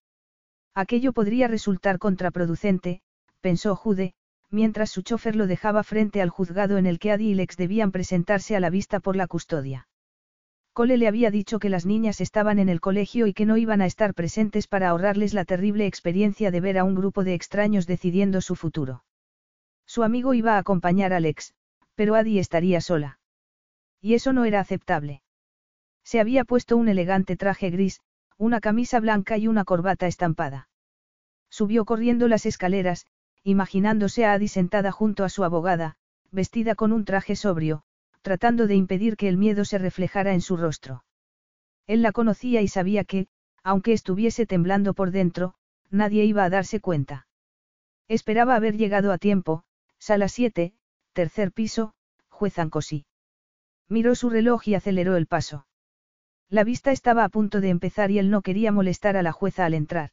Aquello podría resultar contraproducente, pensó Jude, mientras su chofer lo dejaba frente al juzgado en el que Adi y Lex debían presentarse a la vista por la custodia. Cole le había dicho que las niñas estaban en el colegio y que no iban a estar presentes para ahorrarles la terrible experiencia de ver a un grupo de extraños decidiendo su futuro. Su amigo iba a acompañar a Lex, pero Adi estaría sola. Y eso no era aceptable. Se había puesto un elegante traje gris, una camisa blanca y una corbata estampada. Subió corriendo las escaleras, imaginándose a Adi sentada junto a su abogada, vestida con un traje sobrio, tratando de impedir que el miedo se reflejara en su rostro. Él la conocía y sabía que, aunque estuviese temblando por dentro, nadie iba a darse cuenta. Esperaba haber llegado a tiempo, sala 7, tercer piso, juez Ancosí. Miró su reloj y aceleró el paso. La vista estaba a punto de empezar y él no quería molestar a la jueza al entrar.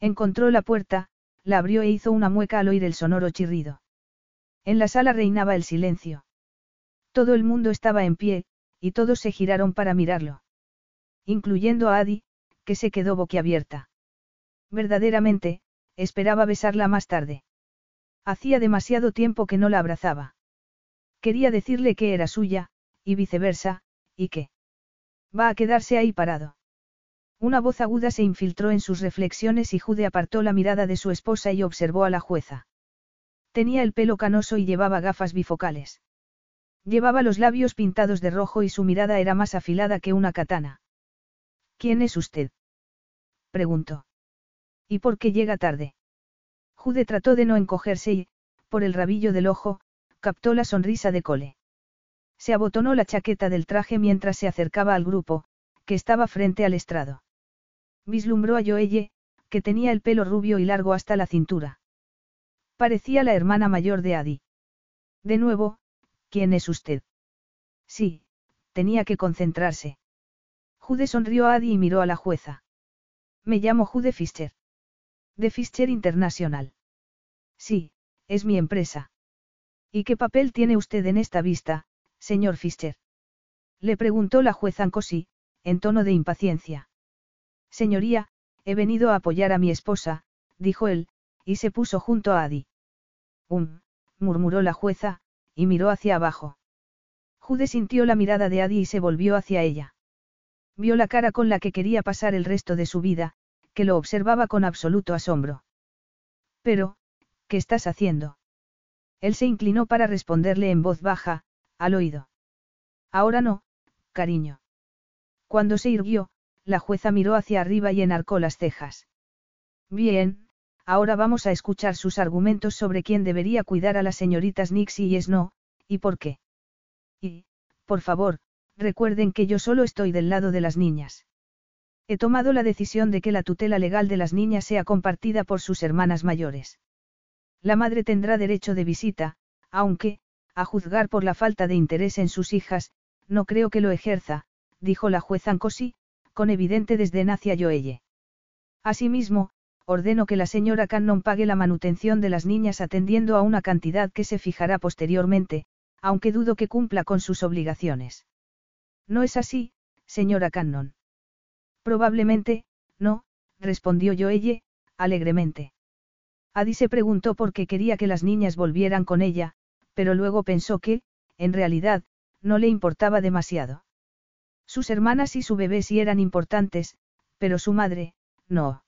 Encontró la puerta, la abrió e hizo una mueca al oír el sonoro chirrido. En la sala reinaba el silencio. Todo el mundo estaba en pie, y todos se giraron para mirarlo. Incluyendo a Adi, que se quedó boquiabierta. Verdaderamente, esperaba besarla más tarde. Hacía demasiado tiempo que no la abrazaba. Quería decirle que era suya, y viceversa, y que. Va a quedarse ahí parado. Una voz aguda se infiltró en sus reflexiones y Jude apartó la mirada de su esposa y observó a la jueza. Tenía el pelo canoso y llevaba gafas bifocales. Llevaba los labios pintados de rojo y su mirada era más afilada que una katana. ¿Quién es usted? preguntó. ¿Y por qué llega tarde? Jude trató de no encogerse y, por el rabillo del ojo, captó la sonrisa de Cole. Se abotonó la chaqueta del traje mientras se acercaba al grupo, que estaba frente al estrado. Vislumbró a Joelle, que tenía el pelo rubio y largo hasta la cintura. Parecía la hermana mayor de Adi. De nuevo, ¿quién es usted? Sí, tenía que concentrarse. Jude sonrió a Adi y miró a la jueza. Me llamo Jude Fischer. De Fischer International. Sí, es mi empresa. ¿Y qué papel tiene usted en esta vista, señor Fischer? Le preguntó la jueza Ancosi, en tono de impaciencia. Señoría, he venido a apoyar a mi esposa, dijo él, y se puso junto a Adi. Um, murmuró la jueza, y miró hacia abajo. Jude sintió la mirada de Adi y se volvió hacia ella. Vio la cara con la que quería pasar el resto de su vida, que lo observaba con absoluto asombro. Pero, ¿qué estás haciendo? Él se inclinó para responderle en voz baja, al oído. Ahora no, cariño. Cuando se irguió, la jueza miró hacia arriba y enarcó las cejas. Bien, ahora vamos a escuchar sus argumentos sobre quién debería cuidar a las señoritas Nixie y Snow, y por qué. Y, por favor, recuerden que yo solo estoy del lado de las niñas. He tomado la decisión de que la tutela legal de las niñas sea compartida por sus hermanas mayores. La madre tendrá derecho de visita, aunque, a juzgar por la falta de interés en sus hijas, no creo que lo ejerza, dijo la jueza Ancosi, con evidente desdén hacia Joelle. Asimismo, ordeno que la señora Cannon pague la manutención de las niñas atendiendo a una cantidad que se fijará posteriormente, aunque dudo que cumpla con sus obligaciones. No es así, señora Cannon. Probablemente, no, respondió Joelle, alegremente. Adi se preguntó por qué quería que las niñas volvieran con ella, pero luego pensó que, en realidad, no le importaba demasiado. Sus hermanas y su bebé sí eran importantes, pero su madre, no.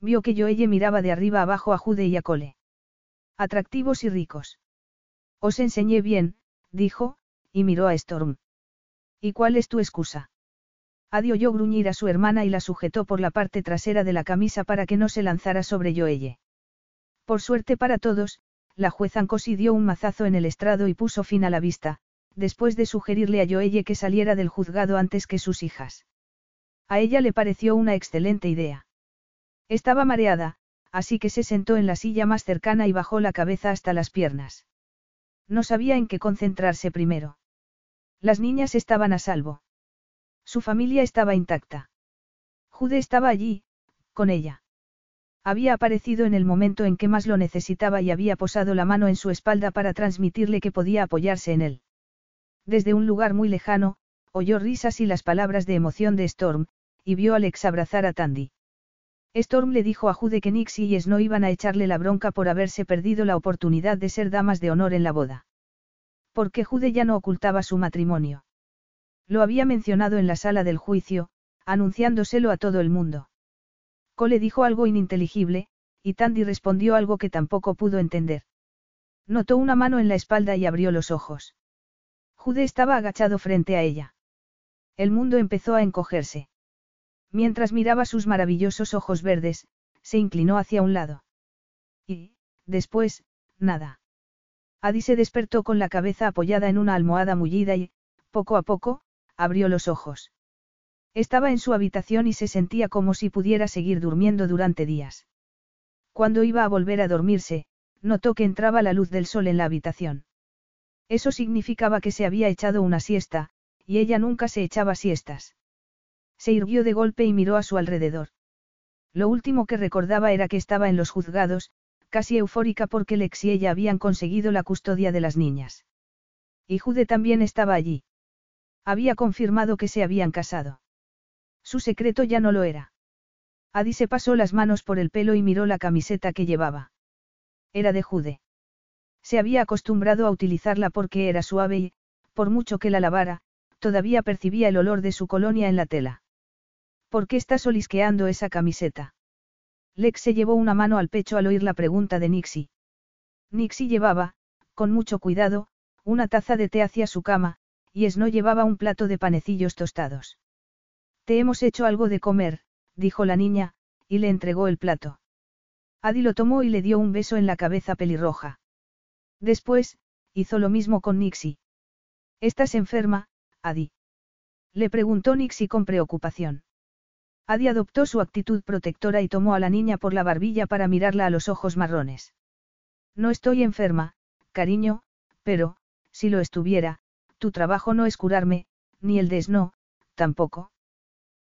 Vio que Joelle miraba de arriba abajo a Jude y a Cole. Atractivos y ricos. Os enseñé bien, dijo, y miró a Storm. ¿Y cuál es tu excusa? Adi oyó gruñir a su hermana y la sujetó por la parte trasera de la camisa para que no se lanzara sobre Joelle. Por suerte para todos, la jueza Ancosi dio un mazazo en el estrado y puso fin a la vista, después de sugerirle a Joelle que saliera del juzgado antes que sus hijas. A ella le pareció una excelente idea. Estaba mareada, así que se sentó en la silla más cercana y bajó la cabeza hasta las piernas. No sabía en qué concentrarse primero. Las niñas estaban a salvo. Su familia estaba intacta. Jude estaba allí, con ella. Había aparecido en el momento en que más lo necesitaba y había posado la mano en su espalda para transmitirle que podía apoyarse en él. Desde un lugar muy lejano, oyó risas y las palabras de emoción de Storm, y vio a Alex abrazar a Tandy. Storm le dijo a Jude que Nixie y no iban a echarle la bronca por haberse perdido la oportunidad de ser damas de honor en la boda. Porque Jude ya no ocultaba su matrimonio. Lo había mencionado en la sala del juicio, anunciándoselo a todo el mundo. Cole dijo algo ininteligible, y Tandy respondió algo que tampoco pudo entender. Notó una mano en la espalda y abrió los ojos. Jude estaba agachado frente a ella. El mundo empezó a encogerse. Mientras miraba sus maravillosos ojos verdes, se inclinó hacia un lado. Y, después, nada. Adi se despertó con la cabeza apoyada en una almohada mullida y, poco a poco, abrió los ojos. Estaba en su habitación y se sentía como si pudiera seguir durmiendo durante días. Cuando iba a volver a dormirse, notó que entraba la luz del sol en la habitación. Eso significaba que se había echado una siesta, y ella nunca se echaba siestas. Se irguió de golpe y miró a su alrededor. Lo último que recordaba era que estaba en los juzgados, casi eufórica porque Lex y ella habían conseguido la custodia de las niñas. Y Jude también estaba allí. Había confirmado que se habían casado. Su secreto ya no lo era. Adi se pasó las manos por el pelo y miró la camiseta que llevaba. Era de Jude. Se había acostumbrado a utilizarla porque era suave y, por mucho que la lavara, todavía percibía el olor de su colonia en la tela. ¿Por qué estás olisqueando esa camiseta? Lex se llevó una mano al pecho al oír la pregunta de Nixie. Nixie llevaba, con mucho cuidado, una taza de té hacia su cama, y Snow llevaba un plato de panecillos tostados. Te hemos hecho algo de comer, dijo la niña, y le entregó el plato. Adi lo tomó y le dio un beso en la cabeza pelirroja. Después, hizo lo mismo con Nixie. ¿Estás enferma, Adi? Le preguntó Nixie con preocupación. Adi adoptó su actitud protectora y tomó a la niña por la barbilla para mirarla a los ojos marrones. No estoy enferma, cariño, pero, si lo estuviera, tu trabajo no es curarme, ni el de Snow, tampoco.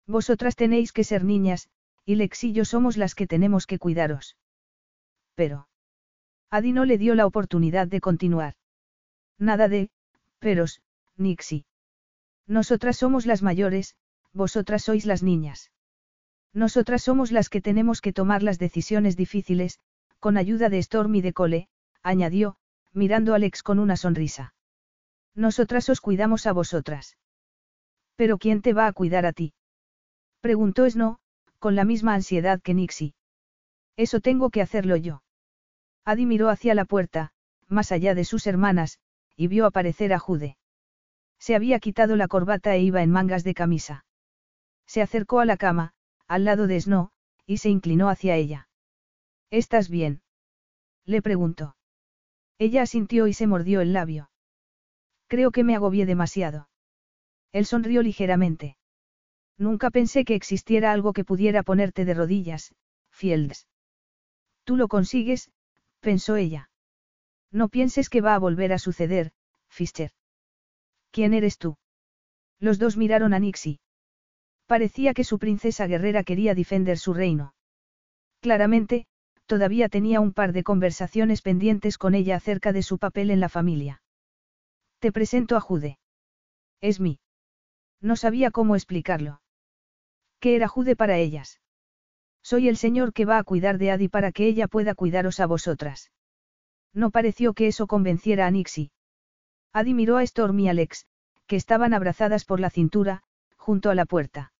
Vosotras tenéis que ser niñas, y Lex y yo somos las que tenemos que cuidaros. Pero. Adi no le dio la oportunidad de continuar. Nada de, peros, Nixie. Nosotras somos las mayores, vosotras sois las niñas. Nosotras somos las que tenemos que tomar las decisiones difíciles, con ayuda de Storm y de Cole, añadió, mirando a Alex con una sonrisa. Nosotras os cuidamos a vosotras. ¿Pero quién te va a cuidar a ti? Preguntó Snow, con la misma ansiedad que Nixie. Eso tengo que hacerlo yo. Adi miró hacia la puerta, más allá de sus hermanas, y vio aparecer a Jude. Se había quitado la corbata e iba en mangas de camisa. Se acercó a la cama, al lado de Snow, y se inclinó hacia ella. ¿Estás bien? Le preguntó. Ella asintió y se mordió el labio. Creo que me agobié demasiado. Él sonrió ligeramente. Nunca pensé que existiera algo que pudiera ponerte de rodillas, Fields. Tú lo consigues, pensó ella. No pienses que va a volver a suceder, Fischer. ¿Quién eres tú? Los dos miraron a Nixie. Parecía que su princesa guerrera quería defender su reino. Claramente, todavía tenía un par de conversaciones pendientes con ella acerca de su papel en la familia. Te presento a Jude. Es mí. No sabía cómo explicarlo. ¿Qué era Jude para ellas? Soy el señor que va a cuidar de Adi para que ella pueda cuidaros a vosotras. No pareció que eso convenciera a Nixie. Adi miró a Storm y Alex, que estaban abrazadas por la cintura, junto a la puerta.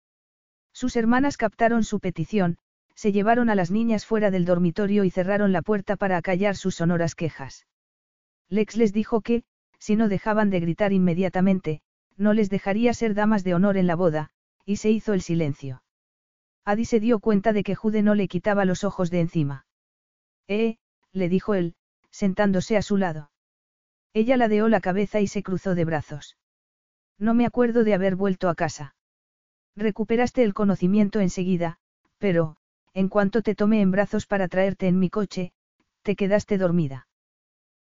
Sus hermanas captaron su petición, se llevaron a las niñas fuera del dormitorio y cerraron la puerta para acallar sus sonoras quejas. Lex les dijo que, si no dejaban de gritar inmediatamente, no les dejaría ser damas de honor en la boda, y se hizo el silencio. Adi se dio cuenta de que Jude no le quitaba los ojos de encima. Eh, le dijo él, sentándose a su lado. Ella ladeó la cabeza y se cruzó de brazos. No me acuerdo de haber vuelto a casa. Recuperaste el conocimiento enseguida, pero, en cuanto te tomé en brazos para traerte en mi coche, te quedaste dormida.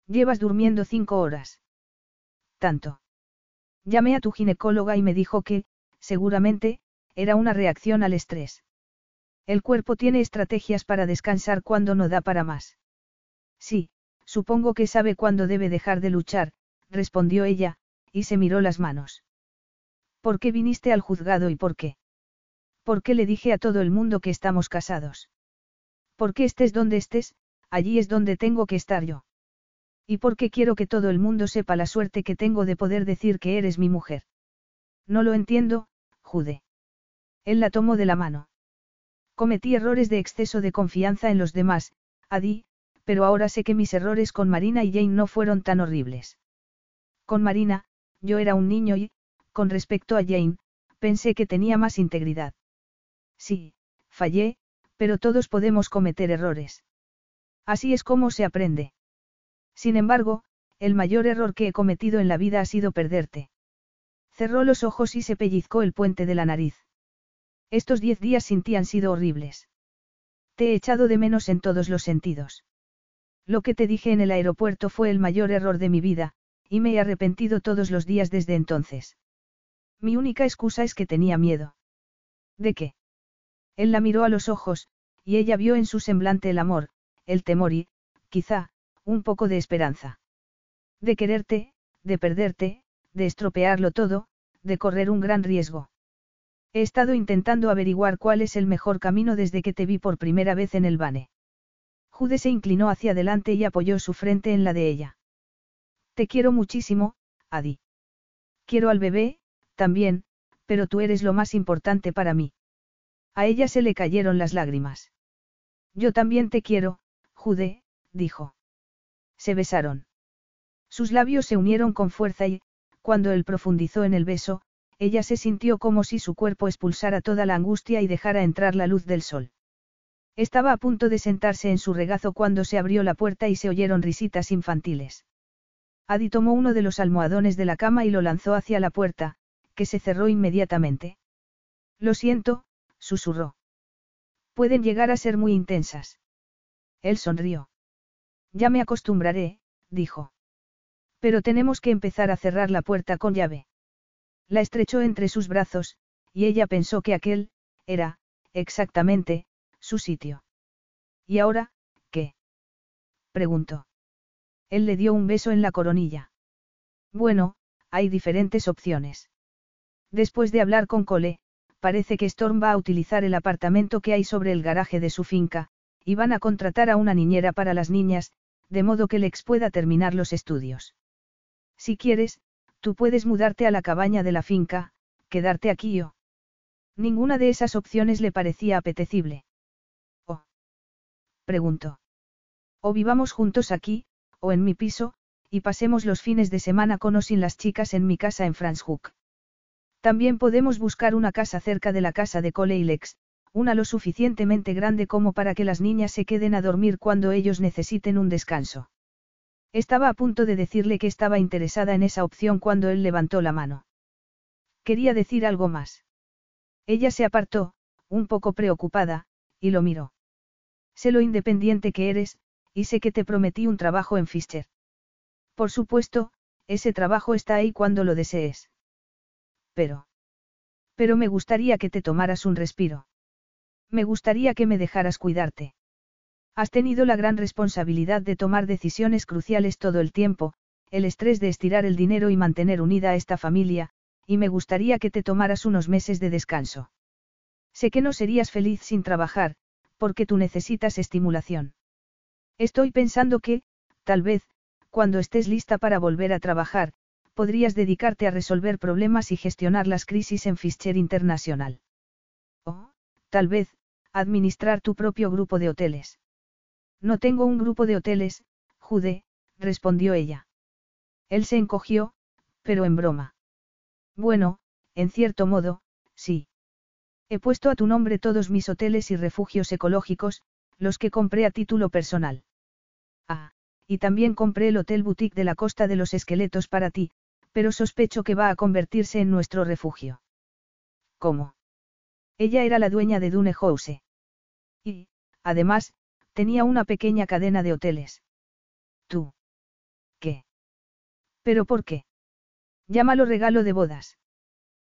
Llevas durmiendo cinco horas. Tanto. Llamé a tu ginecóloga y me dijo que, seguramente, era una reacción al estrés. El cuerpo tiene estrategias para descansar cuando no da para más. Sí, supongo que sabe cuándo debe dejar de luchar, respondió ella, y se miró las manos. ¿Por qué viniste al juzgado y por qué? ¿Por qué le dije a todo el mundo que estamos casados? ¿Por qué estés donde estés, allí es donde tengo que estar yo? ¿Y por qué quiero que todo el mundo sepa la suerte que tengo de poder decir que eres mi mujer? No lo entiendo, Jude. Él la tomó de la mano. Cometí errores de exceso de confianza en los demás, Adi, pero ahora sé que mis errores con Marina y Jane no fueron tan horribles. Con Marina, yo era un niño y, con respecto a Jane, pensé que tenía más integridad. Sí, fallé, pero todos podemos cometer errores. Así es como se aprende. Sin embargo, el mayor error que he cometido en la vida ha sido perderte. Cerró los ojos y se pellizcó el puente de la nariz. Estos diez días sin ti han sido horribles. Te he echado de menos en todos los sentidos. Lo que te dije en el aeropuerto fue el mayor error de mi vida, y me he arrepentido todos los días desde entonces. Mi única excusa es que tenía miedo. ¿De qué? Él la miró a los ojos, y ella vio en su semblante el amor, el temor y, quizá, un poco de esperanza. De quererte, de perderte, de estropearlo todo, de correr un gran riesgo. He estado intentando averiguar cuál es el mejor camino desde que te vi por primera vez en el Bane. Jude se inclinó hacia adelante y apoyó su frente en la de ella. Te quiero muchísimo, Adi. Quiero al bebé, también, pero tú eres lo más importante para mí. A ella se le cayeron las lágrimas. Yo también te quiero, Jude, dijo. Se besaron. Sus labios se unieron con fuerza y, cuando él profundizó en el beso, ella se sintió como si su cuerpo expulsara toda la angustia y dejara entrar la luz del sol. Estaba a punto de sentarse en su regazo cuando se abrió la puerta y se oyeron risitas infantiles. Adi tomó uno de los almohadones de la cama y lo lanzó hacia la puerta, que se cerró inmediatamente. Lo siento, susurró. Pueden llegar a ser muy intensas. Él sonrió. Ya me acostumbraré, dijo. Pero tenemos que empezar a cerrar la puerta con llave. La estrechó entre sus brazos, y ella pensó que aquel, era, exactamente, su sitio. ¿Y ahora, qué? preguntó. Él le dio un beso en la coronilla. Bueno, hay diferentes opciones. Después de hablar con Cole, parece que Storm va a utilizar el apartamento que hay sobre el garaje de su finca, y van a contratar a una niñera para las niñas, de modo que Lex pueda terminar los estudios. Si quieres, tú puedes mudarte a la cabaña de la finca, quedarte aquí o... Ninguna de esas opciones le parecía apetecible. ¿O? Preguntó. O vivamos juntos aquí, o en mi piso, y pasemos los fines de semana con o sin las chicas en mi casa en Franschhoek. También podemos buscar una casa cerca de la casa de Cole Lex, una lo suficientemente grande como para que las niñas se queden a dormir cuando ellos necesiten un descanso. Estaba a punto de decirle que estaba interesada en esa opción cuando él levantó la mano. Quería decir algo más. Ella se apartó, un poco preocupada, y lo miró. Sé lo independiente que eres, y sé que te prometí un trabajo en Fischer. Por supuesto, ese trabajo está ahí cuando lo desees. Pero. Pero me gustaría que te tomaras un respiro. Me gustaría que me dejaras cuidarte. Has tenido la gran responsabilidad de tomar decisiones cruciales todo el tiempo, el estrés de estirar el dinero y mantener unida a esta familia, y me gustaría que te tomaras unos meses de descanso. Sé que no serías feliz sin trabajar, porque tú necesitas estimulación. Estoy pensando que, tal vez, cuando estés lista para volver a trabajar, podrías dedicarte a resolver problemas y gestionar las crisis en Fischer Internacional. O, tal vez, administrar tu propio grupo de hoteles. No tengo un grupo de hoteles, Jude, respondió ella. Él se encogió, pero en broma. Bueno, en cierto modo, sí. He puesto a tu nombre todos mis hoteles y refugios ecológicos, los que compré a título personal. Ah, y también compré el Hotel Boutique de la Costa de los Esqueletos para ti, pero sospecho que va a convertirse en nuestro refugio. ¿Cómo? Ella era la dueña de Dune House. Y, además, tenía una pequeña cadena de hoteles. ¿Tú? ¿Qué? ¿Pero por qué? Llámalo regalo de bodas.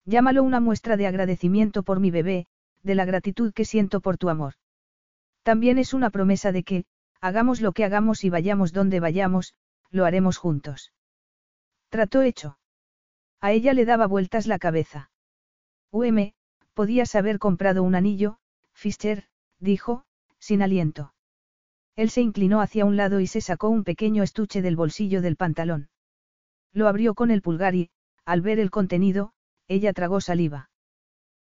Llámalo una muestra de agradecimiento por mi bebé, de la gratitud que siento por tu amor. También es una promesa de que, hagamos lo que hagamos y vayamos donde vayamos, lo haremos juntos. Trató hecho. A ella le daba vueltas la cabeza. UM, podías haber comprado un anillo, Fischer, dijo, sin aliento. Él se inclinó hacia un lado y se sacó un pequeño estuche del bolsillo del pantalón. Lo abrió con el pulgar y, al ver el contenido, ella tragó saliva.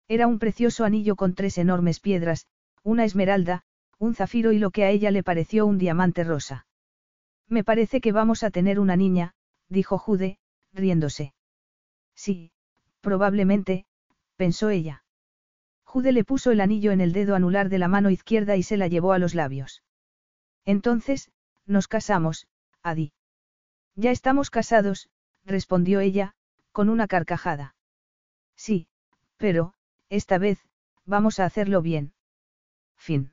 Era un precioso anillo con tres enormes piedras, una esmeralda, un zafiro y lo que a ella le pareció un diamante rosa. Me parece que vamos a tener una niña, dijo Jude, riéndose. Sí, probablemente, pensó ella. Jude le puso el anillo en el dedo anular de la mano izquierda y se la llevó a los labios. Entonces, nos casamos, Adi. Ya estamos casados, respondió ella, con una carcajada. Sí, pero, esta vez, vamos a hacerlo bien. Fin.